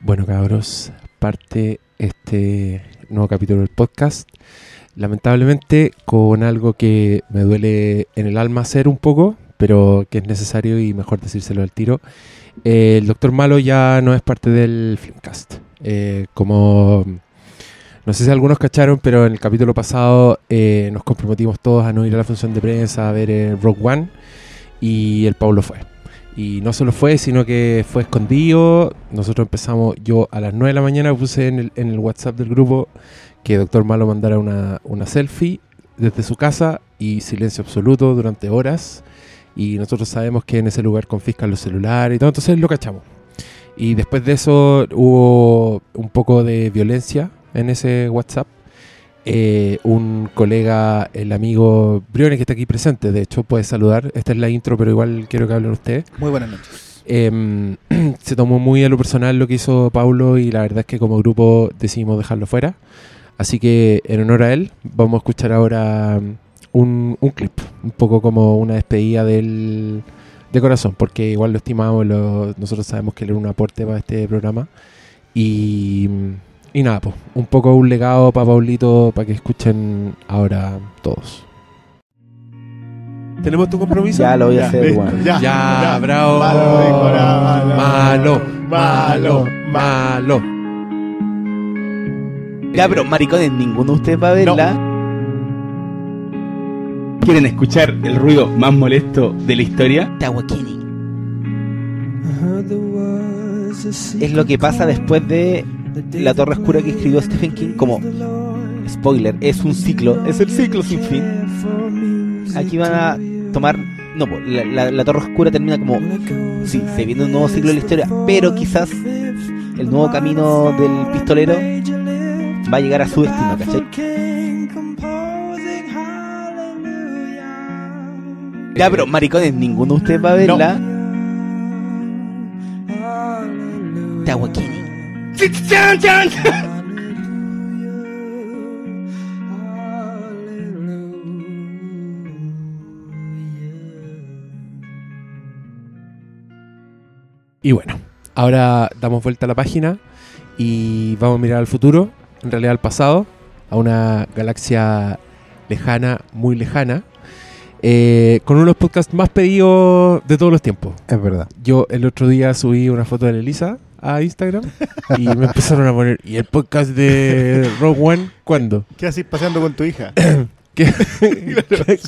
Bueno, cabros, parte este nuevo capítulo del podcast. Lamentablemente, con algo que me duele en el alma hacer un poco, pero que es necesario y mejor decírselo al tiro. El Doctor Malo ya no es parte del Filmcast. Eh, como no sé si algunos cacharon, pero en el capítulo pasado eh, nos comprometimos todos a no ir a la función de prensa a ver eh, Rogue One y el Pablo fue. Y no solo fue, sino que fue escondido. Nosotros empezamos, yo a las 9 de la mañana puse en el, en el WhatsApp del grupo que Doctor Malo mandara una, una selfie desde su casa y silencio absoluto durante horas. Y nosotros sabemos que en ese lugar confiscan los celulares y todo, entonces lo cachamos. Y después de eso hubo un poco de violencia en ese WhatsApp. Eh, un colega, el amigo Briones, que está aquí presente, de hecho puede saludar. Esta es la intro, pero igual quiero que hablen ustedes. Muy buenas noches. Eh, se tomó muy a lo personal lo que hizo Paulo y la verdad es que como grupo decidimos dejarlo fuera. Así que en honor a él vamos a escuchar ahora un, un clip, un poco como una despedida del, de corazón, porque igual lo estimamos, lo- nosotros sabemos que él era un aporte para este programa. Y, y nada, pues, un poco un legado para Paulito, para que escuchen ahora todos. ¿Tenemos tu compromiso? Ya lo voy a hacer, weón. Ya, Ya, bravo. Malo, Malo, malo, malo. malo. Ya, pero maricones, ninguno de ustedes va a verla. ¿Quieren escuchar el ruido más molesto de la historia? Tawakini. Es lo que pasa después de La Torre Oscura que escribió Stephen King como spoiler, es un ciclo, es el ciclo sin fin. Aquí van a tomar no, po, la, la- la Torre Oscura termina como sí, se viene un nuevo ciclo de la historia, pero quizás el nuevo camino del pistolero va a llegar a su destino, ¿cachai? Ya, pero maricones, ninguno de ustedes va a verla. Tawakini. Y bueno, ahora damos vuelta a la página y vamos a mirar al futuro, en realidad al pasado, a una galaxia lejana, muy lejana, eh, con uno de los podcasts más pedidos de todos los tiempos. Es verdad. Yo el otro día subí una foto de la Elisa a Instagram y me empezaron a poner, ¿y el podcast de Rogue One cuándo? ¿Qué haces paseando con tu hija? ¿Qué?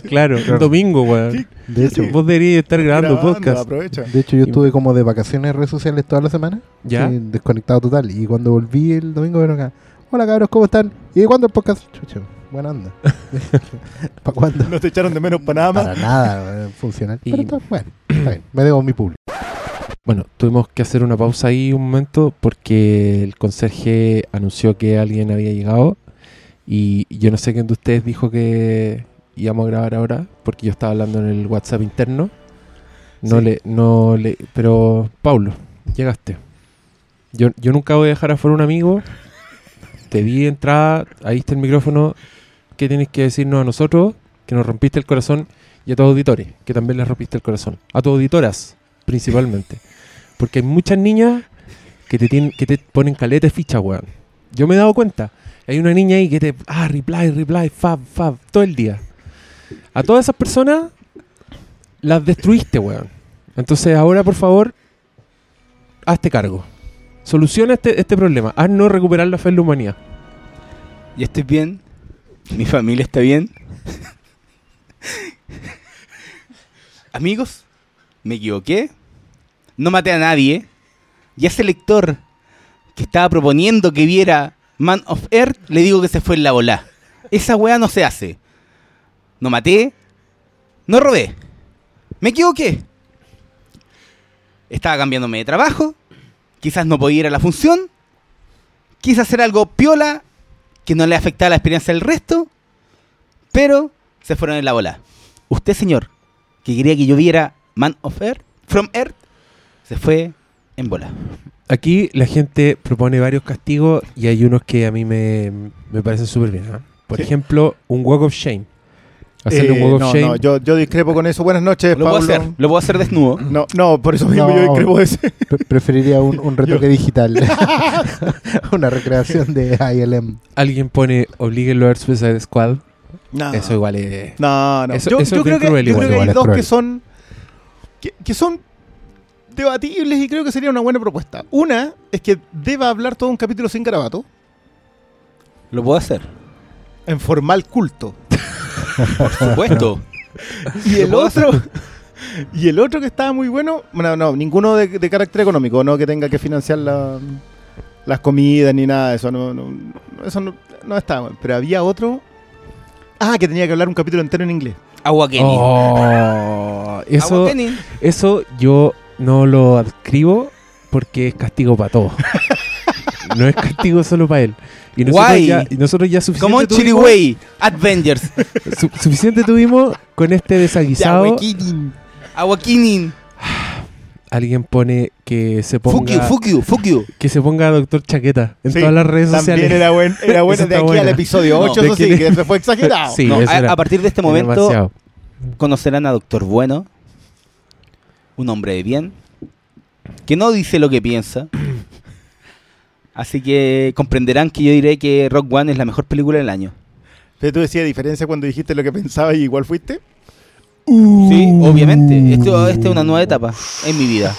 claro, un domingo, weón. De hecho, Vos deberías estar grabando, podcast. Aprovecha. de hecho, yo estuve como de vacaciones en redes sociales toda la semana. ¿Ya? sí, desconectado total. Y cuando volví el domingo, vieron acá. Hola cabros, ¿cómo están? ¿Y de cuándo el podcast? Chucho, buena onda. ¿Para cuándo? No te echaron de menos para nada más. Para nada, funcional. Y- Pero está, bueno, está bien. Me debo a mi público. Bueno, tuvimos que hacer una pausa ahí un momento porque el conserje anunció que alguien había llegado y yo no sé quién de ustedes dijo que íbamos a grabar ahora porque yo estaba hablando en el WhatsApp interno. No Sí. le, no le, pero Paulo, llegaste. Yo, yo nunca voy a dejar afuera un amigo. Te di entrada, ahí está el micrófono. ¿Qué tienes que decirnos a nosotros? Que nos rompiste el corazón y a tus auditores, que también les rompiste el corazón. A tus auditoras, principalmente. Porque hay muchas niñas que te, tienen, que te ponen caleta de ficha, weón. Yo me he dado cuenta. Hay una niña ahí que te. Ah, reply, reply, fab, fab, todo el día. A todas esas personas las destruiste, weón. Entonces ahora, por favor, hazte cargo. Soluciona este, este problema. Haz no recuperar la fe en la humanidad. Yo estoy bien. Mi familia está bien. Amigos, me equivoqué. No maté a nadie. Y a ese lector que estaba proponiendo que viera Man of Earth, le digo que se fue en la bola. Esa weá no se hace. No maté. No robé. Me equivoqué. Estaba cambiándome de trabajo. Quizás no podía ir a la función. Quise hacer algo piola que no le afectaba la experiencia del resto, pero se fueron en la bola. Usted, señor, que quería que yo viera Man of Earth, From Earth, se fue en bola. Aquí la gente propone varios castigos y hay unos que a mí me, me parecen súper bien. ¿ah? Por Sí. ejemplo, un Walk of Shame. Hacerle Eh, un walk of no, shame. no, yo, yo discrepo con eso. Buenas noches, Lo puedo Pablo. hacer, lo puedo hacer desnudo. No, no, por eso mismo No. yo discrepo de ese. Pre- preferiría un, un retoque digital. Una recreación de ILM. Alguien pone oblíguenlo a ver Suicide Squad. No. Eso igual es. No, no. Eso- yo eso yo creo que, cruel yo igual. creo que Igual hay dos cruel. que son que, que son debatibles y creo que sería una buena propuesta. Una es que deba hablar todo un capítulo sin garabato, Lo puedo hacer. en formal culto. Por supuesto. Y el otro y el otro que estaba muy bueno, bueno, no, ninguno de, de carácter económico, no que tenga que financiar la- las comidas ni nada de eso, no, no, no, eso no, no estaba bueno. Pero había otro Ah, que tenía que hablar un capítulo entero en inglés. Agua Kenny. Oh, eso, Agua Kenny. eso yo no lo adscribo porque es castigo para todos. no es castigo solo para él. Y nosotros Guay. ya, y nosotros ya Como en suficiente tuvimos. Avengers. su- suficiente tuvimos con este desaguisado. Agua Kenny. Alguien pone que se Fuck you, ponga fuck you, fuck you. que se ponga Doctor Chaqueta en Sí, todas las redes También sociales. era, buen, era bueno de aquí buena. al episodio No, 8, ¿de eso sí, que es? se fue exagerado. Sí, No, a, partir de este momento demasiado. conocerán a Doctor Bueno, un hombre de bien, que no dice lo que piensa. Así que comprenderán que yo diré que Rock One es la mejor película del año. Pero tú decías diferencia cuando dijiste lo que pensabas y igual fuiste. Sí, obviamente. Esto, esta es una nueva etapa en mi vida.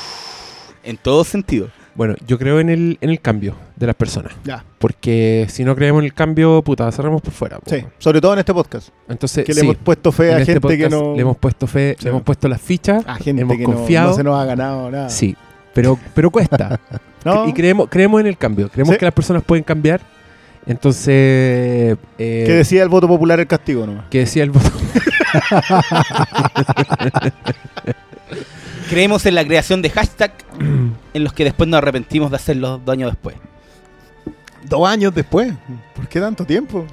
En todo sentido. Bueno, yo creo en el, en el cambio de las personas. Ya. Porque si no creemos en el cambio, puta, cerramos por fuera. po. Sí, sobre todo en este podcast. Entonces, Que le sí, hemos puesto fe a este gente que no. le hemos puesto fe, Sí. le hemos puesto las fichas, a gente hemos que no- confiado. No, se nos ha ganado nada. Sí, pero, pero cuesta. ¿No? Y creemos, creemos en el cambio. Creemos Sí. que las personas pueden cambiar. Entonces, eh, Que decía el voto popular el castigo nomás. que decía el voto. Creemos en la creación de hashtag en los que después nos arrepentimos de hacerlos dos años después. Dos años después. ¿Por qué tanto tiempo?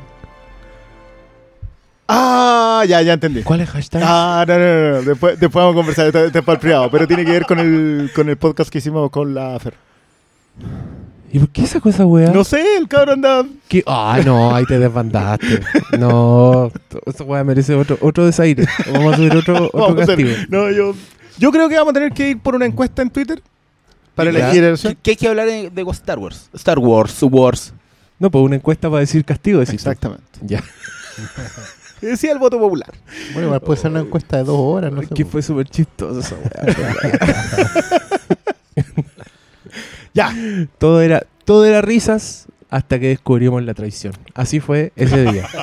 Ah, ya, ya entendí. ¿Cuál es hashtag? Ah, no, no, no, no. Después, después vamos a conversar. Esto, esto es para el privado. Pero tiene que ver con el, con el podcast que hicimos con la Fer. ¿Y por qué esa cosa, weá? No sé, el cabrón anda. ¿Qué? Ah, no, ahí te desbandaste. No, esa weá merece otro, otro desaire. Vamos a subir otro, otro Vamos a hacer- castigo. No, yo, yo creo que vamos a tener que ir por una encuesta en Twitter para Ya. elegir el. ¿Qué, qué hay que hablar de, de Star Wars? Star Wars, Wars. No, pues una encuesta para decir castigo. decís tú. Exactamente. Ya. Decía el voto popular. Bueno, igual puede ser una encuesta de dos horas, no sé. que po. fue súper chistoso esa. Ya. todo era, todo era risas hasta que descubrimos la traición. Así fue ese día.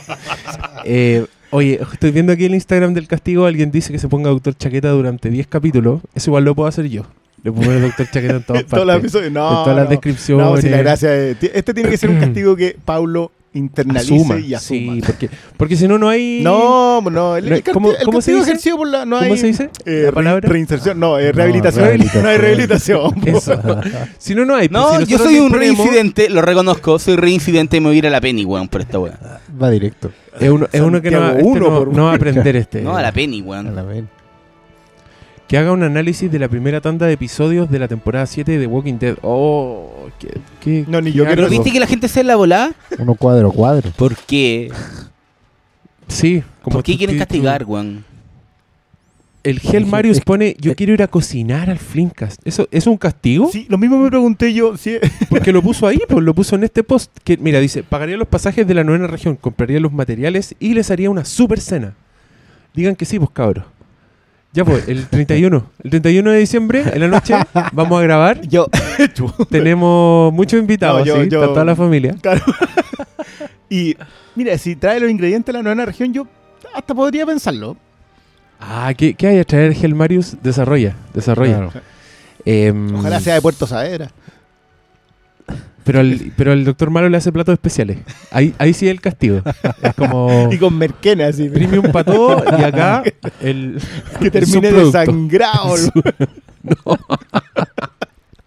Eh, oye, estoy viendo aquí el Instagram del castigo, alguien dice que se ponga Doctor Chaqueta durante 10 capítulos. Eso igual lo puedo hacer yo. Le pongo el Doctor Chaqueta en todas Todos los partes. episodios. No, en todas las descripciones. No, si la gracia es- Este tiene que ser un castigo que Paulo internalice asuma. y asuma. Sí, porque, porque si no, no hay... No, no, el, No, el ¿cómo- el cómo se dice? ejercido por la. No ¿Cómo hay, se dice? eh, ¿La re- palabra? Reinserción. No, eh, rehabilitación. rehabilitación. No hay rehabilitación. Eso. Si no, no hay. pues, No, si yo soy un ponemos- reincidente, lo reconozco, soy reincidente y me voy a ir a la Penny, weón, por esta weón. Va directo. Es uno, es uno que no, este uno no, por no va a aprender este. No, a la Penny, A weón. la vez. Que haga un análisis de la primera tanda de episodios de la temporada 7 de The Walking Dead. Oh, qué, qué- No, ni qué yo quiero ¿Pero viste que la gente se la volá? Uno cuadro, cuadro. ¿Por qué? Sí, como ¿Por qué quieren castigar, weón? El que- Marius pone, yo es- quiero ir a cocinar al Flimcast. ¿Eso es un castigo? Sí, lo mismo me pregunté yo. Si, Porque lo puso ahí, pues lo puso en este post. Que, mira, dice, pagaría los pasajes de la novena región, compraría los materiales y les haría una super cena. Digan que sí, pues cabros. Ya pues, el 31. El 31 de diciembre, en la noche, vamos a grabar. yo. Tenemos muchos invitados, No, yo- ¿sí? yo- Está toda la familia. Claro. y mira, si trae los ingredientes de la novena región, yo hasta podría pensarlo. Ah, ¿qué, qué hay a traer Gel Marius? Desarrolla, desarrolla. Claro. Em, Ojalá sea de Puerto Saavedra. Pero el, pero el doctor Malo le hace platos especiales. Ahí, ahí sí el castigo. Es como Y con merquena, así. premium para todo y acá el, que termine desangrado.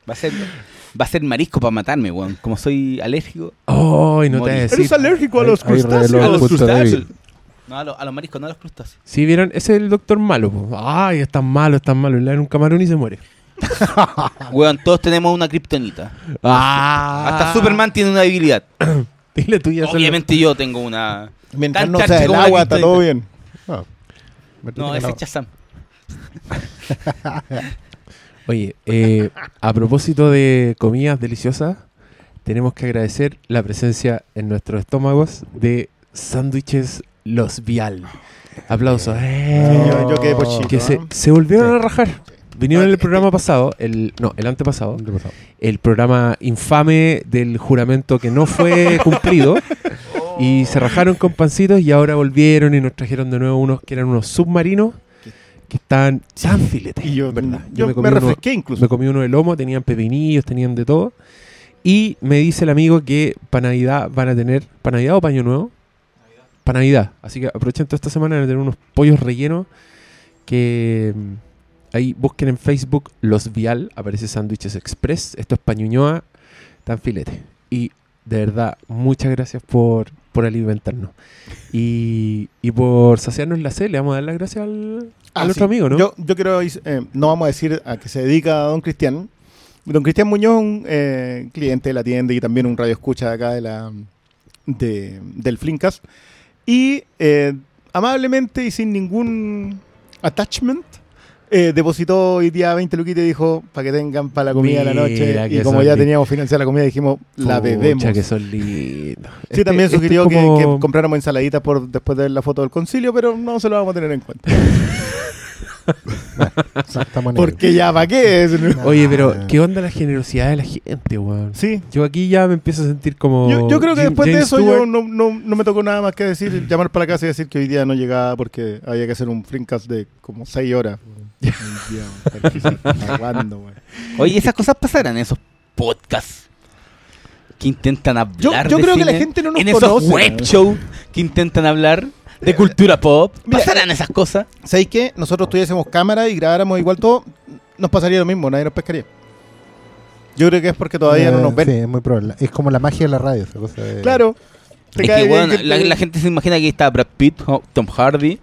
Va a ser, va a ser marisco para matarme, weón. Como soy alérgico. Oh, y no te decir. Eres alérgico a los crustáceos. A los crustáceos. No, a, los- a los mariscos, no a los crustáceos. Sí, vieron, ese es el doctor malo. po. Ay, es tan malo, es tan malo. Le dan un camarón y se muere. Weón, todos tenemos una kriptonita. Ah, Hasta Superman tiene una debilidad. Dile tú ya Obviamente yo tengo una. Mientras Tan no sea el agua, está todo bien. Ah, No, ese es Chazam. Oye, eh, a propósito de comidas deliciosas, tenemos que agradecer la presencia en nuestros estómagos de sándwiches Los Vial. Aplausos. Eh, Sí, yo, yo quedé pochito. que se, ¿no? se volvieron Sí. a rajar. Vinieron en el Ah, programa pasado, el no, el antepasado, Antepasado. el programa infame del juramento que no fue cumplido y se rajaron con pancitos y ahora volvieron y nos trajeron de nuevo unos que eran unos submarinos que estaban tan filetes. Y yo, verdad. yo me, comí uno- refresqué incluso. me comí uno de lomo, tenían pepinillos, tenían de todo. Y me dice el amigo que para Navidad van a tener, ¿para Navidad o paño nuevo? Para Navidad. Así que aprovechen toda esta semana de tener unos pollos rellenos que mm, ahí busquen en Facebook Los Vial, aparece Sándwiches Express. Esto es pañuñoa, tan filete. Y de verdad, muchas gracias por, por alimentarnos. Y, y por saciarnos la sed, le vamos a dar las gracias al, Ah, a nuestro sí. amigo, ¿no? Yo, yo quiero, eh, no vamos a decir a qué se dedica Don Cristian. Don Cristian Muñoz, eh, cliente de la tienda y también un radio escucha de acá de la, de, del Flinkas. Y eh, amablemente y sin ningún attachment, eh, depositó hoy día 20 luquitas y dijo para que tengan para la comida de la noche. Y como ya teníamos financiada la comida, dijimos la bebemos. que son lindos. Sí, Este- también este sugirió que- que, compráramos ensaladitas por, después de ver la foto del concilio, pero no se lo vamos a tener en cuenta. Porque ya, ¿para qué? Es- Oye, pero. ¿qué onda la generosidad de la gente, weón? Sí, Yo aquí ya me empiezo a sentir como. Yo, yo creo que Jim- después de eso Stewart. yo no, no, no me tocó nada más que decir, llamar para la casa y decir que hoy día no llegaba porque había que hacer un flinkcast de como 6 horas. Aguando. Oye, esas cosas pasarán en esos podcasts que intentan Yo, hablar yo de creo que la gente no nos en esos web shows que intentan hablar de cultura pop. ¿Pasarán esas cosas? ¿Sabéis qué? Nosotros tuviésemos cámara y grabáramos igual todo, nos pasaría lo mismo, nadie nos pescaría. Yo creo que es porque todavía no nos ven. Sí, es muy probable. Es como la magia de la radio, esa cosa de... Claro. Te Es cae que, bien weón, que la, te- la gente se imagina que está Brad Pitt, Ho- Tom Hardy.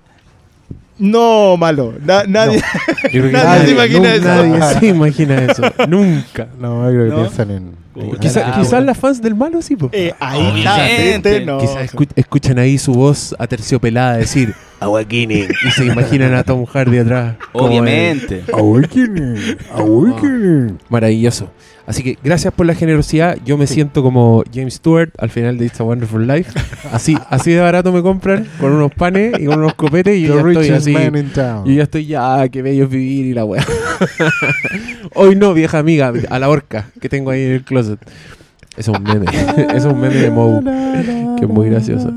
No, malo. Na- nadie. Yo creo que Nadie se imagina eso. Nadie se imagina eso. Nunca. No, yo creo que ¿No? piensan en... Quizás las fans del malo sí, po. Eh, ahí está. No. Quizás escu- escuchan ahí su voz aterciopelada decir Awakening y se imaginan a Tom Hardy atrás. Obviamente. Awakening, awakening. Maravilloso. Así que gracias por la generosidad. Yo me siento como James Stewart al final de It's a Wonderful Life. Así, así de barato me compran con unos panes y con unos copetes y yo The ya estoy así. man in town. Yo ya estoy ya, qué bello es vivir y la weá. Hoy no, vieja amiga, a la horca que tengo ahí en el closet. Es un meme, es un meme de Moe, que es muy gracioso.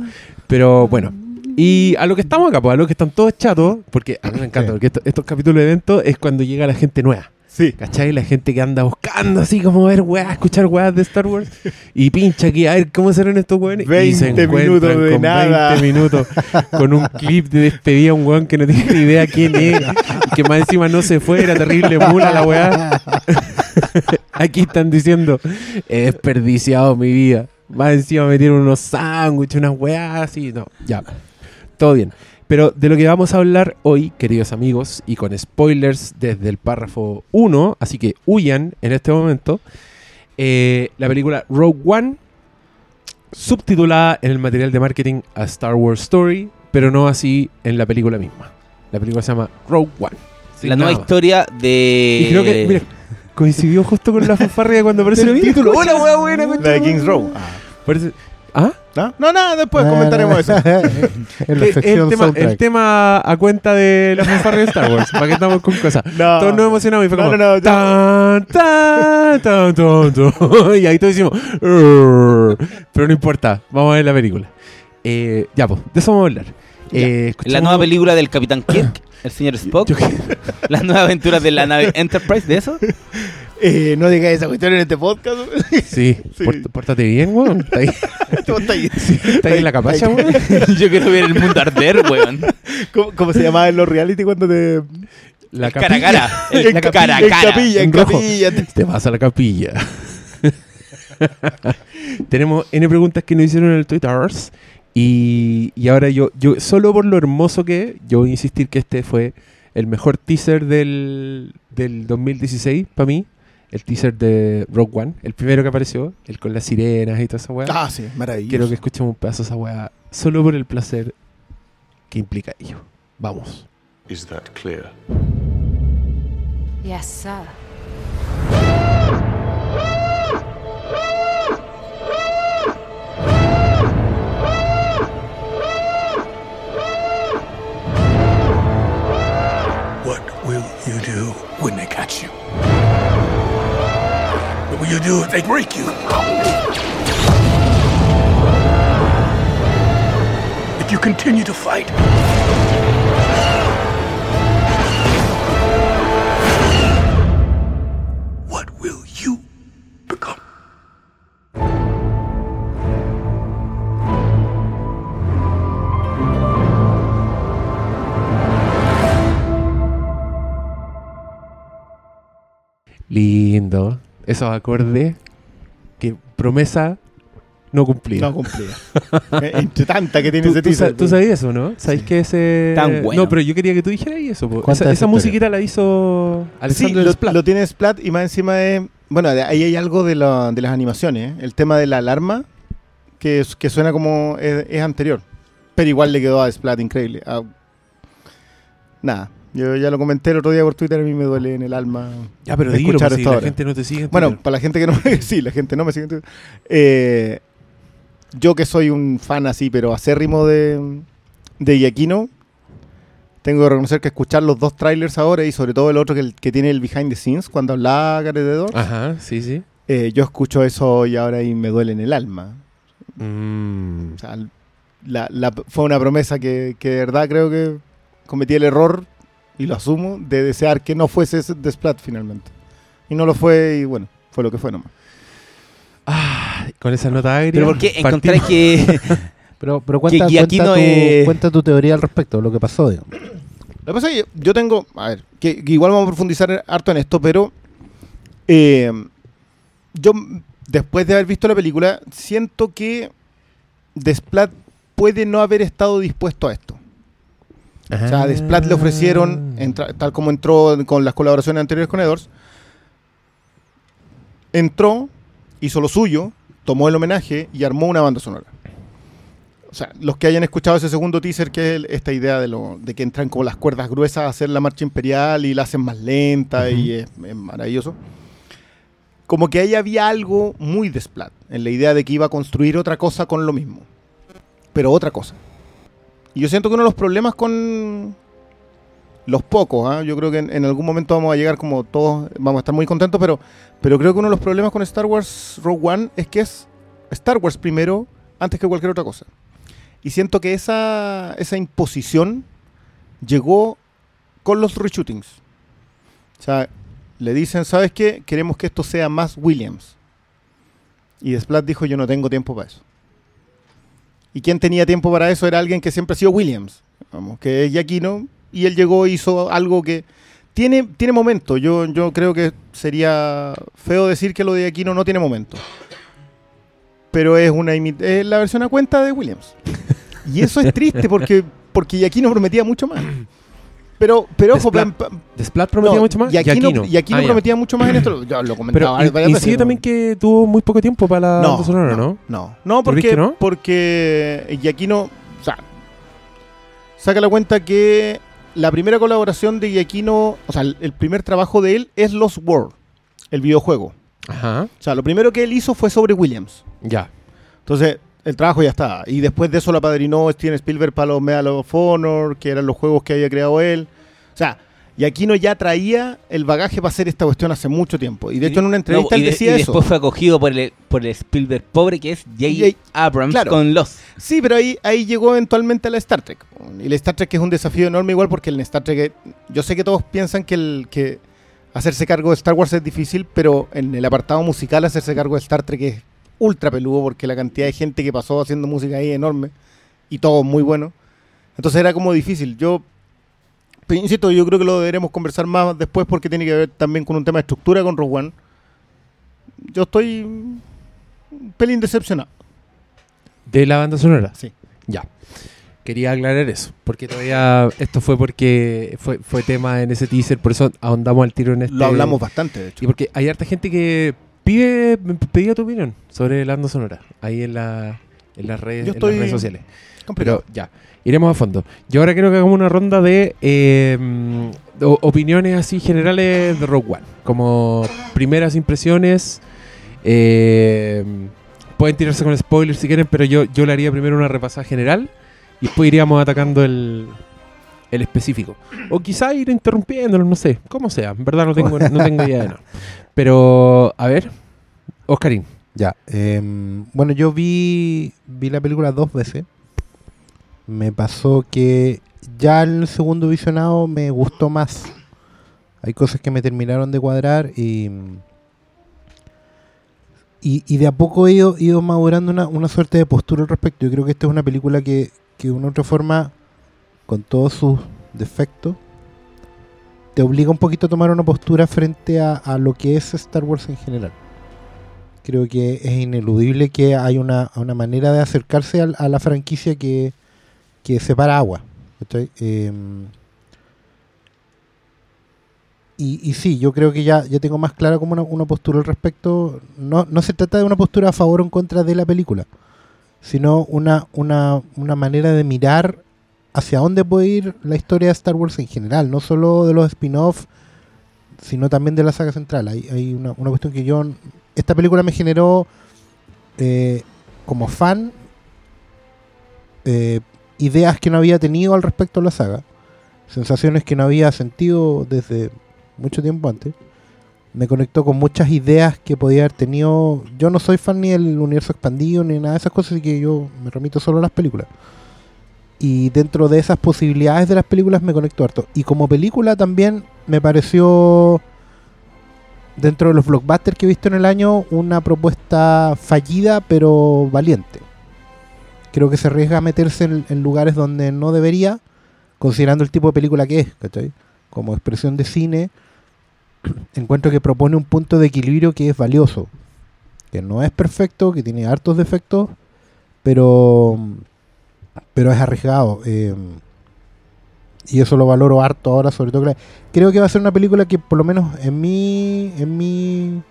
Pero bueno, y a lo que estamos acá, pues a lo que están todos chatos, porque a mí me encanta, porque esto- estos capítulos de eventos es cuando llega la gente nueva. Sí. ¿Cachai? La gente que anda buscando así como ver weá, escuchar weas de Star Wars y pincha aquí a ver cómo serán estos weones. y se 20 encuentran minutos de con nada. 20 minutos con un clip de despedida a un weón que no tiene ni idea quién es que más encima no se fue, era terrible mula la weá. aquí están diciendo, he desperdiciado mi vida. Más encima metieron unos sándwiches, unas weas así. No, ya. Todo bien. Pero de lo que vamos a hablar hoy, queridos amigos, y con spoilers desde el párrafo 1, así que huyan en este momento, eh, la película Rogue One, subtitulada en el material de marketing a Star Wars Story, pero no así en la película misma. La película se llama Rogue One. La nueva más. historia de. Y creo que, mira, coincidió justo con la fanfarria cuando aparece Pero el título. ¡Hola, wea buena! La de Kings! Row. Ah. Parece- ¿Ah? ¿No? no, nada, después comentaremos eso. en la el, tema, soundtrack. el tema a cuenta de la fanfarria de Star Wars, para que estamos con cosas. No. Todos nos emocionamos y fue No, como no, tan, tan, tan, tan, tan. y ahí todos decimos "Urr". pero no importa, vamos a ver la película. Eh, ya, pues, de eso vamos a hablar. Eh, La nueva película del Capitán Kirk, el señor Spock. Las nuevas aventuras de la nave Enterprise, ¿de eso? Eh, no digas esa cuestión en este podcast. Sí, Sí. port- pórtate bien, weón. Está ahí, ¿Cómo está ahí? está ahí en la capacha, weón. Yo quiero ver el mundo arder, weón. ¿Cómo, cómo se llamaba en los reality cuando te. La Cara capilla. cara. El en capilla, cara en capilla, en capilla. Te vas a la capilla. Tenemos N preguntas que nos hicieron en el Twitter. Y, y ahora yo, yo, solo por lo hermoso que es, yo voy a insistir que este fue el mejor teaser del, del 2016 para mí. El teaser de Rogue One, el primero que apareció, el con las sirenas y toda esa weá. Ah, sí, maravilloso. Quiero que escuchemos un pedazo de esa weá, solo por el placer que implica ello. Vamos. Is that clear? Yes, sir. What will you do when they catch you? Will you do if they break you? If you continue to fight? What will you become? Lindo. Esos acordes que promesa no cumplida. No cumplía. Eh, Entre tanta que tiene ¿Tú, ese tú sa- tú sabías eso, no? ¿Sabes que ese...? Tan bueno. No, pero yo quería que tú dijeras eso. Esa, esa musiquita la hizo Sí, Alexander lo, Desplat. lo tiene Splat y más encima es... Bueno, de- ahí hay algo de, la- de las animaciones. ¿eh? El tema de la alarma, que, es- que suena como es, es anterior. Pero igual le quedó a Splat increíble. Ah, nada, yo ya lo comenté el otro día por Twitter, a mí me duele en el alma. Ya, pero dilo, escuchar pues, si esto la gente no te sigue en Bueno, para la gente que no me... sí, la gente no me sigue en Twitter. Eh, yo que soy un fan así, pero acérrimo de, de Giacchino, tengo que reconocer que escuchar los dos trailers ahora y sobre todo el otro que, que tiene el behind the scenes, cuando hablaba Gareth Edwards, Ajá, sí, sí. eh, yo escucho eso y ahora y me duele en el alma. Mm. O sea, la- la- fue una promesa que, que de verdad creo que cometí el error, y lo asumo, de desear que no fuese ese Desplat finalmente. Y no lo fue y bueno, fue lo que fue nomás. Ah, con esa nota agria. Pero ¿por qué encontráis que Pero, pero cuenta, Que aquí cuenta, no tu, es- cuenta tu teoría al respecto, lo que pasó, digamos. Lo que pasa es que yo tengo, a ver, que, que igual vamos a profundizar harto en esto, pero eh, yo después de haber visto la película, siento que Desplat puede no haber estado dispuesto a esto. O sea, a Desplat le ofrecieron, Ah. entra- tal como entró con las colaboraciones anteriores con Edwards, entró, hizo lo suyo, tomó el homenaje y armó una banda sonora. O sea, los que hayan escuchado ese segundo teaser, que es esta idea de, lo, de que entran como las cuerdas gruesas a hacer la marcha imperial y la hacen más lenta y es, es maravilloso. Como que ahí había algo muy desplat, en la idea de que iba a construir otra cosa con lo mismo. Pero otra cosa. Y yo siento que uno de los problemas con los pocos, ¿ah? yo creo que en, en algún momento vamos a llegar como todos, vamos a estar muy contentos, pero, pero creo que uno de los problemas con Star Wars Rogue One es que es Star Wars primero antes que cualquier otra cosa. Y siento que esa, esa imposición llegó con los reshootings. O sea, le dicen, ¿sabes qué? Queremos que esto sea más Williams. Y Desplat dijo, yo no tengo tiempo para eso. Y quien tenía tiempo para eso era alguien que siempre ha sido Williams, vamos, que es Giacchino, y él llegó hizo algo que tiene, tiene momento. Yo, yo creo que sería feo decir que lo de Giacchino no tiene momento. Pero es una es la versión a cuenta de Williams. Y eso es triste porque, porque Giacchino prometía mucho más. Pero, pero ojo, Desplat- plan- Desplat prometía no, mucho más. Giacchino, Giacchino. Giacchino Ah, ya. prometía mucho más en esto. Yo lo comentaba Pero y, y sigue ¿no? también que tuvo muy poco tiempo para la banda sonora, ¿no? No, no, ¿Tú crees porque, que no? porque Giacchino, o sea, saca la cuenta que la primera colaboración de Giacchino, o sea, el, el primer trabajo de él es Lost World, el videojuego. Ajá. O sea, lo primero que él hizo fue sobre Williams. Ya. Entonces, el trabajo ya está. Y después de eso lo apadrinó Steven Spielberg para los Medal of Honor, que eran los juegos que había creado él. O sea, Giacchino ya traía el bagaje para hacer esta cuestión hace mucho tiempo. Y de hecho en una entrevista No, y él de- decía y eso. después fue acogido por el, por el Spielberg pobre que es J. J. Abrams Claro. con los. Sí, pero ahí, ahí llegó eventualmente a la Star Trek. Y la Star Trek es un desafío enorme igual porque el Star Trek, yo sé que todos piensan que, el, que hacerse cargo de Star Wars es difícil, pero en el apartado musical hacerse cargo de Star Trek es ultra peludo porque la cantidad de gente que pasó haciendo música ahí es enorme y todo muy bueno. Entonces era como difícil. Yo, pero insisto, yo creo que lo deberemos conversar más después porque tiene que ver también con un tema de estructura con Rogue One. Yo estoy un pelín decepcionado. De la banda sonora. Sí. Ya. Quería aclarar eso, porque todavía esto fue porque fue, fue tema en ese teaser, por eso ahondamos al tiro en este. Lo hablamos bastante, de hecho. Y porque hay harta gente que pide, pedía tu opinión sobre la banda sonora. Ahí en la en las redes, Yo en las redes sociales. Complicado. Pero ya, iremos a fondo. Yo ahora quiero que hagamos una ronda de eh, opiniones así generales de Rogue One. Como primeras impresiones. eh, pueden tirarse con spoilers si quieren, pero yo, yo le haría primero una repasada general y después iríamos atacando el, el específico. O quizá ir interrumpiéndolo, no sé, como sea. En verdad no tengo, no tengo idea de nada. Pero, a ver, Oscarín. Ya. em, bueno, yo vi, vi la película dos veces. Me pasó que ya el segundo visionado me gustó más. Hay cosas que me terminaron de cuadrar y. Y, y de a poco he ido, ido madurando una, una suerte de postura al respecto. Yo creo que esta es una película que, que de una u otra forma, con todos sus defectos, te obliga un poquito a tomar una postura frente a, lo que es Star Wars en general creo que es ineludible que hay una, una manera de acercarse a, la franquicia que, que separa agua. Em, y, y sí, yo creo que ya, ya tengo más clara como una, una postura al respecto. No, no se trata de una postura a favor o en contra de la película, sino una, una, una manera de mirar hacia dónde puede ir la historia de Star Wars en general, no solo de los spin-off, sino también de la saga central. Hay, hay una, una cuestión que yo esta película me generó eh, como fan eh, ideas que no había tenido al respecto de la saga, sensaciones que no había sentido desde mucho tiempo antes. Me conectó con muchas ideas que podía haber tenido. Yo no soy fan ni del universo expandido ni nada de esas cosas, así que yo me remito solo a las películas. Y dentro de esas posibilidades de las películas me conecto harto. Y como película también me pareció dentro de los blockbusters que he visto en el año, una propuesta fallida pero valiente. Creo que se arriesga a meterse en, en lugares donde no debería, considerando el tipo de película que es, ¿cachai? Como expresión de cine, encuentro que propone un punto de equilibrio que es valioso. Que no es perfecto, que tiene hartos defectos, pero, pero es arriesgado. eh, y eso lo valoro harto ahora, sobre todo. Creo que va a ser una película que, por lo menos en mi, en mi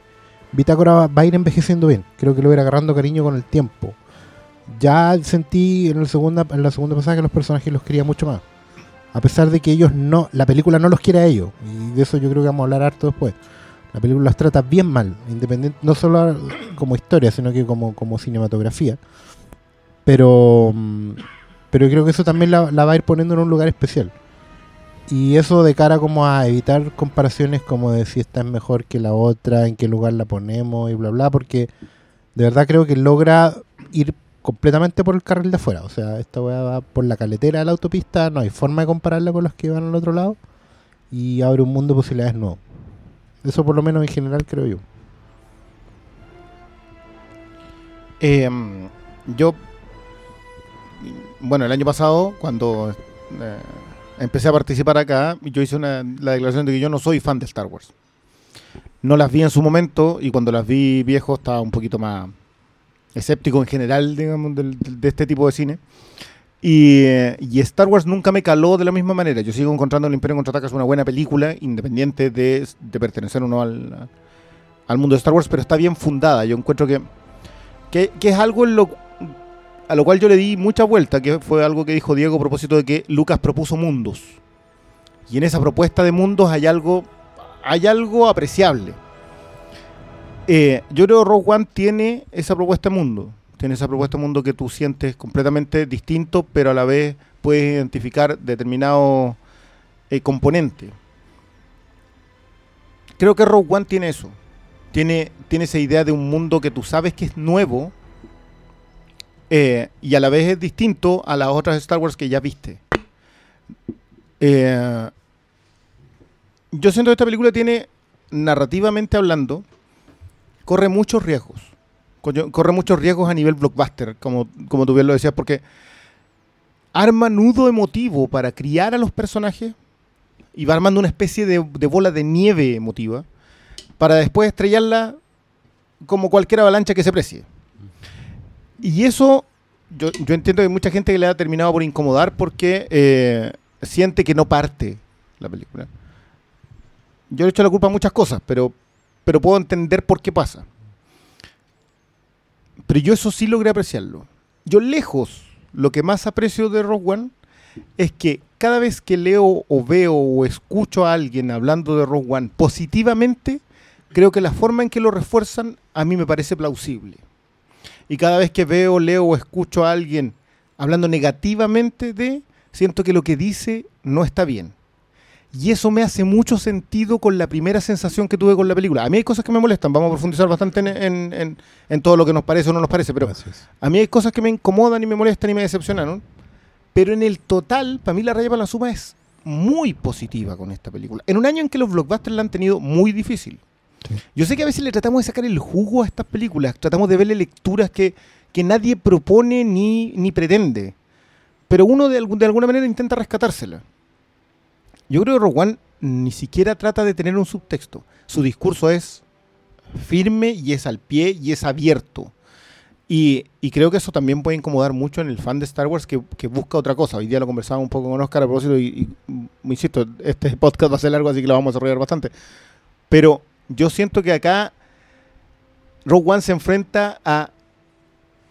bitácora, va, va a ir envejeciendo bien. Creo que lo voy a ir agarrando cariño con el tiempo. Ya sentí en, el segunda, en la segunda pasada que los personajes los quería mucho más. A pesar de que ellos no, la película no los quiere a ellos. Y de eso yo creo que vamos a hablar harto después. La película los trata bien mal, independiente, no solo como historia, sino que como, como cinematografía. Pero, mm, pero creo que eso también la, va a ir poniendo en un lugar especial. Y eso de cara como a evitar comparaciones como de si esta es mejor que la otra, en qué lugar la ponemos y bla bla, porque de verdad creo que logra ir completamente por el carril de afuera. O sea, esta weá va por la caletera de la autopista, no hay forma de compararla con los que van al otro lado y abre un mundo de posibilidades nuevos. Eso por lo menos en general creo yo. Eh, yo, bueno, el año pasado, cuando eh, empecé a participar acá, yo hice una, la declaración de que yo no soy fan de Star Wars. No las vi en su momento y cuando las vi viejo estaba un poquito más escéptico en general, digamos, de este tipo de cine. Y, eh, y Star Wars nunca me caló de la misma manera. Yo sigo encontrando El Imperio Contraataca es una buena película, independiente de, pertenecer o no al, al mundo de Star Wars, pero está bien fundada. Yo encuentro que que, que es algo en lo, a lo cual yo le di mucha vuelta, que fue algo que dijo Diego a propósito de que Lucas propuso mundos. Y en esa propuesta de mundos hay algo, hay algo apreciable. Eh, yo creo que Rogue One tiene esa propuesta de mundo. Tiene esa propuesta de mundo que tú sientes completamente distinto, pero a la vez puedes identificar determinado eh, componente. Creo que Rogue One tiene eso tiene, tiene esa idea de un mundo que tú sabes que es nuevo eh, y a la vez es distinto a las otras Star Wars que ya viste. Eh, yo siento que esta película tiene, narrativamente hablando, corre muchos riesgos. Corre muchos riesgos a nivel blockbuster, como, como tú bien lo decías, porque arma nudo emotivo para criar a los personajes y va armando una especie de, de bola de nieve emotiva para después estrellarla como cualquier avalancha que se precie. Y eso, yo, yo entiendo que hay mucha gente que le ha terminado por incomodar porque eh, siente que no parte la película. Yo le echo la culpa a muchas cosas, pero, pero puedo entender por qué pasa. Pero yo eso sí logré apreciarlo. yo lejos, lo que más aprecio de Rogue One es que cada vez que leo o veo o escucho a alguien hablando de Rogue One positivamente, creo que la forma en que lo refuerzan a mí me parece plausible. Y cada vez que veo, leo o escucho a alguien hablando negativamente de, siento que lo que dice no está bien. Y eso me hace mucho sentido con la primera sensación que tuve con la película. A mí hay cosas que me molestan, vamos a profundizar bastante en, en- en- en todo lo que nos parece o no nos parece, pero Gracias. a mí hay cosas que me incomodan y me molestan y me decepcionaron. Pero en el total, para mí la raya para la suma es muy positiva con esta película. En un año en que los blockbusters la han tenido muy difícil. Yo sé que a veces le tratamos de sacar el jugo a estas películas, tratamos de verle lecturas que, que nadie propone ni, ni pretende. Pero uno de, de alguna manera intenta rescatársela. Yo creo que Rogue ni siquiera trata de tener un subtexto. Su discurso es firme y es al pie y es abierto. Y, y creo que eso también puede incomodar mucho en el fan de Star Wars que, que busca otra cosa. Hoy día lo conversaba un poco con Oscar a propósito y, y, mm, insisto, este podcast va a ser largo así que lo vamos a desarrollar bastante. Pero yo siento que acá Rogue One se enfrenta a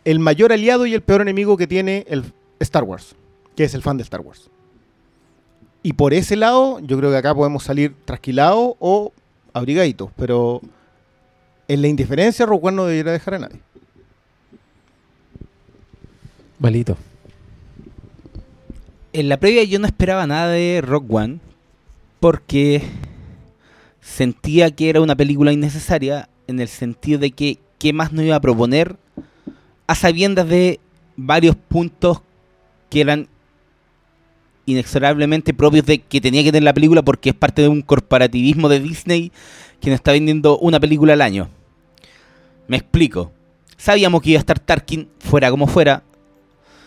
el mayor aliado y el peor enemigo que tiene el Star Wars, que es el fan de Star Wars. Y por ese lado, yo creo que acá podemos salir trasquilados o abrigaditos, pero en la indiferencia Rogue One no debería dejar a nadie. Malito. En la previa yo no esperaba nada de Rock One porque sentía que era una película innecesaria en el sentido de que qué más no iba a proponer a sabiendas de varios puntos que eran inexorablemente propios de que tenía que tener la película porque es parte de un corporativismo de Disney que nos está vendiendo una película al año. Me explico. Sabíamos que iba a estar Tarkin fuera como fuera.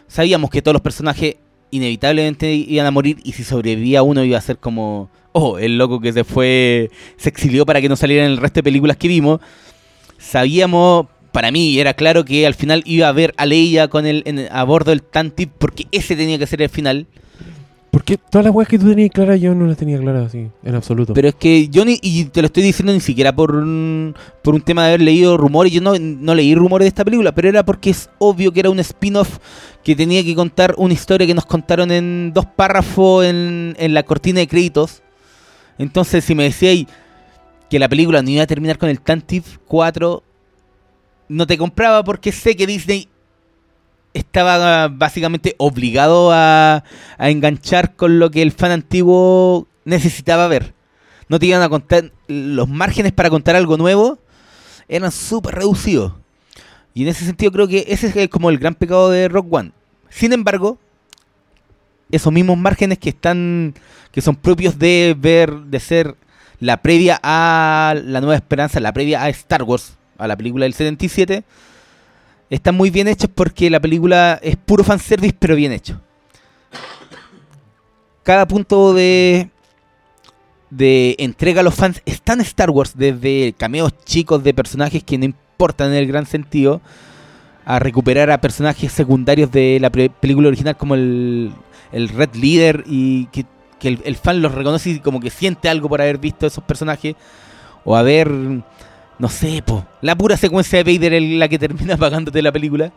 Sabíamos que todos los personajes inevitablemente iban a morir y si sobrevivía uno iba a ser como, oh, el loco que se fue, se exilió para que no salieran el resto de películas que vimos. Sabíamos, para mí era claro que al final iba a ver a Leia con el, en- a bordo del Tantip porque ese tenía que ser el final. Porque todas las weas que tú tenías claras yo no las tenía claras así, en absoluto. Pero es que yo ni, y te lo estoy diciendo ni siquiera por un, por un tema de haber leído rumores, yo no, no leí rumores de esta película, pero era porque es obvio que era un spin-off que tenía que contar una historia que nos contaron en dos párrafos en, en la cortina de créditos. Entonces si me decíais que la película no iba a terminar con el Tantive 4, no te compraba porque sé que Disney estaba básicamente obligado a, a enganchar con lo que el fan antiguo necesitaba ver. No te iban a contar, los márgenes para contar algo nuevo eran súper reducidos. Y en ese sentido creo que ese es como el gran pecado de Rock One. Sin embargo, esos mismos márgenes que están, que son propios de ver, de ser la previa a la Nueva Esperanza, la previa a Star Wars, a la película del 77, están muy bien hechos porque la película es puro fanservice, pero bien hecho. Cada punto de, de entrega a los fans está en Star Wars, desde cameos chicos de personajes que no importan en el gran sentido, a recuperar a personajes secundarios de la película original como el, el Red Leader y que, el fan los reconoce y como que siente algo por haber visto esos personajes o haber, no sé, po, la pura secuencia de Vader es la que termina pagándote la película.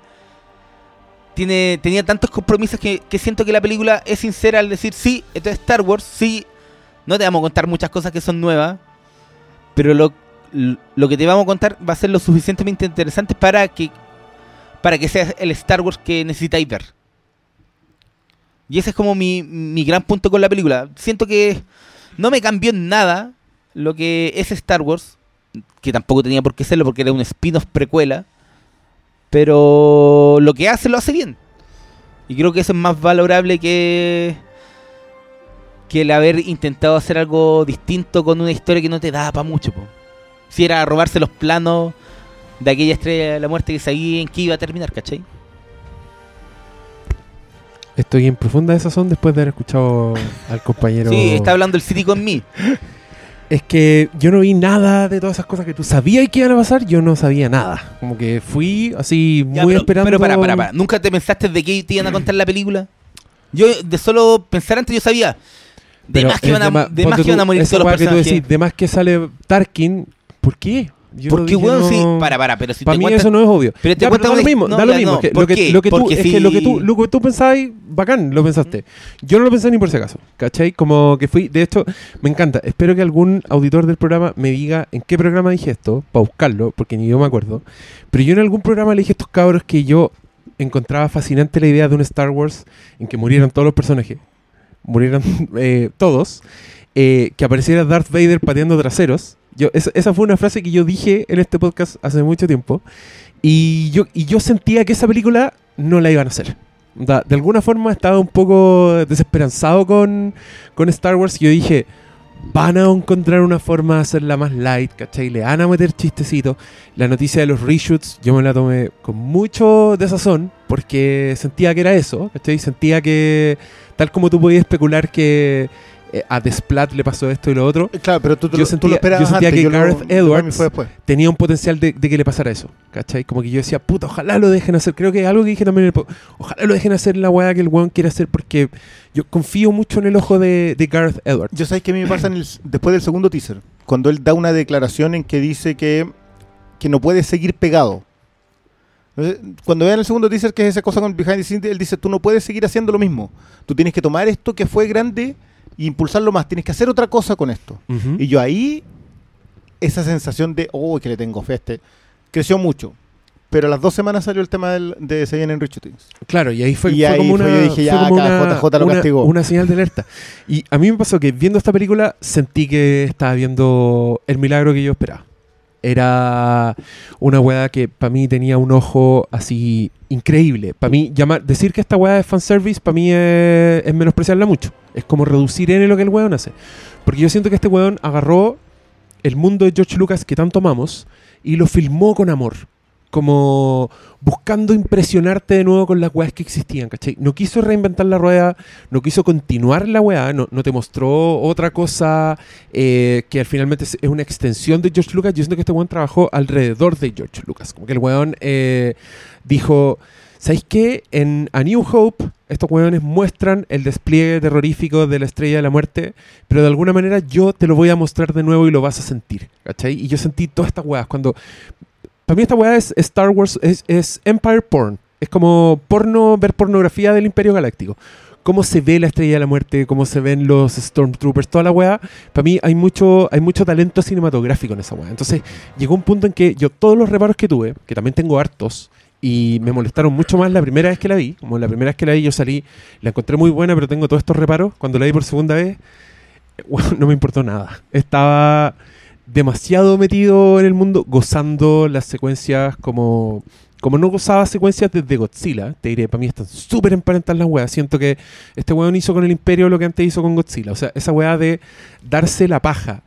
Tiene, tenía tantos compromisos que, que siento que la película es sincera al decir, sí, esto es Star Wars, sí, no te vamos a contar muchas cosas que son nuevas, pero lo, lo que te vamos a contar va a ser lo suficientemente interesante para que, para que sea el Star Wars que necesitáis ver. Y ese es como mi, mi gran punto con la película. Siento que no me cambió en nada lo que es Star Wars, que tampoco tenía por qué serlo porque era un spin-off precuela, pero lo que hace lo hace bien. Y creo que eso es más valorable que que el haber intentado hacer algo distinto con una historia que no te da para mucho. po. Si era robarse los planos de aquella estrella de la muerte que en qué iba a terminar, ¿cachai? Estoy en profunda desazón después de haber escuchado al compañero. Sí, está hablando el City con mí. Es que yo no vi nada de todas esas cosas que tú sabías que iban a pasar, yo no sabía nada. Como que fui así Ya, muy pero, esperando. pero para, para, para. ¿Nunca te pensaste de qué te iban a contar la película? Yo de solo pensar antes yo sabía. De Pero más que iban a, de más que iban a morir todos los weá que tú personajes. decís, de más que sale Tarkin, ¿por qué? Yo Porque, dije, weón, no- sí, para, para, pero si Para te mí cuentan- eso no es obvio. Pero te Ya, cuentan da lo mismo, no, da lo mismo. no, que ¿por lo, que, qué? lo que tú, es que lo que tú, lo que tú pensabas, bacán, lo pensaste. Yo no lo pensé ni por si acaso, ¿cachai? Como que fui, de hecho, me encanta. Espero que algún auditor del programa me diga en qué programa dije esto, para buscarlo, porque ni yo me acuerdo. Pero yo en algún programa le dije a estos cabros que yo encontraba fascinante la idea de un Star Wars en que murieran todos los personajes, murieran eh, todos, eh, que apareciera Darth Vader pateando traseros. Yo, esa, esa fue una frase que yo dije en este podcast hace mucho tiempo. Y yo, y yo sentía que esa película no la iban a hacer. De alguna forma estaba un poco desesperanzado con, con Star Wars. Y yo dije, van a encontrar una forma de hacerla más light, ¿cachai? Le van a meter chistecitos. La noticia de los reshoots yo me la tomé con mucho desazón porque sentía que era eso, ¿cachai? Sentía que, tal como tú podías especular que eh, a Desplat le pasó esto y lo otro, Claro, pero tú, tú Yo lo- tú sentía- lo esperabas yo sentía antes, que yo Gareth Edwards- tenía un potencial de, de que le pasara eso, ¿cachai? Como que yo decía, puta, ojalá lo dejen hacer. Creo que es algo que dije también en el Ojalá lo dejen hacer la weá que el weón quiere hacer porque yo confío mucho en el ojo de, de Gareth Edwards. Yo sabes que a mí me pasa en el- después del segundo teaser, cuando él da una declaración en que dice que, que no puede seguir pegado. Cuando vean el segundo teaser, que es esa cosa con Behind the Scenes, él dice, tú no puedes seguir haciendo lo mismo. Tú tienes que tomar esto que fue grande e impulsarlo más. Tienes que hacer otra cosa con esto. Y yo ahí, esa sensación de, oh, que le tengo fe a este, creció mucho. Pero a las dos semanas salió el tema del- de Se vienen Things. Claro, y ahí fue, Y fue ahí como fue, una, yo dije, ya, como acá una- JJ lo una- castigó. una señal de alerta. Y a mí me pasó que viendo esta película sentí que estaba viendo el milagro que yo esperaba. Era una weá que para mí tenía un ojo así increíble. Para mí, llamar, decir que esta weá es fanservice, para mí es, es menospreciarla mucho. Es como reducir en lo que el weón hace. Porque yo siento que este weón agarró el mundo de George Lucas que tanto amamos y lo filmó con amor. Como buscando impresionarte de nuevo con las weas que existían, ¿cachai? No quiso reinventar la rueda, no quiso continuar la weá, no, no te mostró otra cosa eh, que al finalmente es es una extensión de George Lucas. Yo siento que este weón trabajó alrededor de George Lucas. Como que el weón eh, dijo, ¿sabéis qué? En A New Hope, estos weones muestran el despliegue terrorífico de la Estrella de la Muerte, pero de alguna manera yo te lo voy a mostrar de nuevo y lo vas a sentir, ¿cachai? Y yo sentí todas estas weas cuando... Para mí esta weá es Star Wars, es, es Empire Porn. Es como porno, ver pornografía del Imperio Galáctico. Cómo se ve la Estrella de la Muerte, cómo se ven los Stormtroopers, toda la weá. Para mí hay mucho, hay mucho talento cinematográfico en esa weá. Entonces llegó un punto en que yo todos los reparos que tuve, que también tengo hartos, y me molestaron mucho más la primera vez que la vi. Como la primera vez que la vi yo salí, la encontré muy buena, pero tengo todos estos reparos. Cuando la vi por segunda vez, no me importó nada. Estaba demasiado metido en el mundo, gozando las secuencias como, como no gozaba secuencias desde Godzilla. Te diré, para mí están súper emparentadas las weas. Siento que este weón hizo con el Imperio lo que antes hizo con Godzilla. O sea, esa wea de darse la paja,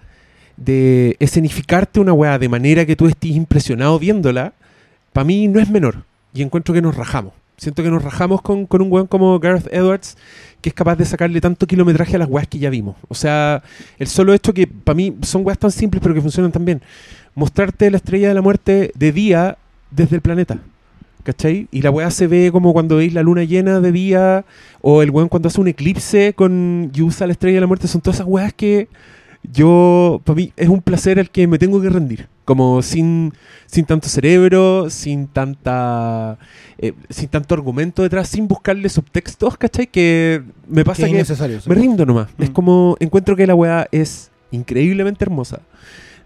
de escenificarte una wea de manera que tú estés impresionado viéndola, para mí no es menor. Y encuentro que nos rajamos. Siento que nos rajamos con, con un weón como Gareth Edwards, que es capaz de sacarle tanto kilometraje a las weas que ya vimos. O sea, el solo hecho que para mí son weas tan simples pero que funcionan tan bien. Mostrarte la estrella de la muerte de día desde el planeta. ¿Cachai? Y la wea se ve como cuando veis la luna llena de día, o el weón cuando hace un eclipse con y usa la estrella de la muerte. Son todas esas weas que yo, para mí, es un placer al que me tengo que rendir. Como sin, sin tanto cerebro, sin tanta eh, sin tanto argumento detrás, sin buscarle subtextos, ¿cachai? Que me pasa Que es que me rindo nomás. Mm. Es como, encuentro que la weá es increíblemente hermosa.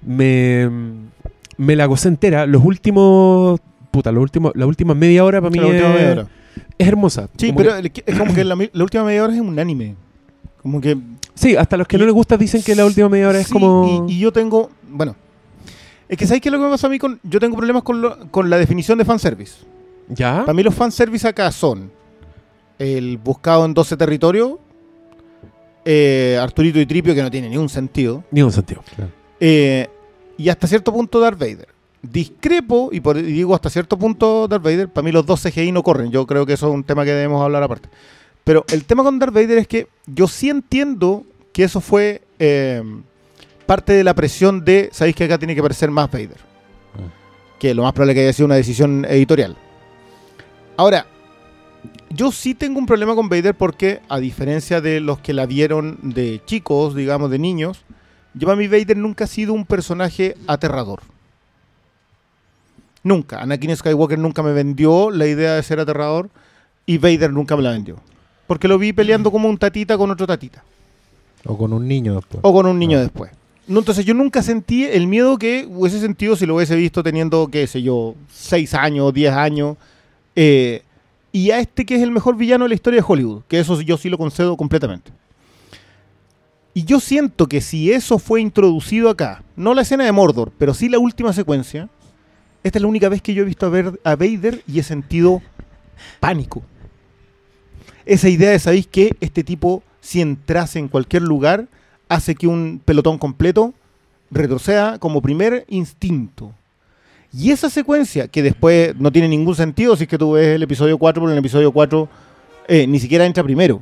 Me, me la gocé entera. Los últimos, puta, los últimos, la última media hora para mí La última es, media hora. es hermosa. Sí, Como pero que- es como que la, la última media hora es un anime. Como que. Sí, hasta los que no les gusta dicen que la última media hora es como... Y, y yo tengo. Bueno. Es que ¿sabes qué es lo que me pasa a mí con.? Yo tengo problemas con, lo- con la definición de fanservice. ¿Ya? Para mí los fanservice acá son. El buscado en 12 territorios. eh, Arturito y Tripio, que no tiene ningún sentido. Ni un sentido. eh, y hasta cierto punto Darth Vader. Discrepo, y, por, y digo hasta cierto punto Darth Vader, para mí los dos CGI no corren. Yo creo que eso es un tema que debemos hablar aparte. Pero el tema con Darth Vader es que yo sí entiendo que eso fue eh, parte de la presión de, sabéis que acá tiene que aparecer más Vader. Que lo más probable es que haya sido una decisión editorial. Ahora, yo sí tengo un problema con Vader porque, a diferencia de los que la vieron de chicos, digamos, de niños, yo para mí Vader nunca ha sido un personaje aterrador. Nunca. Anakin Skywalker nunca me vendió la idea de ser aterrador y Vader nunca me la vendió. Porque lo vi peleando como un tatita con otro tatita. O con un niño después. O con un niño Ah. después. No, entonces yo nunca sentí el miedo que hubiese sentido si lo hubiese visto teniendo, qué sé yo, 6 años, 10 años. eh, y a este que es el mejor villano de la historia de Hollywood. Que eso yo sí lo concedo completamente. Y yo siento que si eso fue introducido acá, no la escena de Mordor, pero sí la última secuencia, esta es la única vez que yo he visto a, ver, a Vader y he sentido pánico. Esa idea de, ¿sabéis que Este tipo, si entrase en cualquier lugar, hace que un pelotón completo retroceda como primer instinto. Y esa secuencia, que después no tiene ningún sentido si es que tú ves el episodio 4, porque en el episodio 4 eh, ni siquiera entra primero.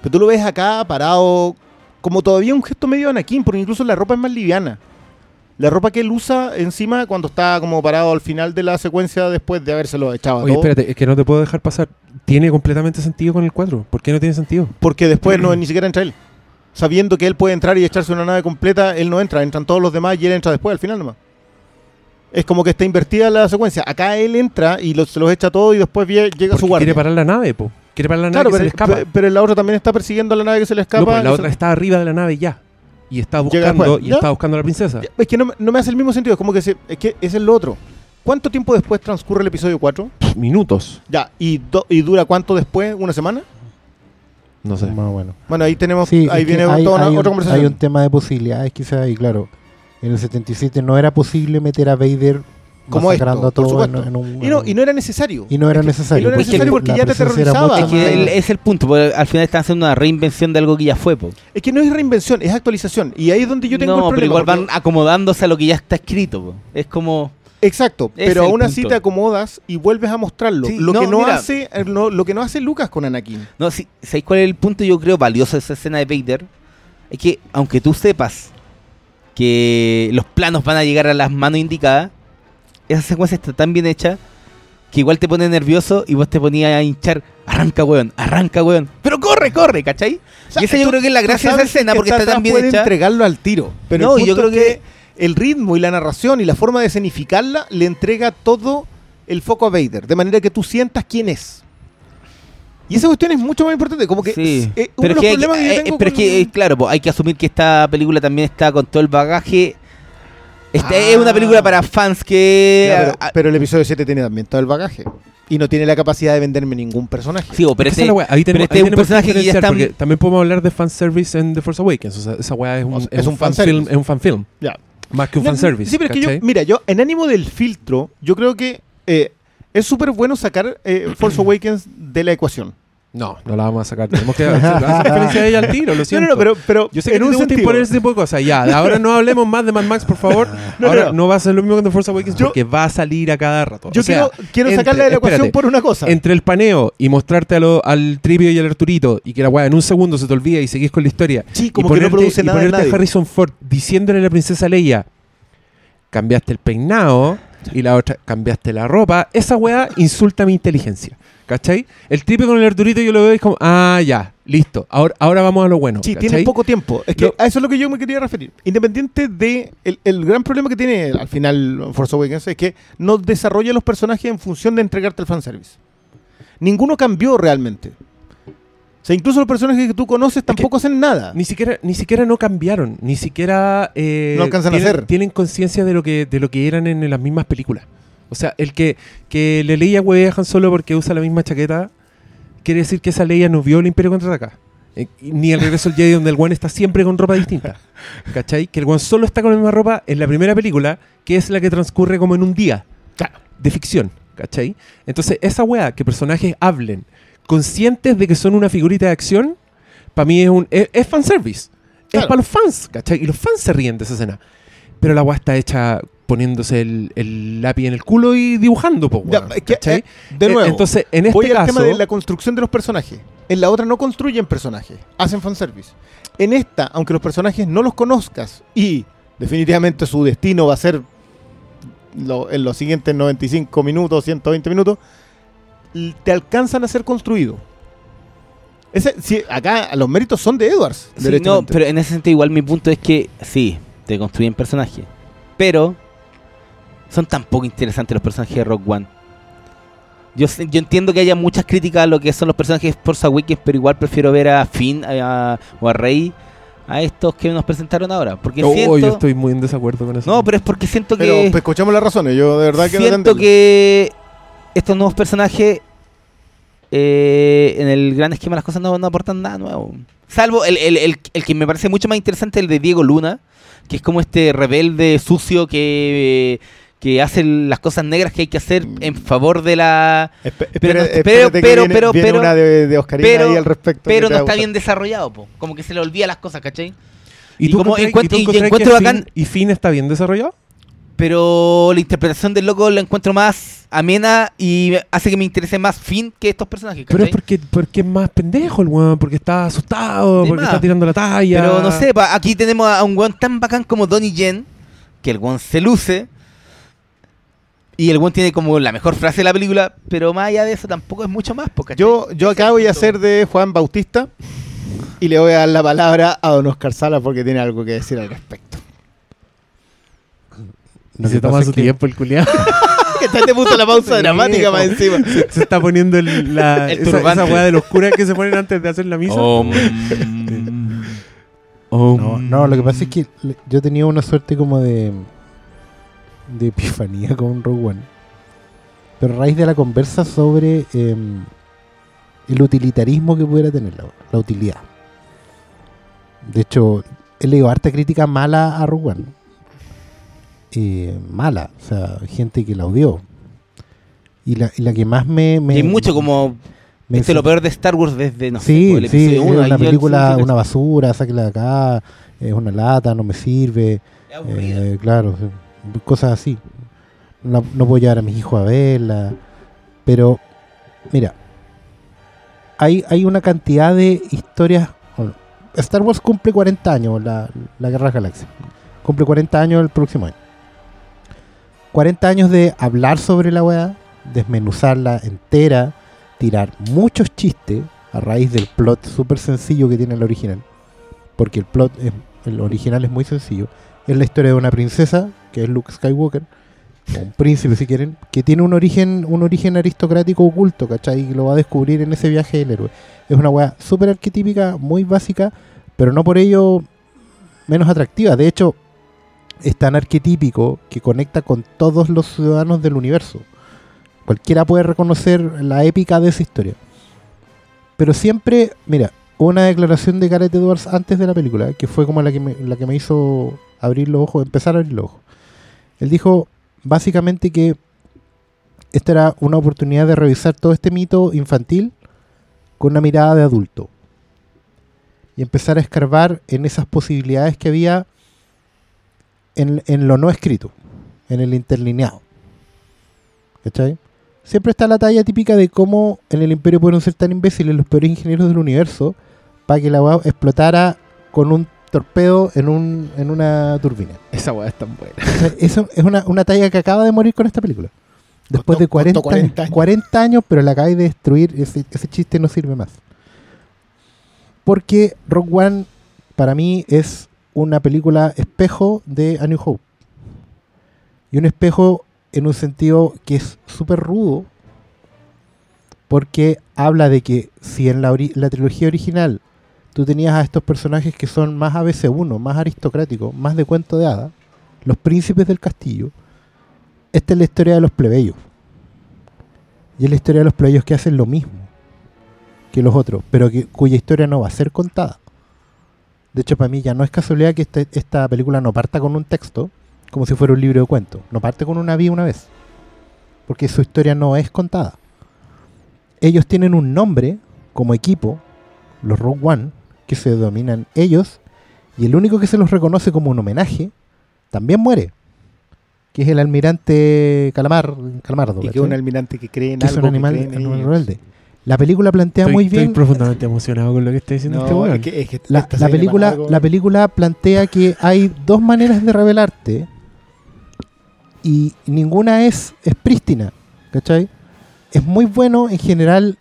Pero tú lo ves acá parado como todavía un gesto medio Anakin, porque incluso la ropa es más liviana. La ropa que él usa encima cuando está como parado al final de la secuencia después de habérselo echado Oye, todo. espérate, es que no te puedo dejar pasar. Tiene completamente sentido con el 4. ¿Por qué no tiene sentido? Porque después no ni siquiera entra él. Sabiendo que él puede entrar y echarse una nave completa, él no entra, entran todos los demás y él entra después, al final nomás. Es como que está invertida la secuencia. Acá él entra y los- se los echa todo y después llega su Porque guardia. quiere parar la nave, po. Quiere parar la nave claro, que se pero, le escapa. pe- pero la otra también está persiguiendo a la nave que se le escapa. No, pues, la otra se- está arriba de la nave ya. Y está buscando, y ¿Ya? está buscando a la princesa. Es que no, me- no me hace el mismo sentido, es como que, se- es que ese es lo otro. ¿Cuánto tiempo después transcurre el episodio 4? Minutos. Ya, ¿y, do- ¿y dura cuánto después? ¿Una semana? No sé. Más bueno. Bueno, ahí tenemos, Sí, ahí viene hay, toda una- hay un, otra conversación. hay un tema de posibilidades quizás y claro, en el 77 no era posible meter a Vader Como esto, por todo en, supuesto. en un... y, no, y era necesario. y no era necesario. y no era necesario porque ya te aterrorizaba. Es que el- es el punto, porque al final están haciendo una reinvención de algo que ya fue, po. Es que no es reinvención, es actualización. Y ahí es donde yo tengo no, el pero problema. igual van acomodándose a lo que ya está escrito, po. Es como... Exacto, pero aún así punto. te acomodas y vuelves a mostrarlo. Sí, lo, no, que no mira. hace, eh, lo, que no hace Lucas con Anakin. No, sí, ¿sabéis cuál es el punto yo creo valioso de esa escena de Vader? Es que aunque tú sepas que los planos van a llegar a las manos indicadas, esa secuencia está tan bien hecha que igual te pone nervioso y vos te ponías a hinchar, arranca weón, arranca weón, pero corre, corre, ¿cachai? y esa yo creo que es la gracia de esa escena que porque está tan bien puede hecha. entregarlo al tiro. Pero No, el yo creo que- el ritmo y la narración y la forma de escenificarla le entrega todo el foco a Vader, de manera que tú sientas quién es. Y esa cuestión es mucho más importante, como que Sí, eh, uno de pero, los es que, problemas que yo eh, pero es que, eh, claro, hay que asumir que esta película también está con todo el bagaje. Esta Ah. es una película para fans que... Ya, pero, ah, pero el episodio 7 tiene también todo el bagaje. Y no tiene la capacidad de venderme ningún personaje. sí, pero este. Ahí tenemos, pero este ahí es un personaje que ya está- porque También podemos hablar de fanservice en The Force Awakens. O sea, esa weá es un, O sea, es es un un fan fanservice. film, es un fan film. Ya. Más que un No, fanservice. Sí, pero es que yo, mira, yo en ánimo del filtro, yo creo que eh, es súper bueno sacar eh, Force Awakens de la ecuación. No, no la vamos a sacar. Tenemos que hacer referencia a ella al tiro, lo siento. no, no, pero, pero Yo sé que en no un te gusta imponer ese tipo de cosas. Ya, ahora no hablemos más de Mad Max, por favor. No, ahora no. no, va a ser lo mismo que The Force Awakens Yo- porque va a salir a cada rato. Yo O sea, quiero, quiero entre- sacarla de la ecuación espérate, por una cosa. Entre el paneo y mostrarte a lo- al trivio y al Arturito y que la weá en un segundo se te olvida y seguís con la historia. sí, y como que no ponerte, produce y nada en ponerte a Harrison Ford diciéndole a la princesa Leia, cambiaste el peinado y la otra, cambiaste la ropa. Esa weá insulta mi inteligencia. ¿Cachai? El tripio con el Arturito yo lo veo y es como, ah, ya, listo. Ahora, ahora vamos a lo bueno. Sí, ¿cachai? tiene poco tiempo. Es que Lo- a eso es lo que yo me quería referir. Independiente de. El, el gran problema que tiene al final Force Awakens es que no desarrolla los personajes en función de entregarte el fanservice. Ninguno cambió realmente. O sea, incluso los personajes que tú conoces tampoco hacen nada. Ni siquiera, ni siquiera no cambiaron, ni siquiera eh, No alcanzan a tienen, tienen conciencia de lo que de lo que eran en, las mismas películas. O sea, el que, que le leía hueve a Han Solo porque usa la misma chaqueta, quiere decir que esa Leia no vio el Imperio contraataca. Eh, ni el regreso al Jedi donde el one está siempre con ropa distinta. ¿Cachai? Que el one solo está con la misma ropa en la primera película, que es la que transcurre como en un día de ficción. ¿Cachai? Entonces, esa weá, que personajes hablen conscientes de que son una figurita de acción, para mí es un es, es fanservice. Es para los fans, ¿cachai? Y los fans se ríen de esa escena. Pero la weá está hecha poniéndose el, el lápiz en el culo y dibujando, po, Ya, que, ¿cachai? eh, de nuevo, Eh, Entonces, en este voy al caso... tema de la construcción de los personajes. En la otra no construyen personajes, hacen fanservice. En esta, aunque los personajes no los conozcas y definitivamente su destino va a ser lo- en los siguientes 95 minutos, 120 minutos, te alcanzan a ser construidos. Ese, sí, acá los méritos son de Edwards. Sí, no, pero en ese sentido igual mi punto es que sí, te construyen personajes. Pero son tan poco interesantes los personajes de Rock One. Yo, entiendo que haya muchas críticas a lo que son los personajes de Force Awakens, pero igual prefiero ver a Finn a- o a Rey a estos que nos presentaron ahora. Porque Oh, siento... yo estoy muy en desacuerdo con eso. No, pero es porque siento Pero que... pues, escuchamos las razones. Yo de verdad que siento que estos nuevos personajes eh, en el gran esquema de las cosas no, no aportan nada nuevo. Salvo el, el- el- el que me parece mucho más interesante, el de Diego Luna, que es como este rebelde sucio que, que hace las cosas negras que hay que hacer en favor de la... Espe- Pero no- pero- que pero- viene- pero- viene pero- una de, de Oscarina pero- ahí al respecto. Pero no está bien desarrollado, po. como que se le olvida las cosas, ¿cachai? ¿Y, y tú como encuentro- y tú y encontrás encuentro que bacán- Finn- ¿Y Finn está bien desarrollado? Pero la interpretación del loco la encuentro más amena y hace que me interese más Finn que estos personajes, Pero es porque, porque es más pendejo el weón, porque está asustado, De porque más. está tirando la talla. Pero no sé, pa, aquí tenemos a un weón tan bacán como Donnie Yen, que el weón se luce. Y el weón tiene como la mejor frase de la película, pero más allá de eso tampoco es mucho más. po, ¿cachai? Yo, yo acá voy a hacer de Juan Bautista y le voy a dar la palabra a don Oscar Sala porque tiene algo que decir al respecto. Lo se toma su que- tiempo el culiado. que te puso la pausa dramática más encima. se, se está poniendo el, la, El esa, esa de los curas que se ponen antes de hacer la misa. No, no, lo que pasa es que le- yo tenía una suerte como de de epifanía con Rogue One. Pero a raíz de la conversa sobre em, el utilitarismo que pudiera tener la, la utilidad. De hecho, he leído harta crítica mala a Rogue One. Eh, mala, o sea, gente que la odió. Y la, y la que más me... me Y mucho como. me Este es lo peor de Star Wars desde, no sé, sí, po, el sí, episodio yo- película, una basura, sáquela de acá, es una lata, no me sirve. es. Eh, claro, sí, cosas así. No, no puedo llevar a mis hijos a verla. Pero, mira, hay, hay una cantidad de historias. Star Wars cumple 40 años, la, la Guerra de las Galaxias. Cumple 40 años el próximo año. 40 años de hablar sobre la weá, desmenuzarla entera, tirar muchos chistes a raíz del plot súper sencillo que tiene el original. Porque el plot, es, el original es muy sencillo. Es la historia de una princesa, que es Luke Skywalker, un príncipe si quieren, que tiene un origen, un origen aristocrático oculto, ¿cachai? Y lo va a descubrir en ese viaje del héroe. Es una weá súper arquetípica, muy básica, pero no por ello menos atractiva. De hecho, es tan arquetípico que conecta con todos los ciudadanos del universo. Cualquiera puede reconocer la épica de esa historia. Pero siempre, mira, una declaración de Gareth Edwards antes de la película, que fue como la que me, la que me hizo abrir los ojos, empezar a abrir los ojos. Él dijo básicamente que esta era una oportunidad de revisar todo este mito infantil con una mirada de adulto. Y empezar a escarbar en esas posibilidades que había en, en lo no escrito, en el interlineado. ¿Cachai? Siempre está la talla típica de cómo en el imperio pudieron ser tan imbéciles los peores ingenieros del universo para que la weá explotara con un torpedo en, un, en una turbina. Esa weá es tan buena. O sea, eso es una, una talla que acaba de morir con esta película. Después de 40, costó 40 años. 40 años, pero la acabáis de destruir. Ese, ese chiste no sirve más. Porque Rock One, para mí, es una película espejo de A New Hope. Y un espejo en un sentido que es súper rudo. Porque habla de que si en la, la trilogía original tú tenías a estos personajes que son más ABC1, más aristocráticos, más de cuento de hadas, los príncipes del castillo, esta es la historia de los plebeyos. Y es la historia de los plebeyos que hacen lo mismo que los otros, pero que, cuya historia no va a ser contada. De hecho, para mí ya no es casualidad que este- esta película no parta con un texto, como si fuera un libro de cuentos. No parte con una vía una vez. Porque su historia no es contada. Ellos tienen un nombre como equipo, los Rogue One, que se dominan ellos, y el único que se los reconoce como un homenaje, también muere. Que es el almirante Calamar, Calamardo. Y que es un almirante que cree en que es un algo, que animal, cree en animal ellos. rebelde. La película plantea Estoy, muy estoy bien. profundamente emocionado con lo que está diciendo No, este weón. es que- es que La, película, algo. la película plantea que hay dos maneras de revelarte y ninguna es, es prístina. ¿Cachai? Es muy bueno en general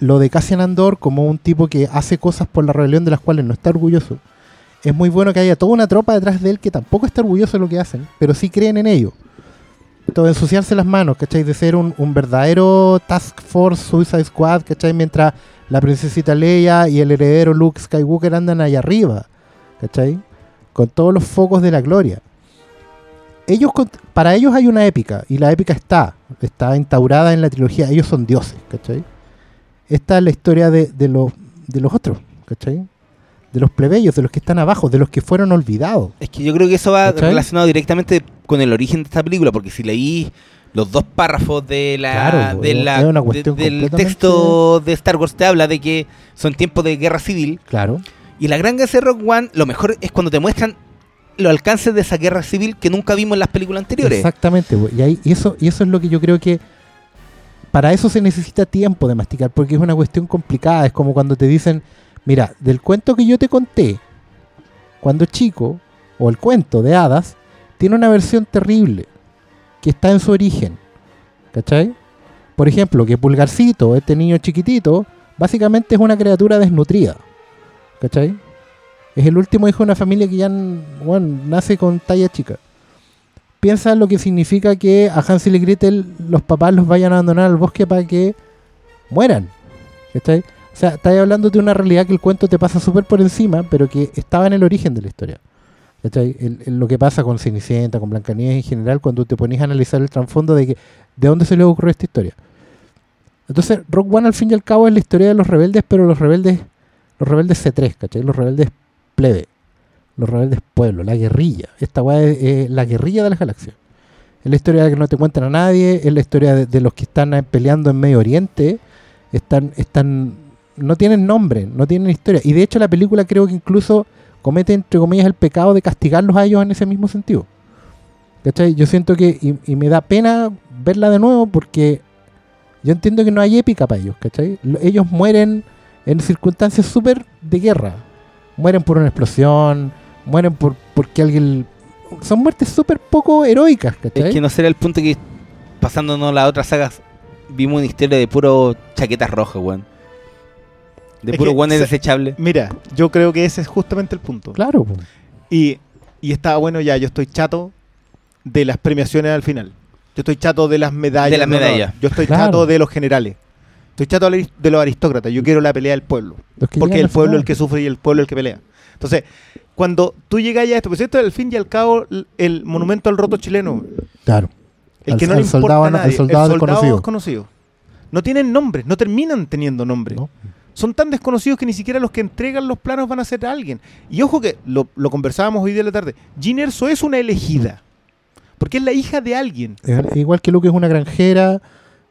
lo de Cassian Andor como un tipo que hace cosas por la rebelión de las cuales no está orgulloso. Es muy bueno que haya toda una tropa detrás de él que tampoco está orgulloso de lo que hacen, pero sí creen en ello. de ensuciarse las manos, ¿cachai? De ser un, verdadero Task Force Suicide Squad, ¿cachai? Mientras la princesita Leia y el heredero Luke Skywalker andan allá arriba, ¿cachai? Con todos los focos de la gloria. Ellos, para ellos hay una épica, y la épica está, está instaurada en la trilogía, ellos son dioses, ¿cachai? Esta es la historia de, de los, de los otros, ¿cachai? De los plebeyos, de los que están abajo, de los que fueron olvidados. Es que yo creo que eso va ¿Cachai? relacionado directamente con el origen de esta película, porque si leí los dos párrafos de la, Claro, de es la- una de- cuestión del texto de Star Wars te habla de que son tiempos de guerra civil Claro. y la gran gracia de Rock One lo mejor es cuando te muestran los alcances de esa guerra civil que nunca vimos en las películas anteriores. Exactamente, y, ahí- y eso, y eso es lo que yo creo que para eso se necesita tiempo de masticar, porque es una cuestión complicada. Es como cuando te dicen, mira, del cuento que yo te conté cuando chico, o el cuento de hadas, tiene una versión terrible que está en su origen. ¿Cachai? Por ejemplo, que Pulgarcito, este niño chiquitito, básicamente es una criatura desnutrida. ¿Cachai? Es el último hijo de una familia que ya nace con talla chica piensa en lo que significa que a Hansel y Gretel los papás los vayan a abandonar al bosque para que mueran. ¿Cachai? O sea, estás hablando de una realidad que el cuento te pasa súper por encima, pero que estaba en el origen de la historia. El- lo que pasa con Cenicienta, con Blancanieves en general, cuando te pones a analizar el trasfondo de que de dónde se le ocurrió esta historia. Entonces, Rock One al fin y al cabo es la historia de los rebeldes, pero los rebeldes, los rebeldes C3, ¿cachai? Los rebeldes plebe los rebeldes pueblo, la guerrilla. Esta weá es, la guerrilla de las galaxias. Es la historia de que no te cuentan a nadie, es la historia de, los que están eh, peleando en Medio Oriente. Están, están, no tienen nombre, no tienen historia. Y de hecho la película creo que incluso comete, entre comillas, el pecado de castigarlos a ellos en ese mismo sentido. ¿Cachai? Yo siento que, y, y me da pena verla de nuevo porque yo entiendo que no hay épica para ellos, ¿cachai? Lo- Ellos mueren en circunstancias súper de guerra. Mueren por una explosión, mueren por porque alguien... Son muertes súper poco heroicas, ¿cachai? Es que no será el punto que pasándonos las otras sagas vimos una historia de puro chaquetas rojas, weón. De Es puro que guanes se- desechables. Mira, yo creo que ese es justamente el punto. Claro. Y, y estaba bueno ya, yo estoy chato de las premiaciones al final. Yo estoy chato de las medallas. De las no, no, medallas. Yo estoy Claro. chato de los generales. Estoy chato de los aristócratas. Yo quiero la pelea del pueblo. Porque el pueblo es el que sufre y el pueblo es el que pelea. Entonces, cuando tú llegas a esto, pues esto es al fin y al cabo el, el monumento al roto chileno. Claro. El Al- que no le importa soldado a nadie, soldado desconocido. desconocido. No tienen nombres, no terminan teniendo nombre. ¿no? Son tan desconocidos que ni siquiera los que entregan los planos van a ser alguien. Y ojo que lo, lo conversábamos hoy día en la tarde. Jean Erso es una elegida. Porque es la hija de alguien. Es- Igual que Luke es una granjera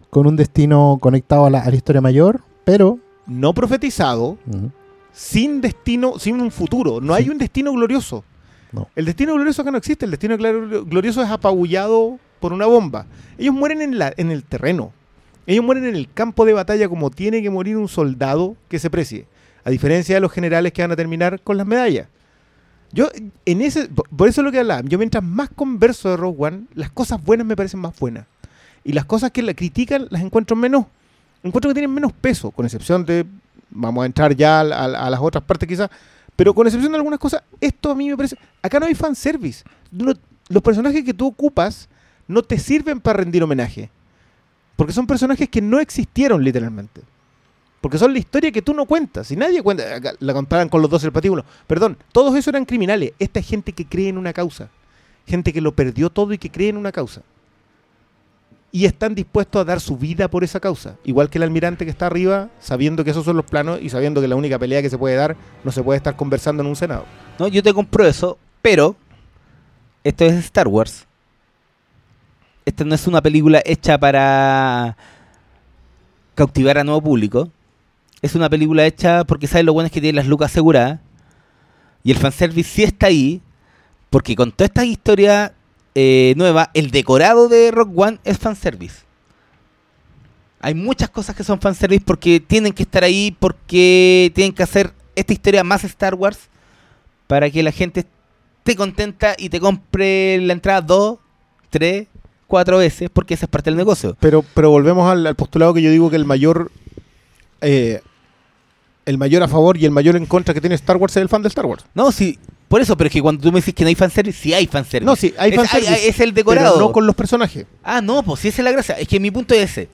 con un destino conectado a la, a la historia mayor, pero... No profetizado, sin destino, sin un futuro. No Sí. hay un destino glorioso. No. El destino glorioso acá no existe. El destino glor- glorioso es apabullado por una bomba. Ellos mueren en, la, en el terreno. Ellos mueren en el campo de batalla como tiene que morir un soldado que se precie. A diferencia de los generales que van a terminar con las medallas. Yo, en ese, por- por eso es lo que hablaba. Yo mientras más converso de Rogue One, las cosas buenas me parecen más buenas. Y las cosas que la critican las encuentro menos. Encuentro que tienen menos peso, con excepción de. Vamos a entrar ya a, a- las otras partes quizás. Pero con excepción de algunas cosas, esto a mí me parece. Acá no hay fanservice. No- los personajes que tú ocupas no te sirven para rendir homenaje. Porque son personajes que no existieron literalmente. Porque son la historia que tú no cuentas. Y nadie cuenta. La comparan con los dos el patíbulo. Perdón, todos esos eran criminales. Esta es gente que cree en una causa. Gente que lo perdió todo y que cree en una causa. Y están dispuestos a dar su vida por esa causa. Igual que el almirante que está arriba, sabiendo que esos son los planos y sabiendo que la única pelea que se puede dar no se puede estar conversando en un senado. No, yo te compro eso, pero esto es Star Wars. Esta no es una película hecha para cautivar a nuevo público. Es una película hecha porque sabes lo bueno es que tiene las lucas aseguradas. Y el fanservice sí está ahí. Porque con toda esta historia eh, nueva, el decorado de Rock One es fanservice. Hay muchas cosas que son fanservice porque tienen que estar ahí, porque tienen que hacer esta historia más Star Wars para que la gente esté contenta y te compre la entrada dos, tres, cuatro veces, porque esa es parte del negocio. Pero, pero volvemos al, al postulado que yo digo que el mayor eh, el mayor a favor y el mayor en contra que tiene Star Wars es el fan de Star Wars. No, sí, Por eso, pero es que cuando tú me dices que no hay fanservice, sí hay fanservice. No, sí, hay es, fanservice, es el decorado. Pero no con los personajes. Ah, no, pues sí, esa es la gracia. Es que mi punto es ese.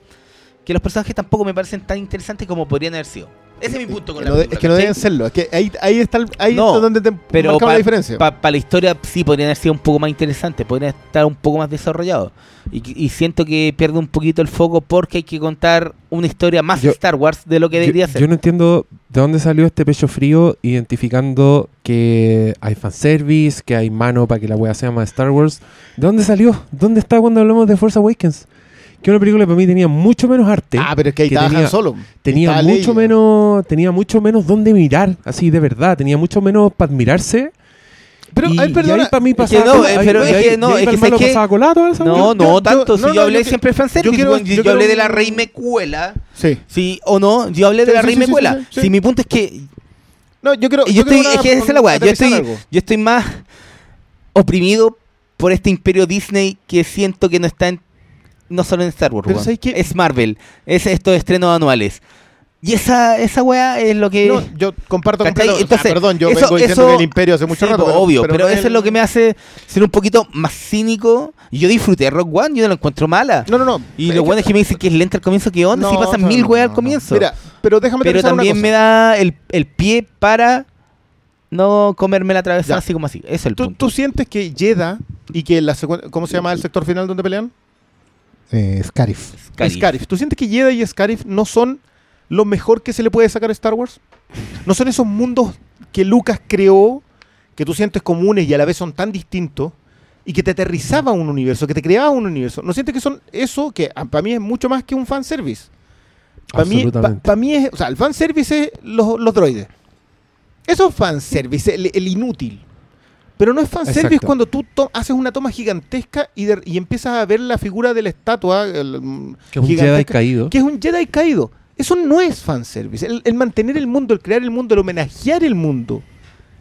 Que los personajes tampoco me parecen tan interesantes como podrían haber sido. Ese es mi punto con la no de- película, es que no deben serlo. Es que ahí, ahí está, el- ahí No, está donde te Pero marcamos para la diferencia. la historia sí podrían haber sido un poco más interesantes, podrían estar un poco más desarrollados. Y, y siento que pierde un poquito el foco porque hay que contar una historia más Yo- Star Wars de lo que debería yo, ser. yo no entiendo de dónde salió este pecho frío identificando que hay fanservice, que hay mano para que la wea sea más Star Wars. ¿De dónde salió? ¿Dónde está cuando hablamos de Force Awakens? Que una película para mí tenía mucho menos arte. ah, pero es que ahí que trabajan tenía- solo. tenía mucho menos tenía mucho menos dónde mirar así de verdad tenía mucho menos para admirarse Pero, y, ay, y perdona. ahí para mí que pasaba no, ahí- pero y es que no, y es que ¿sabes qué? pasaba colado, ¿esa No, no yo- tanto. no, si no, yo hablé yo que- siempre fanservice. yo quiero- Yo, yo yo hablé de la Rey Mecuela. Sí. Sí o no, yo hablé de la sí, Rey Mecuela. sí, sí. Si mi punto es que No, yo creo. Y yo estoy, es que esa es la weá, Yo estoy, yo estoy más oprimido por este imperio Disney que siento que no está en, no solo en Star Wars, Pero weón. ¿sabes qué? es Marvel, es estos estrenos anuales. Y esa, esa weá es lo que... No, yo comparto completamente. Entonces, perdón, yo eso- vengo diciendo eso- que el imperio hace mucho Sí, rato. po, obvio, pero, eso es lo que me hace ser un poquito más cínico. Yo disfruté de Rock One, yo no la encuentro mala. No, no, no. y lo bueno es que me dicen que es lenta al comienzo, que onda? si No, pasan no, mil weas al comienzo. Mira, pero déjame pero aterrizar una también cosa. me da el, el pie para no comerme la travesada así como así. Es el ¿Tú, punto. tú sientes que Jedha y que la ¿Cómo se llama el sector final donde pelean? Eh, Scarif. Scarif. Scarif. ¿Tú sientes que Jedha y Scarif no son lo mejor que se le puede sacar a Star Wars? ¿No son esos mundos que Lucas creó, que tú sientes comunes y a la vez son tan distintos, y que te aterrizaba un universo, que te creaba un universo? ¿No sientes que son eso que para mí es mucho más que un fanservice? Para mí, pa- mí es, o sea, el fanservice es los, los droides. Eso es fanservice, el, el inútil. Pero no es fanservice Exacto. cuando tú haces una toma gigantesca y, de- y empiezas a ver la figura de la estatua el, mm, que es un Jedi gigantesca, caído que es un Jedi caído. Eso no es fanservice. El, el mantener el mundo, el crear el mundo, el homenajear el mundo,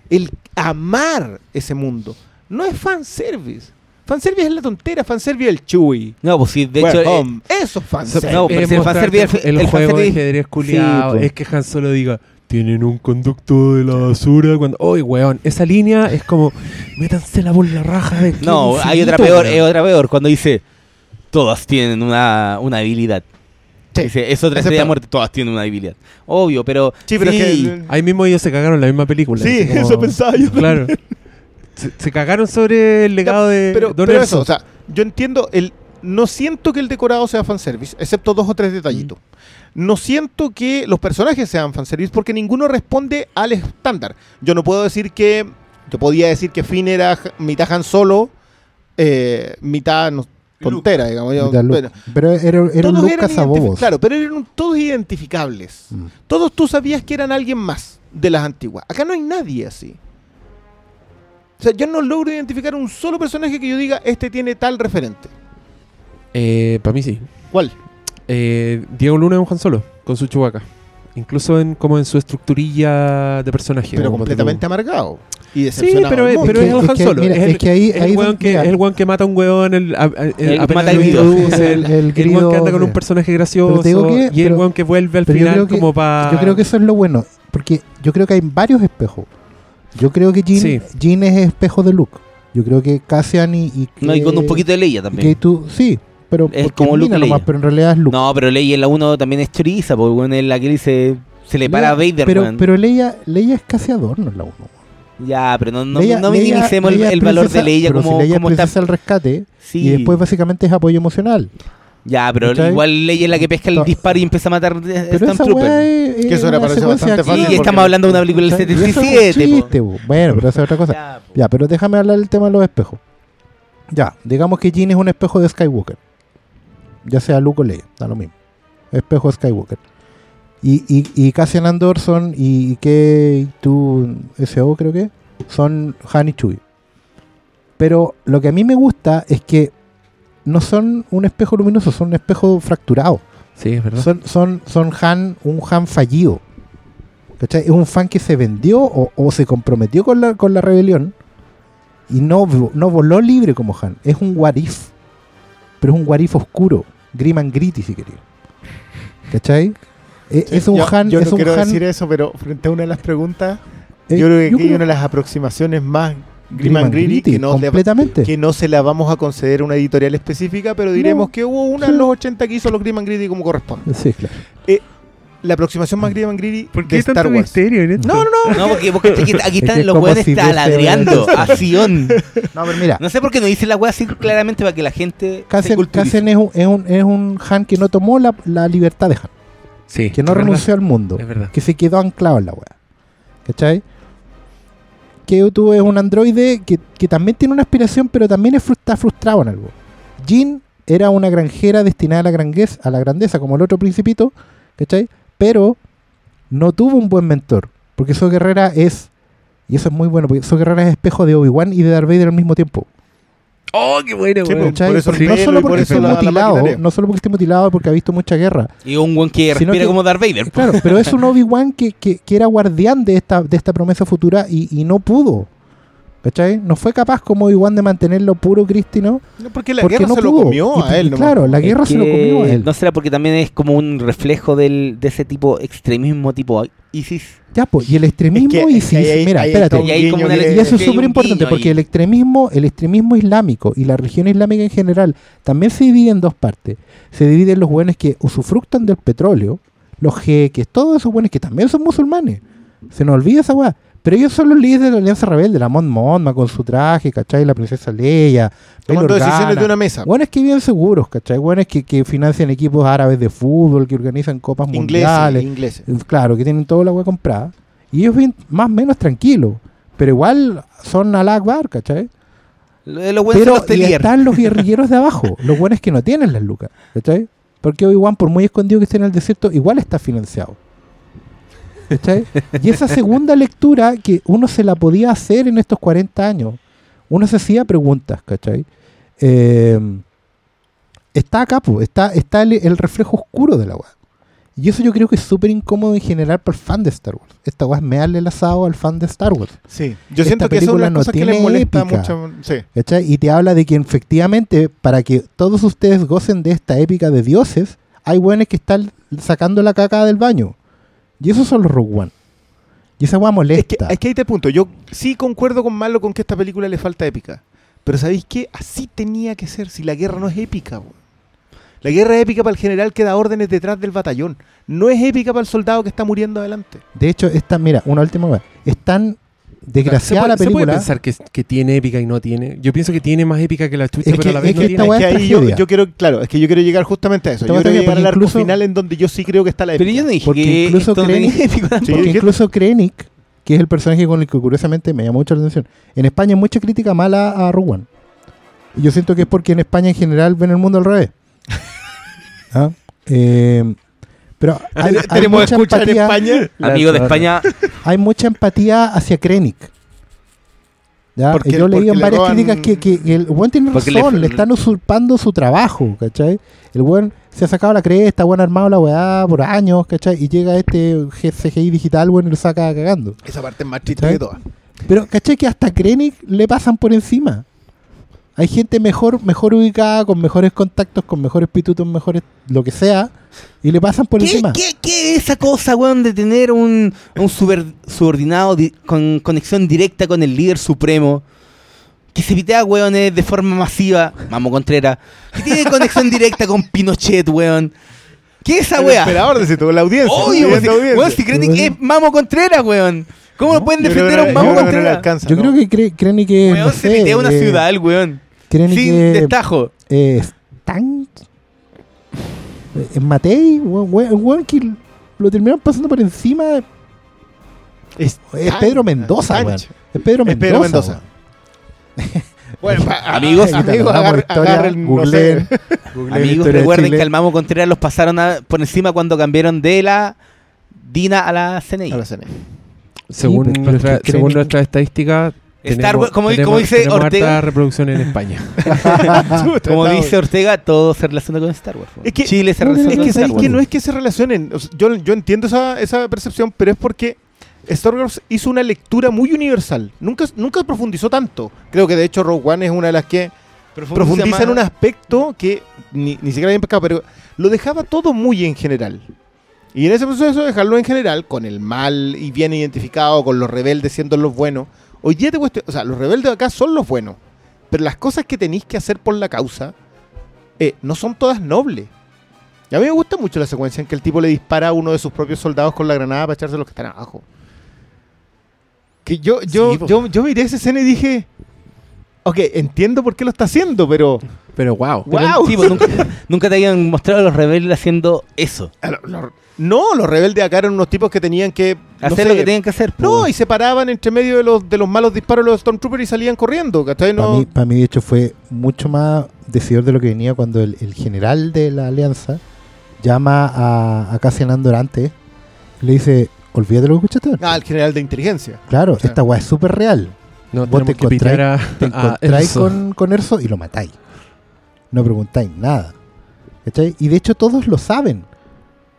el amar ese mundo, no es fanservice. Fanservice es la tontera, fanservice es el Chewie. No, pues sí, de We're hecho... eh. Eso es fanservice. No, pero es si el fanservice- el, el juego de fanservice- ajedrez culiado Sí, po. es que Han Solo diga tienen un conducto de la basura cuando oye weón esa línea es como métansela por la raja de no, hay otra peor, hay otra peor, cuando dice... Todas tienen una, una habilidad. Sí, Dice, es otra estrella de muerte, todas tienen una habilidad. Obvio, pero... Sí, pero es que. ahí mismo ellos se cagaron en la misma película Sí, como- eso pensaba yo. claro se, se cagaron sobre el legado de pero, Don pero eso, o sea, yo entiendo, el, no siento que el decorado sea fanservice, excepto dos o tres detallitos. No siento que los personajes sean fanservice porque ninguno responde al estándar. Yo no puedo decir que, yo podía decir que Finn era mitad Han Solo, eh, mitad no, tontera, digamos. yo- bueno, Pero era, era un eran cazabobos. identifi- Claro, pero eran todos identificables. Mm. Todos tú sabías que eran alguien más de las antiguas. Acá no hay nadie así. O sea, yo no logro identificar un solo personaje que yo diga, este tiene tal referente. Eh, para mí sí ¿Cuál? Eh, Diego Luna es un Han Solo con su chubaca incluso en como en su estructurilla de personaje Pero completamente amargado. Y Sí, decepcionado. pero, es, pero Es es, que- el es Han Solo. mira, es el, es que ahí- el ahí weón donde- que, mira. es el weón que mata a un weón, el, el- grido. introduce, El- el, el el grido weón que anda con un personaje gracioso que- y el pero- weón que vuelve al final que- como para... Yo creo que eso es lo bueno. Porque yo creo que hay varios espejos. Yo creo que Jean, Sí. Jean es espejo de Luke. Yo creo que Cassian y. y No, y con un poquito de Leia también. que tú, sí, pero Es como Luke nomás, pero en realidad es Luke. No, pero Leia en la 1 también es choriza, porque bueno, es la que dice... Se le para a Vader, pero, pero Leia, Leia es casi adorno en la 1. Ya, pero no, no, Leia- no Leia- minimicemos el- Leia el, es valor de Leia pero como, si Leia como es está... al rescate Sí. y después básicamente es apoyo emocional. Ya, pero ¿Cachai? igual Leia es la que pesca el disparo y empieza a matar Pero esa Stormtrooper. weá es, Que eso una parece bastante fácil Sí, porque- estamos hablando de una película del ¿Cachai? Y eso es un 77, po. chiste, po. Bueno, pero eso es otra cosa. Ya, pero déjame hablar del tema de los espejos. Ya, digamos que Jean es un espejo de Skywalker. Ya sea Luke o Leia, da lo mismo. Espejo Skywalker. Y, y, y Cassian Andor son, y, y que tú, SO creo que, son Han y Chewie. Pero lo que a mí me gusta es que no son un espejo luminoso, son un espejo fracturado. Sí, es verdad. Son, son, son Han, un Han fallido. ¿Cachai? Es un fan que se vendió o, o se comprometió con la, con la rebelión y no, no voló libre como Han. Es un what if. Pero es un what if oscuro. Grim and gritty, si quería. ¿Cachai? E- Sí, es un yo, Han. Yo es no un quiero Han decir eso, pero frente a una de las preguntas, Eh, yo creo que yo aquí hay una de las aproximaciones más Grim and Gritty, que no, le- completamente. que no se la vamos a conceder a una editorial específica, pero diremos No. que hubo una en los 80 que hizo los Grim and Greedy como corresponde. Sí, claro. La aproximación más Grim and Greedy ¿Por de qué Star tanto Wars. misterio en esto? No, no, no. No, porque, porque aquí, aquí Es que están es los como weones si taladreando a Sion. No, pero mira, No sé por qué no dicen la wea así claramente para que la gente. Cassian es, un, es, un, es un Han que no tomó la, la libertad de Han, Sí. que no verdad, renunció al mundo, Es verdad. que se quedó anclado en la wea. ¿Cachai? Que tú es un androide que, que también tiene una aspiración, pero también es está frustrado en algo. Jean era una granjera destinada a la, grandeza, a la grandeza, como el otro principito, ¿cachai? Pero no tuvo un buen mentor, porque su guerrera es, y eso es muy bueno, porque su guerrera es espejo de Obi-Wan y de Darth Vader al mismo tiempo. ¡Oh, qué bueno, Sí, por eso no solo porque esté la- la mutilado, no solo porque esté mutilado, porque ha visto mucha guerra. Y un weón que respira que- como Darth Vader. Claro, pero es un Obi-Wan que, que, que era guardián de esta, de esta promesa futura y, y no pudo. ¿Cachai? No fue capaz como Obi-Wan de mantenerlo puro prístino. No, porque la porque guerra no se lo comió a él. claro, la Es guerra se lo que comió a él. No será porque también es como un reflejo del, de ese tipo extremismo tipo ISIS. Ya, pues, y el extremismo Es que- y es que ahí- ahí- mira, espérate. Y una- eso es súper importante porque ahí. el extremismo, el extremismo islámico y la religión islámica en general también se divide en dos partes. Se dividen los buenos que usufructan del petróleo, los jeques, todos esos buenos que también son musulmanes. Se nos olvida esa weá. Pero ellos son los líderes de la Alianza Rebelde, la Mon Monma con su traje, ¿cachai? La princesa Leia, Tomando decisiones de una mesa. Buenos que viven seguros, ¿cachai? Buenos que, que financian equipos árabes de fútbol, que organizan copas Ingleses, mundiales. ingleses. Claro, que tienen toda la wea comprada. Y ellos viven más o menos tranquilos. Pero igual son al Akbar, ¿cachai? De los Pero los están los guerrilleros de abajo, los buenos que no tienen las lucas, ¿cachai? Porque Obi-Wan, por muy escondido que esté en el desierto, igual está financiado. ¿Cachai? Y esa segunda lectura que uno se la podía hacer en estos 40 años, uno se hacía preguntas, ¿cachai? Eh, está acá, po, está, está el, el reflejo oscuro de la weá. Y eso yo creo que es súper incómodo en general para el fan de Star Wars. Esta weá es mearle el asado al fan de Star Wars. Sí, yo Esta siento que son película las no cosas que tiene les molesta épica. mucho. Sí. Y te habla de que efectivamente, para que todos ustedes gocen de esta épica de dioses, hay buenos que están sacando la caca del baño. Y esos son los Rogue One. Y esa weá Es que, molesta. es que ahí te punto. Yo sí concuerdo con Malo con que a esta película le falta épica. Pero ¿sabéis qué? Así tenía que ser si la guerra no es épica. weón. La guerra es épica para el general que da órdenes detrás del batallón. No es épica para el soldado que está muriendo adelante. De hecho, esta, mira, una última weá. Es tan desgraciada ¿Se la puede, se puede película. pensar que, que tiene épica y no tiene? Yo pienso que tiene más épica que la chucha, Es pero que- a la vez es no que tiene. Es que ahí yo, yo quiero, claro, es que yo quiero llegar justamente a eso. Esta Yo quiero llegar al arco final en donde yo sí creo que está la épica. Pero yo no dije Porque que incluso. Sí, Porque incluso Krennic, que es el personaje con el que curiosamente me llama mucho la atención, en España hay mucha crítica mala a One. Y yo siento que es porque en España en general ven el mundo al revés. ¿Ah? Eh, pero hay, hay Tenemos mucha escucha en empatía, España. Amigo de España, hay mucha empatía hacia Krennic. ¿Ya? Porque- yo leí en le varias roban- críticas que, que- que el buen tiene Porque razón, le- le, están usurpando su trabajo, ¿cachai? El buen se ha sacado la cresta, buen armado la weá por años, ¿cachai? Y llega este CGI digital, bueno, y lo saca cagando. Esa parte es más triste de todas. Pero, ¿cachai? Que hasta Krennic le pasan por encima. Hay gente mejor, mejor ubicada, con mejores contactos, con mejores pitutos, mejores lo que sea, y le pasan por ¿Qué, encima. qué, qué es esa cosa, weón, de tener un, un super- subordinado di- con conexión directa con el líder supremo? Que se pitea, weones, de forma masiva. Mamo Contreras. Que tiene conexión directa con Pinochet, weón. ¿Qué es esa El weá? emperador de todo, la audiencia. Obvio, si, audiencia. weón, si Krennic es Mamo Contreras, weón. ¿Cómo lo pueden defender a que un Mamo que Contreras? Yo creo que cre- Krennic es. Weón, no se sé, pitea una eh, ciudad, el weón. Sin es- destajo. eh, Stan- Es Matei, weón, que lo terminaron pasando por encima. Es, Es Pedro Mendoza, weón. Es Pedro Es Mendoza. Pedro Mendoza. Bueno, pa- Amigos, amigos, agarren, historia, agarren, no googleen. sé. Amigos, recuerden que al Mamo Contreras los pasaron a- por encima cuando cambiaron de la Dina a la CNI. A la CNE. Según, pero nuestra, es según nuestra estadística, Star Wars- como- tenemos- como dice Ortega- harta reproducción en España. Como dice. Ortega, todo se relaciona con Star Wars. Es que- Chile se relaciona Es con que Star Wars. que no es que se relacionen. O sea, yo, yo entiendo esa, esa percepción, pero es porque Star Wars hizo una lectura muy universal. Nunca, nunca profundizó tanto. Creo que de hecho Rogue One es una de las que profundiza en un aspecto que ni, ni siquiera habían pescado, pero lo dejaba todo muy en general. Y en ese proceso dejarlo en general, con el mal y bien identificado, con los rebeldes siendo los buenos. Hoy día te cuestiono, o sea, los rebeldes de acá son los buenos, pero las cosas que tenéis que hacer por la causa eh, no son todas nobles. Y a mí me gusta mucho la secuencia en que el tipo le dispara a uno de sus propios soldados con la granada para echarse a los que están abajo. Que yo, yo, Sí, po. yo, yo miré esa escena y dije, ok, entiendo por qué lo está haciendo, pero Pero wow. Pero, ¡Wow! sí, pues, nunca, nunca te habían mostrado a los rebeldes haciendo eso. Lo- lo- no, los rebeldes acá eran unos tipos que tenían que no Hacer sé, lo que tenían que hacer. pues. No, y se paraban entre medio de los, de los malos disparos de los Stormtroopers y salían corriendo, ¿cachai? Para No, mí, pa' mí, de hecho, fue mucho más decidor de lo que venía cuando el, el general de la alianza llama a, a Cassian Andor antes y le dice, olvídate lo que escuchaste. antes". Ah, el general de inteligencia. Claro, esta weá es súper real. No, Vos te encontráis Erso. con, con Erso y lo matáis. No preguntáis nada. ¿Cachai? Y de hecho todos lo saben.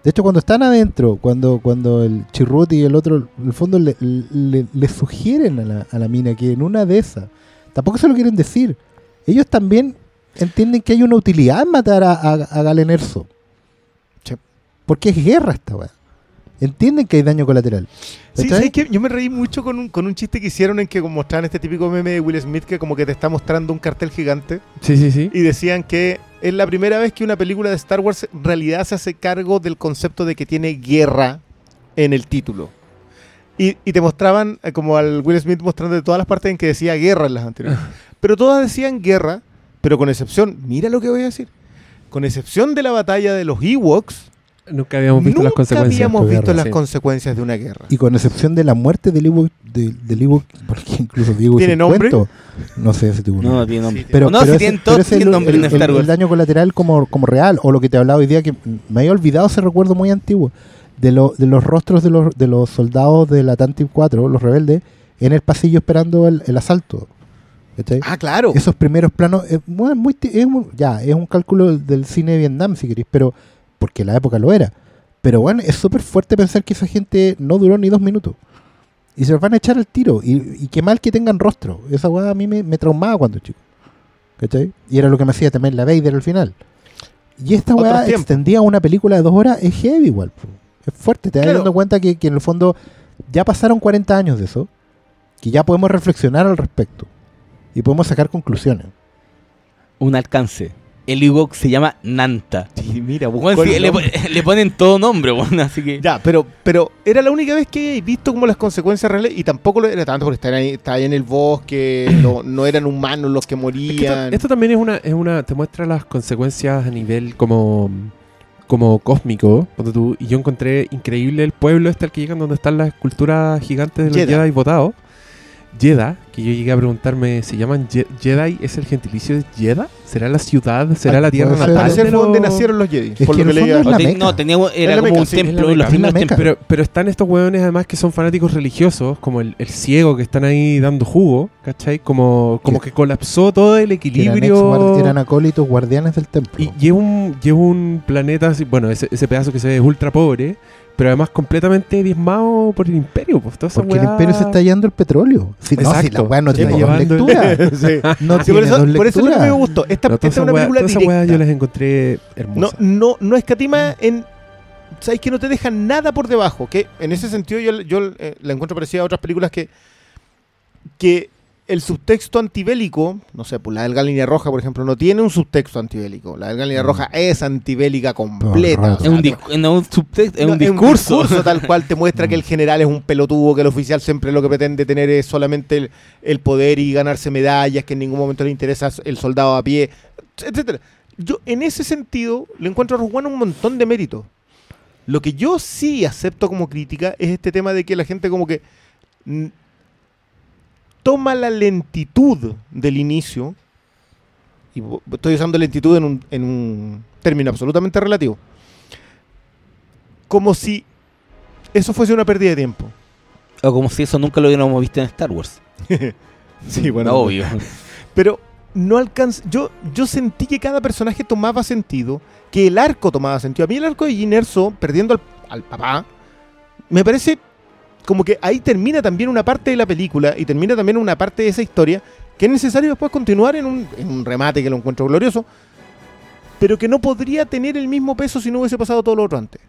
De hecho, cuando están adentro, cuando, cuando el Chirrut y el otro, en el fondo le, le- le sugieren a la, a la mina que en una de esas, tampoco se lo quieren decir. Ellos también entienden que hay una utilidad en matar a, a, a Galen Erso. Sí. Porque es guerra esta weá. Entienden que hay daño colateral. Sí. Yo me reí mucho con un, con un chiste que hicieron en que mostraban este típico meme de Will Smith que como que te está mostrando un cartel gigante Sí, sí, sí. y decían que es la primera vez que una película de Star Wars en realidad se hace cargo del concepto de que tiene guerra en el título. Y, y te mostraban eh, como al Will Smith mostrando de todas las partes en que decía guerra en las anteriores. pero todas decían guerra, pero con excepción, mira lo que voy a decir, con excepción de la batalla de los Ewoks, Nunca habíamos visto nunca las consecuencias. habíamos de visto guerra, las sí. consecuencias de una guerra. Y con excepción de la muerte del Ewok, de- del Ewok, porque incluso Diego ¿Tiene nombre? cuento. No sé si tuvo No, nombre. no tiene nombre. Pero, no, pero si ese- tienen todos ese tienen el, nombre en el- Star el daño colateral como, como real, o lo que te hablaba hoy día, que me había olvidado ese recuerdo muy antiguo, de, lo- de los rostros de los, de los soldados de la Tantive 4, los rebeldes, en el pasillo esperando el, el asalto. ¿Cachai? Ah, claro. Esos primeros planos, es muy, es muy- ya, es un cálculo del- del cine de Vietnam, si queréis, pero porque la época lo era. Pero bueno, es súper fuerte pensar que esa gente no duró ni dos minutos. Y se los van a echar al tiro. Y, y qué mal que tengan rostro. Esa weá a mí me, me traumaba cuando chico. ¿Cachai? Y era lo que me hacía temer la Vader al final. Y esta weá extendía una película de dos horas, es heavy igual. po. Es fuerte. Te das Claro. dando cuenta que, que en el fondo ya pasaron 40 años de eso. Que ya podemos reflexionar al respecto. Y podemos sacar conclusiones. Un alcance. El Ewok se llama Nanta. Sí, mira, Bueno, sí, le, ponen todo nombre, bueno, así que... Ya, pero, pero era la única vez que he visto como las consecuencias reales y tampoco lo era tanto porque estaban ahí, estaban ahí en el bosque, no, no eran humanos los que Es que morían. esto, esto también es una, es una, te muestra las consecuencias a nivel como, como cósmico. Cuando tú, y yo encontré increíble el pueblo este al que llegan donde están las esculturas gigantes de los Jedha. Jedi votados. Jeddah, que yo llegué a preguntarme, ¿se llaman Je- Jedi? ¿Es el gentilicio de Jeddah? ¿Será la ciudad? ¿Será Ah, la tierra ser. Natal? de fue donde nacieron los Jedi. Es por que lo que leía. no, tenía, era la como Meca, un sí, templo, Meca. los primeros Meca. templos. Pero, pero están estos hueones además que son fanáticos religiosos, como el, el ciego que están ahí dando jugo, ¿cachai? Como, como Que- que colapsó todo el equilibrio. eran acólitos guardianes del templo. Y, y es un, y es un planeta, así- bueno, ese, ese pedazo que se ve es ultra pobre, pero además completamente diezmado por el imperio. Pues, toda esa porque el imperio se está yendo el petróleo. Si, no, si la weá no tiene dos llevando el- lecturas. Sí. No Sí, tiene por eso, dos por eso es lo que me gustó. Esta, No, es una weá- película toda esa weá directa. yo las encontré No, hermosas. no, no escatima en. ¿Sabes que no te dejan nada por debajo? Que en ese sentido yo, yo eh, la encuentro parecida a otras películas que. que el subtexto antibélico, no sé, pues la delga línea roja, por ejemplo, no tiene un subtexto antibélico. La delga línea Mm. roja es antibélica completa. rato. o sea, Es un, no- dis- no, un subtexto, es no, un discurso. tal cual te muestra que el general es un pelotudo, que el oficial siempre lo que pretende tener es solamente el, el poder y ganarse medallas, que en ningún momento le interesa el soldado a pie, etcétera. Yo en ese sentido le encuentro a One un montón de méritos. Lo que yo sí acepto como crítica es este tema de que la gente como que toma la lentitud del inicio, y estoy usando lentitud en un, en un término absolutamente relativo, como si eso fuese una pérdida de tiempo. O como si eso nunca lo hubiéramos visto en Star Wars. Sí, Obvio. Pero no alcanza. Yo, yo sentí que cada personaje tomaba sentido, que el arco tomaba sentido. A mí el arco de Jyn Erso, perdiendo al, al papá, me parece como que ahí termina también una parte de la película y termina también una parte de esa historia que es necesario después continuar en un, remate que lo encuentro glorioso, pero que no podría tener el mismo peso si no hubiese pasado todo lo otro antes.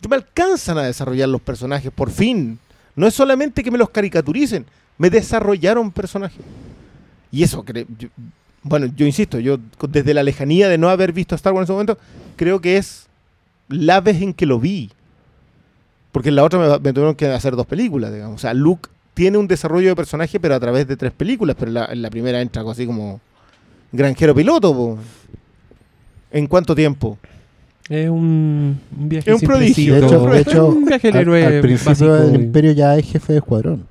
yo me alcanzan a desarrollar los personajes, por fin. No es solamente que me los caricaturicen, me desarrollaron personajes. Y eso, bueno, yo insisto, yo desde la lejanía de no haber visto Star Wars en ese momento, creo que es la vez en que lo vi. Porque en la otra me, me tuvieron que hacer dos películas, digamos. O sea, Luke tiene un desarrollo de personaje, pero a través de tres películas. Pero en la, en la primera entra algo así como granjero piloto. po. ¿En cuánto tiempo? Es un, un viaje Es un prodigio. De hecho, de hecho, un viaje del al, héroe al principio básico del y- Imperio ya es jefe de escuadrón.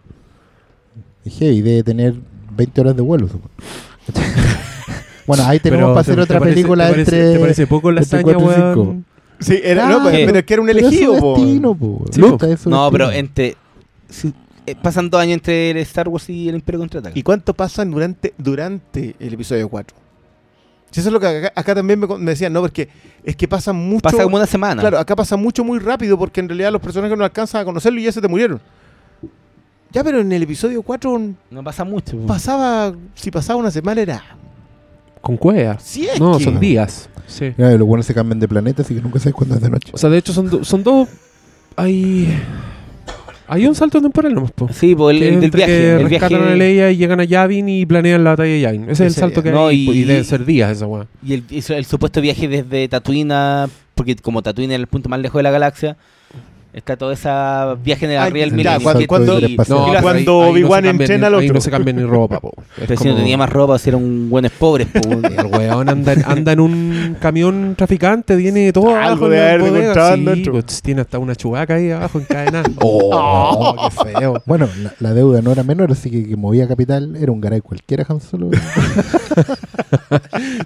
Es heavy, debe tener 20 horas de vuelo. bueno, ahí tenemos Pero para hacer ¿te- otra parece- película te parece, entre... ¿Te parece poco la hazaña, y weón? Sí, era, no, pero, pero es que era un elegido. po. destino, po. Sí, po. su No, pero entre. si- eh, pasan dos años entre el Star Wars y el Imperio Contraataca. ¿Y cuánto pasan durante, durante el episodio 4? Si eso es lo que acá, acá también me, decían, no, porque es que pasa mucho. Pasa como una semana. Claro, acá pasa mucho muy rápido porque en realidad los personajes no alcanzan a conocerlo y ya se te murieron. Ya, pero en el episodio 4 No pasa mucho. po. pasaba, si pasaba una semana era... Con cueva. Si es No, que- son días. Sí. Los buenos se cambian de planeta, así que nunca sabes cuándo es de noche. O sea, de hecho son, do- son dos... Hay... Hay un salto temporal nomás, po. Sí, pues el, Que el del entre viaje. que El rescatan viaje a Leia y llegan a Yavin y planean la batalla de Yavin. Ese es el Ese- salto que no, hay. y- Y, deben ser días esa weá. y el, y el supuesto viaje desde Tatooine a- Porque como Tatooine es el punto más lejos de la galaxia. Está todo ese viaje en el ya, Millennium, cuando- cuando- y- No, y cuando no Obi-Wan cambian entrena al Ahí otro. no se cambia ni ropa, po. Es Pero si no tenía más ropa, si era un buen pobre. po. El weón anda, anda en un camión traficante, tiene todo Algo abajo de la haber contrabando sí, pues, tiene hasta una chubaca ahí abajo encadenada. ¡Oh! ¡Qué feo! Bueno, la, la deuda no era menor, así que que movía capital era un garay cualquiera, Han Solo.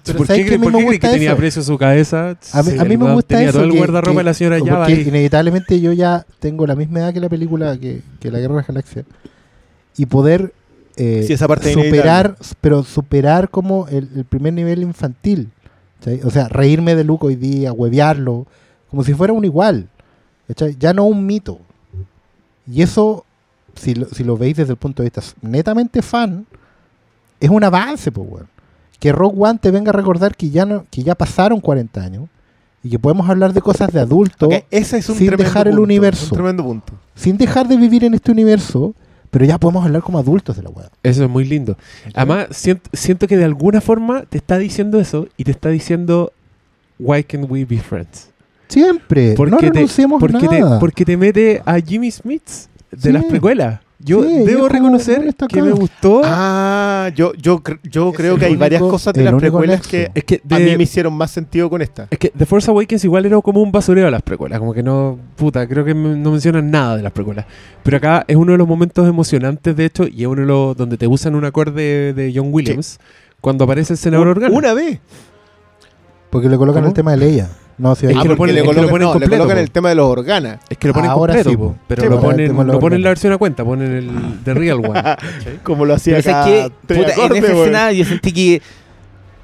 Pero ¿Por ¿sabes qué, por gusta que tenía eso? precio su cabeza? A mí, Sí, a mí me gusta tenía eso. todo el que- guardarropa que- de la señora Java porque ahí. inevitablemente yo ya tengo la misma edad que la película, que, que la Guerra de las Galaxias. Y poder eh, Sí, esa parte superar, pero superar como el, el primer nivel infantil. O sea, reírme de Luke hoy día, huevearlo, como si fuera un igual. ¿cachai? Ya no un mito. Y eso, si lo, si lo veis desde el punto de vista netamente fan, es un avance, pues, weón. Que Rogue One te venga a recordar que ya, no, que ya pasaron 40 años y que podemos hablar de cosas de adulto Ok, ese es un sin dejar el punto, universo. Un tremendo punto. sin dejar de vivir en este universo, pero ya podemos hablar como adultos de la weá. Eso es muy lindo. Además, siento, siento que de alguna forma te está diciendo eso y te está diciendo, Why can't we be friends? Siempre, no Porque, te, renunciemos porque, te, nada. porque te mete a Jimmy Smith de Sí. las precuelas. Yo Sí, debo reconocer que me gustó. Ah, yo, yo, yo creo que hay varias cosas de las precuelas nexo. que es que a mí de- me hicieron más sentido con esta. Es que The Force Awakens igual era como un basureo a las precuelas, como que no, puta, creo que no mencionan nada de las precuelas. Pero acá es uno de los momentos emocionantes, de hecho, y es uno de los donde te usan un acorde de John Williams cuando aparece el senador Un- Organa. Una vez. Porque le colocan ¿Cómo? el tema de Leia. No, si Es hay- que ah, lo ponen- le es que lo colocan, ponen no, le completo, colocan po. el tema de los organas. Es que lo ponen Ahora completo, sí, pero Sí, lo po. ponen, El tema de no ponen la versión a cuenta, ponen el de Real One. Como lo hacía acá. ¿sabes qué? Tres Puta, en esa escena yo sentí que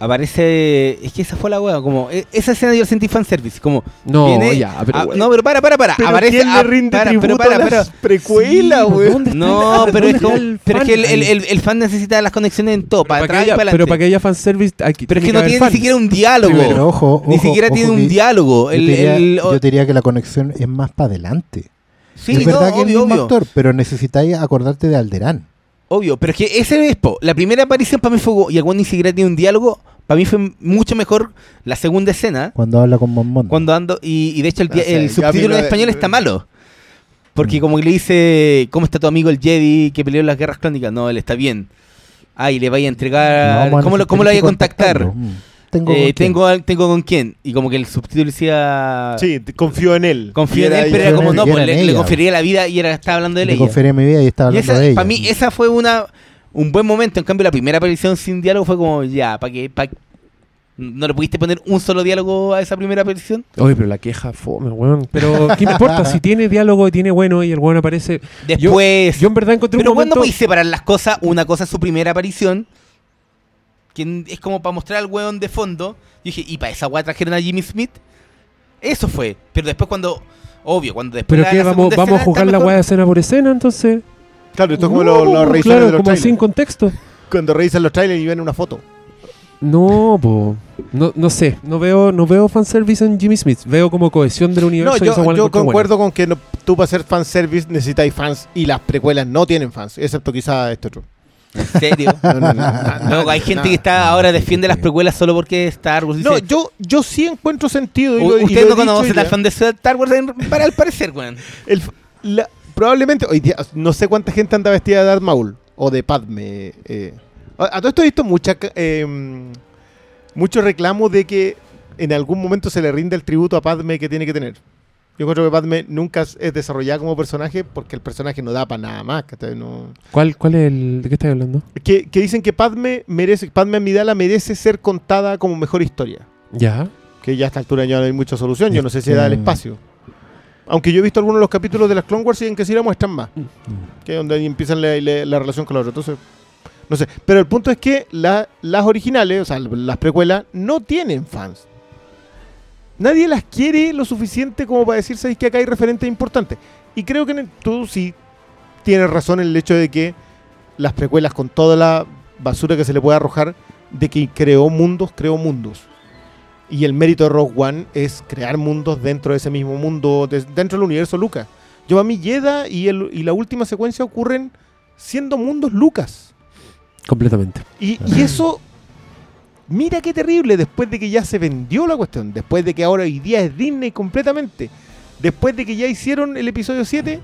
aparece. Es que esa fue la wea. Como, e- esa escena yo sentí fanservice. Como, No, viene- ya, pero no, pero para, para, para. Pero aparece. ¿quién le rinde para, tributo pero para, a para. las precuelas, Sí, weón? ¿dónde está No, pero es, como- pero es que el, fan el, el, el fan necesita las conexiones en todo, Pero para que atrás y haya- para pero para que haya fanservice hay que Pero es que no tiene ni siquiera un diálogo. Pero ojo, ni siquiera ojo tiene un que diálogo. Yo, diría, yo que la conexión es más para adelante. sí, es no, verdad que es el obvio, mismo obvio. actor, pero necesitáis acordarte de Alderán. Obvio, pero es que ese es po. La primera aparición para mí fue. Y el ni siquiera tiene un diálogo. Para mí fue mucho mejor la segunda escena. Cuando habla con Mon Mothma. Cuando ando. Y, y de hecho el, sé, el a subtítulo en español está malo. Porque Mm. como que le dice. ¿Cómo está tu amigo el Jedi que peleó en las guerras clónicas? No, él está bien. Ah, y le vaya a entregar. No, bueno, ¿Cómo, lo, cómo lo vaya a contactar? Mm. Tengo, Eh, con quién. tengo, al- tengo con quién. Y como que el subtítulo decía. Sí, confío en él. Confío en él, pero era como no, pues le, le confería la vida y era estaba hablando de Le ella. conferí mi vida y estaba Y hablando esa, de ella. para mí esa fue una un buen momento. En cambio, la primera aparición sin diálogo fue como, ya, ¿para qué? pa- ¿No le pudiste poner un solo diálogo a esa primera aparición? Oye, pero la queja fome, weón. Pero, ¿qué me importa? Si tiene diálogo y tiene bueno y el weón aparece. Después... Yo en verdad encontré pero un cuando momento. podéis separar las cosas, una cosa es su primera aparición, que es como para mostrar al weón de fondo. Y dije, ¿y para esa weá trajeron a Jimmy Smith? Eso fue. Pero después cuando... Obvio, cuando después... ¿Pero qué? ¿Vamos, vamos a jugar la weá escena por escena entonces? Claro, esto es como No, los, los revisiones Claro, de los como trailers. sin contexto. Cuando revisan los trailers y ven una foto. No, po. No, no sé, no veo, no veo fanservice en Jimmy Smith. Veo como cohesión del universo. No, yo, yo concuerdo con que no- tú para hacer fanservice necesitáis fans y las precuelas no tienen fans, excepto quizá este otro. ¿En serio? No, no, hay gente que está ahora defiende las precuelas solo porque Star Wars. No, yo, yo sí encuentro sentido. y lo- y Usted lo no conoce fan de Star Wars en- para al parecer, weón. El probablemente, hoy día, no sé cuánta gente anda vestida de Darth Maul o de Padme. eh. A, a todo esto he visto mucha, eh, mucho reclamo de que en algún momento se le rinde el tributo a Padme que tiene que tener. Yo creo que Padme nunca es es desarrollada como personaje porque el personaje no da para nada más. ¿Cuál, ¿Cuál es el. ¿De qué estás hablando? que, que dicen que Padme merece, Padme Amidala merece ser contada como mejor historia. Ya. Que ya a esta altura ya no hay mucha solución. Yo no sé si da el espacio. Aunque yo he visto algunos de los capítulos de las Clone Wars y en que sí la muestran más. Que es donde ahí empiezan la, la- la relación con la otra. Entonces, no sé. Pero el punto es que la- las originales, o sea, las precuelas, no tienen fans. Nadie las quiere lo suficiente como para decir, ¿sabéis que acá hay referentes importantes? Y creo que el- tú sí tienes razón en el hecho de que las precuelas, con toda la basura que se le puede arrojar, de que creó mundos, creó mundos. Y el mérito de Rogue One es crear mundos dentro de ese mismo mundo, de- dentro del universo Lucas. Yo a mí Yeda y, el- y la última secuencia ocurren siendo mundos Lucas. Completamente. Y, y eso, mira qué terrible, después de que ya se vendió la cuestión, después de que ahora hoy día es Disney completamente, después de que ya hicieron el episodio 7,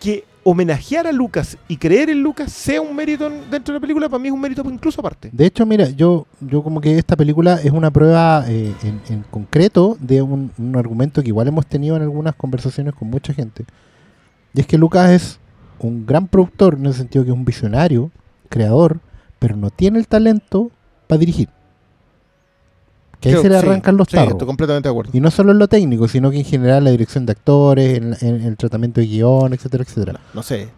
que homenajear a Lucas y creer en Lucas sea un mérito en- dentro de la película, para mí es un mérito incluso aparte. De hecho, mira, yo, yo como que esta película es una prueba eh, en, en concreto de un, un argumento que igual hemos tenido en algunas conversaciones con mucha gente. Y es que Lucas es un gran productor en el sentido que es un visionario, creador, pero no tiene el talento para dirigir. Que ahí Creo- se le sí, arrancan los sí, tarros. estoy completamente de acuerdo. Y no solo en lo técnico, sino que en general la dirección de actores, en, en el tratamiento de guion, etcétera, etcétera. No sé,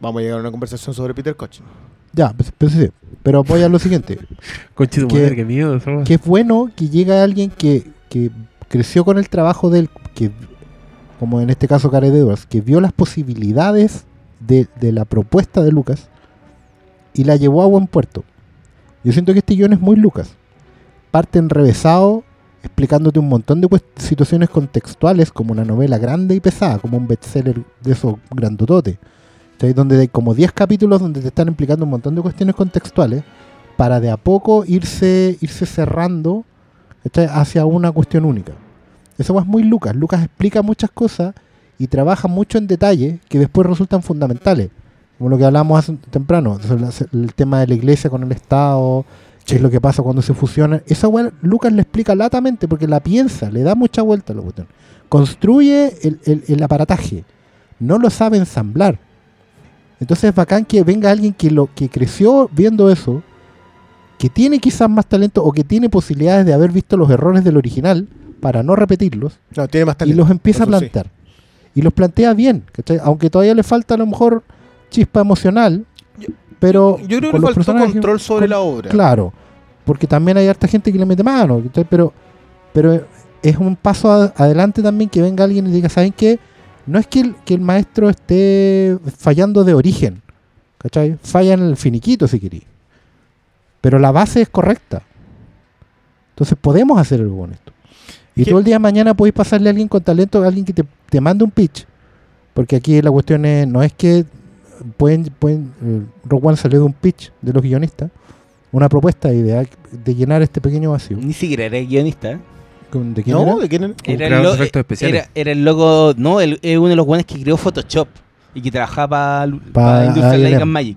vamos a llegar a una conversación sobre Peter Cushing. Ya, pues, pues sí. Pero apoya lo siguiente. Conchito Que- madre, qué miedo. que es bueno que llegue alguien que, que creció con el trabajo del que como en este caso Gareth Edwards que vio las posibilidades de, de la propuesta de Lucas y la llevó a buen puerto yo siento que este guion es muy Lucas parte enrevesado explicándote un montón de situaciones contextuales como una novela grande y pesada como un bestseller de esos grandototes ¿cachai? donde hay como 10 capítulos donde te están explicando un montón de cuestiones contextuales para de a poco irse, irse cerrando hacia una cuestión única. Eso es muy Lucas. Lucas explica muchas cosas y trabaja mucho en detalle que después resultan fundamentales. Como lo que hablábamos hace temprano, el tema de la iglesia con el Estado, qué es lo que pasa cuando se fusionan. Esa weá Lucas le explica latamente porque la piensa, le da mucha vuelta a la cuestión. Construye el, el- el aparataje, no lo sabe ensamblar. Entonces es bacán que venga alguien que lo que creció viendo eso, que tiene quizás más talento o que tiene posibilidades de haber visto los errores del original para no repetirlos No, tiene más y los empieza a sí. plantear. Y los plantea bien, ¿cachai? aunque todavía le falta a lo mejor chispa emocional, pero Yo creo que le faltó personajes- control sobre con- la obra. Claro, porque también hay harta gente que le mete mano, pero pero es un paso a- adelante también que venga alguien y diga, ¿saben qué? No es que el, que el maestro esté fallando de origen, ¿cachai? Falla en el finiquito si queréis. Pero la base es correcta. Entonces podemos hacer algo con esto. Y ¿Qué? todo el día de mañana podéis pasarle a alguien con talento, a alguien que te, te mande un pitch. Porque aquí la cuestión es, no es que pueden, pueden eh, Rogue One salió de un pitch de los guionistas, una propuesta de idea de llenar este pequeño vacío. Ni siquiera era guionista. ¿eh? ¿Con- ¿De quién No, era? ¿de quién era? Era el, de lo- efectos especiales. era, era el logo, no, el- es uno de los buenos que creó Photoshop y que trabajaba para Pa- Industrial Light and Magic.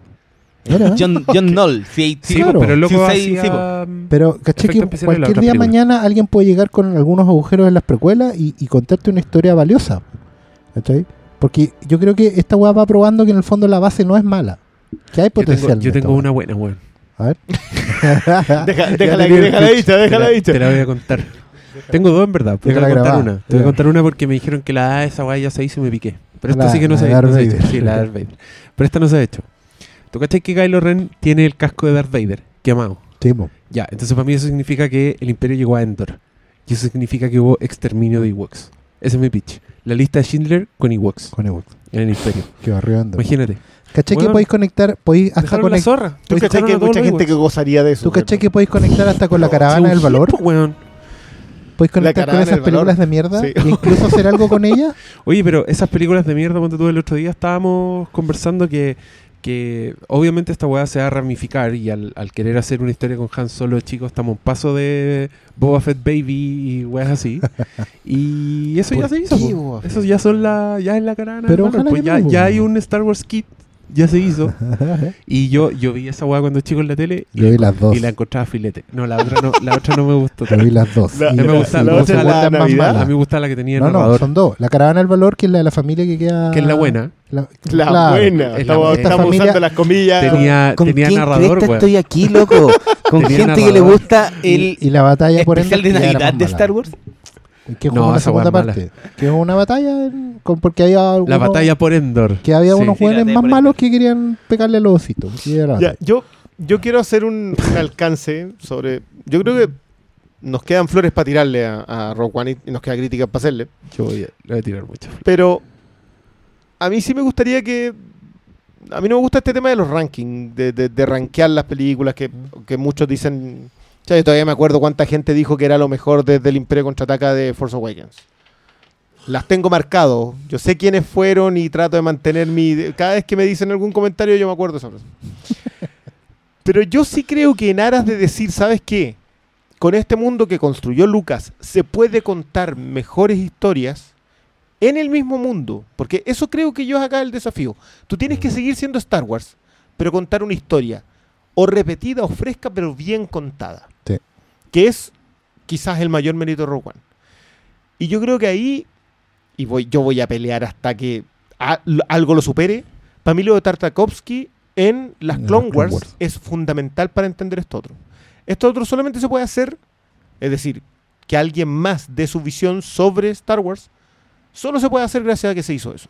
Era, ¿eh? John, John Knoll, sí, Sí, sí, claro. pero el loco Sí, sí, hacía, sí, po. Pero caché que cualquier día película. mañana alguien puede llegar con algunos agujeros en las precuelas y, y contarte una historia valiosa. ¿cachai? Porque yo creo que esta weá va probando que en el fondo la base no es mala. Que hay Yo tengo, potencial. yo en esta tengo una buena, weón. A ver. Deja- déjala el déjala dicha, Te déjala la, dicha. te la voy a contar. Tengo dos en verdad. pero Te voy Déjala a contar una. Te voy a contar una porque me dijeron que la A de esa weá ya se hizo y me piqué. Pero esta La- sí que no se, no ha hecho. Sí, la de Darth Vader. Pero esta no se ha hecho. ¿Tú cachai que Kylo Ren tiene el casco de Darth Vader? Quemado. Sí. Ya, entonces para mí eso significa que el Imperio llegó a Endor. Y eso significa que hubo exterminio de Ewoks. Ese es mi pitch. La lista de Schindler con Ewoks Con Ewoks. en el Imperio. Que va arribando. Imagínate. ¿Cachai que podéis conectar? Podéis hasta Dejaron la zorra. ¿Tú cachai que hay mucha gente que gozaría de eso? ¿Tú cachai ¿verdad? que podéis conectar hasta con la caravana del valor? pues, weón. Podéis conectar con esas valor. películas de mierda Sí. e incluso hacer algo con ellas. Oye, pero esas películas de mierda, cuando tuve el otro día, estábamos conversando que, que obviamente esta weá se va a ramificar y al, al querer hacer una historia con Han Solo, chicos, estamos un paso de Boba Fett Baby y weas así. y eso ya ¿Por se hizo. Eso ya son la, ya es la carana. Pero ojalá pues ya, no, ya hay un Star Wars Kit, ya se hizo. y yo, yo vi esa weá cuando chico en la tele y, Yo vi las dos. y la encontraba filete. No, la otra no, la otra no me gustó. Yo vi las dos. La- Y me la- gusta- y me la gusta la mala. A mí me gusta la que tenía No, no, narrador, son dos. La caravana del valor, que es la de la familia que queda. que es la buena. La buena. Es la Estamos, buena. estamos Familia- usando las comillas. Tenía, ¿Con tenía quién narrador, estoy aquí, loco? Con Tenía gente que le gusta el Y, y la batalla por especial ende de Navidad de. Star Wars. Que No, jugó una esa weá segunda parte. Que es una batalla en- con, porque había algunos, La batalla por Endor. que había Sí. unos la de más malos que querían pegarle a los ositos. La Ya, yo, yo quiero hacer un, un alcance sobre. Yo creo que nos quedan flores para tirarle a, a Rogue One y nos queda críticas para hacerle. Yo voy a, le voy a tirar mucho. Pero a mí sí me gustaría que. A mí no me gusta este tema de los rankings, de, de, de rankear las películas, que, que muchos dicen. Ya, yo todavía me acuerdo cuánta gente dijo que era lo mejor desde el Imperio Contraataca de Force Awakens. Las tengo marcado. Yo sé quiénes fueron y trato de mantener mi. Cada vez que me dicen algún comentario, yo me acuerdo de esa frase. Pero yo sí creo que en aras de decir, ¿sabes qué? Con este mundo que construyó Lucas, se puede contar mejores historias en el mismo mundo. Porque eso creo que yo es acá el desafío. Tú tienes que seguir siendo Star Wars, pero contar una historia. O repetida o fresca, pero bien contada. Sí. Que es quizás el mayor mérito de Rogue One. Y yo creo que ahí, y voy, yo voy a pelear hasta que a- algo lo supere. Para mí lo de Tartakovsky en las En Clone Wars, Wars. es fundamental para entender esto otro. Esto otro solamente se puede hacer, es decir, que alguien más dé su visión sobre Star Wars, solo se puede hacer gracias a que se hizo eso.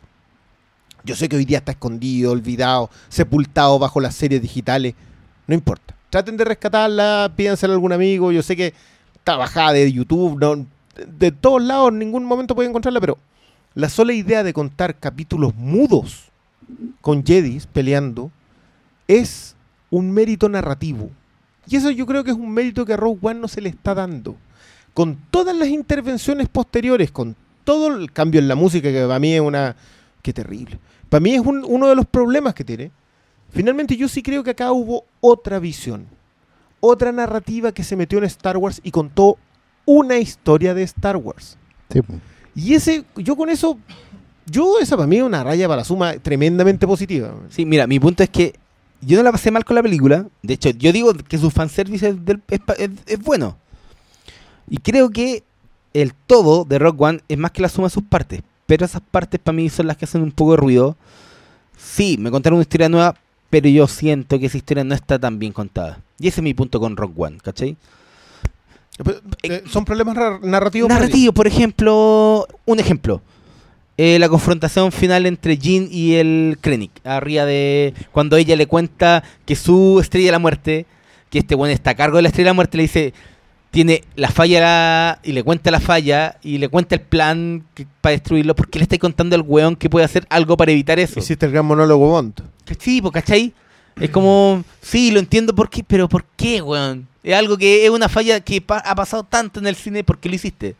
Yo sé que hoy día está escondido, olvidado, sepultado bajo las series digitales, no importa. Traten de rescatarla, pídansela a algún amigo, yo sé que está bajada de YouTube, no, de todos lados, en ningún momento pueden encontrarla, pero la sola idea de contar capítulos mudos con Jedis peleando es un mérito narrativo. Y eso yo creo que es un mérito que a Rogue One no se le está dando. Con todas las intervenciones posteriores, con todo el cambio en la música, que para mí es una... Qué terrible. Para mí es un- uno de los problemas que tiene. Finalmente yo sí creo que acá hubo otra visión. Otra narrativa que se metió en Star Wars y contó una historia de Star Wars. Sí. Y ese, yo con eso, yo esa para mí es una raya para la suma tremendamente positiva. Sí, mira, mi punto es que yo no la pasé mal con la película. De hecho, yo digo que su fanservice es, del- es, pa- es- es bueno. Y creo que el todo de Rock One es más que la suma de sus partes. Pero esas partes para mí son las que hacen un poco de ruido. Sí, me contaron una historia nueva, pero yo siento que esa historia no está tan bien contada. Y ese es mi punto con Rock One, ¿cachai? Eh, son problemas ra- narrativos. para ti. Narrativo, por ejemplo, un ejemplo. Eh, la confrontación final entre Jean y el Krennic. Arriba de. Cuando ella le cuenta que su estrella de la muerte, que este bueno está a cargo de la estrella de la muerte, le dice. Tiene la falla y le cuenta la falla y le cuenta el plan que- para destruirlo. porque le está contando al weón que puede hacer algo para evitar eso? Hiciste el gran monólogo Bond. Sí, pues, ¿cachai? Es como, sí, lo entiendo por qué, pero ¿por qué, weón? Es algo que es una falla que pa- ha pasado tanto en el cine, ¿por qué lo hiciste?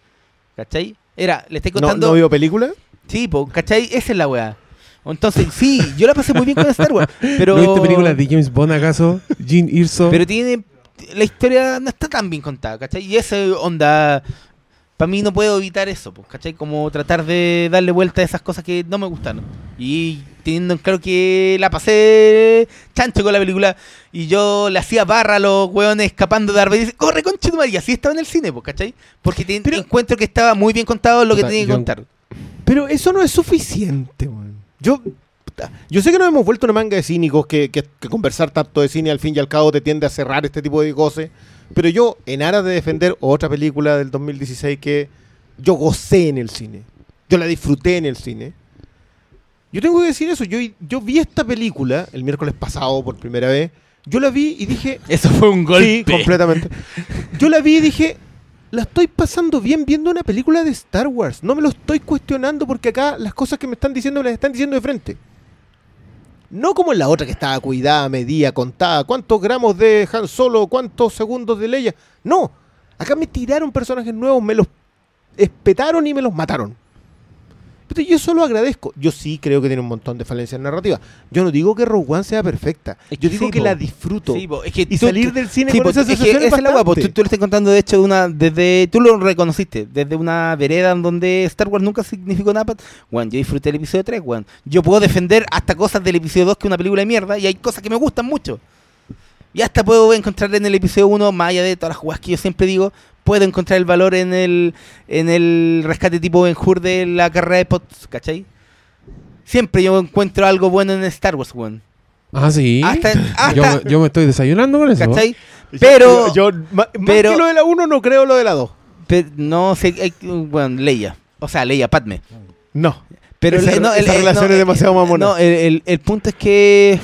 ¿Cachai? Era, le estoy ¿No, contando... ¿No vio película? Sí, pues, ¿cachai? Esa es la weá. Entonces, sí, yo la pasé muy bien con Star Wars, pero... ¿No viste películas de James Bond acaso? Jean Irso. Pero tiene... La historia no está tan bien contada, ¿cachai? Y esa onda... Para mí no puedo evitar eso, pues, ¿cachai? Como tratar de darle vuelta a esas cosas que no me gustaron. Y teniendo en claro que la pasé chancho con la película y yo le hacía barra a los hueones escapando de Vader y dice, corre madre", y así estaba en el cine, pues, ¿cachai? Porque te- Pero- encuentro que estaba muy bien contado lo que tenía que contar. Pero eso no es suficiente, weón. Yo, yo sé que nos hemos vuelto una manga de cínicos que, que- que conversar tanto de cine al fin y al cabo te tiende a cerrar este tipo de cosas. Pero yo, en aras de defender otra película del 2016 que yo gocé en el cine, yo la disfruté en el cine. Yo tengo que decir eso. Yo, yo vi esta película el miércoles pasado por primera vez. Yo la vi y dije, Eso fue un golpe. Sí, completamente. Yo la vi y dije, la estoy pasando bien viendo una película de Star Wars. No me lo estoy cuestionando porque acá las cosas que me están diciendo me las están diciendo de frente. No como en la otra que estaba cuidada, medida, contada. ¿Cuántos gramos de Han Solo? ¿Cuántos segundos de Leia? No. Acá me tiraron personajes nuevos, me los espetaron y me los mataron. Pero yo eso lo agradezco. Yo sí creo que tiene un montón de falencias narrativas. Yo no digo que Rogue One sea perfecta. Es que Yo digo sí, que po. la disfruto. Sí, po, es que y tú- salir del cine Sí, con pues, esa es que es pues, bastante. tú, tú lo estás contando de hecho una desde tú lo reconociste desde una vereda en donde Star Wars nunca significó nada Weón, yo disfruté el episodio 3 weón. yo puedo defender hasta cosas del episodio 2 que es una película de mierda y hay cosas que me gustan mucho y hasta puedo encontrar en el episodio 1 más allá de todas las jugadas que yo siempre digo puedo encontrar el valor en el en el rescate tipo Ben Hur de la carrera de pots ¿cachai? siempre yo encuentro algo bueno en Star Wars weón. Ah, sí. hasta, hasta Yo, yo me estoy desayunando con eso. ¿cachai? Pero yo, más pero- que lo de la 1 no creo lo de la 2. Pe- no sé, hay- bueno, Leia. O sea, Leia, Padme. No. Pero Esa- no, el- esa el- relación no, es demasiado mamona. No, el, el- el punto es que.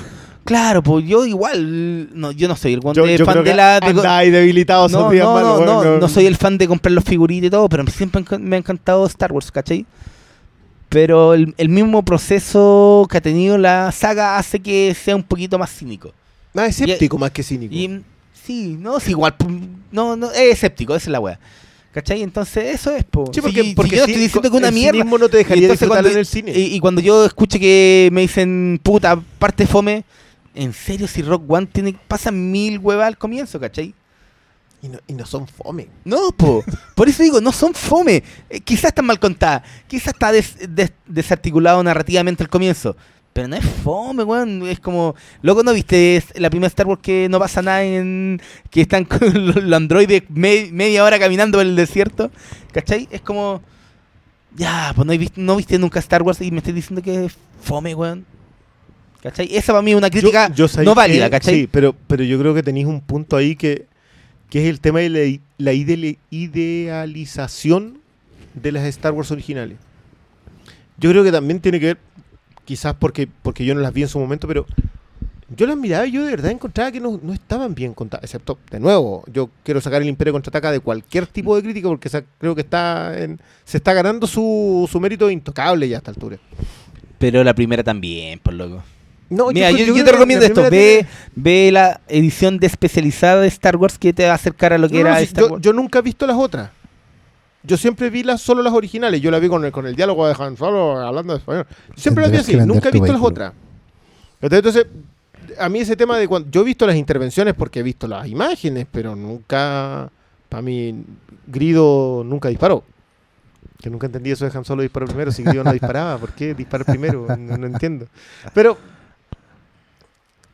Claro, pues yo igual. No, yo no soy el Yo, guante yo fan creo de la. de- andáis no, días no, malos, no, weón, no, no soy el fan de comprar los figuritas y todo, pero siempre me ha encantado Star Wars, ¿cachai? Pero el, el mismo proceso que ha tenido la saga hace que sea un poquito más cínico. Más escéptico más que cínico. Y sí, no, es igual. No, no, es escéptico, esa es la wea. ¿Cachai? Entonces, eso es, po. Sí, porque, si porque yo no sí, estoy diciendo que una el mierda. cinismo no te Y dejaría entonces disfrutar cuando- en el cine. Y, y cuando yo escuche que me dicen, puta, parte fome, en serio, si Rock One tiene, pasa mil huevas al comienzo, ¿cachai? Y no, y no son fome. No, po. Por eso digo, no son fome. Eh, quizás están mal contadas. Quizás está des- des- desarticulado narrativamente al comienzo. Pero no es fome, weón. Es como. Loco, ¿no viste es- la primera Star Wars que no pasa nada en. que están con los, los androides me- media hora caminando por el desierto? ¿Cachai? Es como. Ya, pues no, he visto, no viste nunca Star Wars y me estás diciendo que es fome, weón. ¿Cachai? Esa para mí es una crítica Yo- yo sabía no válida, que- ¿cachai? Sí, pero, pero yo creo que tenéis un punto ahí que, que es el tema de la, idealización de las Star Wars originales. Yo creo que también tiene que ver, quizás porque, porque yo no las vi en su momento, pero yo las miraba y yo de verdad encontraba que no, no estaban bien contadas. Excepto, de nuevo, yo quiero sacar el Imperio Contraataca de cualquier tipo de crítica porque creo que está en- se está ganando su, su mérito intocable ya a esta altura. Pero la primera también, por loco. No, Mira, yo, yo que te recomiendo la esto. Ve, tiene- ve la edición de especializada de Star Wars que te va a acercar a lo que No, no, era sí, Star yo, Wars. yo nunca he visto las otras. Yo siempre vi las, solo las originales. Yo la vi con el, con el diálogo de Han Solo hablando de español. Siempre las vi así. Nunca he visto las otras. Entonces, entonces, a mí ese tema de cuando... Yo he visto las intervenciones porque he visto las imágenes, pero nunca... Para mí, Grido nunca disparó. Que nunca entendí eso de Han Solo disparó primero. Si Grido no disparaba, ¿por qué disparar primero? No, no entiendo. Pero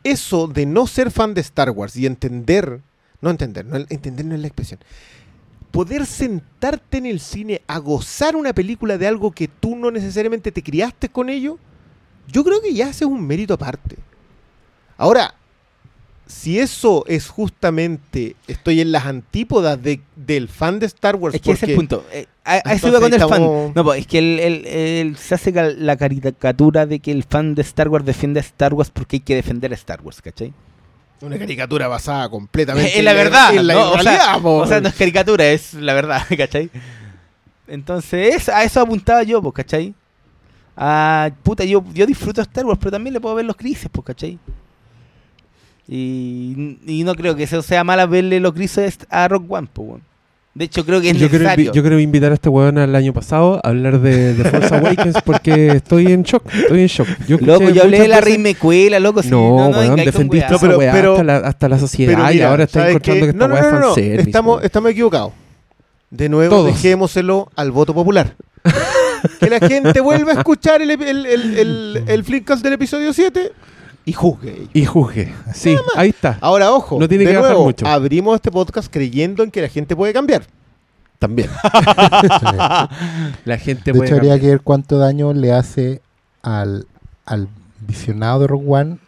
eso de no ser fan de Star Wars y entender, no entender, no, entender no es la expresión, poder sentarte en el cine a gozar una película de algo que tú no necesariamente te criaste con ello, yo creo que ya ese es un mérito aparte. Ahora, si eso es justamente, estoy en las antípodas de, del fan de Star Wars, Es que ese es el porque- punto. Eh, a, a eso iba con el fan. No, pues es que el, el- el- se hace la caricatura de que el fan de Star Wars defiende a Star Wars porque hay que defender a Star Wars, ¿cachai? una caricatura basada completamente Es la verdad, en la ¿no? O sea. O sea, no es caricatura, es la verdad, ¿cachai? Entonces, es- a eso apuntaba yo, pues, ¿cachai? Ah, puta, yo, yo disfruto Star Wars, pero también le puedo ver los grises, pues, ¿cachai? Y, y no creo que eso sea mala verle los grises a Rock One, pues, weón. De hecho, creo que es yo, quiero, necesario. invi- yo quiero invitar a este weón al año pasado a hablar de, de Force Awakens porque estoy en shock. Estoy en shock. Yo Loco, yo hablé de la veces- Rey Mecuela, loco. si No, no, weón, defendiste esa pero- weá pero- hasta, la, hasta la sociedad y ahora está ¿sabes encontrando qué? que esta no, weá no, es fanservice, Estamos, estamos equivocados. De nuevo, Todos. dejémoselo al voto popular. que la gente vuelva a escuchar el, el, el, el, el del episodio 7 y juzgue. Y juzgue. Sí, ahí está. Ahora, ojo, No tiene de que bajar nuevo, mucho. abrimos este podcast creyendo en que la gente puede cambiar. También. La gente De puede hecho, habría cambiar. que ver cuánto daño le hace al, al visionado de Rogue One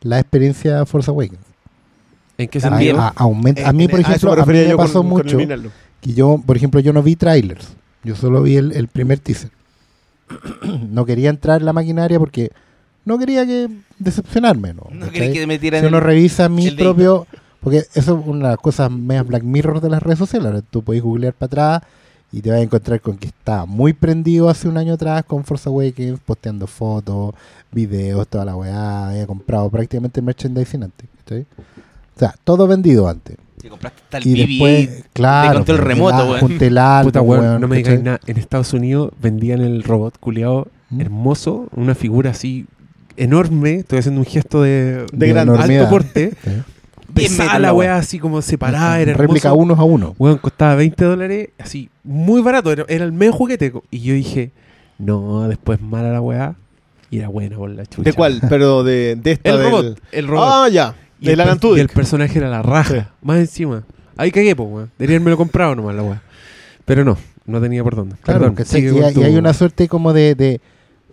la experiencia Force Awakens. ¿En qué sentido? A, aumenta- a mí, Eh, por ejemplo, me a mí me pasó con mucho que yo, por ejemplo, yo no vi trailers. Yo solo vi el, el primer teaser. no quería entrar en la maquinaria porque no quería que decepcionarme, ¿no? No quería que me si uno el- revisa mi propio Porque eso es una de las cosas medias Black Mirror de las redes sociales. Ahora tú podés googlear para atrás y te vas a encontrar con que está muy prendido hace un año atrás con Force Awakens, posteando fotos, videos, toda la weá. Había comprado prácticamente merchandising antes. ¿cachai? O sea, todo vendido antes. Te compraste hasta el Y BB después, claro, control pues, remoto, la- weón. junté el Puta, weón, weón, no me digas nada. En Estados Unidos vendían el robot culiado ¿Mm? hermoso, una figura así enorme. Estoy haciendo un gesto de, De gran enormidad. alto porte. Sí. Diez Pesada la weá así como separada, era Réplica hermoso. unos a uno. Weón, costaba 20 dólares, así, muy barato. Era, era el medio juguete. Y yo dije, no, después mala la weá. Y era buena por la chucha. ¿De cuál? Pero de, de esta El del- robot. El robot. Ah, ya. Y De el la. Y el personaje era la raja. Sí. Más encima. Ahí cagué, pues, weón. Deberían haberme lo comprado nomás la weá. Pero no, no tenía por dónde. Claro, Perdón, ¿cachai? sigue y, hay- tu- y hay una suerte como de, de,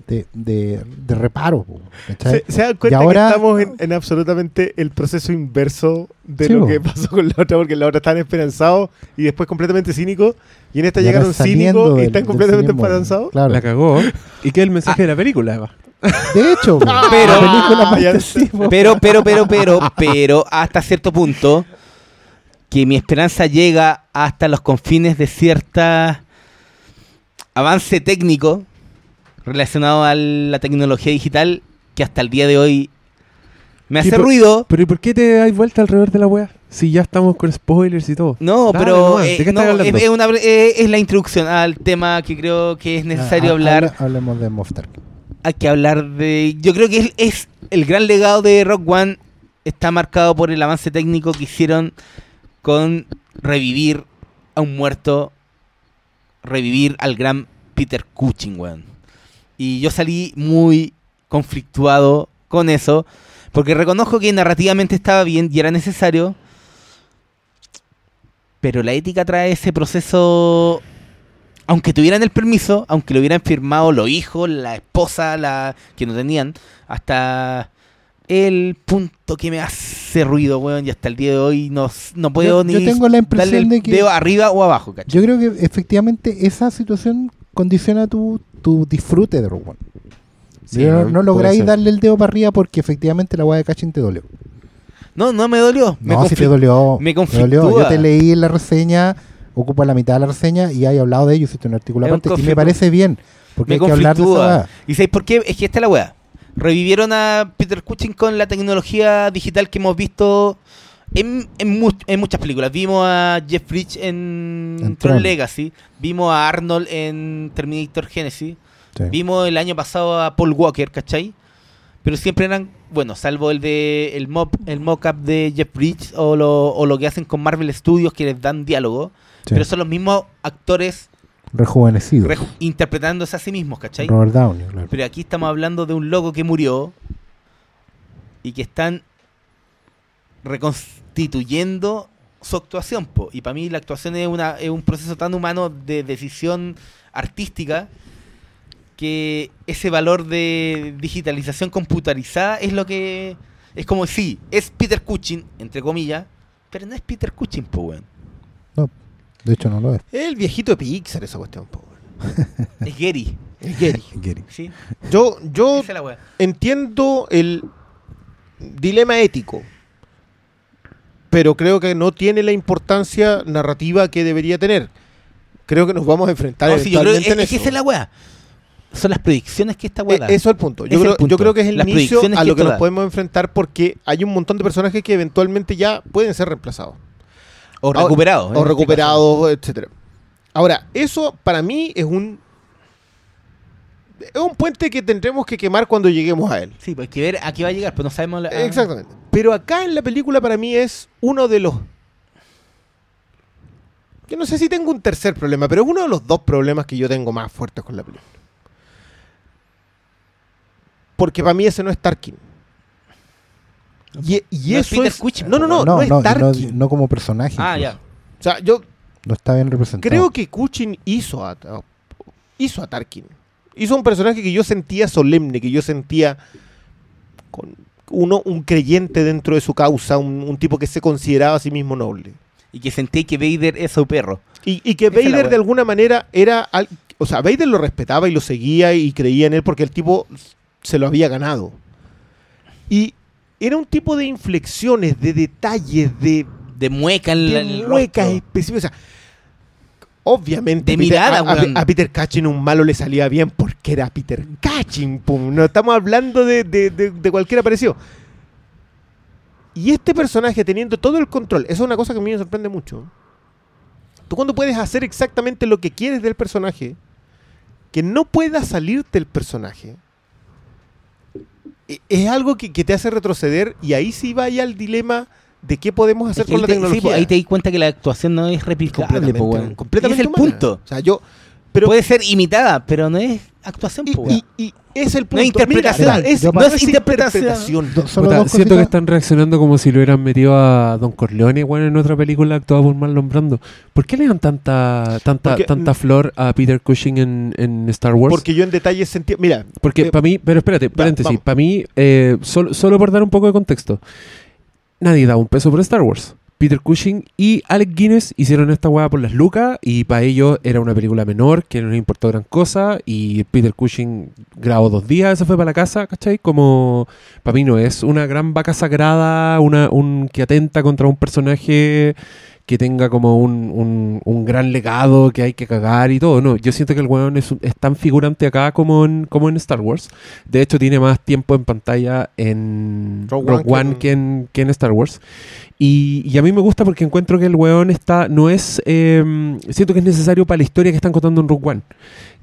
de, de, de reparo. ¿Se, se dan cuenta Y ahora- que estamos en, en absolutamente el proceso inverso de Sí, lo que pasó con la otra? Porque la otra estaban esperanzados y después completamente cínicos. Y en esta Y llegaron cínicos y están completamente esperanzados. Claro. La cagó. ¿Y qué es el mensaje de la película, Eva? De hecho, po, Pero- la película Ah, po. Pero, pero, pero, pero, pero, hasta cierto punto, que mi esperanza llega hasta los confines de cierta avance técnico relacionado a la tecnología digital que hasta el día de hoy me hace ruido. Pero ¿y por qué te das vuelta alrededor de la weá? Si ya estamos con spoilers y todo. No, Dale pero eh, eh, es la introducción al tema que creo que es necesario Ah, hablar. habla- hablemos de Moff Tarkin. hay que hablar de. Yo creo que es, es el gran legado de Rock One está marcado por el avance técnico que hicieron con revivir a un muerto, revivir al gran Peter Cushing, weón. Y yo salí muy conflictuado con eso, porque reconozco que narrativamente estaba bien y era necesario, pero la ética trae ese proceso aunque tuvieran el permiso, aunque lo hubieran firmado los hijos, la esposa, la que no tenían, hasta el punto que me hace ruido, weón, y hasta el día de hoy no, no puedo Yo- ni yo tengo la impresión darle el de que- dedo arriba o abajo, ¿cachai? Yo creo que efectivamente esa situación condiciona tu, tu disfrute de Rogue. Sí, no, ¿no? lográis darle el dedo para arriba porque efectivamente la weá de Cachín te dolió. No, no me dolió. me No, si te dolió. me conflictúa. Yo te leí en la reseña, ocupa la mitad de la reseña y hay hablado de ello, hiciste un artículo Es un aparte y me parece bien. Porque me hay que hablar de esa. ¿Y sabéis por qué? Es que esta es la weá. Revivieron a Peter Cushing con la tecnología digital que hemos visto en, en, mu- en muchas películas. Vimos a Jeff Bridges en, En Tron. Legacy. Vimos a Arnold en Terminator Genesis. Sí. Vimos el año pasado a Paul Walker, ¿cachai? Pero siempre eran, bueno, salvo el de el mock el mock-up de Jeff Bridges o lo, o lo que hacen con Marvel Studios que les dan diálogo. Sí. Pero son los mismos actores Rejuvenecido. re- interpretándose a sí mismos, ¿cachai? Robert Downey, claro. Pero aquí estamos hablando de un loco que murió y que están reconstituyendo su actuación. po. Y para mí la actuación es, una, es un proceso tan humano de decisión artística que ese valor de digitalización computarizada es lo que... Es como, sí, es Peter Cushing, entre comillas, pero no es Peter Cushing, po, weón. De hecho, no lo es. Es el viejito de Pixar esa cuestión. po, weón. Es Gary, Es Gary. Gary. ¿sí? Yo, yo entiendo el dilema ético, pero creo que no tiene la importancia narrativa que debería tener. Creo que nos vamos a enfrentar No, sí, yo creo que eventualmente en es, es que eso. es la weá. Son las predicciones que esta weá Eh. Eso es el punto. Yo, el creo, punto. yo creo que es el Las inicio a lo que nos da. podemos enfrentar porque hay un montón de personajes que eventualmente ya pueden ser reemplazados. o recuperado. O recuperados, etcétera. Ahora, eso para mí es un es un puente que tendremos que quemar cuando lleguemos a él. Sí, pues hay que ver a qué va a llegar, pero no sabemos. la- Exactamente. Pero acá en la película para mí es uno de los yo no sé si tengo un tercer problema, pero es uno de los dos problemas que yo tengo más fuertes con la película. Porque para mí ese no es Tarkin. Y, y No es eso Peter es. Cushing, no, no, no, no, no, es no, no, Tarkin. no como personaje. Ah, incluso. ya. O sea, yo No está bien representado. creo que Kuchin hizo a, a- hizo a Tarkin. Hizo un personaje que yo sentía solemne, que yo sentía con uno un creyente dentro de su causa, un, un tipo que se consideraba a sí mismo noble. Y que sentí que Vader es su perro. Y, y que Esa Vader de alguna manera era... al- o sea, Vader lo respetaba y lo seguía y creía en él porque el tipo se lo había ganado. Y era un tipo de inflexiones, de detalles, de, De mueca en, la- en de el muecas específicas. O sea, obviamente De mirada, a, a- weón. a Peter Cushing un malo le salía bien porque era Peter Cushing. pum. No estamos hablando de, de, de, de cualquier aparecido. Y este personaje teniendo todo el control, eso es una cosa que a mí me sorprende mucho. Tú cuando puedes hacer exactamente lo que quieres del personaje, que no pueda salirte el personaje, e- es algo que, que te hace retroceder y ahí sí vaya al dilema de qué podemos hacer Es que con ahí la te- sí, tecnología. po, ahí te di cuenta que la actuación no es replicable, completamente, po, weón. completamente es el humana. punto. O sea, yo pero Puede ser imitada, pero no es actuación, y, po, y- y es el punto. No es interpretación. Mira, es, Yo no es interpretación. Solo Puta, siento que están reaccionando como si lo hubieran metido a Don Corleone bueno, en otra película actuada por Marlon Brando. ¿Por qué le dan tanta tanta Porque- tanta flor a Peter Cushing en, en Star Wars? Porque yo en detalle sentí. Mira, Porque eh, para mí, pero espérate, paréntesis, para mí, eh, solo, solo por dar un poco de contexto, nadie da un peso por Star Wars. Peter Cushing y Alec Guinness hicieron esta weá por las lucas y para ellos era una película menor que no les importó gran cosa y Peter Cushing grabó dos días, se fue para la casa, ¿cachai? Como para mí no es una gran vaca sagrada, una, un que atenta contra un personaje que tenga como un, un- un gran legado que hay que cagar y todo. No, yo siento que el weón es, tan figurante acá como en, como en Star Wars. De hecho, tiene más tiempo en pantalla en Rogue Rogue, One One, que que, en, que en Star Wars. Y, y a mí me gusta porque encuentro que el weón está, no es, eh, siento que es necesario para la historia que están contando en Rogue One.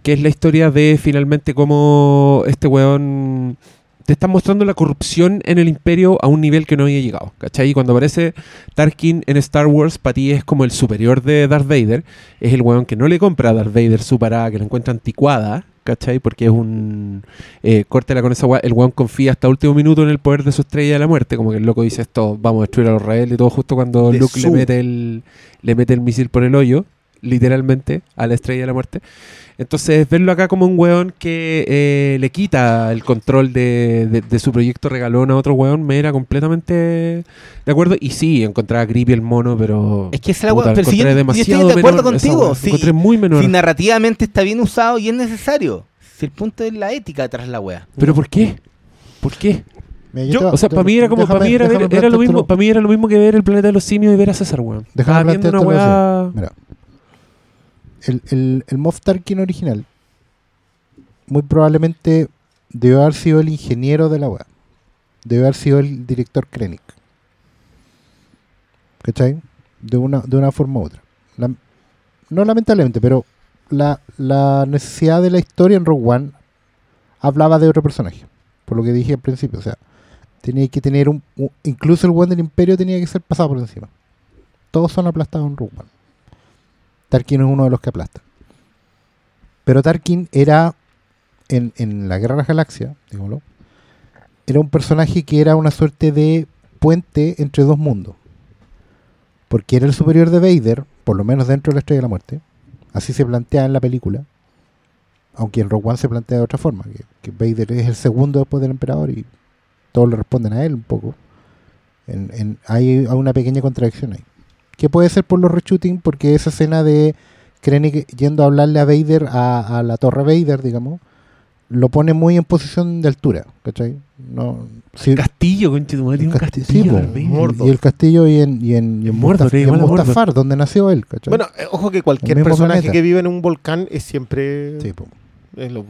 Que es la historia de finalmente cómo este weón te está mostrando la corrupción en el imperio a un nivel que no había llegado. ¿Cachai? Y cuando aparece Tarkin en Star Wars, para ti es como el superior de Darth Vader. Es el weón que no le compra a Darth Vader su parada, que la encuentra anticuada. ¿Cachai? Porque es un. Eh, córtela con esa. El weón confía hasta último minuto en el poder de su estrella de la muerte. Como que el loco dice esto, vamos a destruir a los rebeldes y todo, justo cuando De Luke le mete, el, le mete el misil por el hoyo, literalmente, a la estrella de la muerte. Entonces, verlo acá como un weón que eh, le quita el control de, de- de su proyecto regalón a otro weón, me era completamente de acuerdo. Y sí, encontraba creepy el mono, pero. Es que es la puta, pero si yo, encontré yo demasiado estoy de acuerdo menor contigo. Si, encontré muy menor. si narrativamente está bien usado y es necesario. Si el punto es la ética tras la wea. ¿Pero por qué? ¿Por qué? Yo- O sea, para mí era como, déjame- para mí era, ver- era lo mismo, para mí era lo mismo que ver el planeta de los simios y ver a César, weón. Déjame Estaba viendo una weá. Mira, el, el, el Moff Tarkin original muy probablemente debió haber sido el ingeniero de la web. Debió haber sido el director Krennic. ¿Cachai? De una, de una forma u otra. No lamentablemente, pero la, la necesidad de la historia en Rogue One hablaba de otro personaje. Por lo que dije al principio. O sea, tenía que tener un. incluso el buen del Imperio tenía que ser pasado por encima. Todos son aplastados en Rogue One. Tarkin es uno de los que aplasta. Pero Tarkin era, en, en la Guerra de las Galaxias, digámoslo, era un personaje que era una suerte de puente entre dos mundos. Porque era el superior de Vader, por lo menos dentro de la Estrella de la Muerte. Así se plantea en la película. Aunque en Rogue One se plantea de otra forma, que, que Vader es el segundo después del emperador y todos le responden a él un poco. En- hay una pequeña contradicción ahí. Que puede ser por los reshooting, porque esa escena de Krennic yendo a hablarle a Vader, a, a la torre Vader, digamos, lo pone muy en posición de altura, ¿cachai? No, sí, Castillo, conche un el casti- castillo. sí, po, y el castillo y en, y en, y en En Mordor, Mustaf- y en. Mustafar, donde nació él, ¿cachai? Bueno, eh, ojo que cualquier El personaje planeta. que vive en un volcán es siempre. Sí, es lo-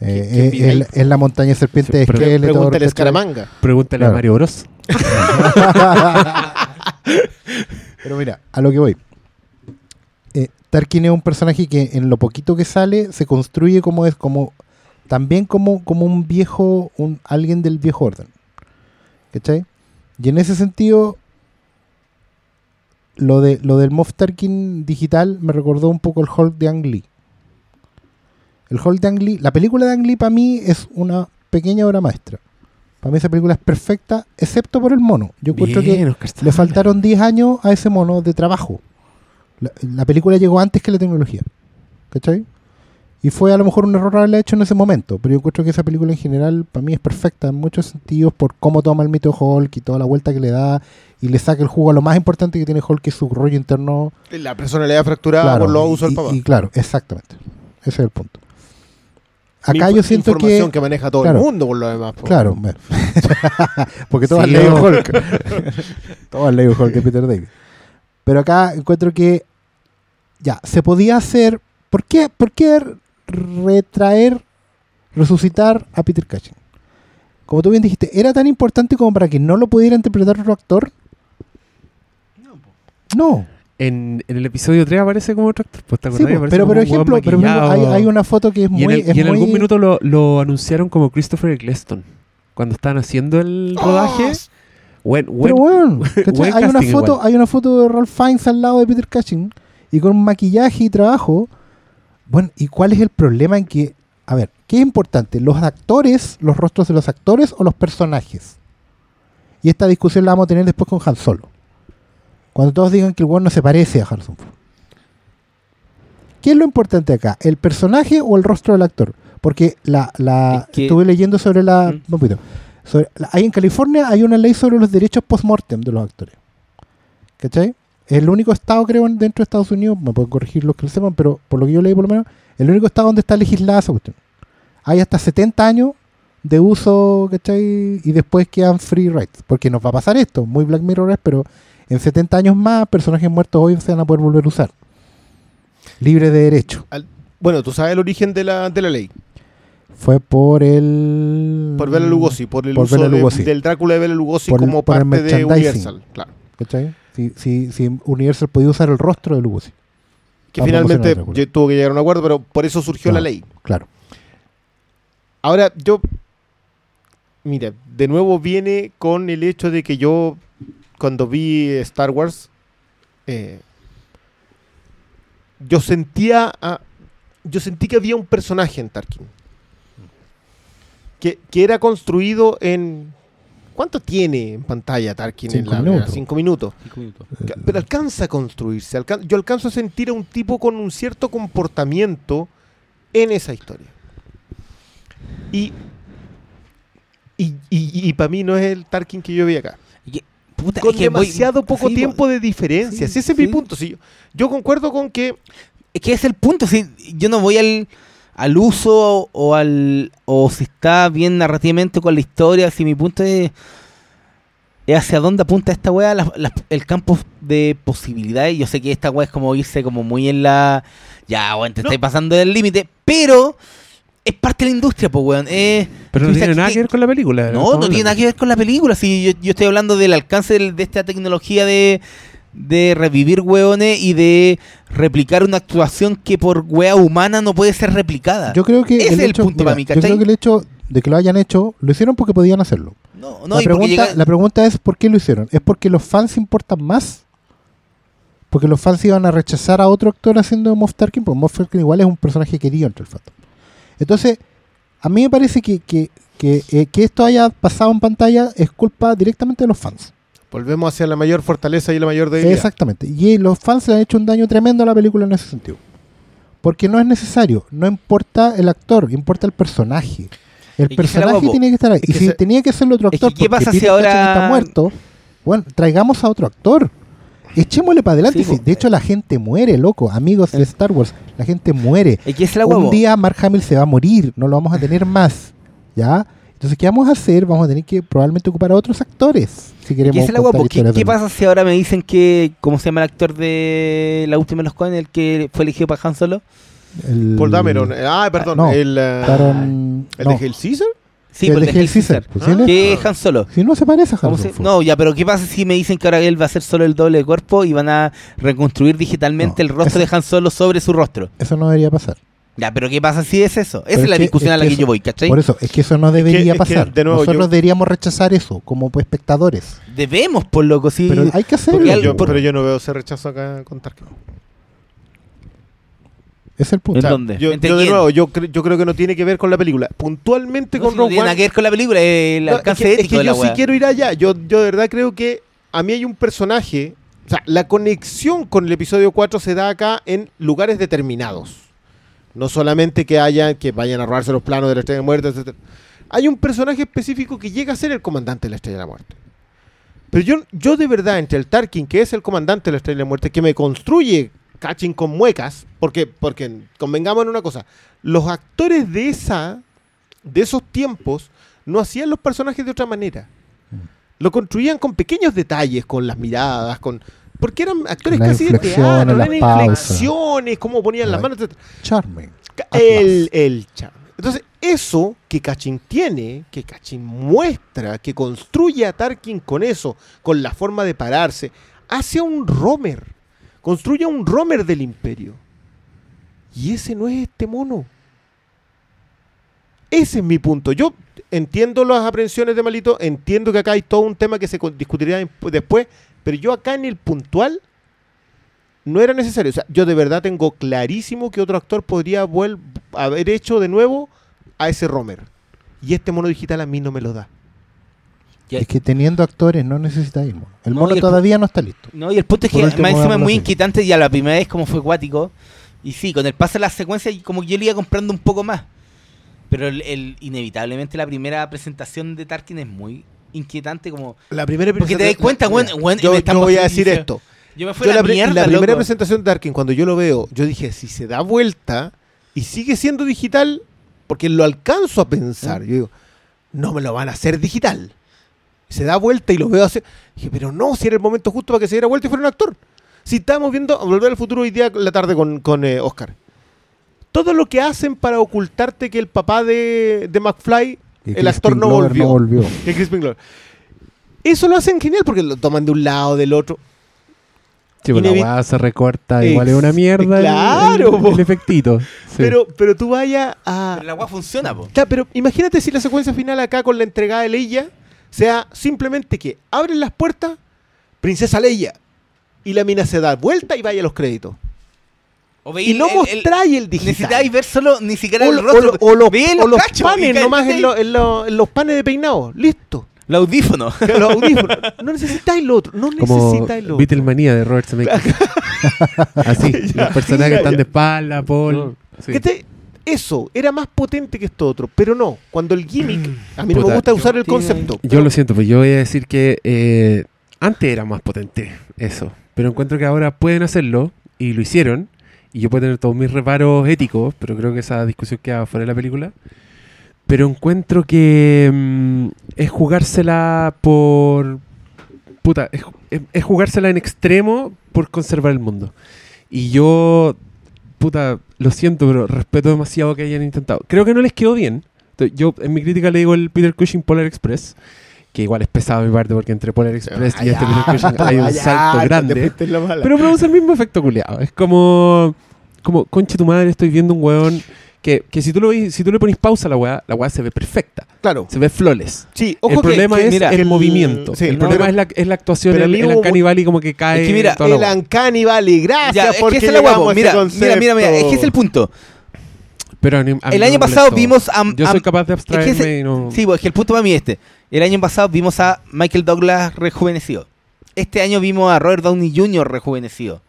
Eh, ¿quién eh, es la montaña serpiente Sí, de Pregúntale a. Escaramanga. Pregúntale Claro. a Mario Bros. Pero mira, a lo que voy. Eh, Tarkin es un personaje que en lo poquito que sale se construye como es como también como, como un viejo, un alguien del viejo orden. ¿Cachai? Y en ese sentido, lo de lo del Moff Tarkin digital me recordó un poco el Hulk de Ang Lee. El Hulk de Ang Lee, la película de Ang Lee para mí es una pequeña obra maestra. Para mí esa película es perfecta, excepto por el mono. Yo encuentro que le faltaron 10 años a ese mono de trabajo. La, la película llegó antes que la tecnología. ¿Cachai? Y fue a lo mejor un error haberla hecho en ese momento. Pero yo encuentro que esa película en general para mí es perfecta en muchos sentidos por cómo toma el mito de Hulk y toda la vuelta que le da y le saca el jugo a lo más importante que tiene Hulk, que es su rollo interno. La personalidad fracturada Claro, por los abusos y, del papá. y claro, exactamente. Ese es el punto. Acá yo siento que... información que maneja todo claro. el mundo por lo demás. po. Claro, bueno. porque todos han Sí, leído no. Hulk. todos han leído Hulk de Peter David. Pero acá encuentro que ya, se podía hacer. ¿Por qué, por qué retraer, resucitar a Peter Cushing? Como tú bien dijiste, ¿era tan importante como para que no lo pudiera interpretar otro actor? No. En, en el episodio 3 aparece como otro actor. pues, ¿te Sí, pues, pero, por ejemplo, pero, por ejemplo, hay, una foto que es Y muy. en, el- es y en algún minuto lo, lo anunciaron como Christopher Eccleston. Cuando estaban haciendo el rodaje. Buen, buen- Pero bueno, hay una foto, igual. hay una foto de Ralph Fiennes al lado de Peter Cushing y con maquillaje y trabajo. Bueno, ¿y cuál es el problema en que, a ver, qué es importante, los actores, los rostros de los actores o los personajes? Y esta discusión la vamos a tener después con Han Solo. Cuando todos digan que el weón no se parece a Harrison Ford. ¿Qué es lo importante acá? ¿El personaje o el rostro del actor? Porque la, la Es que- estuve leyendo sobre la. Mm. un poquito. Sobre- hay en California hay una ley sobre los derechos post-mortem de los actores. ¿Cachai? Es el único estado, creo, en- dentro de Estados Unidos, me pueden corregir los que lo sepan, pero por lo que yo leí por lo menos, el único estado donde está legislada esa cuestión. Hay hasta 70 años de uso, ¿cachai? Y después quedan free rights. Porque nos va a pasar esto, muy Black Mirror es, pero en 70 años más, personajes muertos hoy se van a poder volver a usar. Libre de derecho. Bueno, tú sabes el origen de la, de la ley. Fue por el... Por Bela Lugosi, por el Por uso Bela de- Lugosi. del Drácula de Bela Lugosi Por como por parte de. Universal. Claro. ¿Cachai? Si, si, si Universal podía usar el rostro de Lugosi. Que finalmente tuvo que llegar a un acuerdo, pero por eso surgió la ley. Claro. Ahora, yo. Mira, de nuevo viene con el hecho de que yo, cuando vi Star Wars, eh, yo sentía. a- yo sentí que había un personaje en Tarkin. Que, que era construido en. ¿Cuánto tiene en pantalla Tarkin? Cinco en la, minutos. Cinco minutos. Pero alcanza a construirse. alcan- yo alcanzo a sentir a un tipo con un cierto comportamiento en esa historia. Y, y, para mí no es el Tarkin que yo vi acá. Puta, Con es que voy- demasiado poco sí, tiempo de diferencia. sí, Si ese es mi punto. Si yo, yo concuerdo con que Es que es el punto, si yo no voy al, al uso o al o si está bien narrativamente con la historia, si mi punto es, es hacia dónde apunta esta weá, la- la- el campo de posibilidades. Yo sé que esta weá es como irse como muy en la... Ya, weón, te No. estáis pasando del límite, pero es parte de la industria, pues, weón. Eh, Pero no tiene nada que- que ver con la película. no, no tiene nada que ver con la película. Si yo, yo estoy hablando del alcance de esta tecnología de, de revivir hueones y de replicar una actuación que por hueá humana no puede ser replicada. Yo creo que Ese el es el hecho, punto mira, para mí, yo creo que el hecho de que lo hayan hecho, lo hicieron porque podían hacerlo. no, no, la, pregunta, llega- la pregunta es ¿por qué lo hicieron? ¿Es porque los fans importan más? Porque los fans iban a rechazar a otro actor haciendo Moff Tarkin, porque Moff Tarkin igual es un personaje querido entre el fato. Entonces, a mí me parece que, que, que, eh, que esto haya pasado en pantalla es culpa directamente de los fans. volvemos hacia la mayor fortaleza y la mayor debilidad. Exactamente. Y los fans le han hecho un daño tremendo a la película en ese sentido. Porque no es necesario, no importa el actor, importa el personaje. El que personaje tiene que estar ahí. Es Y que si se- tenía que ser otro Es que, actor, ¿qué porque pasa si ahora- está muerto, bueno, traigamos a otro actor. Echémosle para adelante. Sí, de hecho, la gente muere, loco. Amigos de Star Wars, la gente muere. es la Un día Mark Hamill se va a morir, no lo vamos a tener más. ¿Ya? Entonces, ¿qué vamos a hacer? Vamos a tener que probablemente ocupar a otros actores. Si queremos que es. ¿Qué, qué pasa si ahora me dicen que, ¿cómo se llama el actor de La Última de los Coen, el que fue elegido para Han Solo? El- Paul Dameron. Ah, perdón. no, el, eh, Taron- ¿El no, de Hail Caesar? Sí, el por de el Hail Caesar. pues. Que es Han Solo. Si no se parece a ¿Cómo Harrison se- Ford. No, ya, pero ¿qué pasa si me dicen que ahora él va a ser solo el doble de cuerpo y van a reconstruir digitalmente No, el rostro eso- de Han Solo sobre su rostro? Eso no debería pasar. Ya, pero ¿qué pasa si es eso? Esa es es la que- discusión es a la que que eso- yo voy, ¿cachai? Por eso, es que eso no debería es que, pasar. de nuevo, Nosotros yo- deberíamos rechazar eso como pues, espectadores. Debemos, por loco, sí. Pero hay que hacerlo. Yo- pero yo no veo ese rechazo acá con Tarkin. Es el punto. ¿En dónde? Yo, ¿Entre yo de quién? nuevo, yo, cre- yo creo que no tiene que ver con la película. Puntualmente No, con si no Rogue tiene nada One. que ver con la película, el No, alcance es que, es ético que de la yo sí weá. quiero ir allá. Yo, yo de verdad creo que a mí hay un personaje. O sea, la conexión con el episodio 4 se da acá en lugares determinados. No solamente que haya, que vayan a robarse los planos de la Estrella de la Muerte, etc. Hay un personaje específico que llega a ser el comandante de la Estrella de la Muerte. Pero yo, yo de verdad, entre el Tarkin, que es el comandante de la Estrella de la Muerte, que me construye catching con muecas, porque, porque convengamos en una cosa, los actores de esa, de esos tiempos, no hacían los personajes de otra manera. Mm. Lo construían con pequeños detalles, con las miradas, con porque eran actores casi de teatro, eran inflexiones, cómo ponían las manos, etc. Charming. El, el charme. Entonces, eso que Cachín tiene, que Cachín muestra, que construye a Tarkin con eso, con la forma de pararse, hace a un Romer. Construye a un Romer del imperio. Y ese no es este mono. Ese es mi punto. Yo entiendo las aprensiones de Malito, entiendo que acá hay todo un tema que se discutirá después, pero yo acá en el puntual no era necesario. O sea, yo de verdad tengo clarísimo que otro actor podría haber hecho de nuevo a ese Romer. Y este mono digital a mí no me lo da. Ya- Es que teniendo actores no necesitáis mono. El No, mono el todavía no está listo. No, y el punto es que más encima es muy inquietante y a la primera vez como fue acuático. Y sí, con el paso de las secuencias como que yo le iba comprando un poco más. Pero el, el- inevitablemente la primera presentación de Tarkin es muy inquietante como... La primera Porque te das cuenta, Mira, weón, weón, yo, voy a decir esto. Yo me fui Yo a la, la, mierda, la primera loco. presentación de Darkin, cuando yo lo veo, yo dije, si se da vuelta y sigue siendo digital, porque lo alcanzo a pensar. Yo digo, no me lo van a hacer digital. Se da vuelta y lo veo hacer. Dije, pero no, si era el momento justo para que se diera vuelta y fuera un actor. Si estábamos viendo Volver al Futuro hoy día la tarde con, con eh, Oscar. Todo lo que hacen para ocultarte que el papá de, de McFly, el actor no volvió. no volvió. que Crispin Glover. Eso lo hacen genial porque lo toman de un lado, del otro. Sí, pues la se recorta, Ex- igual es una mierda. el- claro, el, po. el efectito. Sí. Pero, pero tú vayas a. Pero la weá funciona, po. Ya, pero imagínate si la secuencia final acá con la entregada de Leia sea simplemente que abren las puertas, Princesa Leia, y la mina se da vuelta y vaya a los créditos. O Y no el- el- mostráis el, digital. Necesitáis ver solo ni siquiera o, el rostro. o o los, o los cachos, panes nomás en, lo- en lo- en los panes de peinado. Listo. El audífono. Los audífonos. No necesitáis lo otro. No Como necesitáis lo otro. Beatlemanía de Robert Zemeckis. Así, los personajes ya, están ya. de espalda, Paul. Sí. Que te- eso era más potente que esto otro, pero no. Cuando el gimmick, a mí no me gusta usar el concepto. Yo lo siento, pues yo voy a decir que eh, antes era más potente eso, pero encuentro que ahora pueden hacerlo y lo hicieron y yo puedo tener todos mis reparos éticos, pero creo que esa discusión queda fuera de la película. Pero encuentro que mm, es jugársela por... Puta, es, es- es jugársela en extremo por conservar el mundo. Y yo, puta, lo siento, pero respeto demasiado que hayan intentado. Creo que no les quedó bien. Yo en mi crítica le digo el Peter Cushing Polar Express, que igual es pesado mi parte porque entre Polar Express y este Peter Cushing hay un salto grande. Pero produce el mismo efecto culiado. Es como, como, conche tu madre, estoy viendo un weón que, que si tú lo si tú le pones pausa a la weá, la weá se ve perfecta. Claro. Se ve flawless. Sí, el ojo que- problema que, es mira, el, el- movimiento. sí, el no, problema pero- es, la, es la actuación, pero a el, mí el hubo Uncanny Valley como que cae. Es que mira, toda la El weá. Uncanny Valley, gracias Ya, es que porque esa es la llegamos ese Mira, mira, mira, mira, es que es el punto. Pero a mí- a mí El no año me pasado molestó. vimos a, Yo a- soy capaz de es que abstraerme ese- y no... Sí, pues es que el punto para mí es este. El año pasado vimos a Michael Douglas rejuvenecido. Este año vimos a Robert Downey Jr. rejuvenecido.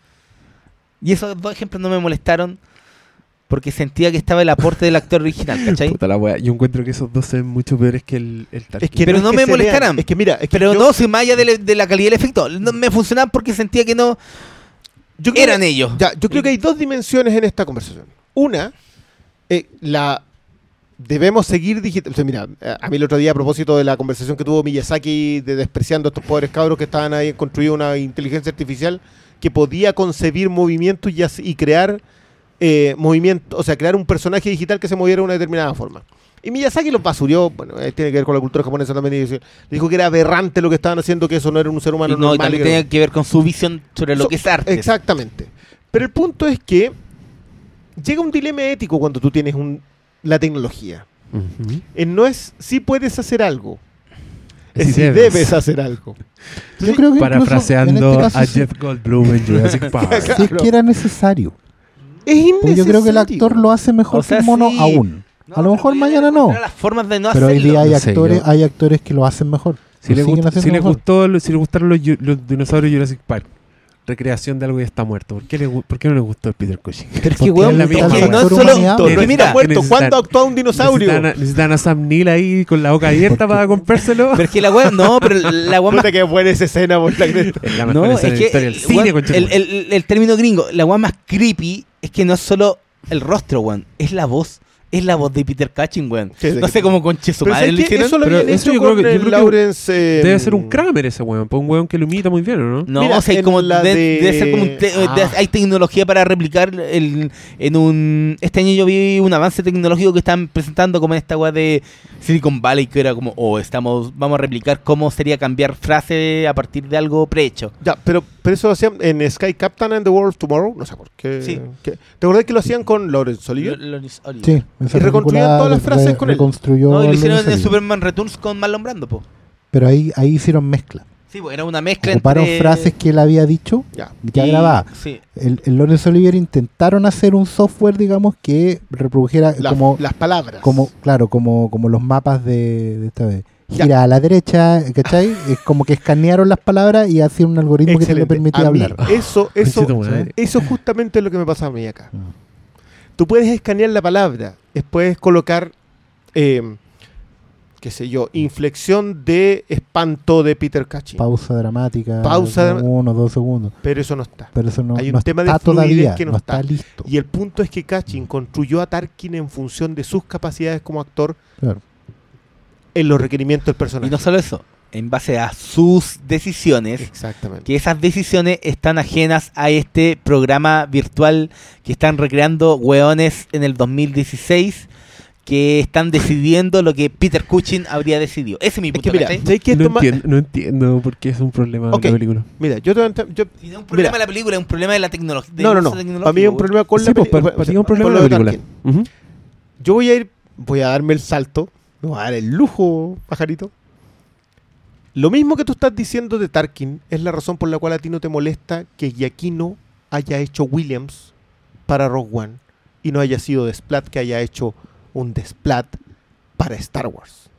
Y esos dos ejemplos no me molestaron porque sentía que estaba el aporte del actor original, ¿cachai? Puta la weá. Yo encuentro que esos dos se ven mucho peores que el, el Tarkin. Es que Pero es no que me molestaran. Es que mira, es que Pero yo- no, si más allá de, la- de la calidad del efecto, no me funcionaban porque sentía que no yo creo eran que- ellos. Ya, yo creo que hay dos dimensiones en esta conversación. Una, eh, la debemos seguir digital. mira, eh, a mí el otro día a propósito de la conversación que tuvo Miyazaki de despreciando a estos pobres cabros que estaban ahí construyendo una inteligencia artificial que podía concebir movimientos y, así- y crear eh, movimientos, o sea, crear un personaje digital que se moviera de una determinada forma. Y Miyazaki los basurió, bueno, eh, tiene que ver con la cultura japonesa también, dijo que era aberrante lo que estaban haciendo, que eso no era un ser humano y no, normal. y también que no- tenía que ver con su visión sobre lo So- que es arte. Exactamente. Pero el punto es que llega un dilema ético cuando tú tienes un, la tecnología. Eh, no es si puedes hacer algo, es Si si debes. debes hacer algo. Yo creo que Parafraseando este a Jeff Goldblum en Jurassic Park. si es que era necesario. Es innecesario. Porque yo creo que el actor lo hace mejor O sea, que el mono sí. aún. No, a lo pero mejor mañana no. las formas de no Pero hoy hacerlo. día hay No actores, hay actores que lo hacen mejor. Si Lo le, siguen gust- si le mejor. gustó, si le gustaron los, los dinosaurios Jurassic Park, recreación de algo que está muerto. ¿Por qué, le gu- por qué no le gustó el Peter Cushing? Pero es que, weón, no es solo. weón. mira, muerto. ¿Cuándo actúa un dinosaurio? Necesitan a, necesitan a Sam Neill ahí con la boca abierta para comprárselo. pero es que la weá, no, pero la más Puta que buena esa escena por la cresta. Es la mejor No, escena es de que la historia del el, cine, weón, el, el- el término gringo, la weá más creepy es que no es solo el rostro, weón, es la voz. Es la voz de Peter Cushing, weón. No sé cómo conche su madre. Eso lo Pero habían eso hecho yo creo con que- yo creo Lawrence, eh, Debe ser un Kramer ese weón, pues un weón que lo imita muy bien, ¿o no? No, Mira, o sea, como la de- de- debe ser como un te- Ah. de- hay tecnología para replicar el, en un este año yo vi un avance tecnológico que están presentando como en esta weá de Silicon Valley que era como oh estamos vamos a replicar cómo sería cambiar frase a partir de algo prehecho. Ya, pero, pero eso lo hacían en Sky Captain and the World of Tomorrow. No sé por qué. Sí. ¿Qué? ¿Te acordás que lo hacían con Lawrence Olivier? Lo- Loris Oliver. Sí, Y reconstruían película todas las frases con él. reconstruyó No, y lo hicieron en. Superman Returns con Marlon Brando, po. Pero ahí, ahí hicieron mezcla. Sí, pues era una mezcla Ocuparon entre... frases que él había dicho Ya. ya y- grabadas. Sí. El, el Lawrence Olivier intentaron hacer un software, digamos, que reprodujera La- como, las palabras. como, claro, como, como los mapas de, de esta vez. Ya. Gira a la derecha, ¿cachai? Es como que escanearon las palabras y hacían un algoritmo que te le permitía A mí hablar. Eso, eso, eso justamente es lo que me pasa a mí acá. Mm. Tú puedes escanear la palabra, después colocar, eh, qué sé yo, inflexión de espanto de Peter Cushing. Pausa dramática. Pausa de Uno, dos segundos. pero eso no está. Pero eso no, Hay un no tema de todavía, que no no está. está listo. Y el punto es que Cushing construyó a Tarkin en función de sus capacidades como actor Claro. en los requerimientos del Y personaje. no solo eso, en base a sus decisiones, Exactamente. que esas decisiones están ajenas a este programa virtual que están recreando weones en el 2016 que están decidiendo lo que Peter Cushing habría decidido. Ese es mi Es punto. que mira, no, entiendo, no entiendo por qué es un problema Ok. de la película. Mira, yo te yo- Y no es un problema Mira. de la película, es un problema de la tecnología. No, no, no. Para mí es un problema con Sí, la pues, peli- para, para ti es un problema de la película. Yo voy a ir, voy a darme el salto, me voy a dar el lujo, pajarito. Lo mismo que tú estás diciendo de Tarkin es la razón por la cual a ti no te molesta que Giacchino haya hecho Williams para Rogue One y no haya sido Desplat que haya hecho un Desplat para Star Wars.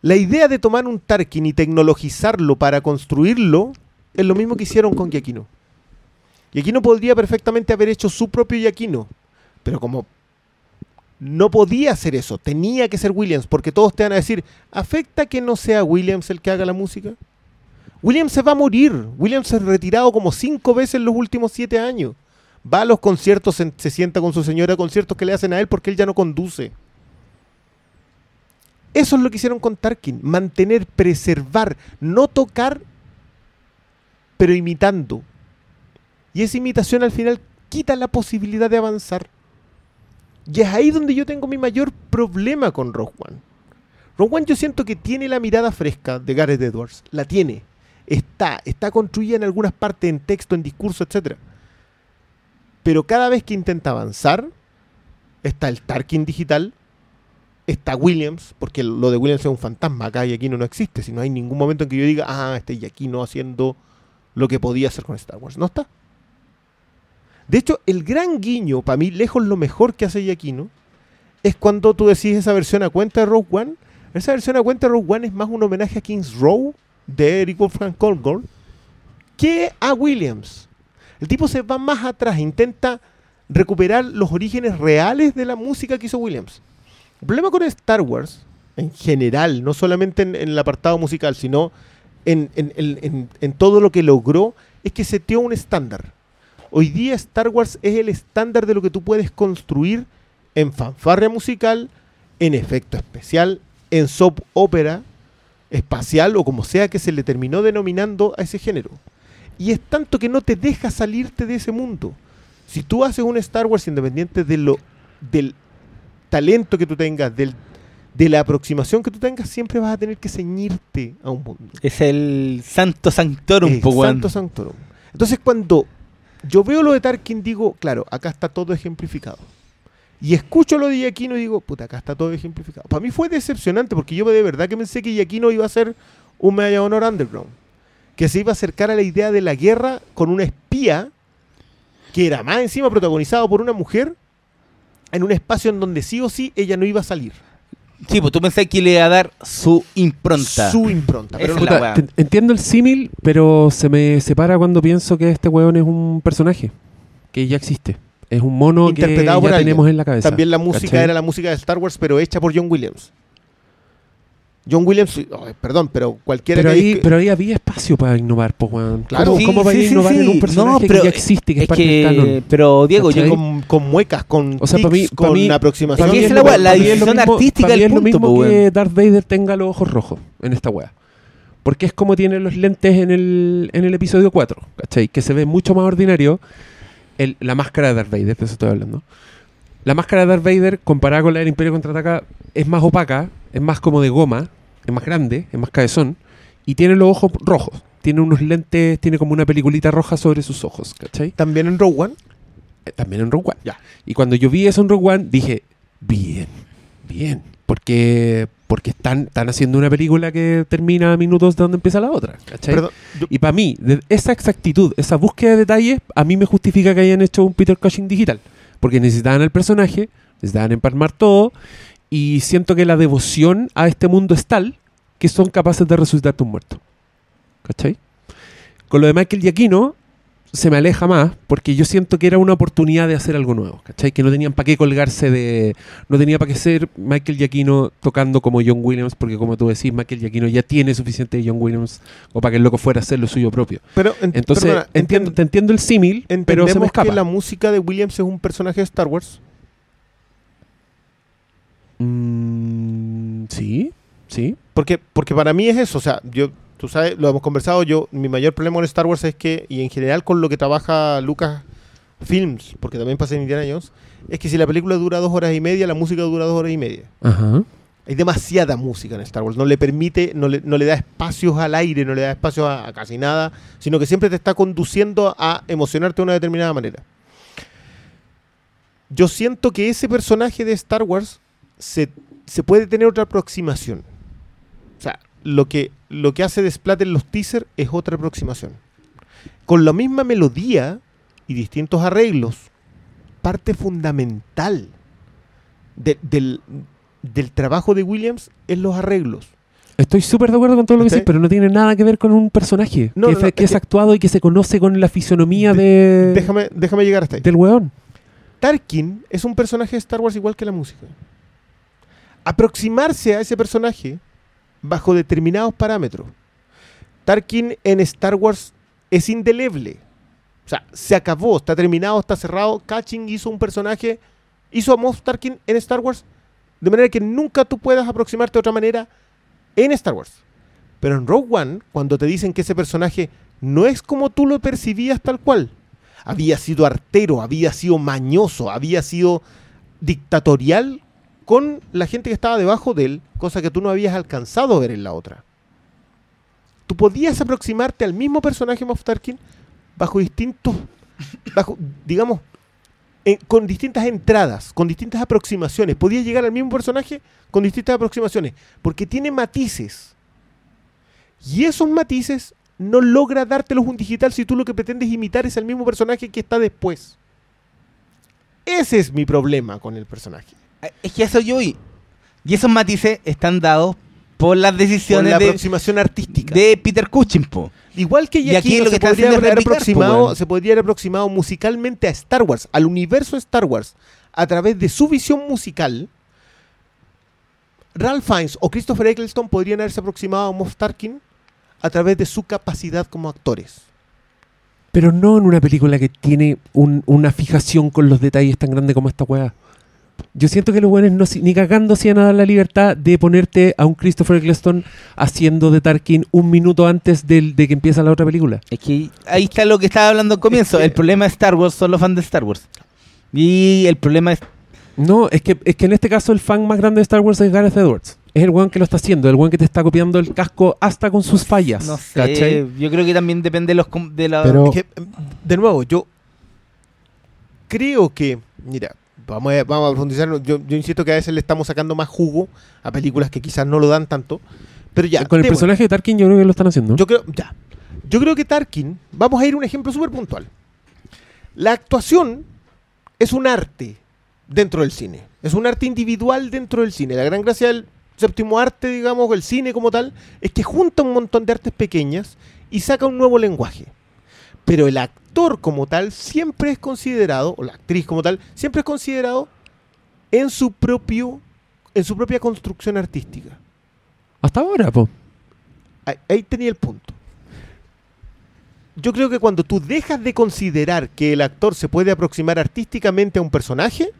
La idea de tomar un Tarkin y tecnologizarlo para construirlo es lo mismo que hicieron con Giacchino. Giacchino podría perfectamente haber hecho su propio Giacchino, pero como no podía hacer eso, tenía que ser Williams, porque todos te van a decir, ¿afecta que no sea Williams el que haga la música? Williams se va a morir, Williams se ha retirado como cinco veces en los últimos siete años. Va a los conciertos, se, se sienta con su señora, conciertos que le hacen a él porque él ya no conduce. Eso es lo que hicieron con Tarkin, mantener, preservar, no tocar, pero imitando. Y esa imitación al final quita la posibilidad de avanzar. Y es ahí donde yo tengo mi mayor problema con Rogue One. Rogue One yo siento que tiene la mirada fresca de Gareth Edwards. La tiene. Está. Está construida en algunas partes, en texto, en discurso, etc. Pero cada vez que intenta avanzar, está el Tarkin digital, está Williams, porque lo de Williams es un fantasma. Acá y aquí no, no existe. Si no hay ningún momento en que yo diga, ah, este y aquí no haciendo lo que podía hacer con Star Wars. No está. De hecho, el gran guiño, para mí, lejos lo mejor que hace Giacchino, es cuando tú decís esa versión a cuenta de Rogue One. Esa versión a cuenta de Rogue One es más un homenaje a King's Row de Eric Wolfgang Colgorn que a Williams. El tipo se va más atrás, intenta recuperar los orígenes reales de la música que hizo Williams. El problema con Star Wars, en general, no solamente en, el apartado musical, sino en- en todo lo que logró, es que seteó un estándar. Hoy día Star Wars es el estándar de lo que tú puedes construir en fanfarria musical, en efecto especial, en soap ópera, espacial o como sea que se le terminó denominando a ese género. Y es tanto que no te deja salirte de ese mundo. Si tú haces un Star Wars independiente de lo, del talento que tú tengas, del, de la aproximación que tú tengas, siempre vas a tener que ceñirte a un mundo. Es el Santo Sanctorum, weón. Santo Sanctorum. Entonces cuando yo veo lo de Tarkin, digo, claro, acá está todo ejemplificado. Y escucho lo de Giacchino y digo, puta, acá está todo ejemplificado. Para mí fue decepcionante porque yo de verdad que pensé que Giacchino iba a ser un Medalla de Honor Underground. Que se iba a acercar a la idea de la guerra con una espía que era más encima protagonizado por una mujer en un espacio en donde sí o sí ella no iba a salir. Sí, pues tú pensás que le iba a dar su impronta. Su impronta. Pero no- Puta, weá. te- entiendo el símil, pero se me separa cuando pienso que este weón es un personaje que ya existe. Es un mono que ya tenemos en la cabeza. También la música ¿cachai? era la música de Star Wars, pero hecha por John Williams. John Williams, oh, perdón, pero cualquiera Pero que- ahí, que- pero ahí había espacio para innovar, pues, weón. Claro. ¿Cómo, Sí, cómo vaya sí, a sí, innovar en un personaje No, pero que ya existe, que es, Es parte del que, canon? pero Diego, yo con, con muecas, con O sea, para mí- para con mí- aproximación. Es que es la lo- weá, la para mí es lo mismo- artística para del es lo punto, mismo que weón. Darth Vader tenga los ojos rojos en esta weá. Porque es como tiene los lentes en el, en el episodio 4, ¿cachai? Que se ve mucho más ordinario el- la máscara de Darth Vader, de eso estoy hablando. La máscara de Darth Vader, comparada con la del Imperio Contraataca, es más opaca, es más como de goma, es más grande, es más cabezón, y tiene los ojos rojos. Tiene unos lentes, tiene como una peliculita roja sobre sus ojos, ¿cachai? También en Rogue One. Eh, También en Rogue One. Y cuando yo vi eso en Rogue One, dije, bien, bien. Porque, porque están, están haciendo una película que termina a minutos de donde empieza la otra. ¿cachai? Perdón, yo- Y para mí, esa exactitud, esa búsqueda de detalles, a mí me justifica que hayan hecho un Peter Cushing digital. Porque necesitaban al personaje, necesitaban empalmar todo, y siento que la devoción a este mundo es tal que son capaces de resucitarte un muerto. ¿Cachai? Con lo de Michael Giacchino, se me aleja más, porque yo siento que era una oportunidad de hacer algo nuevo, ¿cachai? Que no tenían para qué colgarse de... No tenía para qué ser Michael Giacchino tocando como John Williams, porque como tú decís, Michael Giacchino ya tiene suficiente de John Williams o para que el loco fuera a hacer lo suyo propio. Pero en- Entonces, perdona, entiendo, enten- te entiendo el símil, pero se me escapa. que la música de Williams es un personaje de Star Wars. Mm, sí, sí. Porque, porque para mí es eso, o sea, yo, tú sabes, lo hemos conversado, yo, mi mayor problema con Star Wars es que, y en general con lo que trabaja Lucas Films, porque también pasa en Indiana Jones, es que si la película dura dos horas y media, la música dura dos horas y media. Ajá. Hay demasiada música en Star Wars, no le permite, no le, no le da espacios al aire, no le da espacios a, a casi nada, sino que siempre te está conduciendo a emocionarte de una determinada manera. Yo siento que ese personaje de Star Wars se, se puede tener otra aproximación. O sea, lo que, lo que hace Desplat en los teasers es otra aproximación. Con la misma melodía y distintos arreglos, parte fundamental de- del, del trabajo de Williams es los arreglos. Estoy súper de acuerdo con todo lo que decís, pero no tiene nada que ver con un personaje No, que, no, que es es que- actuado y que se conoce con la fisonomía de, Déjame, déjame llegar hasta ahí. del weón. Tarkin es un personaje de Star Wars igual que la música. Aproximarse a ese personaje bajo determinados parámetros. Tarkin en Star Wars es indeleble. O sea, se acabó, está terminado, está cerrado. Catching hizo un personaje, hizo a Moff Tarkin en Star Wars de manera que nunca tú puedas aproximarte de otra manera en Star Wars. Pero en Rogue One, cuando te dicen que ese personaje no es como tú lo percibías tal cual, había sido artero, había sido mañoso, había sido dictatorial con la gente que estaba debajo de él, cosa que tú no habías alcanzado a ver en la otra. Tú podías aproximarte al mismo personaje Moff Tarkin bajo distintos, bajo, digamos, con distintas entradas, con distintas aproximaciones. Podías llegar al mismo personaje con distintas aproximaciones, porque tiene matices. Y esos matices no logra dártelos un digital si tú lo que pretendes imitar es el mismo personaje que está después. Ese es mi problema con el personaje. Es que a eso yo voy. Y esos matices están dados por las decisiones la de, aproximación artística. de Peter Cushing, po. Igual que Y aquí Giacchino lo que se podría haber replicar, po, aproximado, weón. se podría haber aproximado musicalmente a Star Wars, al universo de Star Wars, a través de su visión musical. Ralph Fiennes o Christopher Eccleston podrían haberse aproximado a Moff Tarkin a través de su capacidad como actores. Pero no en una película que tiene un- una fijación con los detalles tan grande como esta weá. Yo siento que los buenos no, ni cagando se iban a dar la libertad de ponerte a un Christopher Eccleston haciendo de Tarkin un minuto antes del- de que empieza la otra película. Es que ahí está lo que estaba hablando al comienzo. Es que- El problema de Star Wars son los fans de Star Wars. Y el problema es. No, es que, es que en este caso el fan más grande de Star Wars es Gareth Edwards. Es el weón que lo está haciendo, el weón que te está copiando el casco hasta con sus fallas. No sé. ¿cachai? Yo creo que también depende de los. De la, Pero- Es que, em, de nuevo, yo creo que, mira, vamos a, vamos a profundizar. Yo, yo insisto que a veces le estamos sacando más jugo a películas que quizás no lo dan tanto. Pero ya, con el démosle. personaje de Tarkin yo creo que lo están haciendo. Yo creo, ya. Yo creo que Tarkin, vamos a ir a un ejemplo súper puntual. La actuación es un arte dentro del cine. Es un arte individual dentro del cine. La gran gracia del séptimo arte, digamos, el cine como tal, es que junta un montón de artes pequeñas y saca un nuevo lenguaje. Pero el actor como tal siempre es considerado, o la actriz como tal, siempre es considerado en su propio, en su propia construcción artística. Hasta ahora, po. Ahí, ahí tenía el punto. Yo creo que cuando tú dejas de considerar que el actor se puede aproximar artísticamente a un personaje,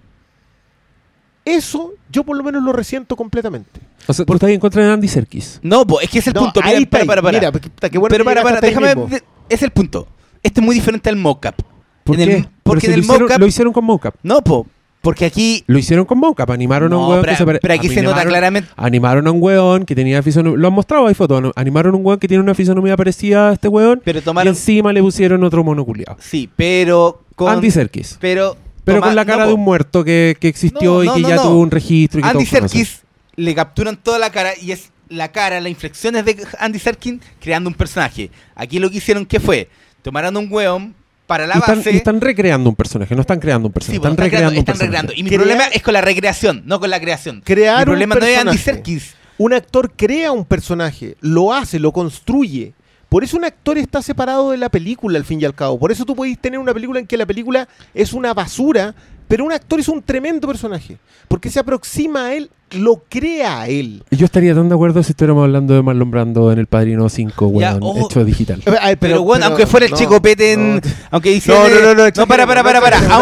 eso yo por lo menos lo resiento completamente. O sea, tú estás en contra de Andy Serkis. No, po, es que es el No, punto. ahí Mira, está, para, para, para. mira, puta, qué bueno pero que para, para, ahí déjame. Es el punto. Este es muy diferente al mocap. ¿Por En qué? el- Pero porque si en lo el hicieron, mocap. lo hicieron con mocap. No, po. Porque aquí. Lo hicieron con mocap. Animaron a un weón pero, que se pare- pero aquí se nota animaron- claramente. Animaron a un weón que tenía fisonomía. Lo han mostrado, hay fotos. Animaron a un weón que tiene una fisonomía parecida a este weón. Pero Y tomaron. encima le pusieron otro monoculeado. Sí, pero. Con, Andy Serkis. Pero. Pero toma- con la cara no, de un muerto que, que existió No, y que ya tuvo un registro. Y que Andy. Serkis le capturan toda la cara y es la cara, las inflexiones de Andy Serkis creando un personaje. Aquí lo que hicieron que fue tomaron un weón para la Y están, base. y están recreando un personaje, no están creando un Sí, personaje. están, recreando un están recreando. Y mi Crear- problema es con la recreación, no con la creación. Crear mi un problema no es Andy personaje. Serkis. Un actor crea un personaje, lo hace, lo construye. Por eso un actor está separado de la película, al fin y al cabo. Por eso tú podéis tener una película en que la película es una basura, pero un actor es un tremendo personaje. Porque se aproxima a él, lo crea a él. Yo estaría tan de acuerdo si estuviéramos hablando de Marlon Brando en El Padrino 5, Ya, weón, oh. hecho digital. Ver, Pero, bueno, aunque fuera el no, chico Pete en- no. Aunque dice. No, no, no, no, no, para, para, para, para. no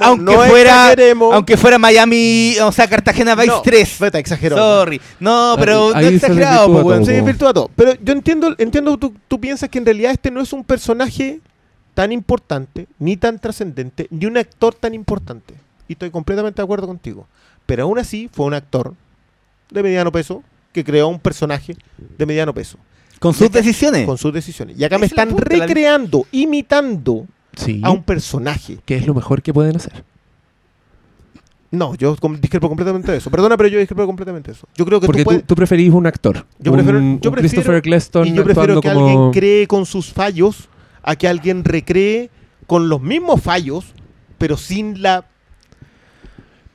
aunque no fuera. Aunque fuera Miami, o sea, Cartagena Vice No, 3. vete, exageró. Sorry. No, pero Ahí no exagerado, po, weón. Se todo. Pero yo entiendo, entiendo tú, tú piensas que en realidad este no es un personaje tan importante, ni tan trascendente, ni un actor tan importante. Y estoy completamente de acuerdo contigo. Pero aún así fue un actor de mediano peso que creó un personaje de mediano peso Con sus decisiones. con sus decisiones. Y acá me es están punta, la- recreando, imitando Sí. a un personaje. que es lo mejor que pueden hacer. No, yo discrepo completamente de eso. Perdona, pero yo discrepo completamente de eso. Yo creo que Porque tú puedes... tú preferís un actor. Yo un, prefiero- un yo prefiero- Christopher Eccleston Y yo prefiero que como... alguien cree con sus fallos a que alguien recree con los mismos fallos, pero sin la...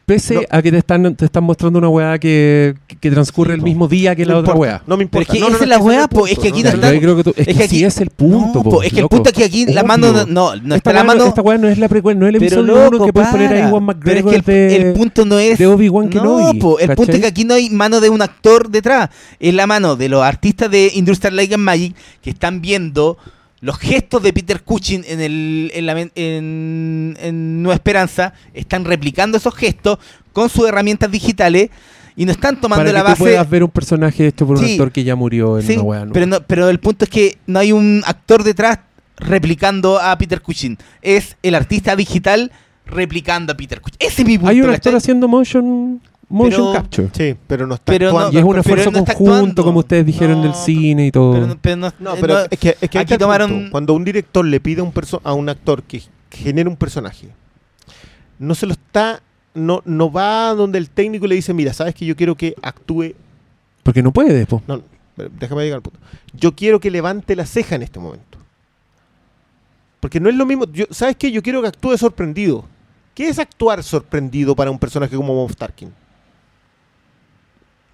Pese No. a que te están, te están mostrando una weá que, que transcurre Sí, el po. mismo día que no la otra weá. No me Pero importa. es que No, no, esa no, es la weá, es que aquí no, es que, aquí- es el punto, po, es que el punto es que aquí la mano. No, no está la mano. esta weá no es la precuela, no es el Pero episodio 1 loco, que puedes poner ahí. Juan Pero McGregor es que el, de, el punto no es de Obi-Wan No, Kenobi. po, el punto es que aquí no hay mano de un actor detrás. Es la mano de los artistas de Industrial Light and Magic que están viendo los gestos de Peter Cushing en, el, en, la en, en Nueva Esperanza. Están replicando esos gestos con sus herramientas digitales y no están tomando Para la que tú base. puedas ver un personaje hecho por un Sí. actor que ya murió en Sí, una pero, no- pero el punto es que no hay un actor detrás replicando a Peter Cushing. Es el artista digital replicando a Peter Cushing. Ese es mi punto. Hay un ¿cachai? actor haciendo motion, motion Pero- capture. Sí, pero no está Pero no- actuando. Y es un pero esfuerzo no conjunto, actuando. como ustedes dijeron, del cine y todo. Pero, no- pero no, No, pero no- es que, es que aquí está el tomaron- punto. Cuando un director le pide a un, perso- a un actor que genere un personaje, no se lo está... No, no va donde el técnico le dice, mira, sabes que yo quiero que actúe Porque no puede, po. No, déjame llegar al punto. Yo quiero que levante la ceja en este momento. Porque no es lo mismo. Yo, ¿Sabes qué? Yo quiero que actúe sorprendido. ¿Qué es actuar sorprendido para un personaje como Moff Tarkin?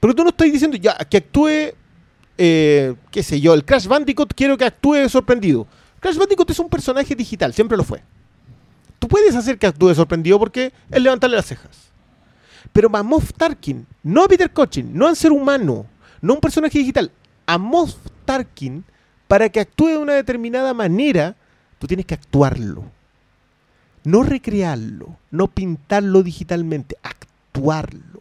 Porque tú no estás diciendo ya que actúe, eh, qué sé yo, el Crash Bandicoot quiero que actúe sorprendido. Crash Bandicoot es un personaje digital, siempre lo fue. Tú puedes hacer que actúe sorprendido porque es levantarle las cejas. Pero a Moff Tarkin, no a Peter Cushing, no a un ser humano, no a un personaje digital, a Moff Tarkin, para que actúe de una determinada manera, tú tienes que actuarlo. No recrearlo, no pintarlo digitalmente, actuarlo.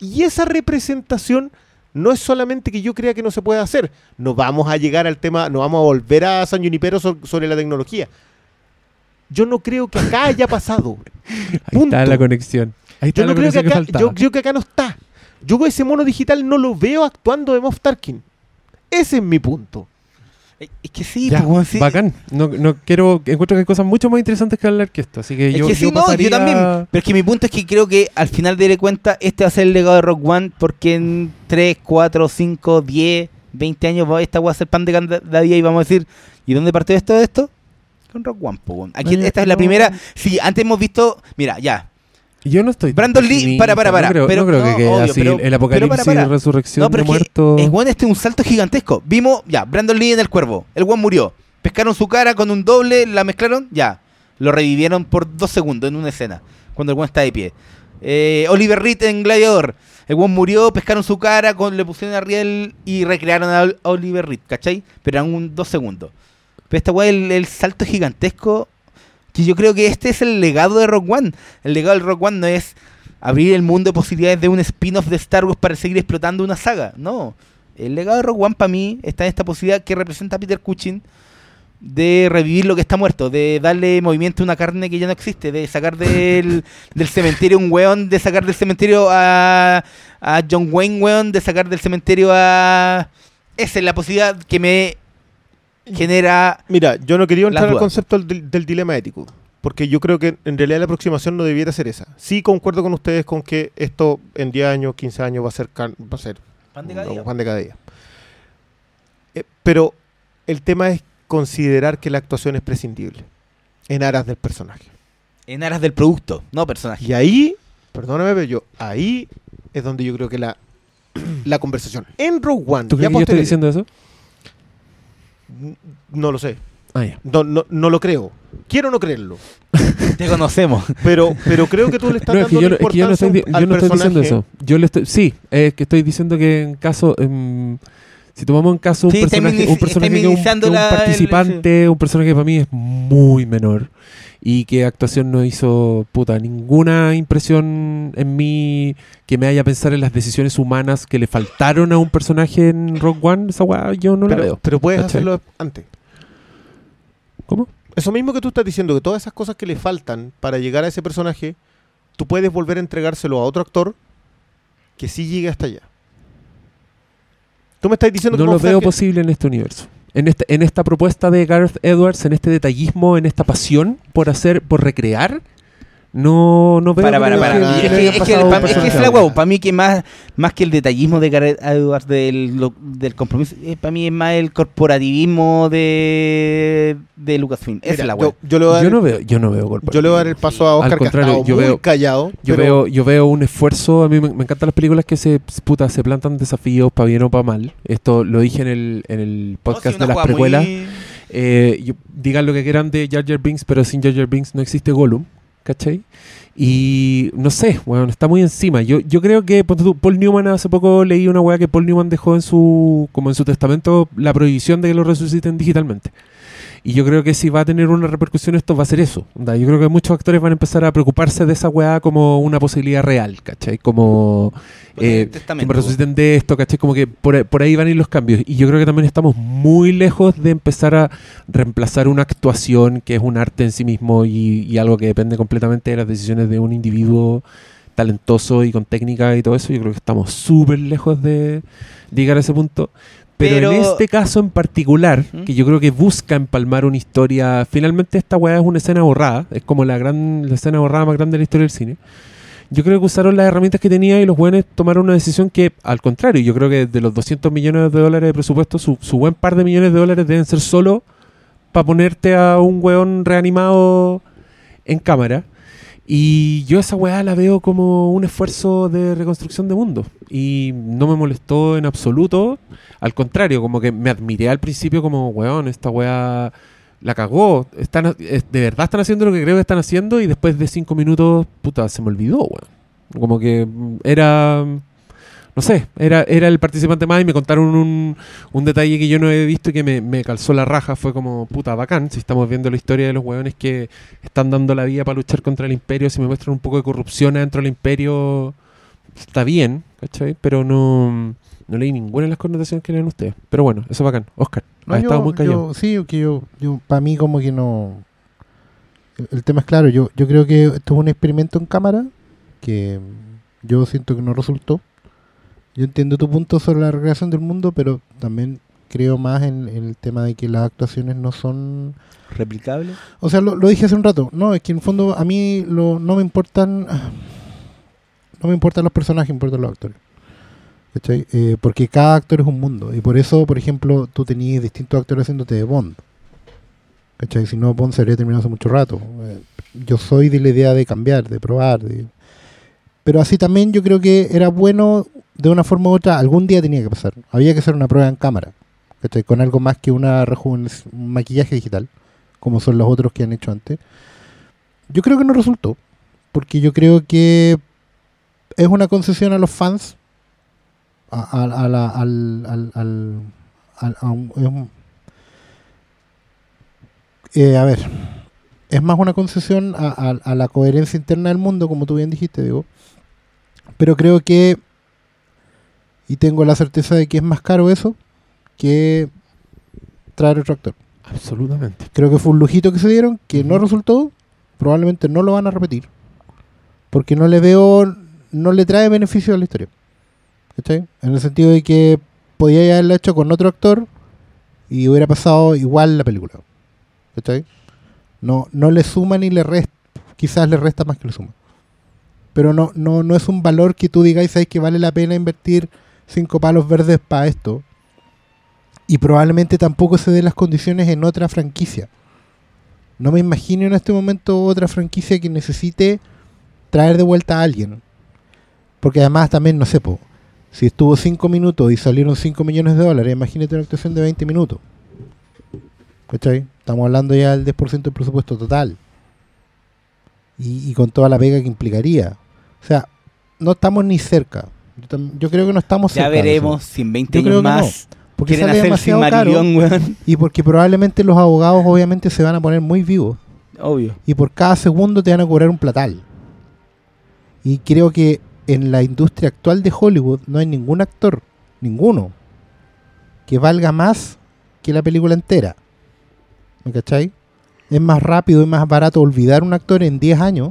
Y esa representación no es solamente que yo crea que no se puede hacer. No vamos a llegar al tema, no vamos a volver a San Junipero so- sobre la tecnología. Yo no creo que acá haya pasado. Ahí Punto. está la conexión. Ahí está Yo la no creo que conexión que, acá, yo creo que acá no está. Yo ese mono digital no lo veo actuando de Moff Tarkin. Ese es mi punto. Eh, Es que sí, Ya, pues, sí. Bacán. No, no quiero. Encuentro que hay cosas mucho más interesantes que hablar que esto. Así que Es yo, que sí, yo no, pasaría- yo también. Pero es que mi punto es que creo que al final de cuenta este va a ser el legado de Rock One porque en 3, 4, 5, 10, 20 años esta va a ser pan de cada día y vamos a decir, ¿y dónde partió esto de esto? Con Rock One, po. Aquí esta es la primera. Sí, antes hemos visto, mira, ya. Yo no estoy. Brandon Lee, para, para, para, No creo, pero- no creo no, que obvio, así. pero- el pero apocalipsis, para, para. resurrección No, de pero que muertos. el weón este es un salto gigantesco. Vimos, ya, Brandon Lee en el cuervo. El weón murió. Pescaron su cara con un doble, la mezclaron, ya. Lo revivieron por dos segundos en una escena. Cuando el weón está de pie. Eh, Oliver Reed en Gladiador. El weón murió, pescaron su cara, con, le pusieron a Riel y recrearon a Ol- a Oliver Reed, ¿cachai? Pero eran un dos segundos. Pero esta weá, el, el salto gigantesco. Que yo creo que este es el legado de Rock One. El legado del Rock One no es abrir el mundo de posibilidades de un spin-off de Star Wars para seguir explotando una saga. No. El legado de Rogue One para mí está en esta posibilidad que representa a Peter Cushing de revivir lo que está muerto, de darle movimiento a una carne que ya no existe, de sacar del, del cementerio un weón, de sacar del cementerio a, a John Wayne weón, de sacar del cementerio a... Esa es la posibilidad que me genera... Mira, yo no quería entrar al concepto del, del dilema ético, porque yo creo que en realidad la aproximación no debiera ser esa. Sí concuerdo con ustedes con que esto en 10 años, 15 años va a ser, can- va a ser Pan de cada un día. pan de cada día. Eh, pero el tema es considerar que la actuación es prescindible en aras del personaje. En aras del producto, no personaje. Y ahí, perdóname, pero yo, ahí es donde yo creo que la, la conversación en Rogue One, ¿Tú ya crees que yo estoy diciendo eso? No lo sé. Ah, ya. No, no, no lo creo. Quiero no creerlo. Te conocemos. Pero, pero creo que tú le estás No, es que dando yo, la no- es que yo no importancia estoy, di- yo no estoy diciendo personaje. eso. Yo le estoy, sí, es que estoy diciendo que en caso, em, si tomamos en caso un Sí, personaje, un personaje que un, que un la- el- participante, un personaje que para mí es muy menor y que actuación no hizo puta ninguna impresión en mí que me haya pensar en las decisiones humanas que le faltaron a un personaje en Rock One, esa weá yo no la Pero, veo. pero puedes ¿Cachai? hacerlo antes. ¿Cómo? Eso mismo que tú estás diciendo, que todas esas cosas que le faltan para llegar a ese personaje, tú puedes volver a entregárselo a otro actor que sí llegue hasta allá. Tú me estás diciendo No que lo vamos a veo que- posible en este universo. En, este, en esta propuesta de Gareth Edwards, en este detallismo, en esta pasión por hacer, por recrear, no, no veo Para, para, para. que- que Es que que, le haya es que, pasado a un pa- es que personaje es la ahora. huevo. Para mí que más, más que el detallismo de Gareth Edwards del, lo- del compromiso, para mí es más el corporativismo de, de Lucasfilm. Esa Mira, es la yo, huevo. yo le voy a dar, Yo no veo, yo no veo corporativo. yo le voy a dar el paso a Oscar Al contrario, que ha estado yo muy veo- callado. Yo pero- veo, yo veo un esfuerzo, a mí me, me encantan las películas que se puta, se plantan desafíos para bien o para mal. Esto lo dije en el, en el podcast de las precuelas. muy- Eh, yo- digan lo que quieran de Jar Jar Binks, pero sin Jar Jar Binks no existe Gollum, ¿cachai? Y no sé, bueno, está muy encima. Yo, yo creo que Paul Newman hace poco leí una weá que Paul Newman dejó en su como en su testamento la prohibición de que lo resuciten digitalmente. Y yo creo que si va a tener una repercusión esto va a ser eso. Yo creo que muchos actores van a empezar a preocuparse de esa weá como una posibilidad real, ¿cachai? Como eh, que me resuciten de esto, ¿cachai? Como que por, ahí- por ahí van a ir los cambios. Y yo creo que también estamos muy lejos de empezar a reemplazar una actuación que es un arte en sí mismo y, y algo que depende completamente de las decisiones de un individuo talentoso y con técnica y todo eso. Yo creo que estamos súper lejos de llegar a ese punto. Pero, Pero- en este caso en particular, ¿Mm? que yo creo que busca empalmar una historia, finalmente esta weá es una escena borrada, es como la gran la escena borrada más grande de la historia del cine. Yo creo que usaron las herramientas que tenía y los buenos tomaron una decisión que, al contrario, yo creo que de los 200 millones de dólares de presupuesto, su, su buen par de millones de dólares deben ser solo para ponerte a un weón reanimado en cámara. Y yo esa weá la veo como un esfuerzo de reconstrucción de mundo. Y no me molestó en absoluto. Al contrario, como que me admiré al principio como, weón, esta weá la cagó. Están, de verdad están haciendo lo que creo que están haciendo y después de cinco minutos, puta, se me olvidó, weón. Como que era... No sé, era, era el participante más y me contaron un, un detalle que yo no he visto y que me, me calzó la raja. Fue como, puta, bacán. Si estamos viendo la historia de los hueones que están dando la vida para luchar contra el imperio, si me muestran un poco de corrupción dentro del imperio, está bien, ¿cachai? Pero no, no leí ninguna de las connotaciones que leen ustedes. Pero bueno, eso es bacán. Oscar, No, has yo- estado muy callado. yo- sí, que yo, yo para mí como que no... El, el tema es claro, yo, yo creo que esto es un experimento en cámara que yo siento que no resultó. Yo entiendo tu punto sobre la recreación del mundo, pero también creo más en, en el tema de que las actuaciones no son... replicable. O sea, lo, lo dije hace un rato. No, es que en el fondo a mí lo, no me importan... No me importan los personajes, me importan los actores. ¿Cachai? Eh, porque cada actor es un mundo. Y por eso, por ejemplo, tú tenías distintos actores haciéndote de Bond. ¿Cachai? Si no, Bond se habría terminado hace mucho rato. Eh, yo soy de la idea de cambiar, de probar, de, pero así también yo creo que era bueno de una forma u otra, algún día tenía que pasar. Había que hacer una prueba en cámara, con algo más que una un maquillaje digital, como son los otros que han hecho antes. Yo creo que no resultó, porque yo creo que es una concesión a los fans, a, a- a la- al, a eh, a ver, es más una concesión a, a- a la coherencia interna del mundo, como tú bien dijiste, Diego. Pero creo que, y tengo la certeza de que es más caro eso que traer otro actor. Absolutamente. Creo que fue un lujito que se dieron, que no resultó, probablemente no lo van a repetir, porque no le veo, no le trae beneficio a la historia. ¿Cachai? En el sentido de que podía haberla hecho con otro actor y hubiera pasado igual la película. ¿Cachai? No, no le suma ni le resta, quizás le resta más que le suma. Pero no, no, no es un valor que tú digáis, sabes que vale la pena invertir cinco palos verdes para esto. Y probablemente tampoco se den las condiciones en otra franquicia. No me imagino en este momento otra franquicia que necesite traer de vuelta a alguien. Porque además también, no sé, si estuvo 5 minutos y salieron 5 millones de dólares, imagínate una actuación de 20 minutos. ¿Cachai? Estamos hablando ya del 10% del presupuesto total. Y, y con toda la pega que implicaría. O sea, no estamos ni cerca. Yo, creo que no estamos Ya cerca. eso. veremos si en 20 Yo creo años que no, más Porque quieren sale hacer demasiado caro. Weón. Y porque probablemente los abogados obviamente se van a poner muy vivos. Obvio. Y por cada segundo te van a cobrar un platal. Y creo que en la industria actual de Hollywood no hay ningún actor, ninguno, que valga más que la película entera. ¿Me cachai? Es más rápido y más barato olvidar un actor en 10 años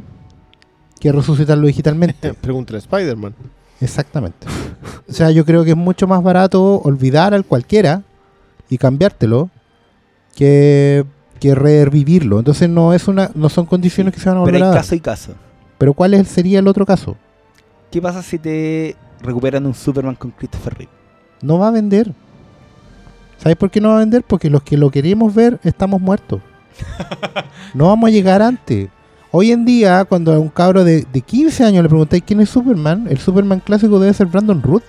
que resucitarlo digitalmente. Pregúntale a Spider-Man. Exactamente. O sea, yo creo que es mucho más barato olvidar al cualquiera y cambiártelo que, que revivirlo. Entonces no es una, no son condiciones que se van a volver Pero a dar. caso y caso. Pero ¿cuál es- sería el otro caso? ¿Qué pasa si te recuperan un Superman con Christopher Reeve? No va a vender. ¿Sabes por qué no va a vender? Porque los que lo queríamos ver estamos muertos. No vamos a llegar antes. Hoy en día, cuando a un cabro de, de 15 años le preguntáis quién es Superman, el Superman clásico debe ser Brandon Root.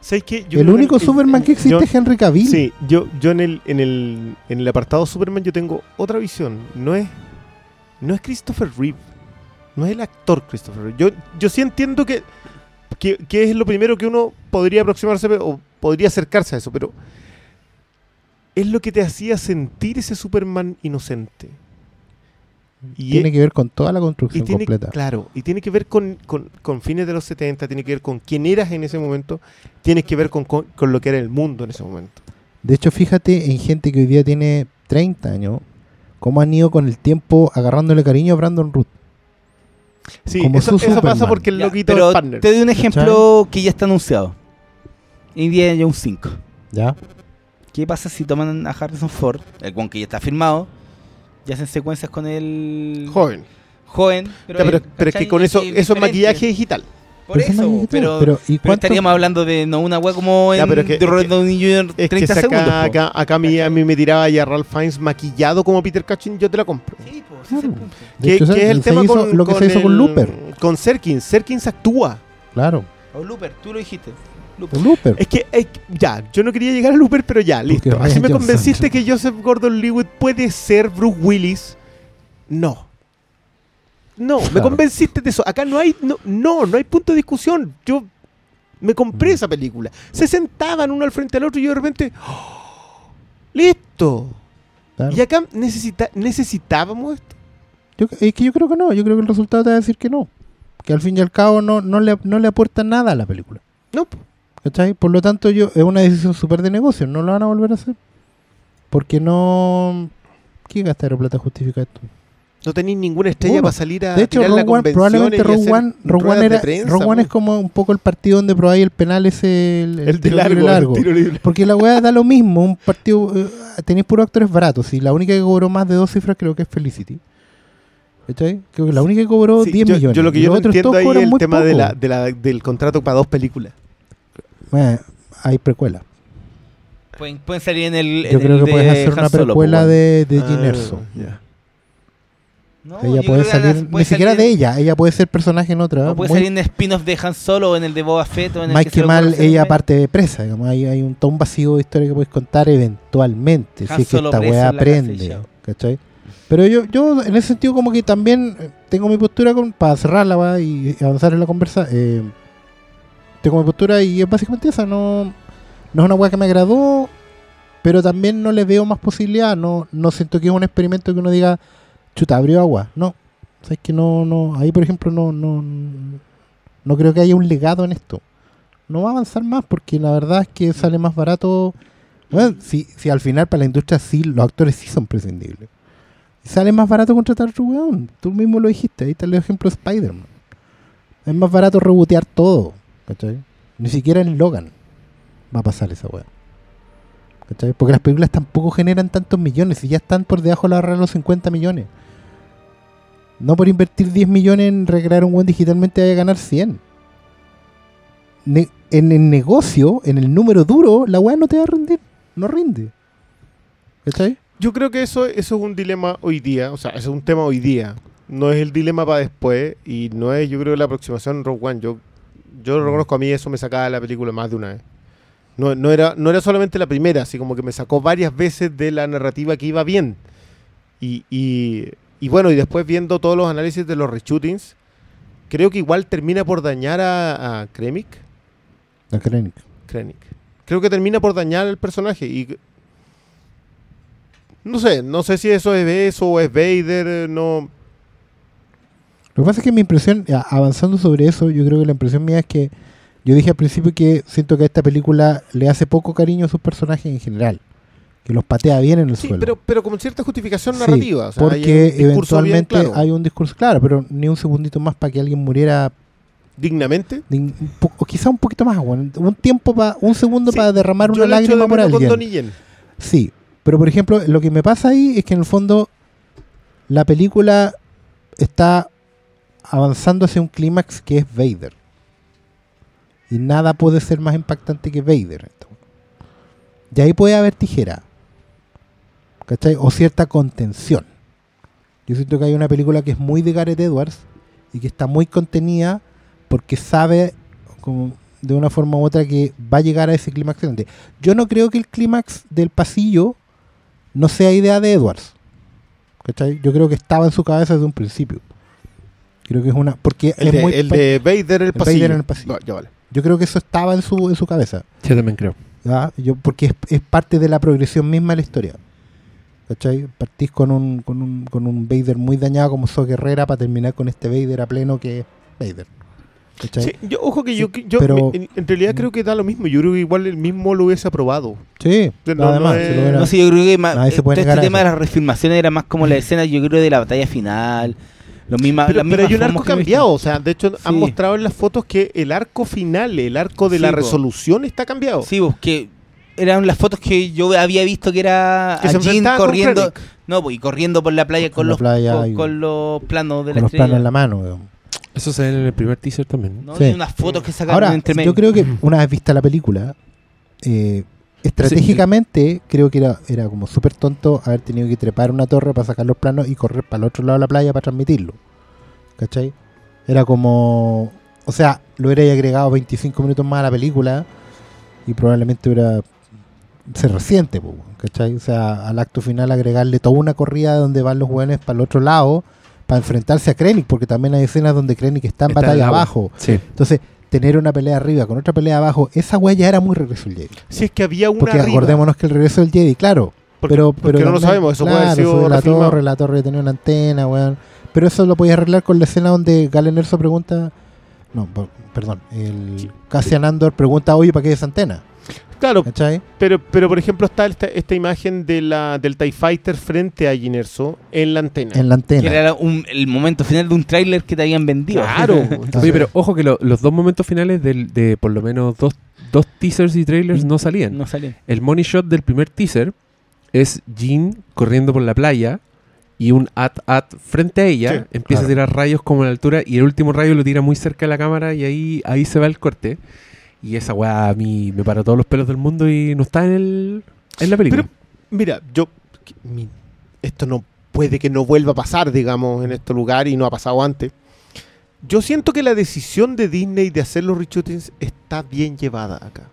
¿Sabes qué? Yo el único que- Superman que existe yo- es Henry Cavill. Sí, yo, yo en el, en el en el apartado Superman yo tengo otra visión. No es, no es Christopher Reeve. No es el actor Christopher Reeve. Yo, yo sí entiendo que, que, que es lo primero que uno podría aproximarse o podría acercarse a eso, pero es lo que te hacía sentir ese Superman inocente. Y tiene es- que ver con toda la y construcción tiene, completa. Claro, y tiene que ver con, con- con fines de los 70, tiene que ver con quién eras en ese momento, tiene que ver con, con- con lo que era el mundo en ese momento. De hecho, fíjate en gente que hoy día tiene 30 años, cómo han ido con el tiempo agarrándole cariño a Brandon Root. Sí, Como eso, eso pasa porque el Ya, loquito pero es partner. te doy un ejemplo que ya está anunciado. Indiana Jones 5. ¿Ya? ¿Qué pasa si toman a Harrison Ford, el con que ya está firmado, y hacen secuencias con el Joven. joven? Ya, Pero, pero es que con eso, Es eso es maquillaje digital. Por Pero eso pero, pero, ¿y pero cuánto- estaríamos hablando de no una wea como en Ya, pero es que- de Robert es que- Downey Jr. Es 30 que si segundos. acá, acá, acá a, mí, a mí me tiraba ya Ralph Fiennes maquillado como Peter Cushing, yo te la compro. Sí, po, ese es el punto. De ¿Qué, hecho, qué se- es el se tema hizo con, lo que se hizo con Looper. Con Serkins. Serkins actúa. Claro. O Looper, tú lo dijiste. Looper. Es que, ya, yo no quería llegar a Looper, pero ya, listo. Así me Johnson. convenciste que Joseph Gordon-Levitt puede ser Bruce Willis. No. No, me convenciste de eso. Acá no hay, no, no, no hay punto de discusión. Yo me compré Mm. esa película. Se sentaban uno al frente al otro y yo de repente, ¡oh! listo. Claro. Y acá necesita, necesitábamos esto. Yo- es que yo creo que no. Yo creo que el resultado te va a decir que no. Que al fin y al cabo no, no, le, no le aporta nada a la película. No. ¿Cachai? Por lo tanto, yo es una decisión súper de negocio. No lo van a volver a hacer. Porque no... ¿Quién gasta plata justifica esto? no tenéis ninguna estrella Uno. para salir a De hecho, tirar la Rogue One, convención probablemente Rogue One, Rogue ruedas One, de era, prensa, Rogue One po. es como un poco el partido donde probáis el penal ese... El, tiro largo, libre el tiro libre. Porque la weá da lo mismo, un partido. eh, tenéis puros actores baratos. Y la única que cobró más de dos cifras creo que es Felicity. ¿Cachai? Creo que la única que cobró Sí, 10 yo, millones. Yo lo que yo no entiendo ahí es el tema de la, de la- del contrato para dos películas. Eh, hay precuela. Pueden, pueden salir en el. Yo en creo el que puedes de hacer Han una Solo, precuela de, de Ah, Gene Erso. ya. No, ella yo puede creo salir, puede ni siquiera de ella, ella puede ser personaje en otra. O puede muy- salir en spin-off de Han Solo o en el de Boba Fett o en el más que mal, ella parte de presa. Digamos, hay, hay un, todo un vacío de historia que puedes contar eventualmente. Han si es que esta weá aprende. Pero yo, yo en ese sentido como que también eh, tengo mi postura con, para cerrar la weá y avanzar en la conversa. eh, tengo mi postura y es básicamente esa. No, no es una weá que me agradó, pero también no le veo más posibilidad. No, no siento que es un experimento que uno diga, chuta, abrió agua. No. O sea, es que no, no, ahí por ejemplo no, no, no creo que haya un legado en esto. No va a avanzar más porque la verdad es que sale más barato. Bueno, si, si al final para la industria sí, los actores sí son prescindibles. Sale más barato contratar a otro weón. Tú mismo lo dijiste, ahí está el ejemplo de Spider-Man. Es más barato rebotear todo. ¿Cachai? Ni siquiera en Logan va a pasar esa weá. ¿Cachai? Porque las películas tampoco generan tantos millones y ya están por debajo de la barrera de los 50 millones. No por invertir 10 millones en recrear un buen digitalmente vaya a ganar 100. Ne- en el negocio, en el número duro, la weá no te va a rendir. No rinde. ¿Cachai? Yo creo que eso, eso es un dilema hoy día, o sea, eso es un tema hoy día. No es el dilema para después y no es, yo creo, la aproximación Rogue One. Yo, yo lo reconozco a mí, eso me sacaba de la película más de una vez. No, no, era, no era solamente la primera, así como que me sacó varias veces de la narrativa que iba bien. Y, y, y bueno, y después viendo todos los análisis de los reshootings, creo que igual termina por dañar a, a Krennic. La Krennic. Krennic. Creo que termina por dañar al personaje y no sé, no sé si eso es eso o es Vader, no Lo que pasa es que mi impresión, avanzando sobre eso, yo creo que la impresión mía es que yo dije al principio que siento que a esta película le hace poco cariño a sus personajes en general. Que los patea bien en el sí, suelo. pero pero con cierta justificación Sí, narrativa, o sea, hay porque bien eventualmente claro. hay un discurso claro, pero ni un segundito más para que alguien muriera, dignamente. o quizá un poquito más, bueno, un tiempo para, un segundo Sí, para derramar una lágrima de por con alguien. Donnie Yen. Sí, pero por ejemplo, lo que me pasa ahí es que en el fondo la película está avanzando hacia un clímax que es Vader. Y nada puede ser más impactante que Vader. Y ahí puede haber tijera. ¿Cachai? O cierta contención. Yo siento que hay una película que es muy de Gareth Edwards y que está muy contenida porque sabe como de una forma u otra que va a llegar a ese clímax. Yo no creo que el clímax del pasillo no sea idea de Edwards. ¿Cachai? Yo creo que estaba en su cabeza desde un principio. Creo que es una. Porque El, es de, muy el de Vader el el pasillo. Vader en el pasillo. Ya vale. Yo creo que eso estaba en su, en su cabeza. Yo también creo. ¿ya? Yo, porque es, es parte de la progresión misma de la historia. ¿Cachai? Partís con un, con un, con un Vader muy dañado como So Guerrera para terminar con este Vader a pleno que es Vader. ¿Cachai? Sí, yo, ojo que yo, Sí, yo pero- en, en realidad creo que da lo mismo. Yo creo que igual el mismo lo hubiese aprobado. Sí, No, no además, es- lo No sé, yo creo que más, eh, todo este tema eso. de las refilmaciones era más como la escena, yo creo, de la batalla final. Lo misma, Pero, pero hay un arco cambiado. O sea, de hecho, han mostrado en las fotos que el arco final, el arco de Sí, la po. resolución está cambiado. Sí, pues, que eran las fotos que yo había visto que era Que a Jean corriendo. No, pues, y corriendo por la playa Con con, la los, playa con, y- con los planos de con la los estrella. planos en la mano. weón. Eso se ve en el primer teaser también. ¿no? Sí. Y unas fotos que sacaron Ahora, entre medio. yo creo que una vez vista la película, eh, estratégicamente creo que era, era como súper tonto haber tenido que trepar una torre para sacar los planos y correr para el otro lado de la playa para transmitirlo. ¿Cachai? Era como... O sea, lo hubiera agregado 25 minutos más a la película y probablemente hubiera... Se resiente, ¿cachai? O sea, al acto final agregarle toda una corrida donde van los jóvenes para el otro lado para enfrentarse a Krennic, porque también hay escenas donde Krennic está en Está batalla abajo. Sí. Entonces, tener una pelea arriba con otra pelea abajo, esa weá ya era muy regreso del Jedi. Si es que había una Porque arriba. acordémonos que el regreso del Jedi, claro, Porque- pero, porque pero no lo sabemos, eso puede haber claro, sido la torre, la torre tenía una antena, weón. Pero eso lo podías arreglar con la escena donde Galen Erso pregunta, no, perdón, el Cassian Andor pregunta, oye, ¿para qué esa antena? Claro, ¿Cachai? pero, pero por ejemplo está esta, esta imagen de la, del TIE Fighter frente a Ginerso en la antena. En la antena. Que era un- el momento final de un tráiler que te habían vendido. Claro. Entonces- Oye, pero ojo que lo- los dos momentos finales del- de por lo menos dos, dos teasers y trailers no salían. no salen. El money shot del primer teaser es Jean corriendo por la playa y un at-at frente a ella. Sí, empieza claro. a tirar rayos como a la altura y el último rayo lo tira muy cerca de la cámara y ahí, ahí se va el corte. Y esa weá a mí me paró todos los pelos del mundo y no está en, el, en la película. Pero, mira, yo. mi- esto no puede que no vuelva a pasar, digamos, en este lugar y no ha pasado antes. Yo siento que la decisión de Disney de hacer los reshootings está bien llevada acá.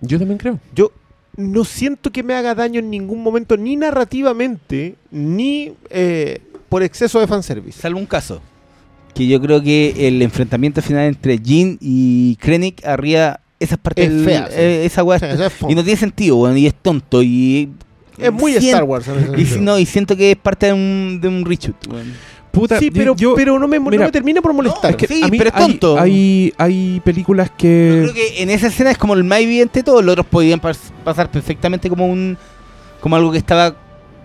Yo también creo. Yo no siento que me haga daño en ningún momento, ni narrativamente, ni eh, por exceso de fanservice. Salvo un caso. Que yo creo que el enfrentamiento final entre Jin y Krennic arriba esa parte Es sí. eh, esa weá Sí, es- y no tiene sentido, weón, y es tonto y Es muy Sien- Star Wars. Y, si- no, y siento que es parte de un, de un reshoot. weón. Puta, sí, yo- pero, yo- pero no, me, no mira, me termina por molestar. es que- Sí, a mí pero es hay- tonto. Hay, hay películas Yo que... creo que en esa escena es como el más evidente de todo. Los otros podían pas- pasar perfectamente como un como algo que estaba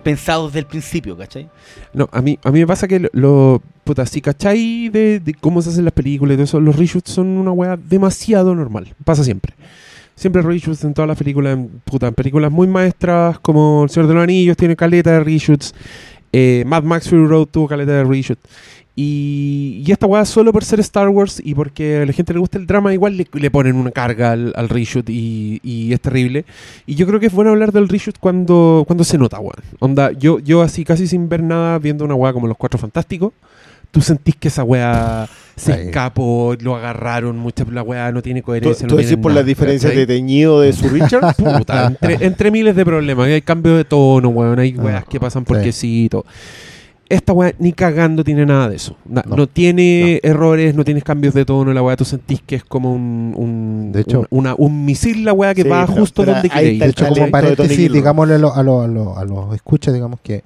pensado desde el principio, ¿cachai? No, a mí, a mí me pasa que lo, lo- puta, si cachai de, cómo se hacen las películas y todo eso, los reshoots son una weá demasiado normal. Pasa siempre. Siempre reshoots en todas las películas, en, puta, en películas muy maestras como El Señor de los Anillos tiene caleta de reshoots. Eh, Mad Max Fury Road tuvo caleta de reshoot. Y, y esta weá solo por ser Star Wars y porque a la gente le gusta el drama, igual le, le ponen una carga al, al reshoot y, y es terrible. Y yo creo que es bueno hablar del reshoot cuando, cuando se nota, weón. Onda, yo, yo así casi sin ver nada, viendo una weá como Los Cuatro Fantásticos, tú sentís que esa weá se Ahí. escapó, lo agarraron, mucha la weá no tiene ¿Tú, coherencia. tú no decís tiene por nada, las diferencias ¿cachai? de teñido de su Richard? Puta, entre, entre miles de problemas. Hay cambio de tono, weón. Hay Ah, weas que pasan porque sí y todo. Esta weá ni cagando tiene nada de eso. Na- no. No. tiene errores, no tienes cambios de tono. La weá tú sentís que es como un, un, De hecho- un, una- un misil la weá que Sí, va pero- justo pero donde está De hecho, como paréntesis, digámosle a, los- a, los- a los- a los escuchas, digamos que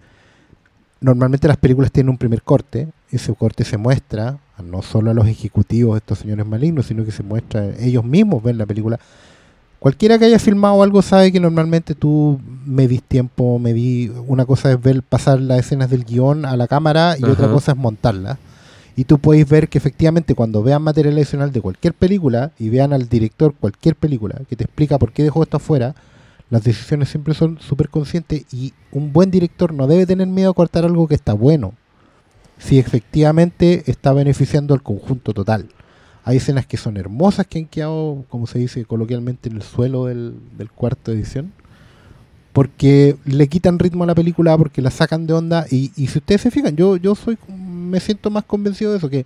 normalmente las películas tienen un primer corte, y ese corte se muestra no solo a los ejecutivos, estos señores malignos, sino que se muestra a ellos mismos ven la película. Cualquiera que haya filmado algo sabe que normalmente tú medís tiempo, medí una cosa es ver pasar las escenas del guion a la cámara y otra cosa es montarla. Y tú podéis ver que efectivamente cuando vean material adicional de cualquier película y vean al director cualquier película que te explica por qué dejó esto afuera, las decisiones siempre son súper conscientes y un buen director no debe tener miedo a cortar algo que está bueno, si efectivamente está beneficiando al conjunto total. Hay escenas que son hermosas que han quedado, como se dice coloquialmente, en el suelo del, cuarto edición, porque le quitan ritmo a la película, porque la sacan de onda. Y, si ustedes se fijan, yo, soy me siento más convencido de eso, que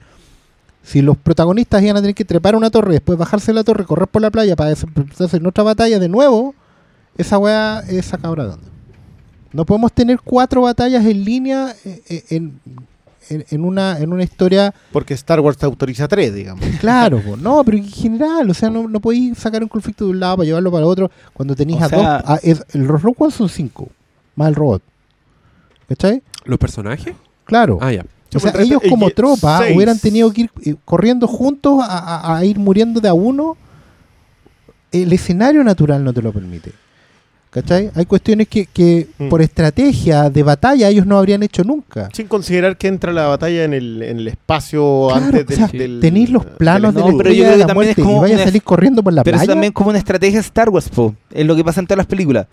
si los protagonistas iban a tener que trepar una torre, después bajarse de la torre, correr por la playa para enfrentarse en otra batalla de nuevo, esa weá es sacadora de onda. No podemos tener cuatro batallas en línea eh, eh, en, en, en una, en una historia Porque Star Wars te autoriza tres, digamos. Claro, po. no, pero en general, o sea, no, no podéis sacar un conflicto de un lado para llevarlo para otro cuando tenéis O a sea- dos. a- es- el Rogue One son cinco, más el robot. ¿Cachai? ¿Los personajes? Claro. Ah, ya. o sea, ellos como tropa seis. hubieran tenido que ir eh, corriendo juntos a, a- a ir muriendo de a uno. El escenario natural no te lo permite. ¿Cachai? Hay cuestiones que, que Mm. por estrategia de batalla ellos no habrían hecho nunca. Sin considerar que entra la batalla en el, en el espacio Claro, antes o del, sea, del- tenéis los planos del de la pero yo la es y como vaya a una- salir corriendo por la Pero eso playa. también como una estrategia Star Wars, po. Es lo que pasa en todas las películas.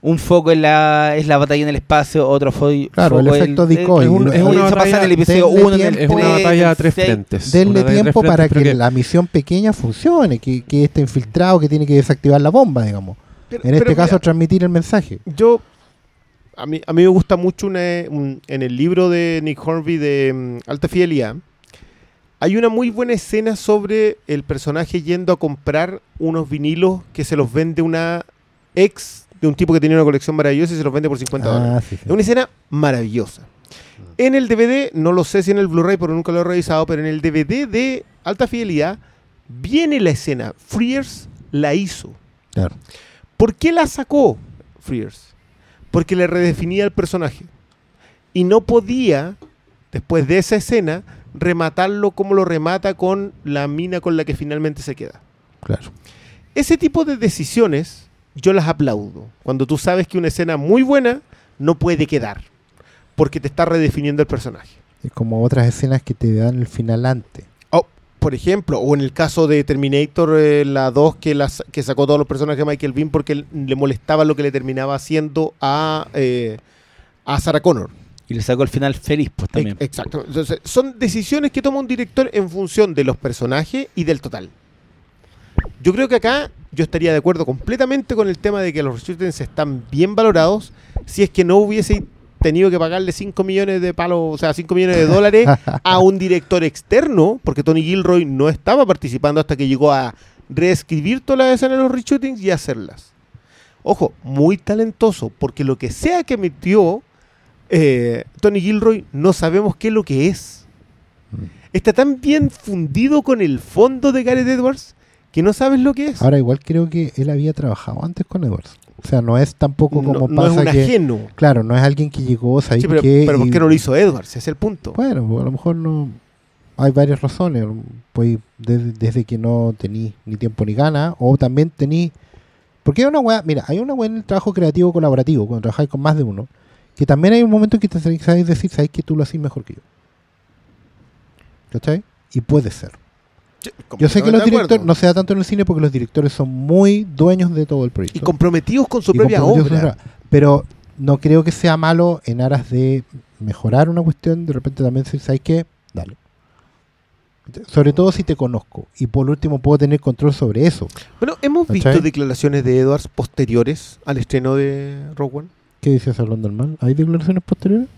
Un foco es la, es la batalla en el espacio, otro fo Claro, el foco efecto decoy. es un- es una batalla- en el episodio denle 1, en el tiempo. Es una tres, batalla a el tres seis. frentes. Denle tiempo frentes, para pero que, la misión pequeña funcione, que, que este infiltrado que tiene que desactivar la bomba, digamos. Pero- En este pero caso, mira, transmitir el mensaje. yo a mí, a mí me gusta mucho una, un- en el libro de Nick Hornby de mm, Alta Fidelidad hay una muy buena escena sobre el personaje yendo a comprar unos vinilos que se los vende una ex de un tipo que tenía una colección maravillosa y se los vende por 50 dólares. Ah, sí, sí. Es una escena maravillosa. En el DVD, no lo sé si en el Blu-ray, porque nunca lo he revisado, pero en el DVD de alta fidelidad viene la escena. Frears la hizo. Claro. ¿Por qué la sacó Frears? Porque le redefinía el personaje. Y no podía, después de esa escena, rematarlo como lo remata con la mina con la que finalmente se queda. Claro. Ese tipo de decisiones yo las aplaudo. Cuando tú sabes que una escena muy buena no puede quedar. Porque te está redefiniendo el personaje. Es como otras escenas que te dan el final antes. Por ejemplo, o en el caso de Terminator, eh, la 2, que, las- que sacó todos los personajes de Michael Bean porque le molestaba lo que le terminaba haciendo a, eh, a Sarah Connor. Y le sacó el final feliz, pues también. Ex- Exacto. Entonces, son decisiones que toma un director en función de los personajes y del total. Yo creo que acá yo estaría de acuerdo completamente con el tema de que los shooters están bien valorados si es que no hubiese tenido que pagarle 5 millones de palos, o sea, 5 millones de dólares a un director externo, porque Tony Gilroy no estaba participando hasta que llegó a reescribir todas las escenas de los reshootings y hacerlas. Ojo, muy talentoso, porque lo que sea que metió eh, Tony Gilroy, no sabemos qué es lo que es. Está tan bien fundido con el fondo de Gareth Edwards que no sabes lo que es. Ahora, igual creo que él había trabajado antes con Edwards. O sea, no es tampoco no, como no es pasa un que... ajeno. Claro, no es alguien que llegó, ¿sabes Sí, pero, pero ¿por qué no lo hizo Edwards? Ese es el punto. Bueno, a lo mejor no... Hay varias razones. Pues desde, desde que no tení ni tiempo ni gana, o también tení... Porque hay una weá, mira, hay una weá en el trabajo creativo colaborativo, cuando trabajáis con más de uno, que también hay un momento en que te sabéis decir, sabéis que tú lo haces mejor que yo. ¿Cachai? Y puede ser. Yo sé que los directores, no se da tanto en el cine porque los directores son muy dueños de todo el proyecto. Y comprometidos con su propia obra. Pero no creo que sea malo en aras de mejorar una cuestión, de repente también decir, ¿sabes qué? Dale. Sobre todo si te conozco. Y por último puedo tener control sobre eso. Bueno, hemos visto declaraciones de Edwards posteriores al estreno de Rogue One. ¿Qué dices hablando mal? ¿Hay declaraciones posteriores?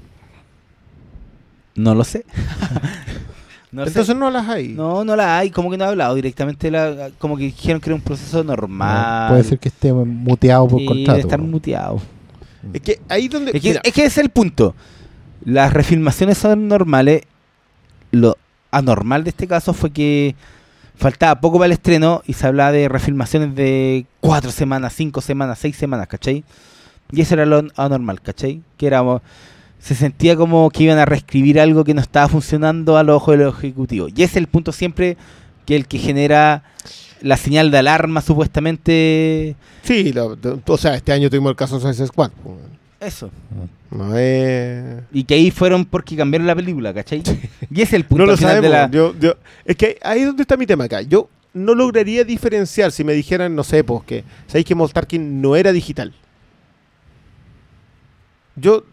No lo sé. no sé. Entonces no las hay. No, no la hay, como que no ha hablado directamente, la, como que dijeron que era un proceso normal. Puede ser que esté muteado por y contrato. debe estar muteado. Es que ahí donde. Es que, es que ese es el punto. Las refilmaciones son normales. Lo anormal de este caso fue que faltaba poco para el estreno y se hablaba de refilmaciones de cuatro semanas, cinco semanas, seis semanas, ¿cachai? Y eso era lo anormal, ¿cachai? Que éramos, se sentía como que iban a reescribir algo que no estaba funcionando a los ojos de los ejecutivos. Y ese es el punto siempre que el que genera la señal de alarma supuestamente... sí, lo- o sea, este año tuvimos el caso de Squad. Eso. No es. Y que ahí fueron porque cambiaron la película, ¿cachai? Y ese es el punto No lo al final de sabemos. la... Yo- yo- es que ahí es donde está mi tema acá. Yo no lograría diferenciar si me dijeran, no sé, pues que sabéis que Moff Tarkin no era digital. Yo.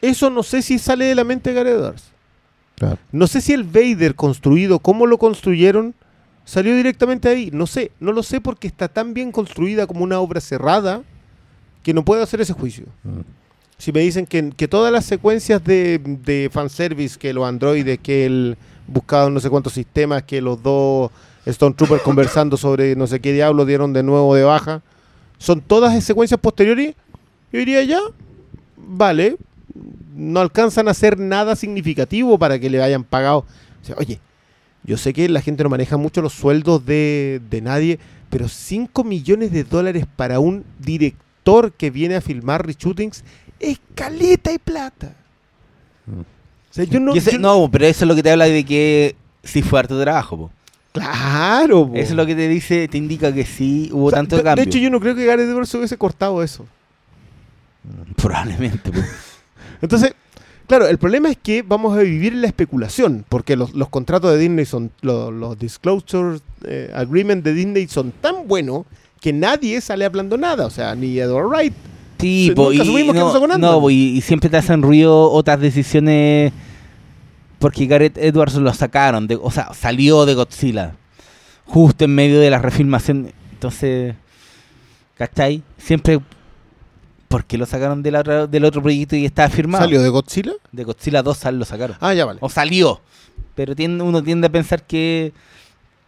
Eso no sé si sale de la mente de Gareth Edwards. Claro. No sé si el Vader construido, cómo lo construyeron, salió directamente ahí. No sé, no lo sé porque está tan bien construida como una obra cerrada que no puedo hacer ese juicio. Mm. Si me dicen que, que todas las secuencias de, de fanservice, que los androides, que el buscado no sé cuántos sistemas, que los dos Stormtroopers conversando sobre no sé qué diablo dieron de nuevo de baja, son todas secuencias posteriores, yo diría ya, vale, no alcanzan a hacer nada significativo para que le hayan pagado. O sea, oye, yo sé que la gente no maneja mucho los sueldos de, de nadie, pero 5 millones de dólares para un director que viene a filmar reshootings es caleta y plata. Mm. O sea, yo no, ese- yo- no, pero eso es lo que te habla de que sí fue harto trabajo, po. Claro, po. Eso es lo que te dice, te indica que sí hubo O sea, tanto de, cambio. de hecho, yo no creo que Gareth Edwards hubiese cortado eso. Probablemente, po. Entonces, claro, el problema es que vamos a vivir en la especulación, porque los, los contratos de Disney son, los, los disclosure eh, agreement de Disney son tan buenos que nadie sale hablando nada. O sea, ni Edward Wright. Sí, po, nunca y, no, no, po, y, y siempre te hacen ruido otras decisiones porque Gareth Edwards lo sacaron, de, o sea, salió de Godzilla justo en medio de la refilmación. Entonces, ¿cachai? Siempre porque lo sacaron del otro, del otro proyecto y estaba firmado. ¿Salió de Godzilla? De Godzilla 2 sal- lo sacaron. Ah, ya vale. O salió. Pero tiende, uno tiende a pensar que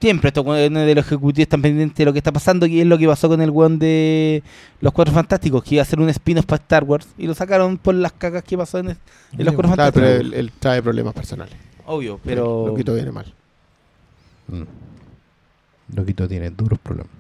siempre estos weones de los ejecutivos están pendientes de lo que está pasando, y es lo que pasó con el weón de los Cuatro Fantásticos, que iba a hacer un spin-off para Star Wars, y lo sacaron por las cagas que pasó en, en los Cuatro Fantásticos. pero él, él trae problemas personales. Obvio, pero... Loquito viene mal. Mm. Loquito tiene duros problemas.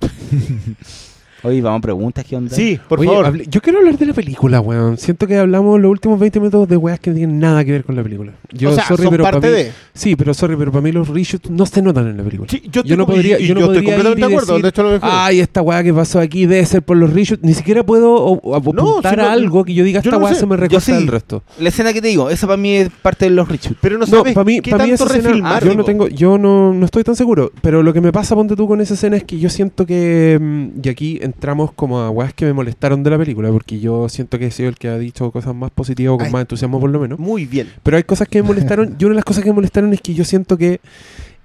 Oye, vamos a preguntas, ¿qué onda? Sí, por Oye, favor. hable- yo quiero hablar de la película, weón. Siento que hablamos los últimos 20 minutos de weas que no tienen nada que ver con la película. Yo, o sea, sorry, son pero parte para mí, de. Sí, pero sorry, pero para mí los reshoots no se notan en la película. Sí, yo, yo no estoy- podría- yo no estoy podría completamente ir y de acuerdo. decir, de hecho, lo mejor. Ay, esta weá que pasó aquí debe ser por los reshoots. Ni siquiera puedo o- apuntar no- a algo que yo diga, yo esta sé. se me recorta sí. del resto. La escena que te digo, esa para mí es parte de los reshoots. pero no No, sabes para mí, qué para mí esa escena, refilmar. yo no tengo, yo no, no estoy tan seguro. Pero lo que me pasa, ponte tú con esa escena es que yo siento que, mm, y aquí entramos como a weas que me molestaron de la película, porque yo siento que he sido el que ha dicho cosas más positivas o con Ay. más entusiasmo por lo menos. Muy bien. Pero hay cosas que me molestaron. y una de las cosas que me molestaron es que yo siento que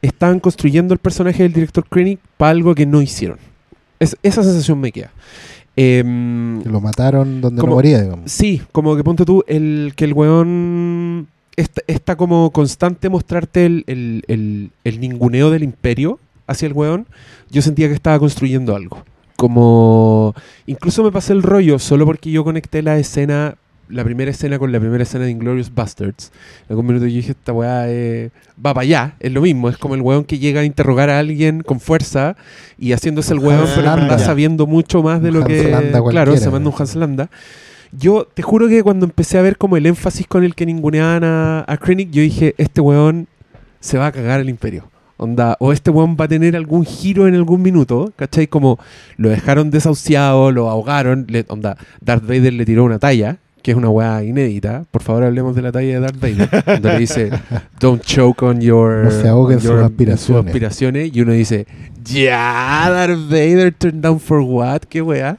estaban construyendo el personaje del director Krennic para algo que no hicieron. Es, esa sensación me queda. Em, lo mataron donde Como- no moría, digamos. Sí, como que ponte tú, el, que el weón está, está como constante mostrarte el, el, el- el ninguneo del imperio hacia el weón. Yo sentía que estaba construyendo algo. Como. Incluso me pasé el rollo solo porque yo conecté la escena, la primera escena con la primera escena de Inglorious Bastards. Minuto yo dije, esta weá eh, va para allá, es lo mismo. Es como el weón que llega a interrogar a alguien con fuerza y haciéndose el weón, pero en verdad sabiendo mucho más de Un lo que. Claro, se manda un Hans Landa. Yo te juro que cuando empecé a ver como el énfasis con el que ninguneaban a, a Krennic, yo dije, este weón se va a cagar el imperio. Onda, o este weón va a tener algún giro en algún minuto, ¿cachai? Como lo dejaron desahuciado, lo ahogaron, le, onda, Darth Vader le tiró una talla, que es una weá inédita. Por favor, hablemos de la talla de Darth Vader, donde le dice, don't choke on your... No se ahoguen sus aspiraciones. aspiraciones", Y uno dice, ya, Darth Vader turned down for what? ¿Qué weá?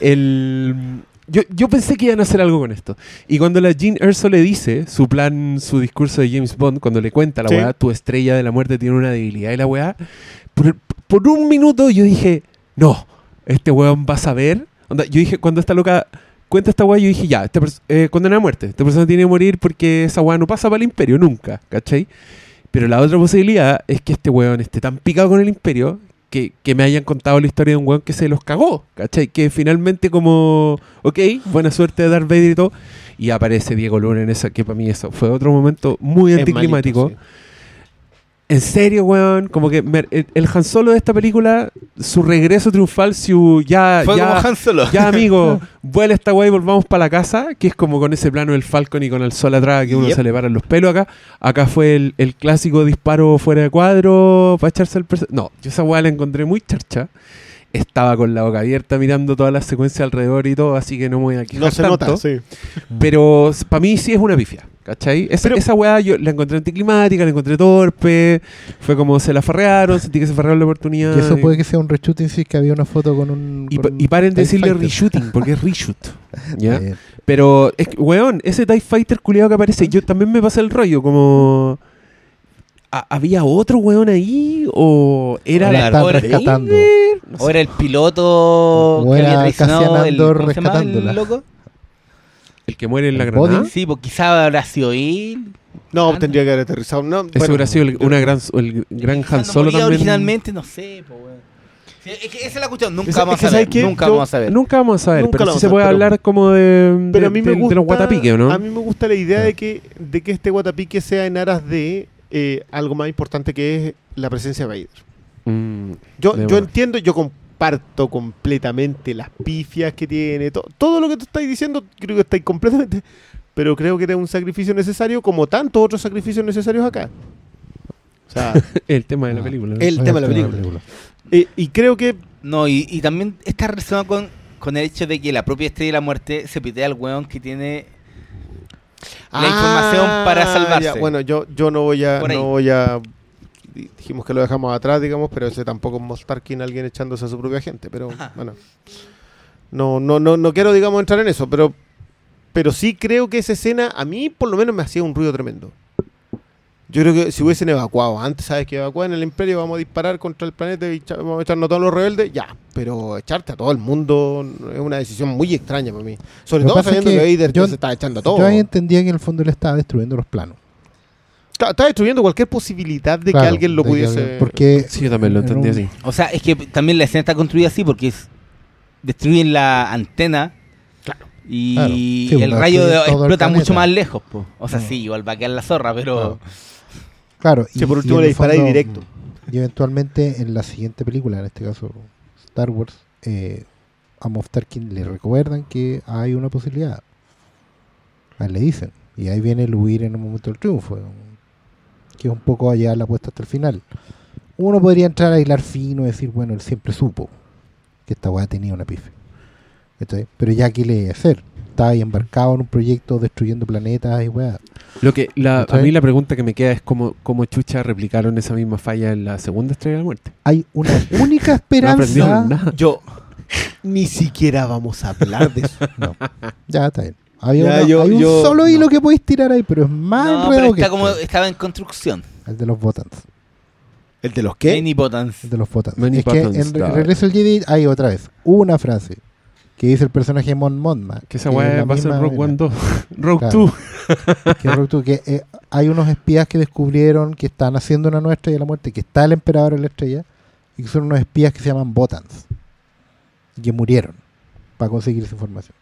El... Yo, yo pensé que iban a hacer algo con esto. Y cuando la Jean Erso le dice su plan, su discurso de James Bond, cuando le cuenta la Sí. weá, tu estrella de la muerte tiene una debilidad y la weá, por, por un minuto yo dije, no, este weón va a saber. Onda, yo dije, cuando esta loca cuenta esta weá, yo dije, ya, esta eh, condena a muerte. Esta persona tiene que morir porque esa weá no pasa para el imperio nunca, ¿cachai? Pero la otra posibilidad es que este weón esté tan picado con el imperio que, que me hayan contado la historia de un weón que se los cagó, ¿cachai? Que finalmente como, ok, buena suerte de Darth Vader y todo, y aparece Diego Luna en esa, que para mí eso fue otro momento muy Es anticlimático. malito, En serio, weón, como que me- el, el Han Solo de esta película, su regreso triunfal, su ya, Fue ya, como Han Solo. ya amigo, vuela esta weá y volvamos para la casa, que es como con ese plano del Falcon y con el sol atrás que uno Yep. se le paran los pelos acá. Acá fue el, el clásico disparo fuera de cuadro para echarse el perse- No, yo esa weá la encontré muy charcha. Estaba con la boca abierta mirando toda la secuencia alrededor y todo, así que no me voy a quejar No se tanto. nota, sí. Pero para mí sí es una pifia, ¿cachai? Esa, Pero- esa weá yo la encontré anticlimática, la encontré torpe, fue como se la farrearon, sentí que se farrearon la oportunidad. Y eso puede que sea un reshooting si es que había una foto con un. y, con y paren de decirle Fighter. reshooting, porque es reshoot. ¿ya? Pero, es que, weón, ese TIE Fighter culiado que aparece, yo también me pasé el rollo, como... ¿ha- ¿Había otro weón ahí? ¿O era La están rescatando. No sé. O era el piloto O que era había traicionado el, Andor ¿cómo se llama el rescatándola. loco? el que muere en la ¿El granada? body? Sí, pues quizá habrá sido él. No, tendría que haber aterrizado. No, Eso bueno, hubiera sido el- una gran, el gran Han no Solo también. originalmente, no sé, pues, weón. Sí, es que esa es la cuestión, nunca Es- es vamos que a ¿sabes saber. qué? Nunca Yo- vamos a saber. Nunca vamos a saber, Nunca pero sí se puede pero- hablar como de, Pero de- a mí me de- de gusta los guatapiques, ¿no? A mí me gusta la idea de que, de que este guatapique sea en aras de eh, algo más importante que es la presencia de Vader. Mm, Yo, De yo entiendo, yo comparto completamente las pifias que tiene, to- todo lo que tú estás diciendo, creo que estáis completamente, pero creo que era un sacrificio necesario como tantos otros sacrificios necesarios acá. O sea, el tema de la Ah. película. el tema de la película. Eh, y creo que No, y, y también está relacionado con, con el hecho de que la propia estrella de la muerte se pitea al weón que tiene la información para salvarse. Ah, ya, bueno, yo, yo no voy a, no voy a di- dijimos que lo dejamos atrás, digamos, pero ese tampoco es Moff Tarkin alguien echándose a su propia gente, pero Ajá. bueno. No, no, no, no quiero, digamos, entrar en eso, pero, pero sí creo que esa escena a mí por lo menos me hacía un ruido tremendo. Yo creo que si hubiesen evacuado antes, ¿sabes? Que evacuan el imperio, vamos a disparar contra el planeta y vamos a echarnos a todos los rebeldes, ya. Pero echarte a todo el mundo es una decisión muy extraña para mí. Sobre todo pasa es sabiendo que, que Vader yo- se está echando a todo. Yo ahí entendía que en el fondo él estaba destruyendo los planos. Está, está destruyendo cualquier posibilidad de que alguien lo pudiese. alguien- Porque Sí, yo también lo en entendí así. O sea, es que también la escena está construida así porque es- destruyen la antena. Y Claro. Sí, el rayo el explota mucho más lejos. po. O sea, sí, igual va a quedar la zorra, pero. Claro, Sí, por último en le el disparáis directo. Y eventualmente en la siguiente película, en este caso Star Wars, eh, a Moff Tarkin le recuerdan que hay una posibilidad. A él le dicen. Y ahí viene el huir en un momento del triunfo. Que es un poco allá la apuesta hasta el final. Uno podría entrar a hilar fino y decir, bueno, él siempre supo que esta weá tenía una pife. Pero ya, ¿qué le hacer? Estaba ahí embarcado en un proyecto destruyendo planetas y weá. Lo que la, a mí la pregunta que me queda es cómo, cómo chucha replicaron esa misma falla en la segunda estrella de la muerte. Hay una única No esperanza. nada. Yo. Ni siquiera vamos a hablar de eso. No. Ya está bien. Había Ya, una- yo- hay un yo- solo hilo no. que podéis tirar ahí, pero es más no, pero que está como, esto. estaba en construcción. el de los Botans. ¿El de los qué? Many buttons. El de los Botans. Many es que buttons, en Re- dog. Regreso al Jedi hay otra vez una frase que dice el personaje de Mon Mothma. Que esa es weá va a ser Rogue. One 2. Rogue Claro. 2. que, Rogue Two, que, eh, hay unos espías que descubrieron que están haciendo una nueva estrella de la muerte, que está el emperador en la estrella, y que son unos espías que se llaman Botans, y que murieron para conseguir esa información.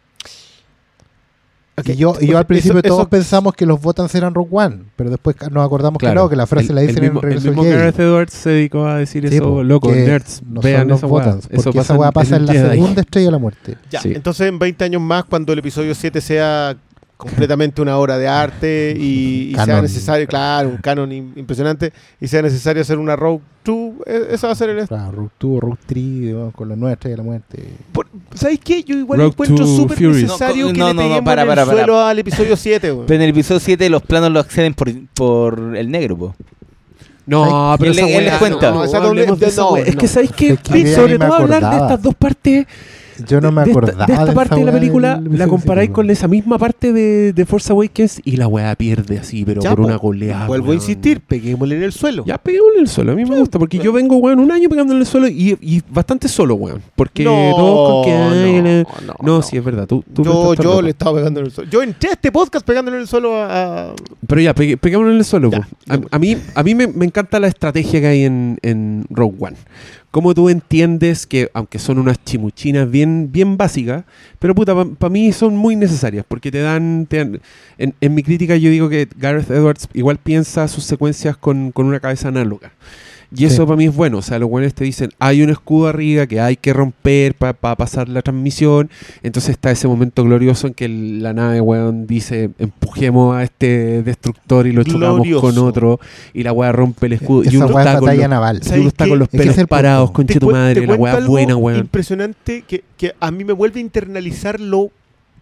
Ok, Y yo, y yo al principio eso- todos eso- pensamos que los Botans eran Rogue One, pero después nos acordamos que no, que la frase El- la el dicen mismo, en Regreso El mismo al Jedi. Gareth Edwards se dedicó a decir Sí, eso, loco, nerds, no vean son los esa. Botans, Eso porque esa pasa weá pasa en la Jedi. segunda estrella de la muerte. Ya, Sí. entonces en 20 años más, cuando el episodio 7 sea completamente una obra de arte y, y sea necesario, claro, un canon im- impresionante, y sea necesario hacer una Rogue 2, eh, eso va a ser el... Claro, Rogue 2, Rogue 3, digamos, con la nueva estrella de la muerte. Por- ¿Sabes qué? Yo igual Rogue encuentro súper necesario No, que no, le no, para, para, el suelo al episodio 7, weón. Pero en el episodio 7 los planos lo acceden por, por el negro, po. No, pero él esa le- él weá, les cuenta. no, Esa doble- no. Es que. ¿sabéis que sobre todo hablar de estas dos partes Yo no me de, acordaba esta, de esta parte de la película del la comparáis con esa misma parte de, de Force Awakens y la weá pierde así, pero Ya, por po. una goleada. Vuelvo a weón. insistir, peguémosle en el suelo. Ya peguémosle en el suelo, a mí me gusta, porque yo vengo, weón, un año pegándole en el suelo y, y bastante solo, weón. Porque No, con que... ay, no, no, no, no. sí, es verdad. Tú, tú Yo, yo le estaba pegando en el suelo. Yo entré a este podcast pegándole en el suelo a... a- Pero ya, pegue- peguémosle en el suelo. Ya. A, a mí, a mí me, me encanta la estrategia que hay en, en Rogue One. Cómo tú entiendes que, aunque son unas chimuchinas bien, bien básicas, pero puta, para mí son muy necesarias, porque te dan... te dan- en, en mi crítica yo digo que Gareth Edwards igual piensa sus secuencias con, con una cabeza análoga. Y eso Sí. para mí es bueno. O sea, los buenos te dicen, hay un escudo arriba que hay que romper para pasar la transmisión. Entonces está ese momento glorioso en que la nave, weón, dice, empujemos a este destructor y lo chocamos con otro. Y la weá rompe el escudo. y uno está, con batalla los, naval. y uno está con los pelos es parados, con tu madre. La weá buena, weón. Impresionante que, que a mí me vuelve a internalizar lo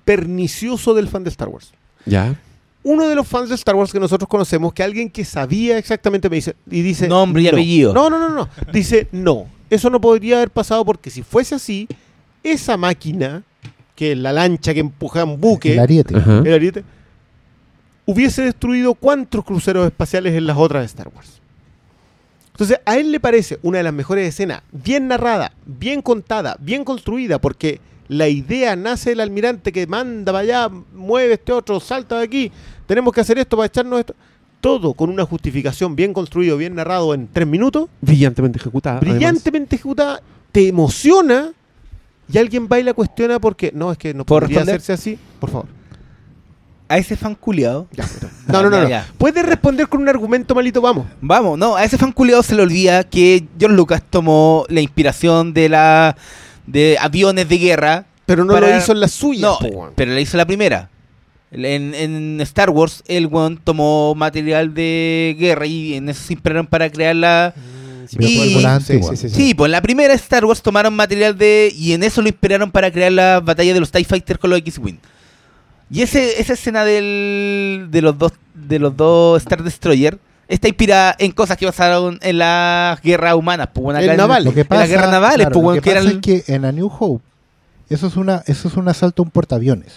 pernicioso del fan de Star Wars. Ya. Uno de los fans de Star Wars que nosotros conocemos, que alguien que sabía exactamente me dice y dice Nombre y no. apellido. No, no, no, no. Dice no. Eso no podría haber pasado porque si fuese así, esa máquina, que es la lancha que empuja un buque, El ariete. Ajá. el ariete, hubiese destruido cuántos cruceros espaciales en las otras de Star Wars. Entonces, a él le parece una de las mejores escenas, bien narrada, bien contada, bien construida, porque la idea nace del almirante que manda para allá, mueve este otro, salta de aquí, tenemos que hacer esto para echarnos esto. Todo con una justificación bien construido, bien narrado en tres minutos, Brillantemente ejecutada. además. brillantemente ejecutada, te emociona y alguien va y la cuestiona porque no, es que no ¿Puedo podría responder? hacerse así. Por favor. A ese fan culiado. No, no, no. No. ya. Puedes responder con un argumento malito, vamos. Vamos, no, a ese fan culiado se le olvida que George Lucas tomó la inspiración de la de aviones de guerra. Pero no Para- lo hizo en la suya. No, po, pero la hizo la primera. En, en Star Wars, el weón tomó material de guerra y en eso se inspiraron para crear la. Y- las Sí, antiguas. sí, sí, Sí, pues en la primera Star Wars tomaron material de. Y en eso lo inspiraron para crear la batalla de los TIE Fighters con los X-Wing. Y ese, esa escena del, de los dos de los dos Star Destroyer está inspirada en cosas que pasaron en las guerras humanas. Pues, bueno, En navales. En las guerras navales, claro, pues, lo que que era pasa el- es que en A New Hope eso es una eso es un asalto a un portaaviones.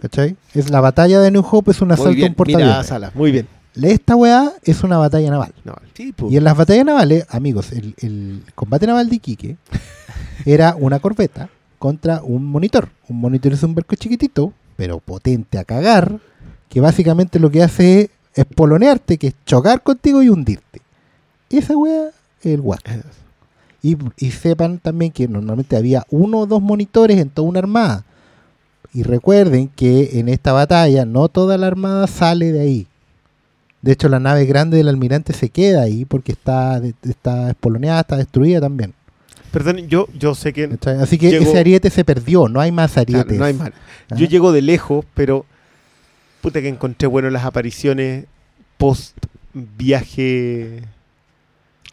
¿Cachai? Es la batalla de New Hope es un Muy asalto a un portaaviones. mira, Sala, muy bien. Esta weá es una batalla naval. No, Sí, pues. Y en las batallas navales, amigos, el, el combate naval de Iquique era una corbeta contra un monitor. Un monitor es un barco chiquitito, pero potente a cagar, que básicamente lo que hace es espolonearte, que es chocar contigo y hundirte. Esa weá es el guasto. Y, y sepan también que normalmente había uno o dos monitores en toda una armada. Y recuerden que en esta batalla no toda la armada sale de ahí. De hecho, la nave grande del almirante se queda ahí porque está, está espoloneada, está destruida también. Perdón, yo, yo sé que. Así que Llegó- ese ariete se perdió, no hay más claro, arietes. no hay. Ajá. Yo llego de lejos, pero puta que encontré bueno las apariciones post viaje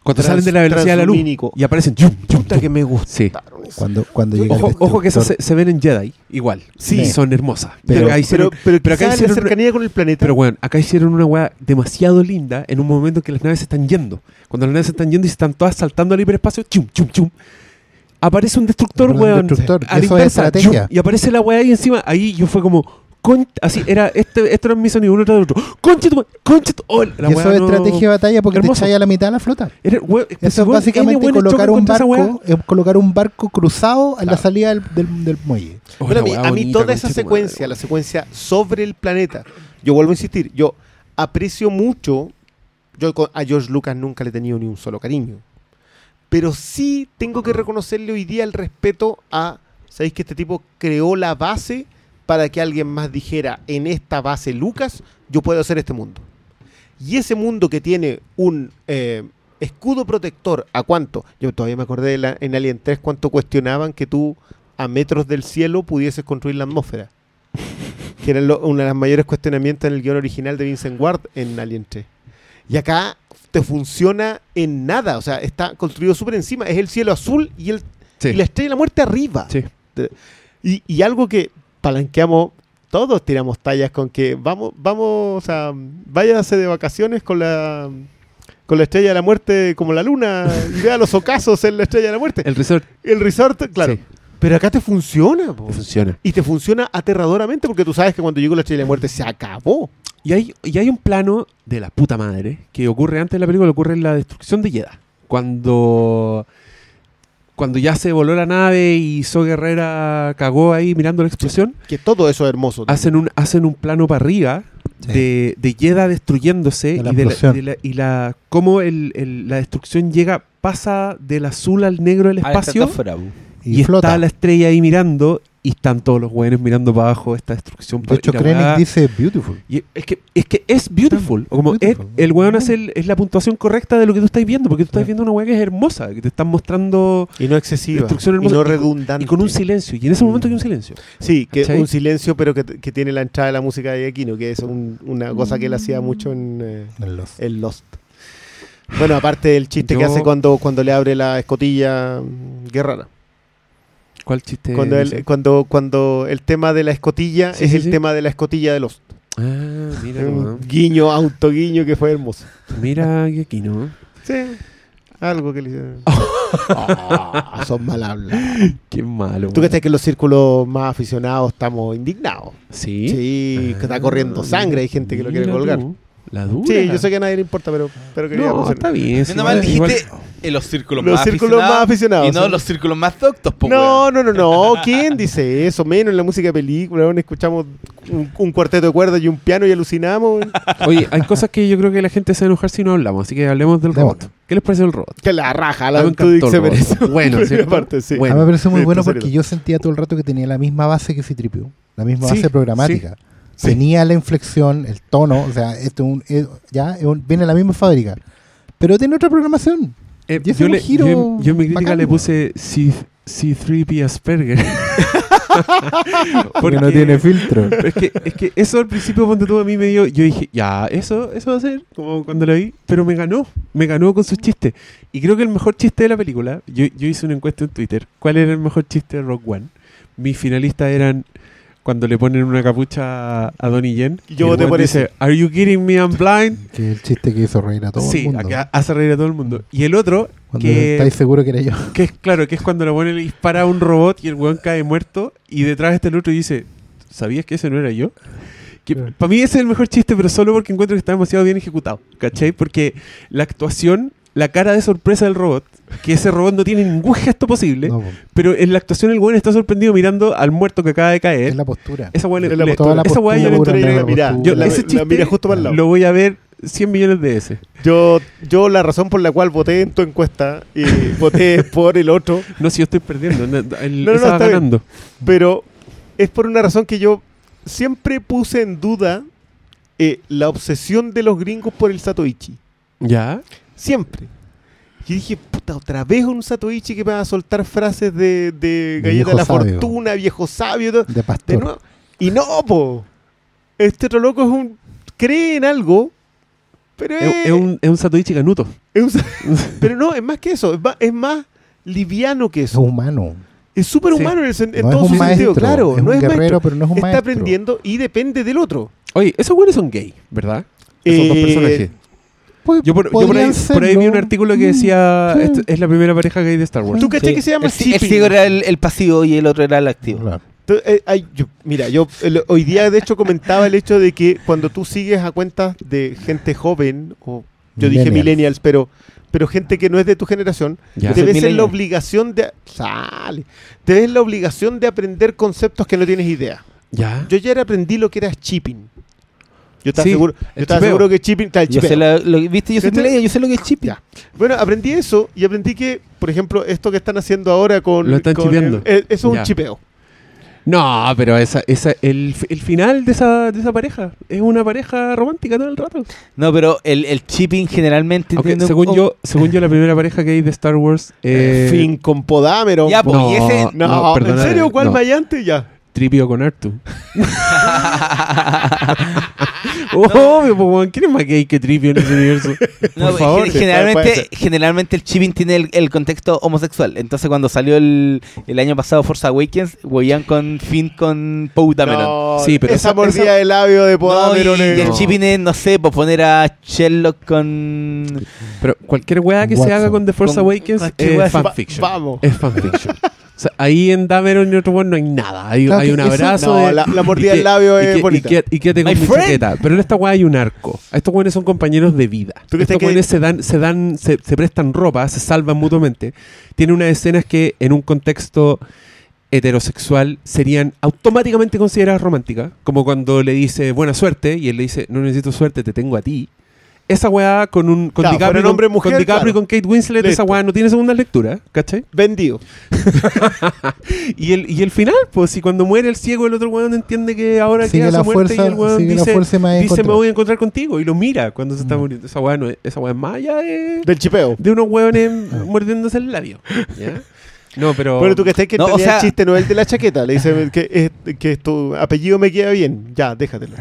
Cuando Trans- salen de la velocidad de la luz y aparecen. yum, yum, puta yum. que me gusta. Sí. Cuando, cuando llega el Ojo, ojo que esas se, se ven en Jedi, igual. Sí. Y son hermosas. Pero- Pero, acá Pero, hicieron, pero, pero acá hicieron la una- cercanía con el planeta. pero bueno, acá hicieron una weá demasiado linda en un momento en que las naves se están yendo. Cuando las naves se están yendo y se están todas saltando al hiperespacio, chum, chum, chum. Aparece un destructor, Un weón. destructor. A la Eso es inversa, estrategia. chum, y aparece la weá ahí encima. Ahí yo fue como, con- así era, este, este era mi sonido, uno tras el otro. Concha tu concha tu- oh, la y eso es no- estrategia de batalla porque Hermoso. te echáis a la mitad de la flota. Era, we- Eso es básicamente colocar un barco, es colocar un barco cruzado en la Claro. salida del, del- del muelle. Oh, Bueno, a mí, a mí bonita, toda esa secuencia, madre, la secuencia sobre el planeta, yo vuelvo a insistir, yo aprecio mucho, yo a George Lucas nunca le he tenido ni un solo cariño, pero sí tengo que reconocerle hoy día el respeto a, ¿sabéis que este tipo creó la base para que alguien más dijera, en esta base Lucas, yo puedo hacer este mundo? Y ese mundo que tiene un eh, escudo protector, ¿a cuánto? Yo todavía me acordé de la- en Alien 3 cuánto cuestionaban que tú a metros del cielo pudieses construir la atmósfera. Que era lo- uno de los mayores cuestionamientos en el guion original de Vincent Ward en Alien 3. Y acá te funciona en nada, o sea, está construido súper encima. Es el cielo azul y, el, Sí. y la estrella de la muerte arriba. Sí. Y, y algo que palanqueamos, todos tiramos tallas con que vamos, vamos, o sea, váyase de vacaciones con la con la estrella de la muerte como la luna y vea los ocasos en la estrella de la muerte. El resort El resort, claro. Sí. Pero acá te funciona, po. funciona. Y te funciona aterradoramente porque tú sabes que cuando llegó la estrella de la muerte se acabó. Y hay, y hay un plano de la puta madre que ocurre antes de la película, ocurre en la destrucción de Jeddah. Cuando, cuando ya se voló la nave y So Guerrera cagó ahí mirando la explosión, Que todo eso es hermoso. hacen un, hacen un plano para arriba Sí. de, de Jeddah destruyéndose De la y, de la, explosión. de la- y la cómo el- el- la destrucción llega, pasa del azul al negro del Ah, espacio y, flota. está la estrella ahí mirando y están todos los buenos mirando para abajo esta destrucción. de hecho, Krennic dice beautiful. y es que es que es beautiful. O como Beautiful. es- el weón hace el- es la puntuación correcta de lo que tú estás viendo, porque tú estás viendo una weá que es hermosa, que te están mostrando Y no excesiva. Destrucción y hermosa. no Y con- redundante. y con un silencio. Y en ese momento hay un silencio. Sí, que ¿Cachai? un silencio, pero que, que tiene la entrada de la música de Aquino, que es un- una cosa que él hacía mucho en, eh, En los- en Lost. Bueno, aparte del chiste que hace cuando, cuando le abre la escotilla mm, Guerrera. ¿Cuál chiste? Cuando, el, cuando, cuando el tema de la escotilla Sí, es sí, el sí. tema de la escotilla de Lost. Ah, mira, Un guiño, autoguiño que fue hermoso. mira que aquí no. Sí, algo que le hicieron. Ah, son mal hablados. Qué malo. ¿Tú weón. crees que en los círculos más aficionados estamos indignados? Sí. Sí, que está corriendo Ah, sangre, hay gente que lo quiere colgar. tú. La dura. Sí, yo sé que a nadie le importa, pero, pero quería No, está bien. sí, Nada más igual- dijiste en los círculos Los más círculos más aficionados aficionados. y no sí. los círculos más doctos, po, No, no, no, no. ¿Quién dice eso? Menos en la música de película. weón, escuchamos un, un cuarteto de cuerdas y un piano y alucinamos. Oye, hay cosas que yo creo que la gente se va a enojar si no hablamos, así que hablemos del Démosle. robot. ¿Qué les parece el robot? Que la raja, la encantó se merece. Bueno, Primera ¿cierto? parte, sí. Bueno. a mí me parece muy sí, bueno porque serio. yo sentía todo el rato que tenía la misma base que Citripio, la misma Sí, base programática. Sí. Tenía la inflexión, el tono, o sea, esto es un- es- ya es un- viene de la misma fábrica, pero tiene otra programación. Eh, Y yo, le- giro yo, yo en mi crítica bacán, le puse C, C3P Asperger. Porque no tiene filtro. es que, es que eso al principio cuando tú a mí me dio, yo dije, ya, eso, eso va a ser, como cuando la vi, pero me ganó, me ganó con sus chistes. Y creo que el mejor chiste de la película, yo, yo hice una encuesta en Twitter, ¿cuál era el mejor chiste de Rock One? Mis finalistas eran cuando le ponen una capucha a Donnie Yen. Y yo voté por dice, ese. ¿Are you kidding me? I'm blind. Que es el chiste que hizo reír a todo sí, el mundo. acá hace reír a todo el mundo. Y el otro, Cuando que, estáis seguros que era yo. que es claro, que es cuando le pone le dispara a un robot y el weón cae muerto y detrás está el otro y dice, ¿sabías que ese no era yo? Para mí ese es el mejor chiste, pero solo porque encuentro que está demasiado bien ejecutado, ¿cachai? Porque la actuación, la cara de sorpresa del robot, que ese robot no tiene ningún gesto posible, No, pero en la actuación el weón está sorprendido mirando al muerto que acaba de caer. es la postura. Esa weón Es la la esa weá yo postura, la la mira, postura. yo la, ese la chiste mira justo para el lado. lo voy a ver 100 millones de veces. Yo, yo la razón por la cual voté en tu encuesta y voté por el otro, No, si yo estoy perdiendo, no, él No, no, está bien. ganando. pero es por una razón que yo siempre puse en duda eh, la obsesión de los gringos por el Satoichi. ¿Ya? Siempre. Y dije, puta, otra vez un Satoichi que me va a soltar frases de, galleta de la sabio. fortuna, viejo sabio. todo. De De pastor. nuevo. Y no, po. Este otro loco es un. cree en algo, pero es. Es, es un, es un Satoichi Canuto. es un pero no, es más que eso. Es más, es más liviano que Es eso. humano. Es súper Sí. humano en, el sen- en no todo es su maestro. sentido, claro. es no un es guerrero, maestro. pero no es un Está maestro. aprendiendo y depende del otro. Oye, esos güeyes son gay, ¿verdad? Esos dos Eh, personajes. Pues, Yo por, yo por ahí, por ahí vi un artículo que decía, Sí. "Esta es la primera pareja gay de Star Wars. ¿Tú caché Sí. que se llama el, el ciego era el, el pasivo y el otro era el activo. Claro. Tú- eh, ay, yo- mira, yo el- hoy día de hecho comentaba el hecho de que cuando tú sigues a cuentas de gente joven, o yo dije Millennials. pero, pero gente que no es de tu generación, Ya. te ves en la obligación de... Sale. Te ves en la obligación de aprender conceptos que no tienes idea. Ya. Yo ya aprendí lo que era shipping. Yo estaba, Sí, seguro, yo el estaba seguro que shipping... está el Yo chipeo. sé la- lo, ¿Viste? Yo yo sé lo que es chip. Ya. Bueno, aprendí eso y aprendí que, por ejemplo, esto que están haciendo ahora con... Lo están con chipeando. el- eh, eso es Ya. un chipeo. No, pero esa, esa, el, el final de esa, de esa pareja es una pareja romántica todo el rato. No, pero el, el chipping generalmente un- según un- yo, según yo, la primera pareja que hay de Star Wars eh, fin con Podámero. Ya, pues, no, y ese- No, no, ¿en serio? ¿Cuál no. Mayante? Ya. Tripio con Artu. Obvio, pues, weón, ¿quién es más gay que Tripio en ese universo? No, Por pues, favor. gen- puede generalmente, generalmente el chipping tiene el, el contexto homosexual. Entonces cuando salió el, el año pasado Force Awakens, huían con Finn con Poe Dameron. No, Sí, pero esa esa- mordida esa- de labio de No, y, Podámero. y el No. chipping es, no sé, pues poner a Sherlock con... Pero cualquier weá que se Watson. haga con The Force Con Awakens es weá fanfiction. vamos. Es fanfiction. Sea, ahí en Dameron y otro weón no hay nada. Hay, Claro hay que un abrazo. No, de- la- la mordida del labio y es que- bonita. Y, quédate con My mi friend. chaqueta. Pero en esta weá hay un arco. Estos weones son compañeros de vida. ¿Tú crees Estos que- weones se dan, se dan, se, se prestan ropa, se salvan mutuamente. Tiene unas escenas que en un contexto heterosexual serían automáticamente consideradas románticas. Como cuando le dice buena suerte y él le dice no necesito suerte, te tengo a ti. Esa weá con un con Claro, DiCaprio, con- hombre y mujer, con DiCaprio y claro. con Kate Winslet, esa weá no tiene segunda lectura, ¿cachai? Vendido. Y el, y el final, pues si cuando muere el ciego el otro weón entiende que ahora Sigue queda la su muerte fuerza, y el weón sigue la dice, y dice me encontrar". voy a encontrar contigo y lo mira cuando se está Mm. muriendo. Esa weá no es, esa weá es más allá de, Del chipeo. de unos hueones mordiéndose el labio. ¿ya? No, pero... Bueno, tú que estás que No, o realidad sea- el chiste no el de la chaqueta. Le dice que, es- que tu apellido me queda bien. Ya, déjatelo.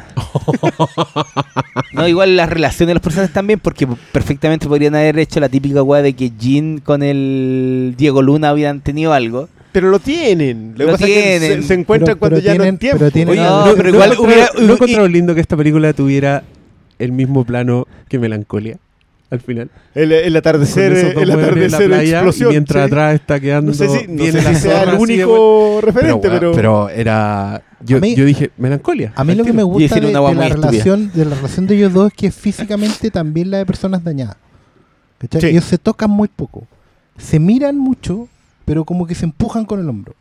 No, igual las relaciones de los personajes también, porque perfectamente podrían haber hecho la típica weá de que Jean con el Diego Luna hubieran tenido algo. Pero lo tienen. Lo, Lo pasa es que se, tienen. se encuentran Pero- cuando pero ya no tienen- hay tiempo. pero tienen- Oye, no, no, pero igual ¿no hubiera... ¿no encontraron lindo que esta película tuviera el mismo plano que Melancolia al final? el, el atardecer, el hueones en la atardecer playa, explosión. y mientras sí. atrás está quedando No sé si, no bien sé si sea el único Pero, referente, pero, pero era... Yo, mí- yo dije, Melancolia. A mí lo que me gusta de, la relación, de la relación de ellos dos es que físicamente también la de personas dañadas. Ellos se tocan muy poco. Se miran mucho, pero como que se empujan con el hombro.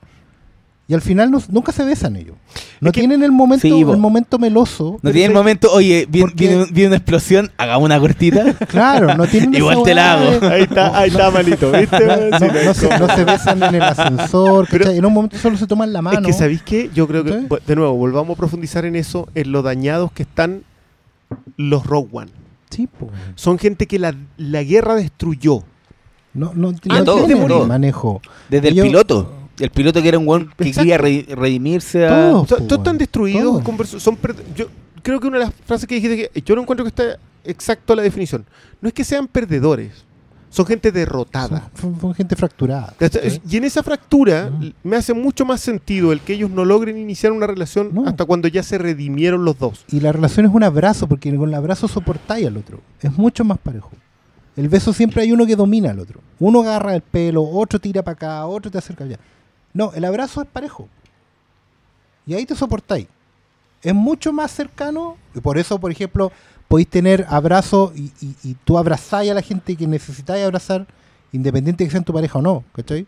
Y al final no- nunca se besan ellos. No Es que- tienen el momento, Sí, el momento meloso. No pero tiene el momento, oye, viene, viene, viene una explosión, hagamos una cortita. Claro, no tienen esa Igual te la hago. de- ahí está, ahí está malito, ¿viste? No, Sí, no no, se, no se besan en el ascensor, Pero- en un momento solo se toman la mano. Es que, ¿sabéis qué? Yo creo que, de nuevo, volvamos a profundizar en eso, en lo dañados que están los Rogue One. Sí, po. Son gente que la, la guerra destruyó. No, no, Ah, no todo, tienen todo. manejo. Desde el piloto. El piloto que era un weón que Exacto. quería re- redimirse a... Todo. O sea, po, todos están destruidos. Todo. con verso- son yo creo que una de las frases que dijiste que yo no encuentro que está exacto la definición. No es que sean perdedores, son gente derrotada. Son, son- son gente fracturada. Y en esa fractura l- me hace mucho más sentido el que ellos no logren iniciar una relación No. hasta cuando ya se redimieron los dos. Y la relación es un abrazo, porque con el abrazo soportáis al otro. Es mucho más parejo. El beso siempre hay uno que domina al otro. Uno agarra el pelo, otro tira para acá, otro te acerca allá. No, el abrazo es parejo. Y ahí te soportáis. Es mucho más cercano. Y por eso, por ejemplo, podéis tener abrazo y, y- y tú abrazáis a la gente que necesitáis abrazar, independiente de que sean tu pareja o no. ¿Cachai?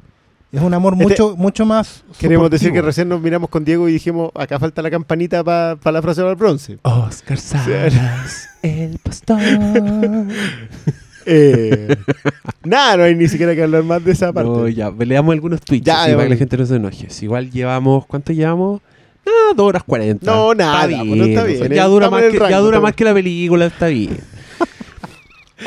Es un amor Este- mucho, mucho más. Queremos decir que recién nos miramos con Diego y dijimos, acá falta la campanita para la frase del bronce. Oscar Salas, el pastor. Eh, nada, no hay ni siquiera que hablar más de esa parte. No, ya, leamos algunos tweets Ya, así ya, para que la gente no se enoje. Si igual llevamos, ¿cuánto llevamos? Ah, dos horas cuarenta. No, nada, Está pues no está o sea, bien, ya dura, más que, ya dura más que la película, está bien.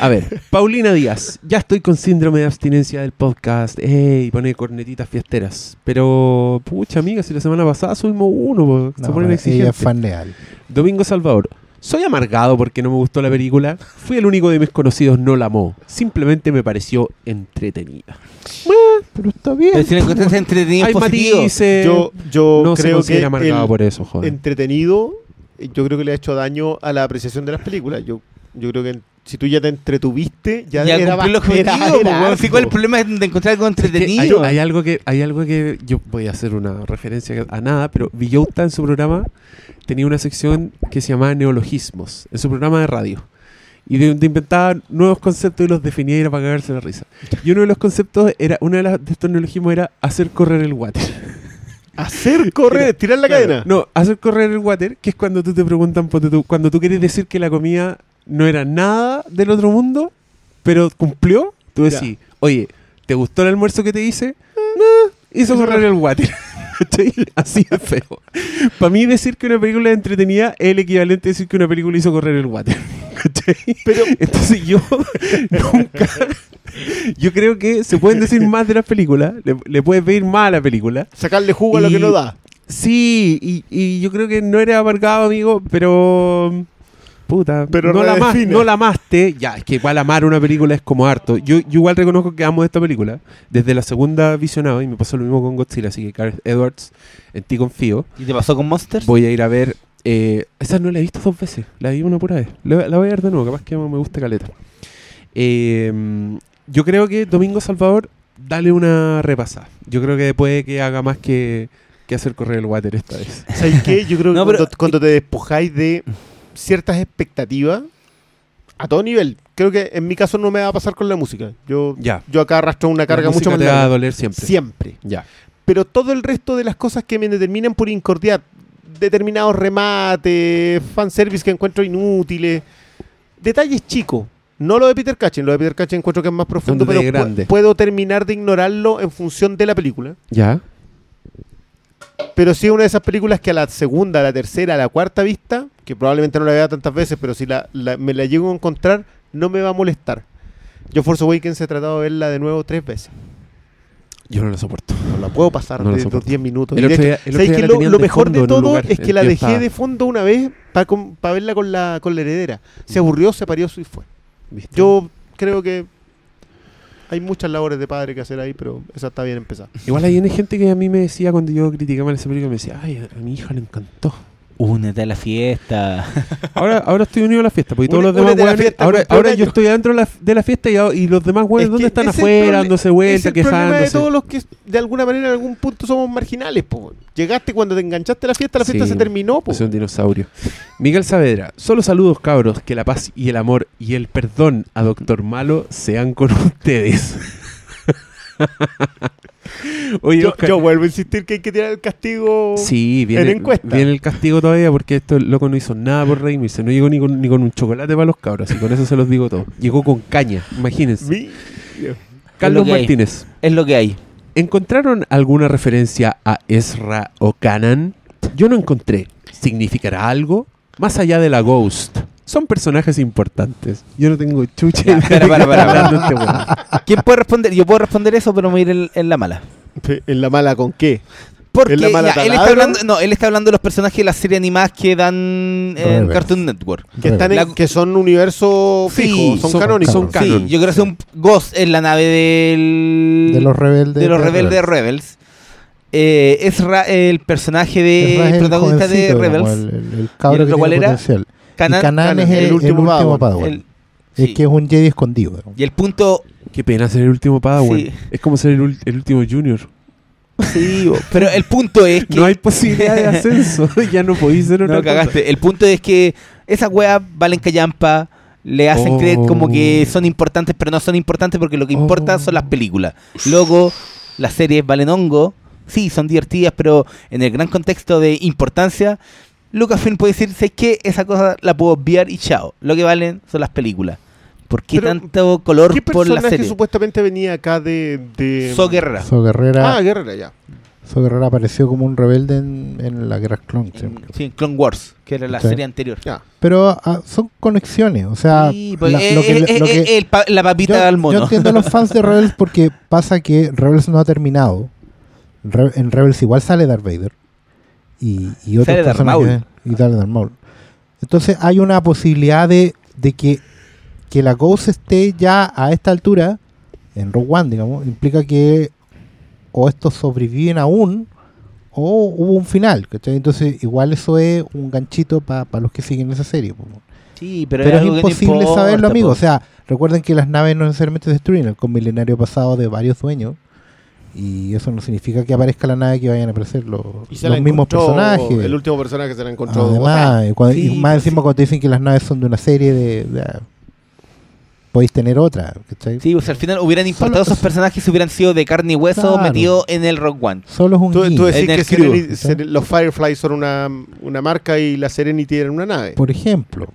A ver, Paulina Díaz, ya estoy con síndrome de abstinencia del podcast. Ey, pone cornetitas fiesteras. Pero, pucha amiga, si la semana pasada subimos uno, po, se No, ponen ella exigentes. es fan leal. Domingo Salvador. Soy amargado porque no me gustó la película. Fui el único de mis conocidos no la amó. Simplemente me pareció entretenida. Bueno, pero está bien. Pero si lo encontraste entretenido Hay matices. Yo, yo no se creo que considera amargado el por eso, joder. entretenido, eh, yo creo que le ha hecho daño a la apreciación de las películas. Yo, yo creo que si tú ya te entretuviste, ya, Ya era el ba- era- era cuál el problema es de encontrar algo Es que hay, entretenido. hay algo que hay algo que yo voy a hacer una referencia a nada, pero Villota en su programa tenía una sección que se llamaba neologismos en su programa de radio. Y de, de inventaba nuevos conceptos y los definía y era para cagarse la risa. Y uno de los conceptos era, uno de, las- de estos neologismos era hacer correr el water. Hacer correr, tirar la Claro, cadena. No, hacer correr el water, que es cuando tú te preguntan, cuando tú quieres decir que la comida no era nada del otro mundo, pero cumplió, tú Ya. decís, oye, ¿te gustó el almuerzo que te hice? No, hizo correr el water. ¿Cachai? Así de feo. Para mí decir que una película es entretenida es el equivalente a decir que una película hizo correr el water. ¿Cachai? Pero Entonces yo nunca... Yo creo que se pueden decir más de las películas, le, le puedes pedir más a la película, sacarle jugo a lo que no da. Sí, y, y yo creo que no era amargado, amigo, pero. Puta, Pero no, la redefine. no la amaste. Ya, es que igual amar una película es como harto. Yo, yo igual reconozco que amo esta película. Desde la segunda visionado, y me pasó lo mismo con Godzilla, así que Gareth Edwards, en ti confío. ¿Y te pasó con Monsters? Voy a ir a ver. eh, esa no la he visto dos veces, la vi una pura vez. La, la voy a ver de nuevo, capaz que me gusta caleta. Eh, yo creo que Domingo Salvador, dale una repasada. Yo creo que puede que haga más que, que hacer correr el water esta vez. ¿Sabes qué? Yo creo que No, cuando, cuando te despojáis de ciertas expectativas, a todo nivel, creo que en mi caso no me va a pasar con la música. Yo, Ya. yo acá arrastro una carga La mucho más te va a doler siempre. Siempre. Ya. Pero todo el resto de las cosas que me determinan por incordiar, determinados remates, fanservice que encuentro inútiles, detalles chicos. No lo de Peter Cushing, lo de Peter Cushing encuentro que es más profundo, Un pero detalle pu- grande. puedo terminar de ignorarlo en función de la película. Ya. Pero sí es una de esas películas que a la segunda, a la tercera, a la cuarta vista, que probablemente no la vea tantas veces, pero si la, la- me la llego a encontrar, no me va a molestar. Yo Force Awakens he tratado de verla de nuevo tres veces. Yo no lo soporto. No la puedo pasar No la de los soporto. 10 minutos. El otro día- el otro ¿sabéis día qué? la lo, mejor de todo lugar es que la dejé estaba. de fondo una vez para verla con la, con la heredera. Se aburrió, se parió y fue. ¿Viste? Yo creo que hay muchas labores de padre que hacer ahí, pero esa está bien empezada. Igual hay gente que a mí me decía cuando yo criticaba esa película, me decía, ay, a mi hija le encantó. Únete a la fiesta. Ahora, ahora estoy unido a la fiesta, porque todos Une- los demás hueones- fiesta, ahora, ahora yo estoy adentro de la, fiesta y, a- y los demás hueones, Es ¿dónde están es afuera, dándose es vueltas, el problema de quejándose? todos los que de alguna manera en algún punto somos marginales. Po. Llegaste cuando te enganchaste a la fiesta, la fiesta Sí, se terminó. Po. Es un dinosaurio. Miguel Saavedra, solo saludos cabros, que la paz y el amor y el perdón a Doctor Malo sean con ustedes. Oye, Yo, Oscar, yo vuelvo a insistir que hay que tirar el castigo. Sí, viene, en encuesta. viene el castigo todavía porque esto loco no hizo nada por reírse. No llegó ni con, ni con un chocolate para los cabros, y con eso se los digo todo. Llegó con caña, imagínense. Mi- Carlos hay. Martínez, es lo que hay. ¿encontraron alguna referencia a Ezra o Canan? Yo no encontré. ¿Significará algo? Más allá de la Ghost. Son personajes importantes. Yo no tengo chucha. Ya, espera, para, este. ¿Quién puede responder? Yo puedo responder eso, pero me voy a ir en, en la mala. ¿En la mala con qué? Porque ¿Es la mala ya, él, está hablando, no, él está hablando de los personajes de las series animadas que dan en Rebels. Cartoon Network. Que, están en- La- que son universo Sí, fijo, son, son- canónicos. son canon. Sí, yo creo que es un Ghost en la nave del, De los rebeldes. de los rebeldes Rebels. Eh, Ezra, el personaje de es el protagonista de Rebels. digamos, El, el- el ¿Y cabro el era? potencial. Canan- y Canan es el, el último, Padawan. el- Es sí. que es un Jedi escondido. Y el punto. Qué pena ser el último Padawan. Sí. Es como ser el, ul- el último Junior. Sí, pero el punto es que. No hay posibilidad de ascenso. ya no podéis ser otra No, cosa. cagaste. El punto es que esas weas valen callampa. Le hacen Oh. creer como que son importantes, pero no son importantes porque lo que importa Oh. son las películas. Luego, las series valen hongo. Sí, son divertidas, pero en el gran contexto de importancia, Lucasfilm puede decir, ¿sabes qué? Esa cosa la puedo obviar y chao. Lo que valen son las películas. ¿Por qué Pero, tanto color ¿Qué por la serie? supuestamente venía acá de. de... So Guerrera. So Guerrera, Ah, Guerrera, ya. So Guerrera apareció como un rebelde en, en la Guerra Clone. En, sí, en Clone Wars, que era la Sí. serie anterior. ya. Pero ah, son conexiones. O sea, Sí, pues, la- eh, lo que- eh, lo eh, que- pa- la papita yo, al yo mono. entiendo a los fans de Rebels porque pasa que Rebels no ha terminado. Re- en Rebels igual sale Darth Vader. Y, y otros Sale personajes. Y Darth Maul. Entonces hay una posibilidad de, de que, que la Ghost esté ya a esta altura, en Rogue One, digamos, implica que o estos sobreviven aún o hubo un final. ¿cachai? Entonces igual eso es un ganchito para los que siguen esa serie. Sí, pero, Pero, es imposible importa, saberlo, amigo. O sea, recuerden que las naves no necesariamente destruyen. El milenario pasado de varios dueños. Y eso no significa que aparezca la nave que vayan a aparecer los, los mismos personajes. El último personaje se la encontró. Además, y cuando- y Sí, más pues encima sí. cuando te dicen que las naves son de una serie de... de- podéis tener otra, ¿cachai? Sí, pues al final hubieran importado Solo- esos personajes si hubieran sido de carne y hueso Claro. metidos en el Rock One. Solo es un Tú, tú decís que los Fireflies son una, una marca y la Serenity era una nave. por ejemplo.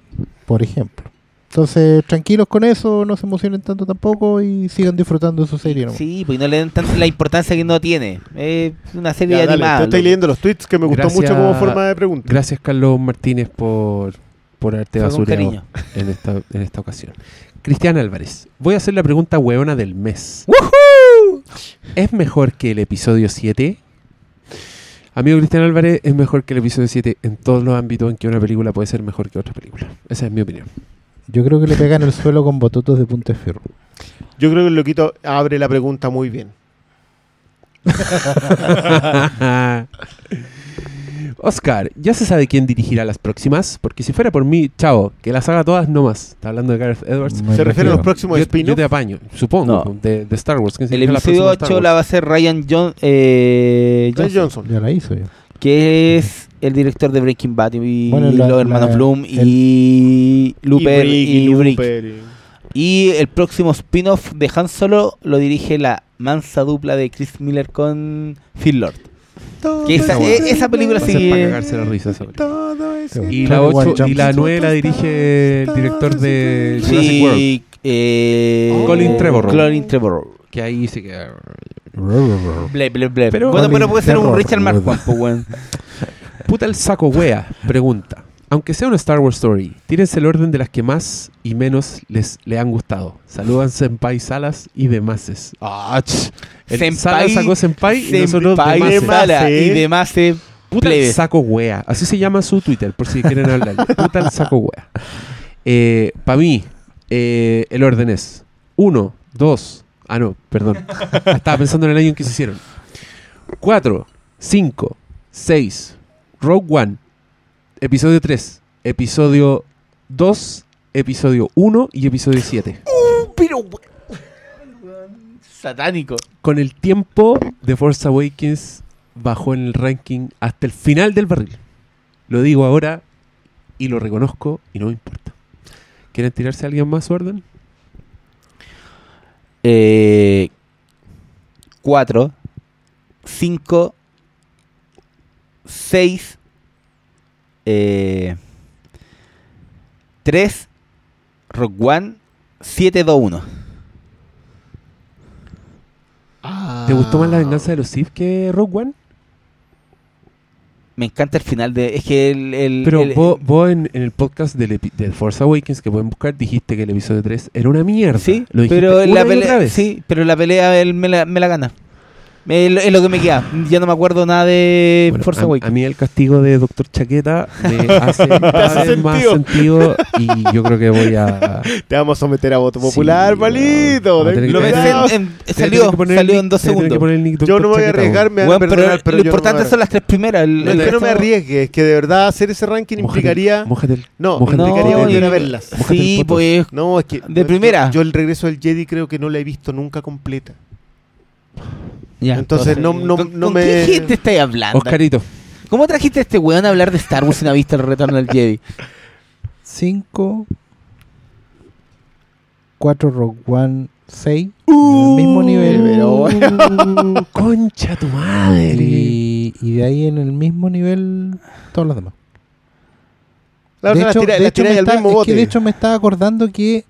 Por ejemplo. Entonces, tranquilos con eso, no se emocionen tanto tampoco y sigan disfrutando de su serie. Sí, pues no le den tanto la importancia que no tiene. Es una serie Ya, dale, animada. loco. leyendo los tweets que me gustó Gracias- mucho como forma de pregunta. Gracias, Carlos Martínez, por, por haberte basureado en esta, en esta ocasión. Cristian Álvarez, voy a hacer la pregunta hueona del mes. ¿Es mejor que el episodio 7? Amigo Cristian Álvarez, es mejor que el episodio 7 en todos los ámbitos en que una película puede ser mejor que otra película. Esa es mi opinión. Yo creo que le pegan el suelo con bototos de punta de fierro. Yo creo que el loquito abre la pregunta muy bien. Oscar, ¿ya se sabe quién dirigirá las próximas? Porque si fuera por mí, chao, que las haga todas nomás. Está hablando de Gareth Edwards. Me ¿Se refiere a los próximos Yo, yo spin-offs? te apaño, supongo, No. de, de Star Wars. ¿Quién El episodio Star 8 la va a hacer Ryan John, eh, Ryan Johnson, Johnson. Ya la hizo ya. que es el director de Breaking Bad y Bueno, la- los hermanos la- Bloom y Looper y, Brick, y Brick. Looper, y- Y el próximo spin-off de Han Solo lo dirige la mansa dupla de Chris Miller con Phil Lord. Que esa, bueno. e- esa película ser para la risa esa película. Y la, 21 ocho, y la Jump Street. 9 la dirige el director de Jurassic World. Sí, eh, Colin Trevorrow. Colin Trevorrow. Que ahí sí que... Ble, ble, ble. Pero- bueno, pero puede ser un. Richard Marquand, pues, weón. Puta el saco wea. Pregunta. Aunque sea una Star Wars Story, tírense el orden de las que más y menos les le han gustado. Saludan Senpai Salas y Demases. Ah. El Senpai- Salas sacó Senpai y nosotros Senpai Demases. Sala ¿eh? y demás eh, Puta el saco wea. Así se llama su Twitter, por si quieren hablar. Puta el saco wea. Eh, Para mí, eh, el orden es 1, 2. Ah, no, perdón. Estaba pensando en el año en que se hicieron. 4, 5, 6, Rogue One, episodio 3, episodio 2, episodio 1 y episodio 7. Pero, weón. Satánico. Con el tiempo, The Force Awakens bajó en el ranking hasta el final del barril. Lo digo ahora y lo reconozco y no me importa. ¿Quieren tirarse a alguien más su orden? Eh, 4, 5, 6, 3, Rock One, 7, 2, 1. ¿Te gustó más la venganza de los Sith que Rogue One? Me encanta el final de. Es que el. el- Pero el- vos, vos en, en el podcast del, del Force Awakens que pueden buscar dijiste que el episodio 3 era una mierda. Sí, Lo dijiste pero la pelea. Sí, pero la pelea él me la, me la gana. Es lo, es lo que me queda. Ya no me acuerdo nada de Bueno, Force a, mí el castigo de Doctor Chaqueta me hace más sentido. sentido y yo creo que voy a... Te vamos a someter a voto popular, Sí, palito. Lo en- salió, el salió en dos segundos. poner el nick Yo no me voy a Chaqueta, arriesgar, weón. me van a Weón, pero perdonar, pero lo no importante son las tres primeras. El- No, el es que no me resto- arriesgue, es que de verdad hacer ese ranking Mójate implicaría. mójate el- No, mójate implicaría No, volver a verlas. Sí, pues. No, es que. De primera. Yo, el regreso del Jedi creo que no la he visto nunca completa. Ya, Entonces, no- no- ¿con, no con me- qué gente estáis hablando? Oscarito. ¿Cómo trajiste a este weón a hablar de Star Wars sin haber visto el retorno del Jedi? 5, 4 Rogue One, 6. en el mismo nivel. Uh, concha tu madre. Y, y de ahí en el mismo nivel todos los demás. La de hecho, de hecho me al está- mismo es bote. que de hecho me estaba acordando que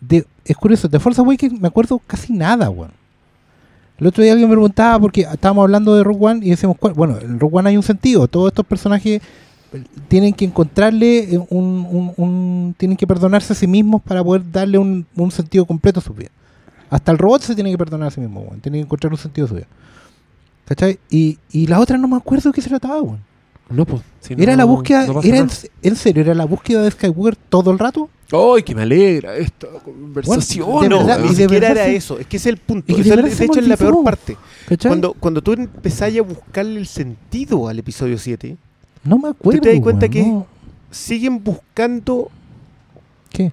de, es curioso, de Force Awakens me acuerdo casi nada, weón. El otro día alguien me preguntaba porque estábamos hablando de Rogue One y decíamos, ¿cuál? bueno, en Rogue One hay un sentido, todos estos personajes eh, tienen que encontrarle eh, un, tienen que perdonarse a sí mismos para poder darle un, un sentido completo a su vida. Hasta el robot se tiene que perdonar a sí mismo, weón. Tiene que encontrar un sentido a su vida. ¿Cachai? Y, y la otra no me acuerdo de qué se trataba, weón. No, pues. si no, Era la búsqueda, no era en, serio, era la búsqueda de Skywalker todo el rato. ¡Ay, que me alegra esta conversación! Bueno, de no, verdad, ni y de siquiera verdad era eso. Es que ese es el punto. y que de es- de hecho, es la peor parte. ¿Cachai? Cuando, cuando tú empezás a buscarle el sentido al episodio 7, no me acuerdo. te das cuenta que- no. siguen buscando ¿Qué?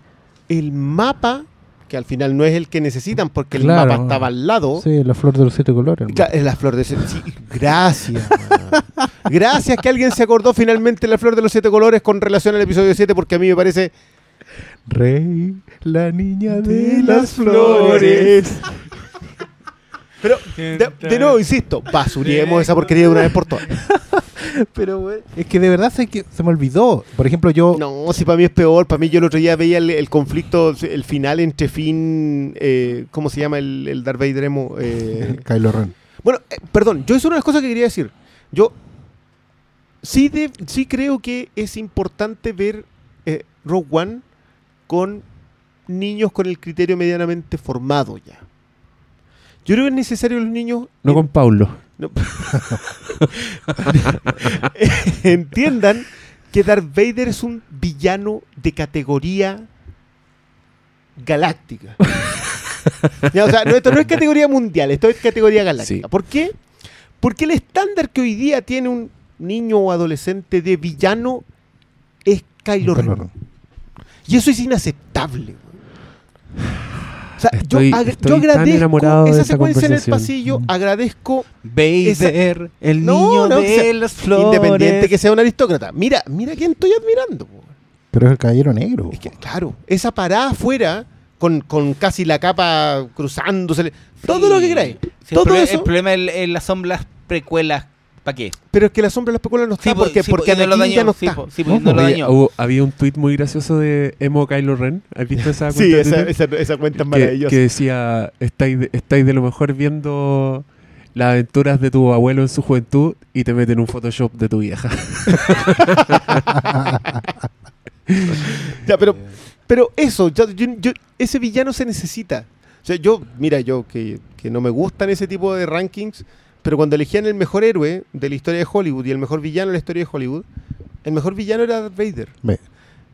el mapa, que al final no es el que necesitan porque el Claro. mapa estaba al lado. Sí, la flor de los siete colores. hermano. La flor de ese- sí, gracias. man. Gracias que alguien se acordó finalmente de la flor de los siete colores con relación al episodio 7 porque a mí me parece Rey, la niña de las flores. Pero, de, de nuevo, insisto, basuremos esa porquería de una vez por todas. Pero, güey, es que de verdad se, que se me olvidó. Por ejemplo, yo. No, si para mí es peor. Para mí, yo el otro día veía el, el conflicto, el final entre Finn. Eh, ¿Cómo se llama el, el Darth Vader emo? Eh, Kylo Ren. Bueno, eh, perdón, yo es una de las cosas que quería decir. Yo sí, de- sí creo que es importante ver eh, Rogue One con niños con el criterio medianamente formado ya. Yo creo que es necesario que los niños No con Paulo. no. entiendan que Darth Vader es un villano de categoría galáctica. Ya, o sea, no, esto no es categoría mundial, esto es categoría galáctica. Sí. ¿Por qué? Porque el estándar que hoy día tiene un niño o adolescente de villano es Kylo. Ren. Y eso es inaceptable. güey. O sea, Estoy- yo, ag- estoy yo tan agradezco esa esa secuencia en el pasillo, agradezco Vader, el No, niño no, de o sea, las flores. independiente que sea un aristócrata. Mira, mira quién estoy admirando. Pero es el caballero negro. Es que, claro, esa parada afuera, con, con casi la capa cruzándose, todo lo que queráis. Sí, todo el, problema, eso. el problema es las sombras precuelas. ¿Para qué? Pero es que la sombra de las películas no está Sí, po, porque, sí, po, porque y no lo Anakin ya dañó, no sí, está. sí, no lo hubo- había un tweet muy gracioso de Emo Kylo Ren. ¿Has visto esa cuenta Sí, esa, Twitter? esa, esa cuenta es maravillosa. que decía, estáis de, estáis de lo mejor viendo las aventuras de tu abuelo en su juventud y te meten un Photoshop de tu vieja. Ya, pero, pero eso, yo- yo- yo- ese villano se necesita. O sea, yo, mira, yo que, que no me gustan ese tipo de rankings, pero cuando elegían el mejor héroe de la historia de Hollywood y el mejor villano de la historia de Hollywood, el mejor villano era Darth Vader.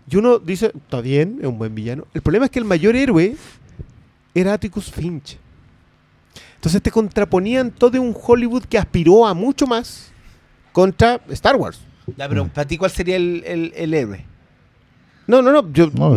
Y uno dice, está bien, es un buen villano. El problema es que el mayor héroe era Atticus Finch. Entonces te contraponían todo un Hollywood que aspiró a mucho más contra Star Wars. Ya, pero para ti, ¿cuál sería el, el, el héroe? No, no, no. Yo, No,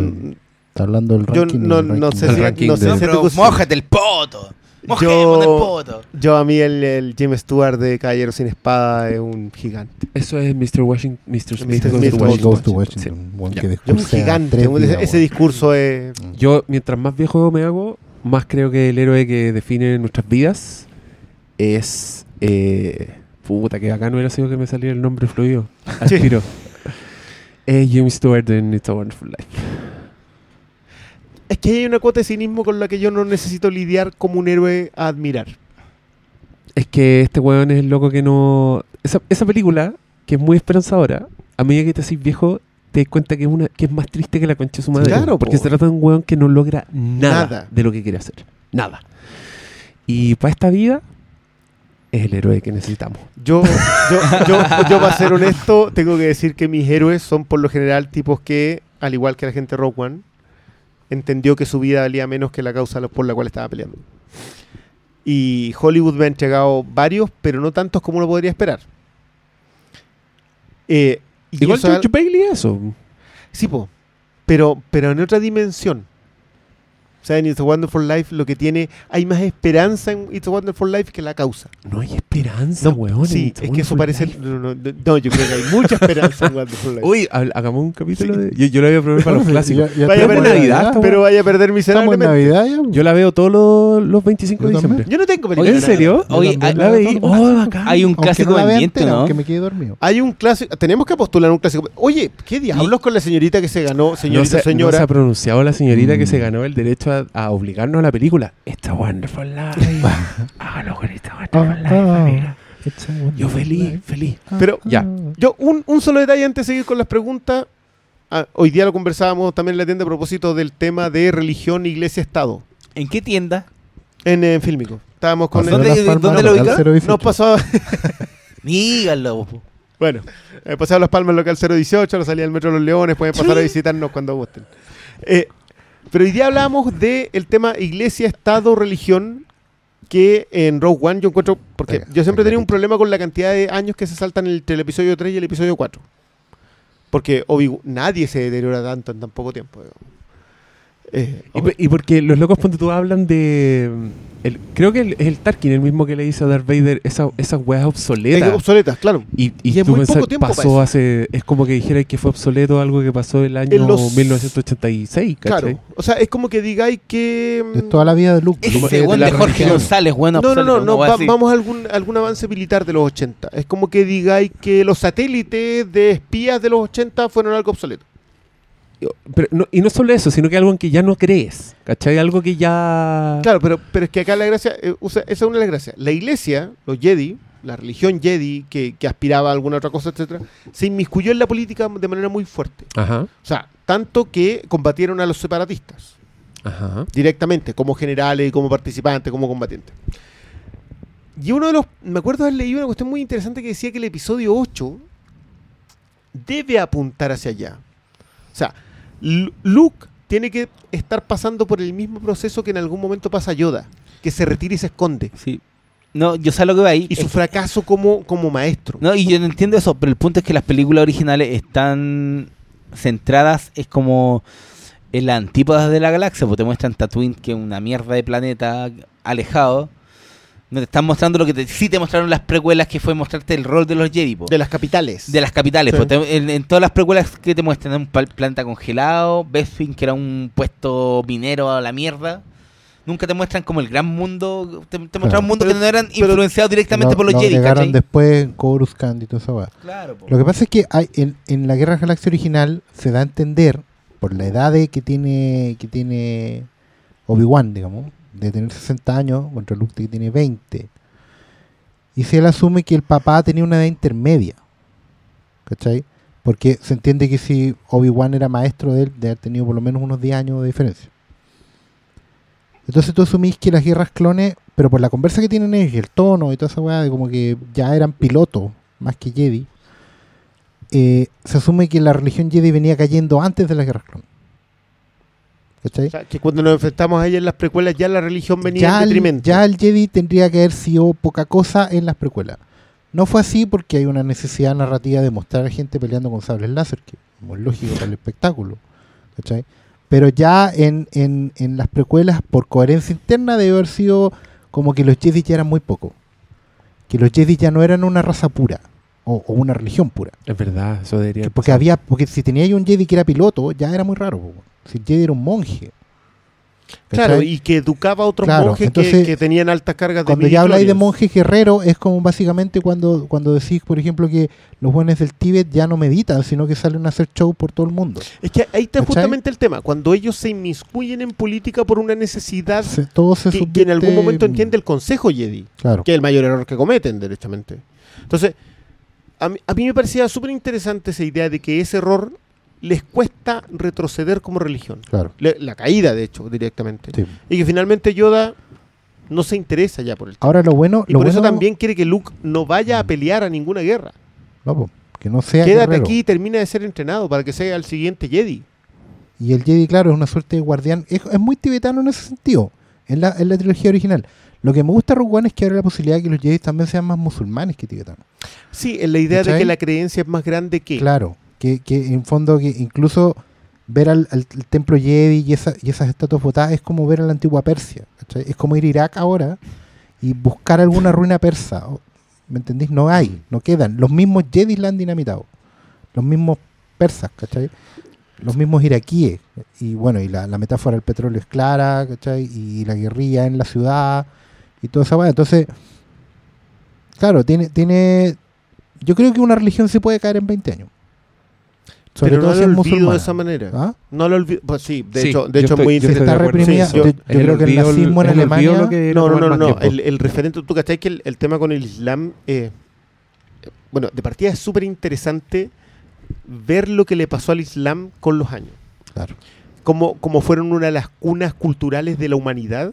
Está hablando del Yo ranking. no- del no ranking. sé si- no sé No, si mójate el poto. Yo- el poto. Yo a mí el, el James Stewart de Caballero sin Espada es un gigante. Eso es Mr. Washington, Mr. Smith. Mr. Smith to goes Washington. to Washington. Buen Ya. que un gigante. un- ese, días, ese discurso es... Yo, mientras más viejo me hago, más creo que el héroe que define nuestras vidas es... Eh, puta, que acá no hubiera sido que me saliera el nombre fluido. Al Sí. tiro. Es James Stewart en It's a Wonderful Life. Es que hay una cuota de cinismo con la que yo no necesito lidiar como un héroe a admirar. Es que este weón es el loco que no... Esa, esa película, que es muy esperanzadora, a medida que te haces viejo, te das cuenta que es, una, que es más triste que la concha de su madre. Claro, porque po. se trata de un weón que no logra nada, Nada. de lo que quiere hacer. Nada. Y para esta vida, es el héroe que necesitamos. Yo, yo, yo, yo, para ser honesto, tengo que decir que mis héroes son por lo general tipos que, al igual que la gente Rogue One, entendió que su vida valía menos que la causa por la cual estaba peleando. Y Hollywood me ha entregado varios, pero no tantos como uno podría esperar. Eh, y Igual George Bailey eso. Sí, po. Pero, pero en otra dimensión. O sea, en It's a Wonderful Life lo que tiene... Hay más esperanza en It's a Wonderful Life que la causa. No hay esperanza, No, weón. sí, es que eso parece... No, no, no, yo creo que hay mucha esperanza en Wonderful Life. Uy, ha- hagamos un capítulo de... Yo, yo la voy a probar para los Ya- clásicos. ya Vaya a estamos perder- Navidad, esta pero vaya a perder Estamos en miserablemente. Navidad ya. Yo la veo todos los, los 25 de diciembre. Yo no tengo película. ¿En serio? Navidad. Oye, también La la veí. Oh, bacán. Hay un clásico la pendiente, ¿no? Aunque me quede dormido. Hay un clásico... Tenemos que postular un clásico. Oye, ¿qué diablos con la señorita que se ganó? Señorita, se, no señora. se ha pronunciado la señorita que Mm. se ganó el derecho a, a obligarnos a la película. It's a wonderful life. Hágalo con It's a wonderful life, Ah, amiga. Yo feliz, feliz. Pero Ya. Yo, un, un solo detalle antes de seguir con las preguntas. Ah, hoy día lo conversábamos también en la tienda a propósito del tema de religión, iglesia, Estado. ¿En qué tienda? En, en Fílmico. Estábamos con ¿Dónde- de Las Palmas, dónde lo local ubica? 018. Nos pasaba, Díganlo. bueno, eh, pasaba Las Palmas local 018, la salida del Metro de los Leones, pueden pasar a visitarnos cuando gusten. Eh, pero hoy día hablábamos del tema iglesia, Estado, religión, que en Rogue One yo encuentro, porque yo siempre he tenido un problema con la cantidad de años que se saltan entre el episodio 3 y el episodio 4. Porque Obi nadie se deteriora tanto en tan poco tiempo. digamos. Eh, Y, por- y porque los locos, ponte tú, hablan de... mm, el- creo que el- es el Tarkin el mismo que le dice a Darth Vader esa- esas weas es obsoletas. obsoletas, claro. Y, y, Y es tú muy pensás, poco tiempo para pasó eso. hace... Es como que dijera que fue obsoleto algo que pasó el año los- 1986, ¿cachai? Claro. O sea, es como que digáis que. mm, Es toda la vida de Luke. Ese de de la Jorge. González, bueno, no, no, no, no, va- vamos a algún, algún avance militar de los 80. Es como que digáis que los satélites de espías de los 80 fueron algo obsoleto. Pero no- y no solo eso, sino que algo en que ya no crees, ¿cachai? Algo que ya... Claro, pero, pero es que acá la gracia, eh, esa es una de las gracias. La iglesia, los Jedi, la religión Jedi, que, que aspiraba a alguna otra cosa, etcétera, se inmiscuyó en la política de manera muy fuerte. Ajá, O sea, tanto que combatieron a los separatistas ajá. directamente, como generales, como participantes, como combatientes. Y uno de los. Me acuerdo haber leído una cuestión muy interesante que decía que el episodio 8 debe apuntar hacia allá. O sea, Luke tiene que estar pasando por el mismo proceso que en algún momento pasa Yoda, que se retira y se esconde. Sí. No, yo sé lo que va ahí. Y su fracaso como, como maestro. No, y yo no entiendo eso, pero el punto es que las películas originales están centradas, es como en la antípoda de la galaxia, porque te muestran Tatooine, que es una mierda de planeta alejado. No te están mostrando lo que te, sí te mostraron las precuelas, que fue mostrarte el rol de los Jedi, po, De las capitales. de las capitales. Sí. po. Te- en, en todas las precuelas que te muestran, un planeta congelado, Bespin, que era un puesto minero a la mierda. Nunca te muestran como el gran mundo, te, te muestran un mundo Pero- que no eran pero- influenciados directamente por los lo Jedi. ¿cachai? después Coruscant y weá. Claro, po. Lo que pasa es que hay, en, en la Guerra Galaxia original se da a entender, por la edad de que tiene que tiene Obi-Wan, digamos, de tener 60 años, contra Luke que tiene 20. Y se le asume que el papá tenía una edad intermedia. ¿Cachai? Porque se entiende que si Obi-Wan era maestro de él, de haber tenido por lo menos unos 10 años de diferencia. Entonces tú asumís que las guerras clones, pero por la conversa que tienen ellos y el tono y toda esa weá de como que ya eran pilotos más que Jedi, eh, se asume que la religión Jedi venía cayendo antes de las guerras clones. ¿Cachai? O sea, que cuando nos enfrentamos a ella en las precuelas, ya la religión venía ya, en el, detrimento. ya el Jedi tendría que haber sido poca cosa en las precuelas. No fue así porque hay una necesidad narrativa de mostrar a gente peleando con sables láser, que es muy lógico para el espectáculo. ¿cachai? Pero ya en, en, en las precuelas, por coherencia interna, debe haber sido como que los Jedi ya eran muy poco. Que los Jedi ya no eran una raza pura, o, o una religión pura. Es verdad, eso debería Que- porque había, porque si tenía ahí un Jedi que era piloto, ya era muy raro. po. Si el Jedi era un monje. Claro, y que educaba a otros Claro, monjes que- entonces, que, tenían altas cargas de cuando ya habláis de monje guerrero, es como básicamente cuando, cuando decís, por ejemplo, que los buenos del Tíbet ya no meditan, sino que salen a hacer show por todo el mundo. Es que ahí está ¿Cachai? justamente el tema. Cuando ellos se inmiscuyen en política por una necesidad Se- todo se que, que en algún momento entiende el Consejo Jedi, Claro. que es el mayor error que cometen, derechamente. Entonces, a mí, a mí me parecía súper interesante esa idea de que ese error les cuesta retroceder como religión. Claro. Le- la caída, de hecho, directamente. sí. Y que finalmente Yoda no se interesa ya por el tema. Ahora lo bueno, Y lo por eso bueno- también quiere que Luke no vaya a pelear a ninguna guerra. no, po, que no sea Quédate guerrero. aquí y termina de ser entrenado para que sea el siguiente Jedi. Y el Jedi, claro, es una suerte de guardián. Es, es muy tibetano en ese sentido, en la, en la trilogía original. Lo que me gusta de Rogue One es que abre la posibilidad de que los Jedi también sean más musulmanes que tibetanos. Sí, en la idea de que la creencia es más grande que. Claro, que, que en fondo que incluso ver al, templo Jedi y, esa, y esas estatuas botadas es como ver a la antigua Persia. ¿cachai? Es como ir a Irak ahora y buscar alguna ruina persa. ¿Me entendís? No hay, no quedan. Los mismos Jedi la han dinamitado. Los mismos persas, ¿cachai? Los mismos iraquíes. Y bueno, y la, la metáfora del petróleo es clara, ¿cachai? Y la guerrilla en la ciudad y toda esa. Entonces, claro, tiene, tiene. Yo creo que una religión se puede caer en 20 años. Sobre pero todo no lo olvido musulmana. de esa manera. ¿Ah? No lo olvido. Pues sí, de Sí, hecho, de yo hecho estoy- es muy Se estoy está reprimida. Sí, yo- yo, yo creo que el nazismo en Alemania. lo que No, no, no, no. El, el referente, tú cachai que el, el tema con el Islam. eh, bueno, de partida es súper interesante ver lo que le pasó al Islam con los años. Claro. Cómo, cómo fueron una de las cunas culturales de la humanidad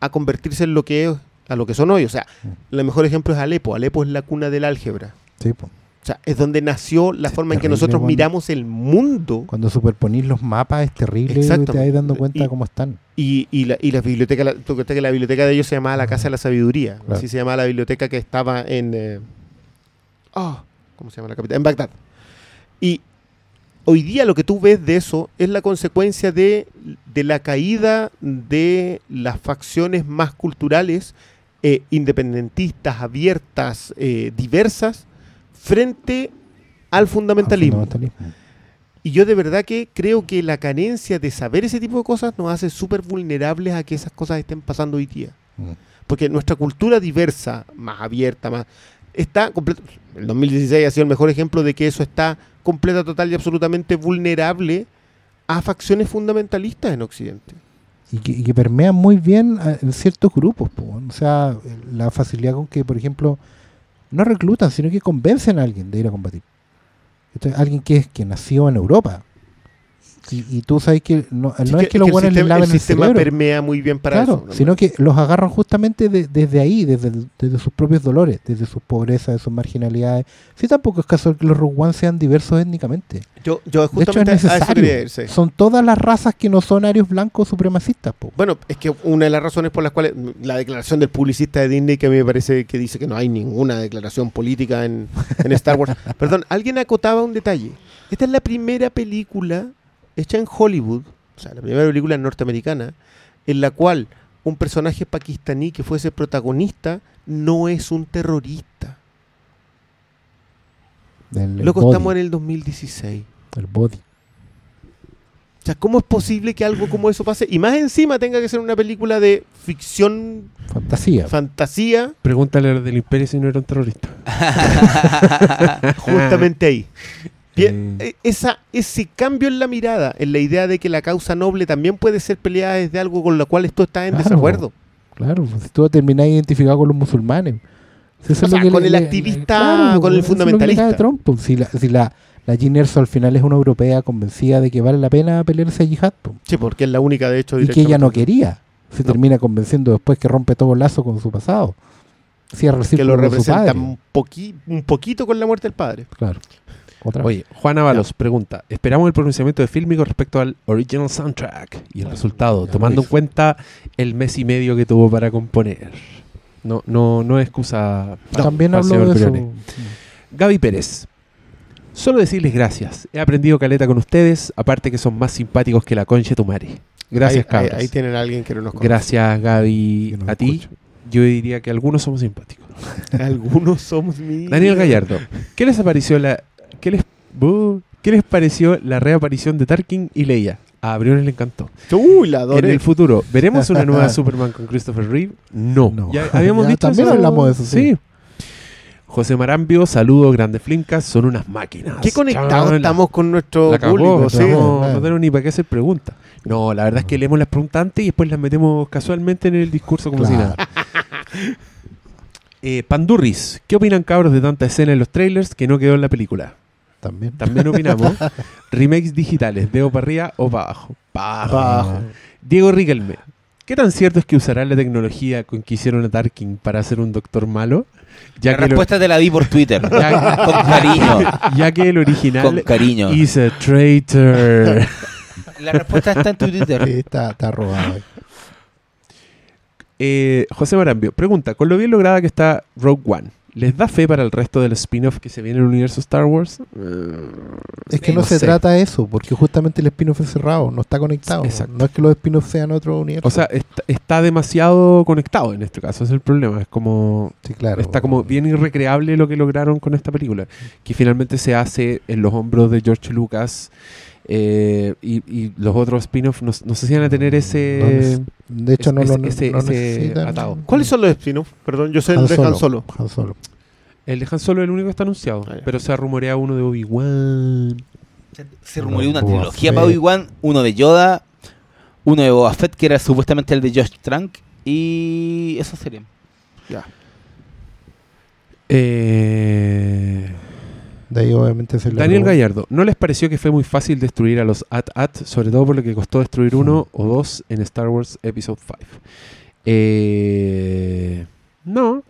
a convertirse en lo que es, a lo que son hoy. O sea, Mm. el mejor ejemplo es Alepo. Alepo es la cuna del álgebra. Sí, po. O sea, es donde nació la forma en que nosotros cuando- miramos el mundo. Cuando superponís los mapas es terrible y te vas dando cuenta de cómo están. Y, y, la, y la biblioteca, la, que la biblioteca de ellos se llamaba la Casa de la Sabiduría. Claro. Así se llamaba la biblioteca que estaba en. eh, ah, ¿Cómo se llama la capital? En Bagdad. Y hoy día lo que tú ves de eso es la consecuencia de, de la caída de las facciones más culturales, eh, independentistas, abiertas, eh, diversas, frente al fundamentalismo. Fundamentalismo. Y yo de verdad que creo que la carencia de saber ese tipo de cosas nos hace súper vulnerables a que esas cosas estén pasando hoy día. Mm. Porque nuestra cultura diversa, más abierta, más está comple- el 2016 ha sido el mejor ejemplo de que eso está completa, total y absolutamente vulnerable a facciones fundamentalistas en Occidente. y que, y que permean muy bien en ciertos grupos. po. O sea, la facilidad con que, por ejemplo, no reclutan, sino que convencen a alguien de ir a combatir. Esto es alguien que, es, que nació en Europa. Y, y tú sabes que no, Sí, no es que, los buenos les laven el el, sistema cerebro. permea muy bien para claro, eso. sino que los agarran justamente de- desde ahí, desde, desde sus propios dolores, desde sus pobrezas, de sus marginalidades. Sí, tampoco es casual que los Rogue One sean diversos étnicamente. yo, yo De hecho, es justamente a eso necesario. quería irse. Son todas las razas que no son arios blancos supremacistas. po. Bueno, es que una de las razones por las cuales la declaración del publicista de Disney, que a mí me parece que dice que no hay ninguna declaración política en, en Star Wars. Perdón, alguien acotaba un detalle. Esta es la primera película hecha en Hollywood, o sea, la primera película norteamericana, en la cual un personaje pakistaní que fuese protagonista no es un terrorista. Del- el Loco, body, estamos en el 2016. el body. O sea, ¿cómo es posible que algo como eso pase? Y más encima tenga que ser una película de ficción, Fantasía. fantasía, Pregúntale a los del Imperio si no era un terrorista. justamente ahí. Bien, Eh, esa, ese cambio en la mirada, en la idea de que la causa noble también puede ser peleada desde algo con lo cual tú estás en Claro. desacuerdo. Claro, pues, si tú terminás identificado con los musulmanes. Si eso O es sea, lo que con le- el activista, con el fundamentalista. Trump, pues, si la, si la, la Jean Erso al final es una europea convencida de que vale la pena pelearse a yihad, pues, Sí, porque es la única, de hecho, y que ella no quería. Se No. termina convenciendo después que rompe todo el lazo con su pasado. Cierra el que lo representa padre. un, poqui- un poquito con la muerte del padre. Claro. Otra. Oye, Juan Ábalos pregunta, esperamos el pronunciamiento de Filmico respecto al original soundtrack y el resultado, ya tomando en cuenta el mes y medio que tuvo para componer. No, no, no es excusa para, También habló de eso. Gaby Pérez. Solo decirles gracias. He aprendido caleta con ustedes, aparte que son más simpáticos que la concha de tu madre. Gracias, ahí, ahí- cabros. ahí tienen a alguien que no nos conoce. Gracias, Gaby, a ti. Yo diría que algunos somos simpáticos. Algunos somos mi. Daniel Gallardo, ¿qué les apareció la qué les bu- qué les pareció la reaparición de Tarkin y Leia? A Briones le encantó. Uy, la En el futuro, ¿veremos una nueva Superman con Christopher Reeve? No. No. Ya habíamos Ya visto también eso? hablamos de eso, sí. José Marambio, saludos, grandes flimcas, son unas máquinas. Qué conectados estamos con nuestro La público, no, sí. tenemos- sí. no tenemos ni para qué hacer preguntas. No, la verdad es que leemos las preguntas antes y después las metemos casualmente en el discurso como si nada. Eh, Pandurris, ¿qué opinan cabros de tanta escena en los trailers que no quedó en la película? También. También opinamos. Remakes digitales, ¿debo para arriba o para abajo? Diego Riquelme, ¿qué tan cierto es que usarán la tecnología con que hicieron a Tarkin para hacer un doctor malo? Ya la que, lo- respuesta te la di por Twitter. Ya- con cariño. ya que el Con original cariño. is a traitor. La respuesta está en tu Twitter. Sí, está, está robado. Eh, José Marambio pregunta: Con lo bien lograda que está Rogue One, ¿les da fe para el resto del spin-off que se viene en el universo Star Wars? Es que No no se sé. trata de eso, porque justamente el spin-off es cerrado, no está conectado. Exacto. No es que los spin-offs sean otro universo. O sea, está, está demasiado conectado en este caso, es el problema. Es como. sí, claro. Está como bien irrecreable lo que lograron con esta película, que finalmente se hace en los hombros de George Lucas eh, y, y los otros spin-offs no, no sé si van a tener ese... De hecho, no ese- lo ese- no ese necesitan. atado. ¿Cuáles son los spin-offs? Perdón, yo sé el Han de Han Solo. Han Solo. El de Han Solo es el único que está anunciado, Ah, ya. pero se ha rumoreado uno de Obi-Wan. Se rumoreó una trilogía Fett. para Obi-Wan, uno de Yoda, uno de Boba Fett, que era supuestamente el de Josh Trank, y eso sería. Eh, De ahí obviamente se le Daniel. Gallardo, ¿no les pareció que fue muy fácil destruir a los AT-AT, sobre todo por lo que costó destruir uno o dos en Star Wars Episode 5? Eh, no.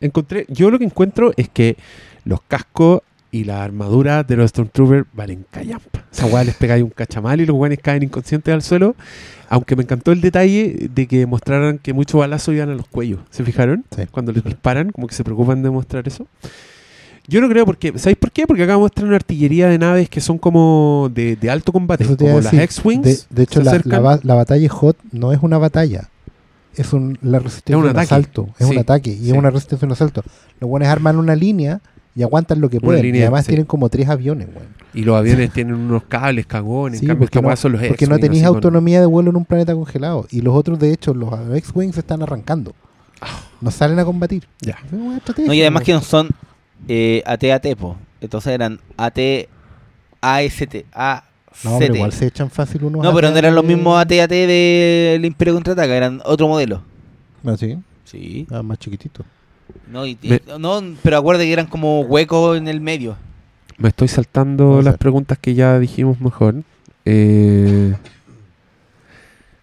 Encontré, yo lo que encuentro es que los cascos y la armadura de los Stormtroopers valen callampa. Esa weá les pegáis un cachamal y los weones caen inconscientes al suelo. Aunque me encantó el detalle de que mostraran que muchos balazos iban a los cuellos. ¿Se fijaron? Sí. Cuando les disparan, como que se preocupan de mostrar eso. Yo no creo porque. ¿Sabéis por qué? Porque acá muestran una artillería de naves que son como de, de alto combate. Como las. X-Wings. De, de hecho, la, batalla hot no es una batalla. Es un, la resistencia Es un un ataque. asalto. Es Sí, un ataque. Y sí. es una resistencia de un asalto. Los buenos arman una línea y aguantan lo que pueden. línea, y además sí. tienen como tres aviones, weón. Y los aviones tienen unos cables, cagones. Sí, porque no- son los Porque no tenéis con- autonomía de vuelo en un planeta congelado. Y los otros, de hecho, los X-Wings están arrancando. No salen a combatir. Ya. No, y además que no son eh, AT-AT, po. Entonces eran AT, AST, ACT. No, pero igual se echan fácil unos. No, pero no eran los mismos AT-AT del Imperio Contraataca, eran otro modelo. Ah, sí. Sí. Ah, más chiquitito. No, y- Me- no, pero acuérdate que eran como huecos en el medio. Me estoy saltando las ser. preguntas que ya dijimos mejor. Eh,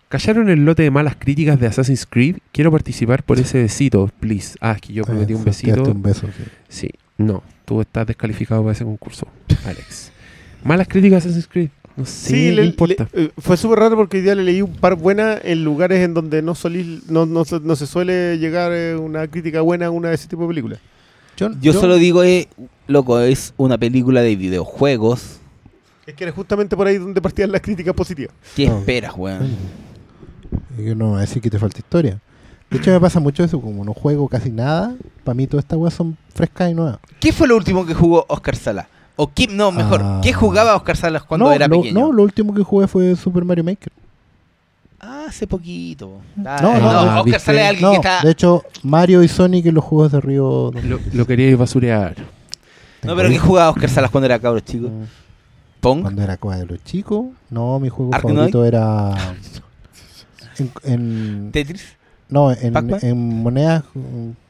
¿Callaron el lote de malas críticas de Assassin's Creed? Quiero participar por ese besito, please. Ah, es que yo prometí un Eso, besito. un beso, sí. Sí, no, tú estás descalificado para ese concurso, Alex. Malas críticas de Assassin's Creed. No sé, Sí, ¿qué le- importa? le- eh, fue súper raro porque hoy día le leí un par buenas en lugares en donde no, solís- no, no, se- no se suele llegar eh, una crítica buena a una de ese tipo de películas. Yo, solo digo, eh, loco, es una película de videojuegos. Es que era justamente por ahí donde partían las críticas positivas. ¿Qué No. esperas, weón? Y que no va a decir que te falta historia. De hecho, me pasa mucho eso, como no juego casi nada, para mí todas estas weas son frescas y nuevas. ¿Qué fue lo último que jugó Oscar Sala? O qué, no, mejor, Ah. ¿qué jugaba Oscar Salas cuando no, era lo, pequeño? No, lo último que jugué fue Super Mario Maker. Ah, hace poquito. Ah, No, no, Oscar ¿viste? Sala es alguien No, que está... de hecho, Mario y Sonic en los juegos de Río. Lo, lo queríais basurear. No, pero ¿qué jugaba Oscar Salas cuando era cabro chico? Mm, ¿Pong? Cuando era cosa de los chicos, no, mi juego Arkanoid. favorito era. En, en- ¿Tetris? No, en, monedas,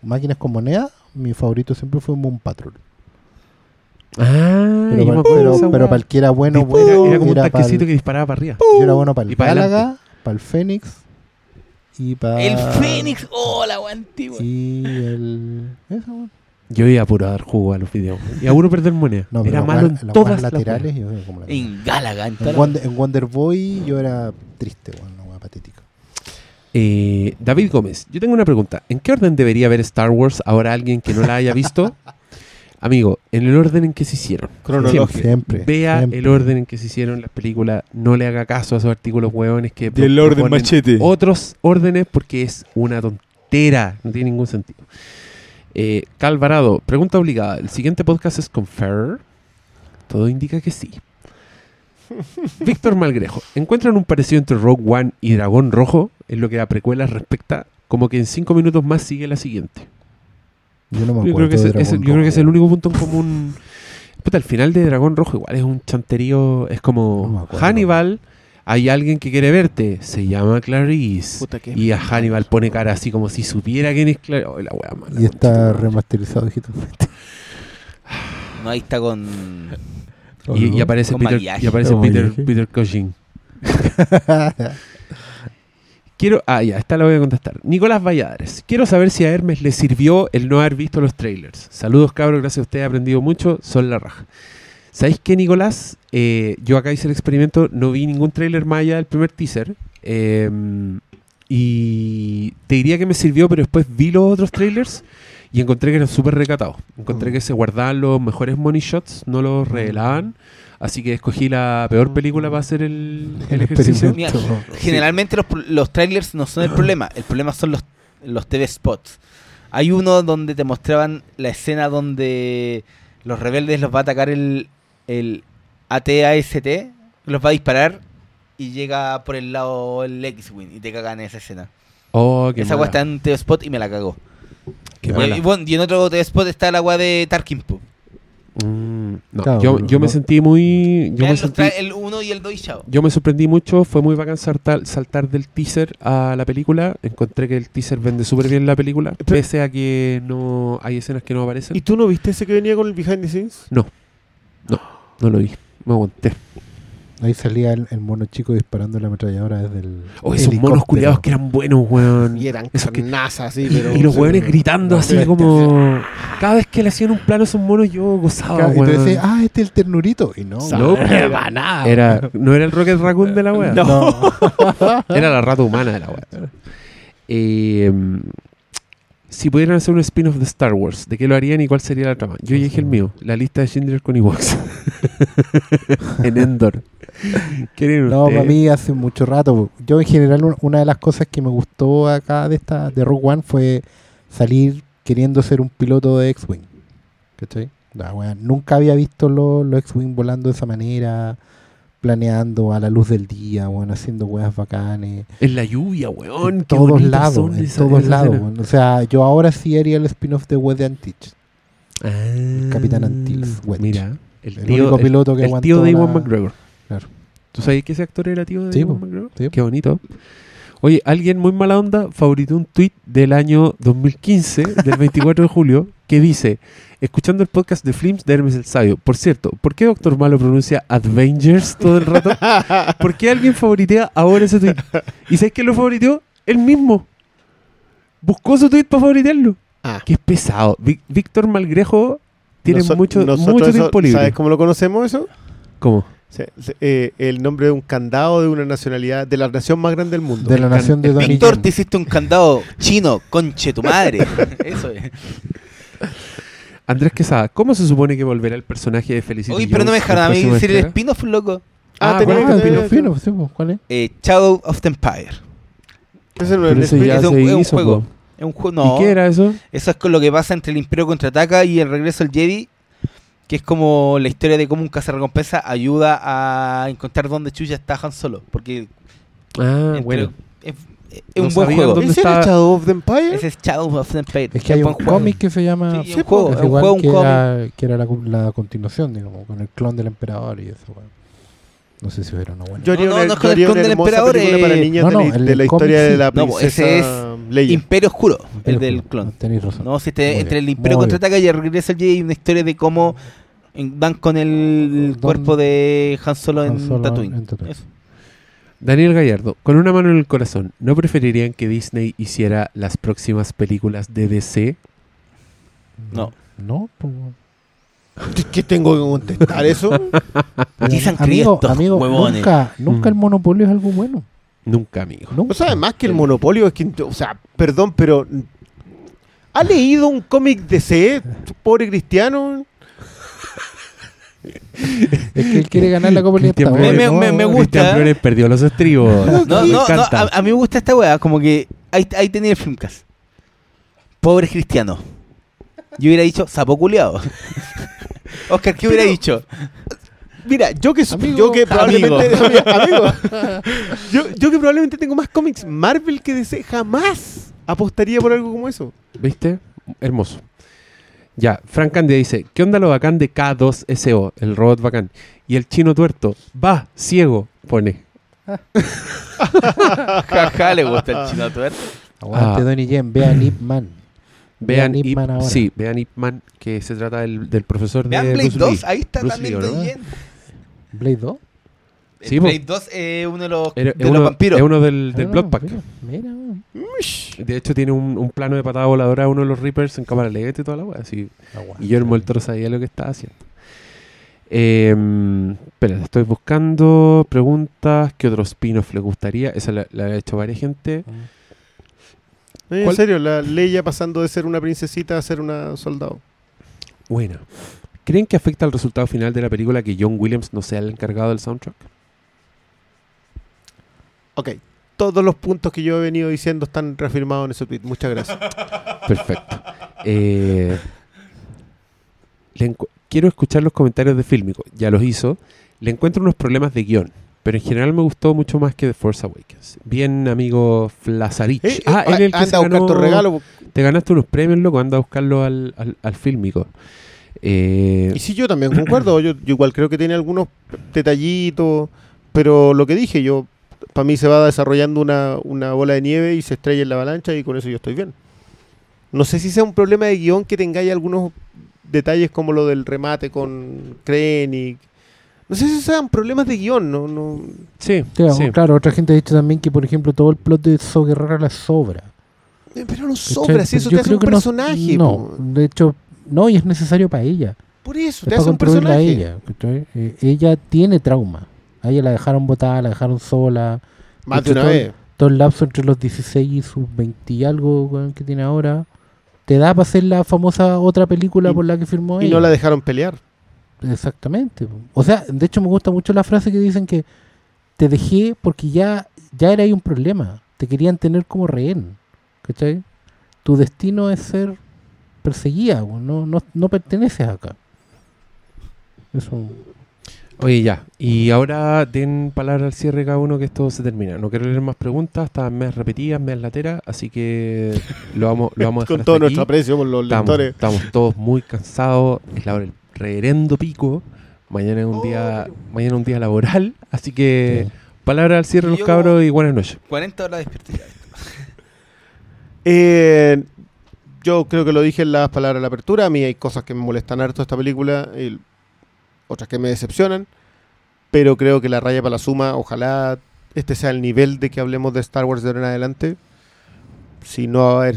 máquinas con monedas, mi favorito siempre fue Moon Patrol. Ah, Pero, esa para el que era bueno, Era- bueno, era, como un era tanquecito que disparaba para arriba. yo era bueno para el. Gálaga, para el Fénix y para. El Fénix. Oh, la antigua. Y el. Eso, bueno. Yo iba a puro a dar jugo a los videos. Y a puro perder moneda. No, era malo en todas las laterales. yo era como la- En Galaga, en toda En la- Wonder, en Wonder Boy yo era triste, bueno. Eh, David Gómez, yo tengo una pregunta. ¿En qué orden debería ver Star Wars ahora alguien que no la haya visto? Amigo, en el orden en que se hicieron. Cronológico. Siempre. Vea siempre. el orden en que se hicieron las películas. No le haga caso a esos artículos hueones que Del orden machete. Otros órdenes porque es una tontera. No tiene ningún sentido. Eh, Calvarado, pregunta obligada. ¿El siguiente podcast es con Ferrer? Todo indica que sí. Víctor Malgrejo, ¿encuentran un parecido entre Rogue One y Dragón Rojo en lo que a precuelas respecta? Como que en cinco minutos más sigue la siguiente. Yo no me Yo acuerdo. creo, que de Dragón yo creo que es el único punto en común. Puta, al final de Dragón Rojo igual es un chanterío. Es como. Hannibal. Hay alguien que quiere verte. Se llama Clarice. Puta que- Y a Hannibal pone cara así como si supiera quién es Clarice. Oh, la wea mala, Y está remasterizado digitalmente. No, ahí está con... Y, y aparece Con Peter, y aparece Peter. Peter Cushing. Quiero, ah, ya, esta la voy a contestar. Nicolás Valladares. Quiero saber si a Hermes le sirvió el no haber visto los trailers. Saludos, cabros. Gracias a usted. He aprendido mucho. Son la raja. ¿Sabéis qué, Nicolás? Eh, yo acá hice el experimento. No vi ningún trailer más allá del primer teaser. Eh, y te diría que me sirvió, pero después vi los otros trailers y encontré que eran súper recatados. Encontré Mm. que se guardaban los mejores money shots, no los revelaban. Así que escogí la peor película para hacer el, el El ejercicio. Mira, generalmente los, trailers no son el problema. El problema son los, los TV spots. Hay uno donde te mostraban la escena donde los rebeldes los va a atacar el, el AT-AST, los va a disparar y llega por el lado el X-Wing y te cagan en esa escena. Oh, qué esa agua está en TV spot y me la cagó. qué Y, bueno, y en otro TV spot está el agua de Tarkin. po. Mm, no, Claro, yo, no- yo me no- sentí muy... Yo me, sentí, el 1 y el 2 y chao. yo me sorprendí mucho, fue muy bacán saltar, saltar del teaser a la película. Encontré que el teaser vende súper bien la película, pese a que no hay escenas que no aparecen. ¿Y tú no viste ese que venía con el behind the scenes? No lo vi, me aguanté. Ahí salía el, el mono chico disparando la ametralladora desde el. Oh, esos monos culiados que eran buenos, weón. Y eran Esos que- así, pero... Y los weones gritando no, así bestia. como... Cada vez que le hacían un plano a esos monos yo gozaba, Claro, y tú weón. decías, ah, este es el ternurito. Y no. No, weón. era, era- no era el Rocket Raccoon de la wea. No. Era la rata humana de la wea. Eh, si pudieran hacer un spin-off de Star Wars, ¿de qué lo harían y cuál sería la trama? Yo ya dije el mío, la lista de Schindler con Ewoks. en Endor. ¿Quieren No, para mí hace mucho rato. Yo en general un- una de las cosas que me gustó acá de esta de Rogue One fue salir queriendo ser un piloto de X-Wing. ¿Cachai? La wea, nunca había visto los los X-Wing volando de esa manera, planeando a la luz del día, bueno, haciendo weas bacanes. En la lluvia, weón. en todos lados, en esa- todos esa lados. O sea, yo ahora sí haría el spin-off de Wedge and Teach. Ah, Capitán Antilles, Wedge. Mira, el El tío, único el- piloto que el tío de Iwan McGregor. ¿Tú sabes que ese actor era tío de Sí, Iwan po. McGregor? Sí. Qué bonito. Oye, alguien muy mala onda favoritó un tweet del año 2015, del 24 de julio, que dice, escuchando el podcast de Flims de Hermes el Sabio. Por cierto, ¿por qué Doctor Malo pronuncia Avengers todo el rato? ¿Por qué alguien favoritea ahora ese tweet? ¿Y sabes quién lo favoriteó? Él mismo. Buscó su tweet para favoritearlo. Ah. Qué pesado. Ví- Víctor Malgrejo tiene Noso- mucho, mucho eso- tiempo libre. ¿Sabes cómo lo conocemos eso? ¿Cómo? Se- se- eh, el nombre de un candado de una nacionalidad, de la nación más grande del mundo. De la nación de Donnie Víctor, Yen. te hiciste un candado chino, conche tu madre. Eso es. Andrés Quesada, ¿cómo se supone que volverá el personaje de Felicity Oye, pero no me dejaron a mí decir el spin-off, loco. Ah, Ah, que- Ah, el sí, pues, ¿cuál es? Eh, Shadow of the Empire. Es el ya es un- se es un hizo, juego. po. Es un juego. No, ¿Y qué era eso? Eso es con lo que pasa entre el Imperio contraataca y el regreso del Jedi. Que es como la historia de cómo un cazarrecompensa ayuda a encontrar dónde Chuya está Han Solo. Porque Ah, entre- bueno. es, es No un buen juego. ¿Ese está- Shadow of the Empire? Ese es Shadow of the Empire. Es que hay un cómic que se llama Sí, es un juego, es es un igual juego, un que, cómic. era, que era la, la continuación, digamos, con el clon del emperador y eso. weón. No sé si era una buena. Yo haría No, no, una, no es yo con el haría clon una del hermosa emperador, película para eh, niñas no, de, no, la, el de la cómic historia sí. de la No, pues, princesa ese es Leia. Imperio Oscuro, el del clon. Tenéis razón. No, si este, entre bien, el Imperio contraataca y el regreso del Jedi hay una historia de cómo dan con el Don- cuerpo de Han Solo en Han Solo Tatooine. en Tatooine. Eso. Daniel Gallardo, con una mano en el corazón, ¿no preferirían que Disney hiciera las próximas películas de DC? No. No, pues. ¿Qué tengo que contestar eso? Aquí se han amigo, amigo nunca, nunca Mm. el monopolio es algo bueno. Nunca, amigo. Nunca. O sea, además que el monopolio es que, o sea, perdón, pero ¿ha leído un cómic de C, pobre cristiano? Es que él quiere ganar la Copa Libertadores. Me- me- me ¿no? gusta. Flores perdió los estribos. No, no, a, a mí me gusta esta weá, como que ahí, ahí tenía el filmcast. Pobres cristianos. Yo hubiera dicho sapo culiado. Oscar, ¿qué hubiera Pero- dicho? Mira, yo que, Amigo. yo que probablemente Amigo. amigo, yo, yo que probablemente tengo más cómics Marvel que DC, jamás apostaría por algo como eso. ¿Viste? Hermoso. Ya, Frank Candia dice, ¿qué onda lo bacán de K2SO, el robot bacán? Y el chino tuerto, va, ciego, pone. Jaja, le gusta el chino tuerto. Aguante, Ah. Donnie Yen. Vean Ip Man. Vean Ip Ip, Man ahora. sí, vean Ip Man, que se trata del, del profesor Vean de Blade Bruce 2, Lee. ahí está Bruce también Lee. Blade 2. Sí, Blade po. 2 es uno de los, Era- de es, los uno, vampiros. es uno del, del Ah, Bloodpack. Mira, mira, weón. De hecho, tiene un, un plano de patada voladora uno de los Reapers en cámara lenta y toda la wea. Así. Aguante. Guillermo el Toro sabía lo que estaba haciendo. Eh, espera, estoy buscando preguntas. ¿Qué otro spin-off le gustaría? Esa la, la ha hecho varias gente. No, en serio, la Leia pasando de ser una princesita a ser una soldado. Buena. ¿Creen que afecta al resultado final de la película que John Williams no sea el encargado del soundtrack? Ok, todos los puntos que yo he venido diciendo están reafirmados en ese tweet. Muchas gracias. Perfecto. Eh, quiero escuchar los comentarios de Filmico. Ya los hizo. Le encuentro unos problemas de guion. Pero en general me gustó mucho más que The Force Awakens. Bien, amigo Flazarich. Eh, eh, ah, él es el que se anda a buscar ganó- tu regalo. Te ganaste unos premios, loco. Anda a buscarlo al, al, al Filmico. Eh, Y sí, yo también concuerdo. Yo, yo igual creo que tiene algunos detallitos. Pero lo que dije, yo para mí se va desarrollando una, una bola de nieve y se estrella en la avalancha y con eso yo estoy bien. No sé si sea un problema de guion que tengáis algunos detalles como lo del remate con Krennic. No sé si sean problemas de guion, no, no. sí, Claro, sí. claro, otra gente ha dicho también que, por ejemplo, todo el plot de So Guerrera la sobra. Eh, Pero no sobra, si eso Yo te hace un no- personaje. No, de hecho, no, y es necesario para ella. Por eso, Es te para hace un personaje. ella. Eh, ella tiene trauma. A ella la dejaron botada, la dejaron sola. Más de una todo, vez. todo el lapso entre los 16 y sus 20 y algo que tiene ahora te da para hacer la famosa otra película Y- por la que firmó Y ella. no la dejaron pelear. Exactamente. O sea, de hecho me gusta mucho la frase que dicen que te dejé porque ya, ya era ahí un problema. Te querían tener como rehén. ¿Cachai? Tu destino es ser perseguida, no, no, no perteneces acá. Eso. Oye, ya. Y ahora den palabra al cierre cada uno que esto se termina. No quiero leer más preguntas, están más repetidas, más lateras, así que lo vamos, lo vamos a dejar Con hasta todo aquí. nuestro aprecio por los Estamos, lectores. estamos todos muy cansados. Es la hora del reverendo pico. Mañana es un día, mañana es un día laboral, así que palabra al cierre los cabros y buenas noches. 40 horas despierto ya. Eh, yo creo que lo dije en las palabras de la apertura. A mí hay cosas que me molestan harto de esta película, y otras que me decepcionan. Pero creo que la raya para la suma, ojalá este sea el nivel de que hablemos de Star Wars de ahora en adelante. Si no va a haber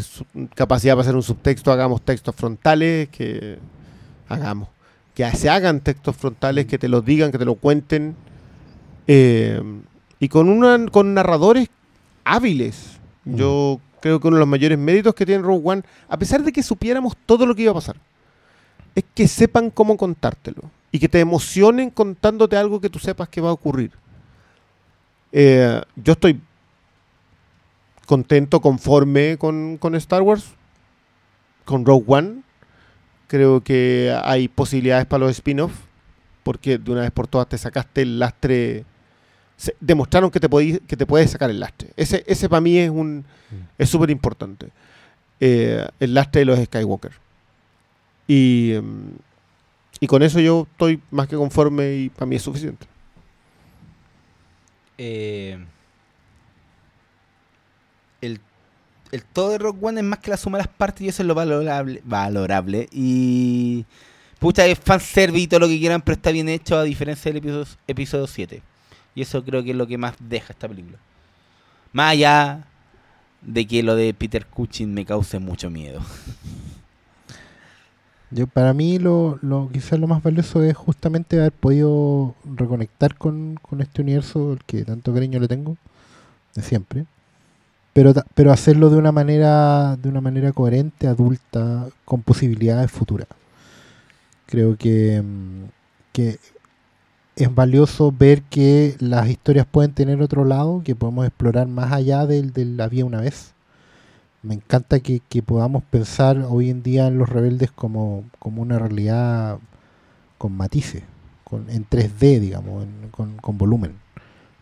capacidad para hacer un subtexto, hagamos textos frontales, que hagamos. Que se hagan textos frontales, que te los digan, que te lo cuenten. Eh, y con, una, con narradores hábiles. Yo creo que uno de los mayores méritos que tiene Rogue One, a pesar de que supiéramos todo lo que iba a pasar, es que sepan cómo contártelo y que te emocionen contándote algo que tú sepas que va a ocurrir. Eh, yo estoy contento, conforme con, con Star Wars, con Rogue One. Creo que hay posibilidades para los spin-offs, porque de una vez por todas te sacaste el lastre. demostraron que te, podí- que te puedes sacar el lastre. Ese, ese para mí es un es súper importante. Eh, el lastre de los Skywalker. Y, em, y con eso yo estoy más que conforme y para mí es suficiente. Eh, el, el todo de Rock One es más que la suma de las partes y eso es lo valorable. valorable. Y. Pucha, es fanservice y todo lo que quieran, pero está bien hecho a diferencia del episodio, episodio 7. Y eso creo que es lo que más deja esta película. Más allá de que lo de Peter Cushing me cause mucho miedo. Yo, para mí, lo, lo quizás lo más valioso es justamente haber podido reconectar con, con este universo al que tanto cariño le tengo, de siempre. Pero, pero hacerlo de una manera de una manera coherente, adulta, con posibilidades futuras. Creo que, mm, que es valioso ver que las historias pueden tener otro lado, que podemos explorar más allá del, de la vía una vez. Me encanta que, que podamos pensar hoy en día en los rebeldes como, como una realidad con matices, con, en 3D, digamos, con, con volumen.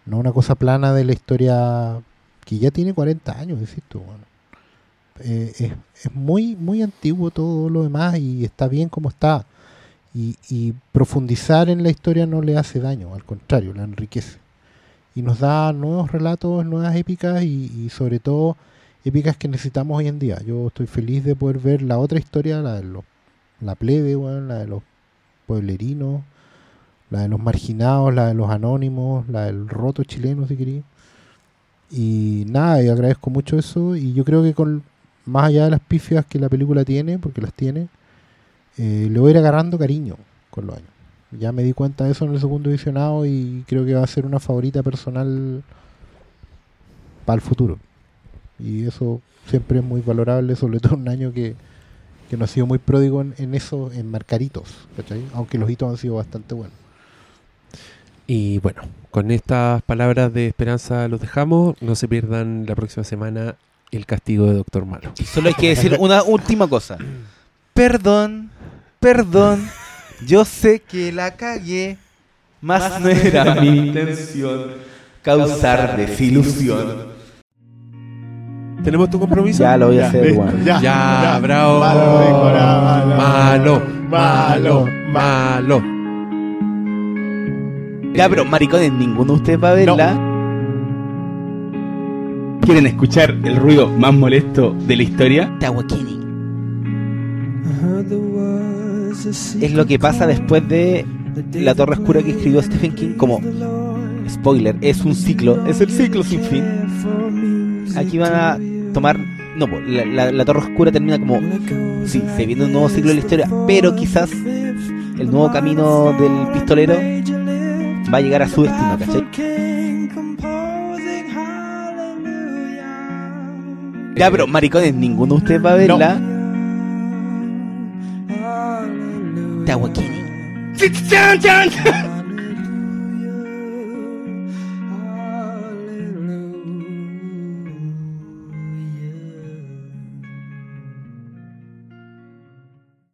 No una cosa plana de la historia que ya tiene 40 años, insisto. bueno. Eh, es, es muy, muy antiguo todo lo demás y está bien como está. Y, y profundizar en la historia no le hace daño, al contrario, la enriquece. Y nos da nuevos relatos, nuevas épicas y, sobre todo épicas que necesitamos hoy en día. Yo estoy feliz de poder ver la otra historia, la de los, la plebe, weón, la de los pueblerinos, la de los marginados, la de los anónimos, la del roto chileno, si queréis. Y nada, y agradezco mucho eso. Y yo creo que con más allá de las pifias que la película tiene, porque las tiene, eh, le voy a ir agarrando cariño con los años. Ya me di cuenta de eso en el segundo visionado y creo que va a ser una favorita personal para el futuro. Y eso siempre es muy valorable, sobre todo en un año que, que no ha sido muy pródigo en, en eso, en marcar hitos, ¿cachai? Aunque los hitos han sido bastante buenos. Y bueno, con estas palabras de esperanza los dejamos. No se pierdan la próxima semana el castigo de Doctor Malo. Y solo hay que decir una última cosa. Perdón, perdón. Yo sé que la cagué. Más no era mi intención causar desilusión. ¿Tenemos tu compromiso? Ya lo voy a hacer, weón. ya, Ya, bravo. Malo, Malo, malo, malo. malo. Ya, pero maricones, ninguno de ustedes va a verla. ¿Quieren escuchar el ruido más molesto de la historia? Tawakini. Es lo que pasa después de La Torre Oscura que escribió Stephen King como spoiler, es un ciclo, es el ciclo sin fin. Aquí van a tomar no, la- la Torre Oscura termina como sí, se viene un nuevo ciclo de la historia, pero quizás el nuevo camino del pistolero va a llegar a su destino, ¿cachai? Ya, pero maricones, ninguno de ustedes va a verla. No. Tahuakini.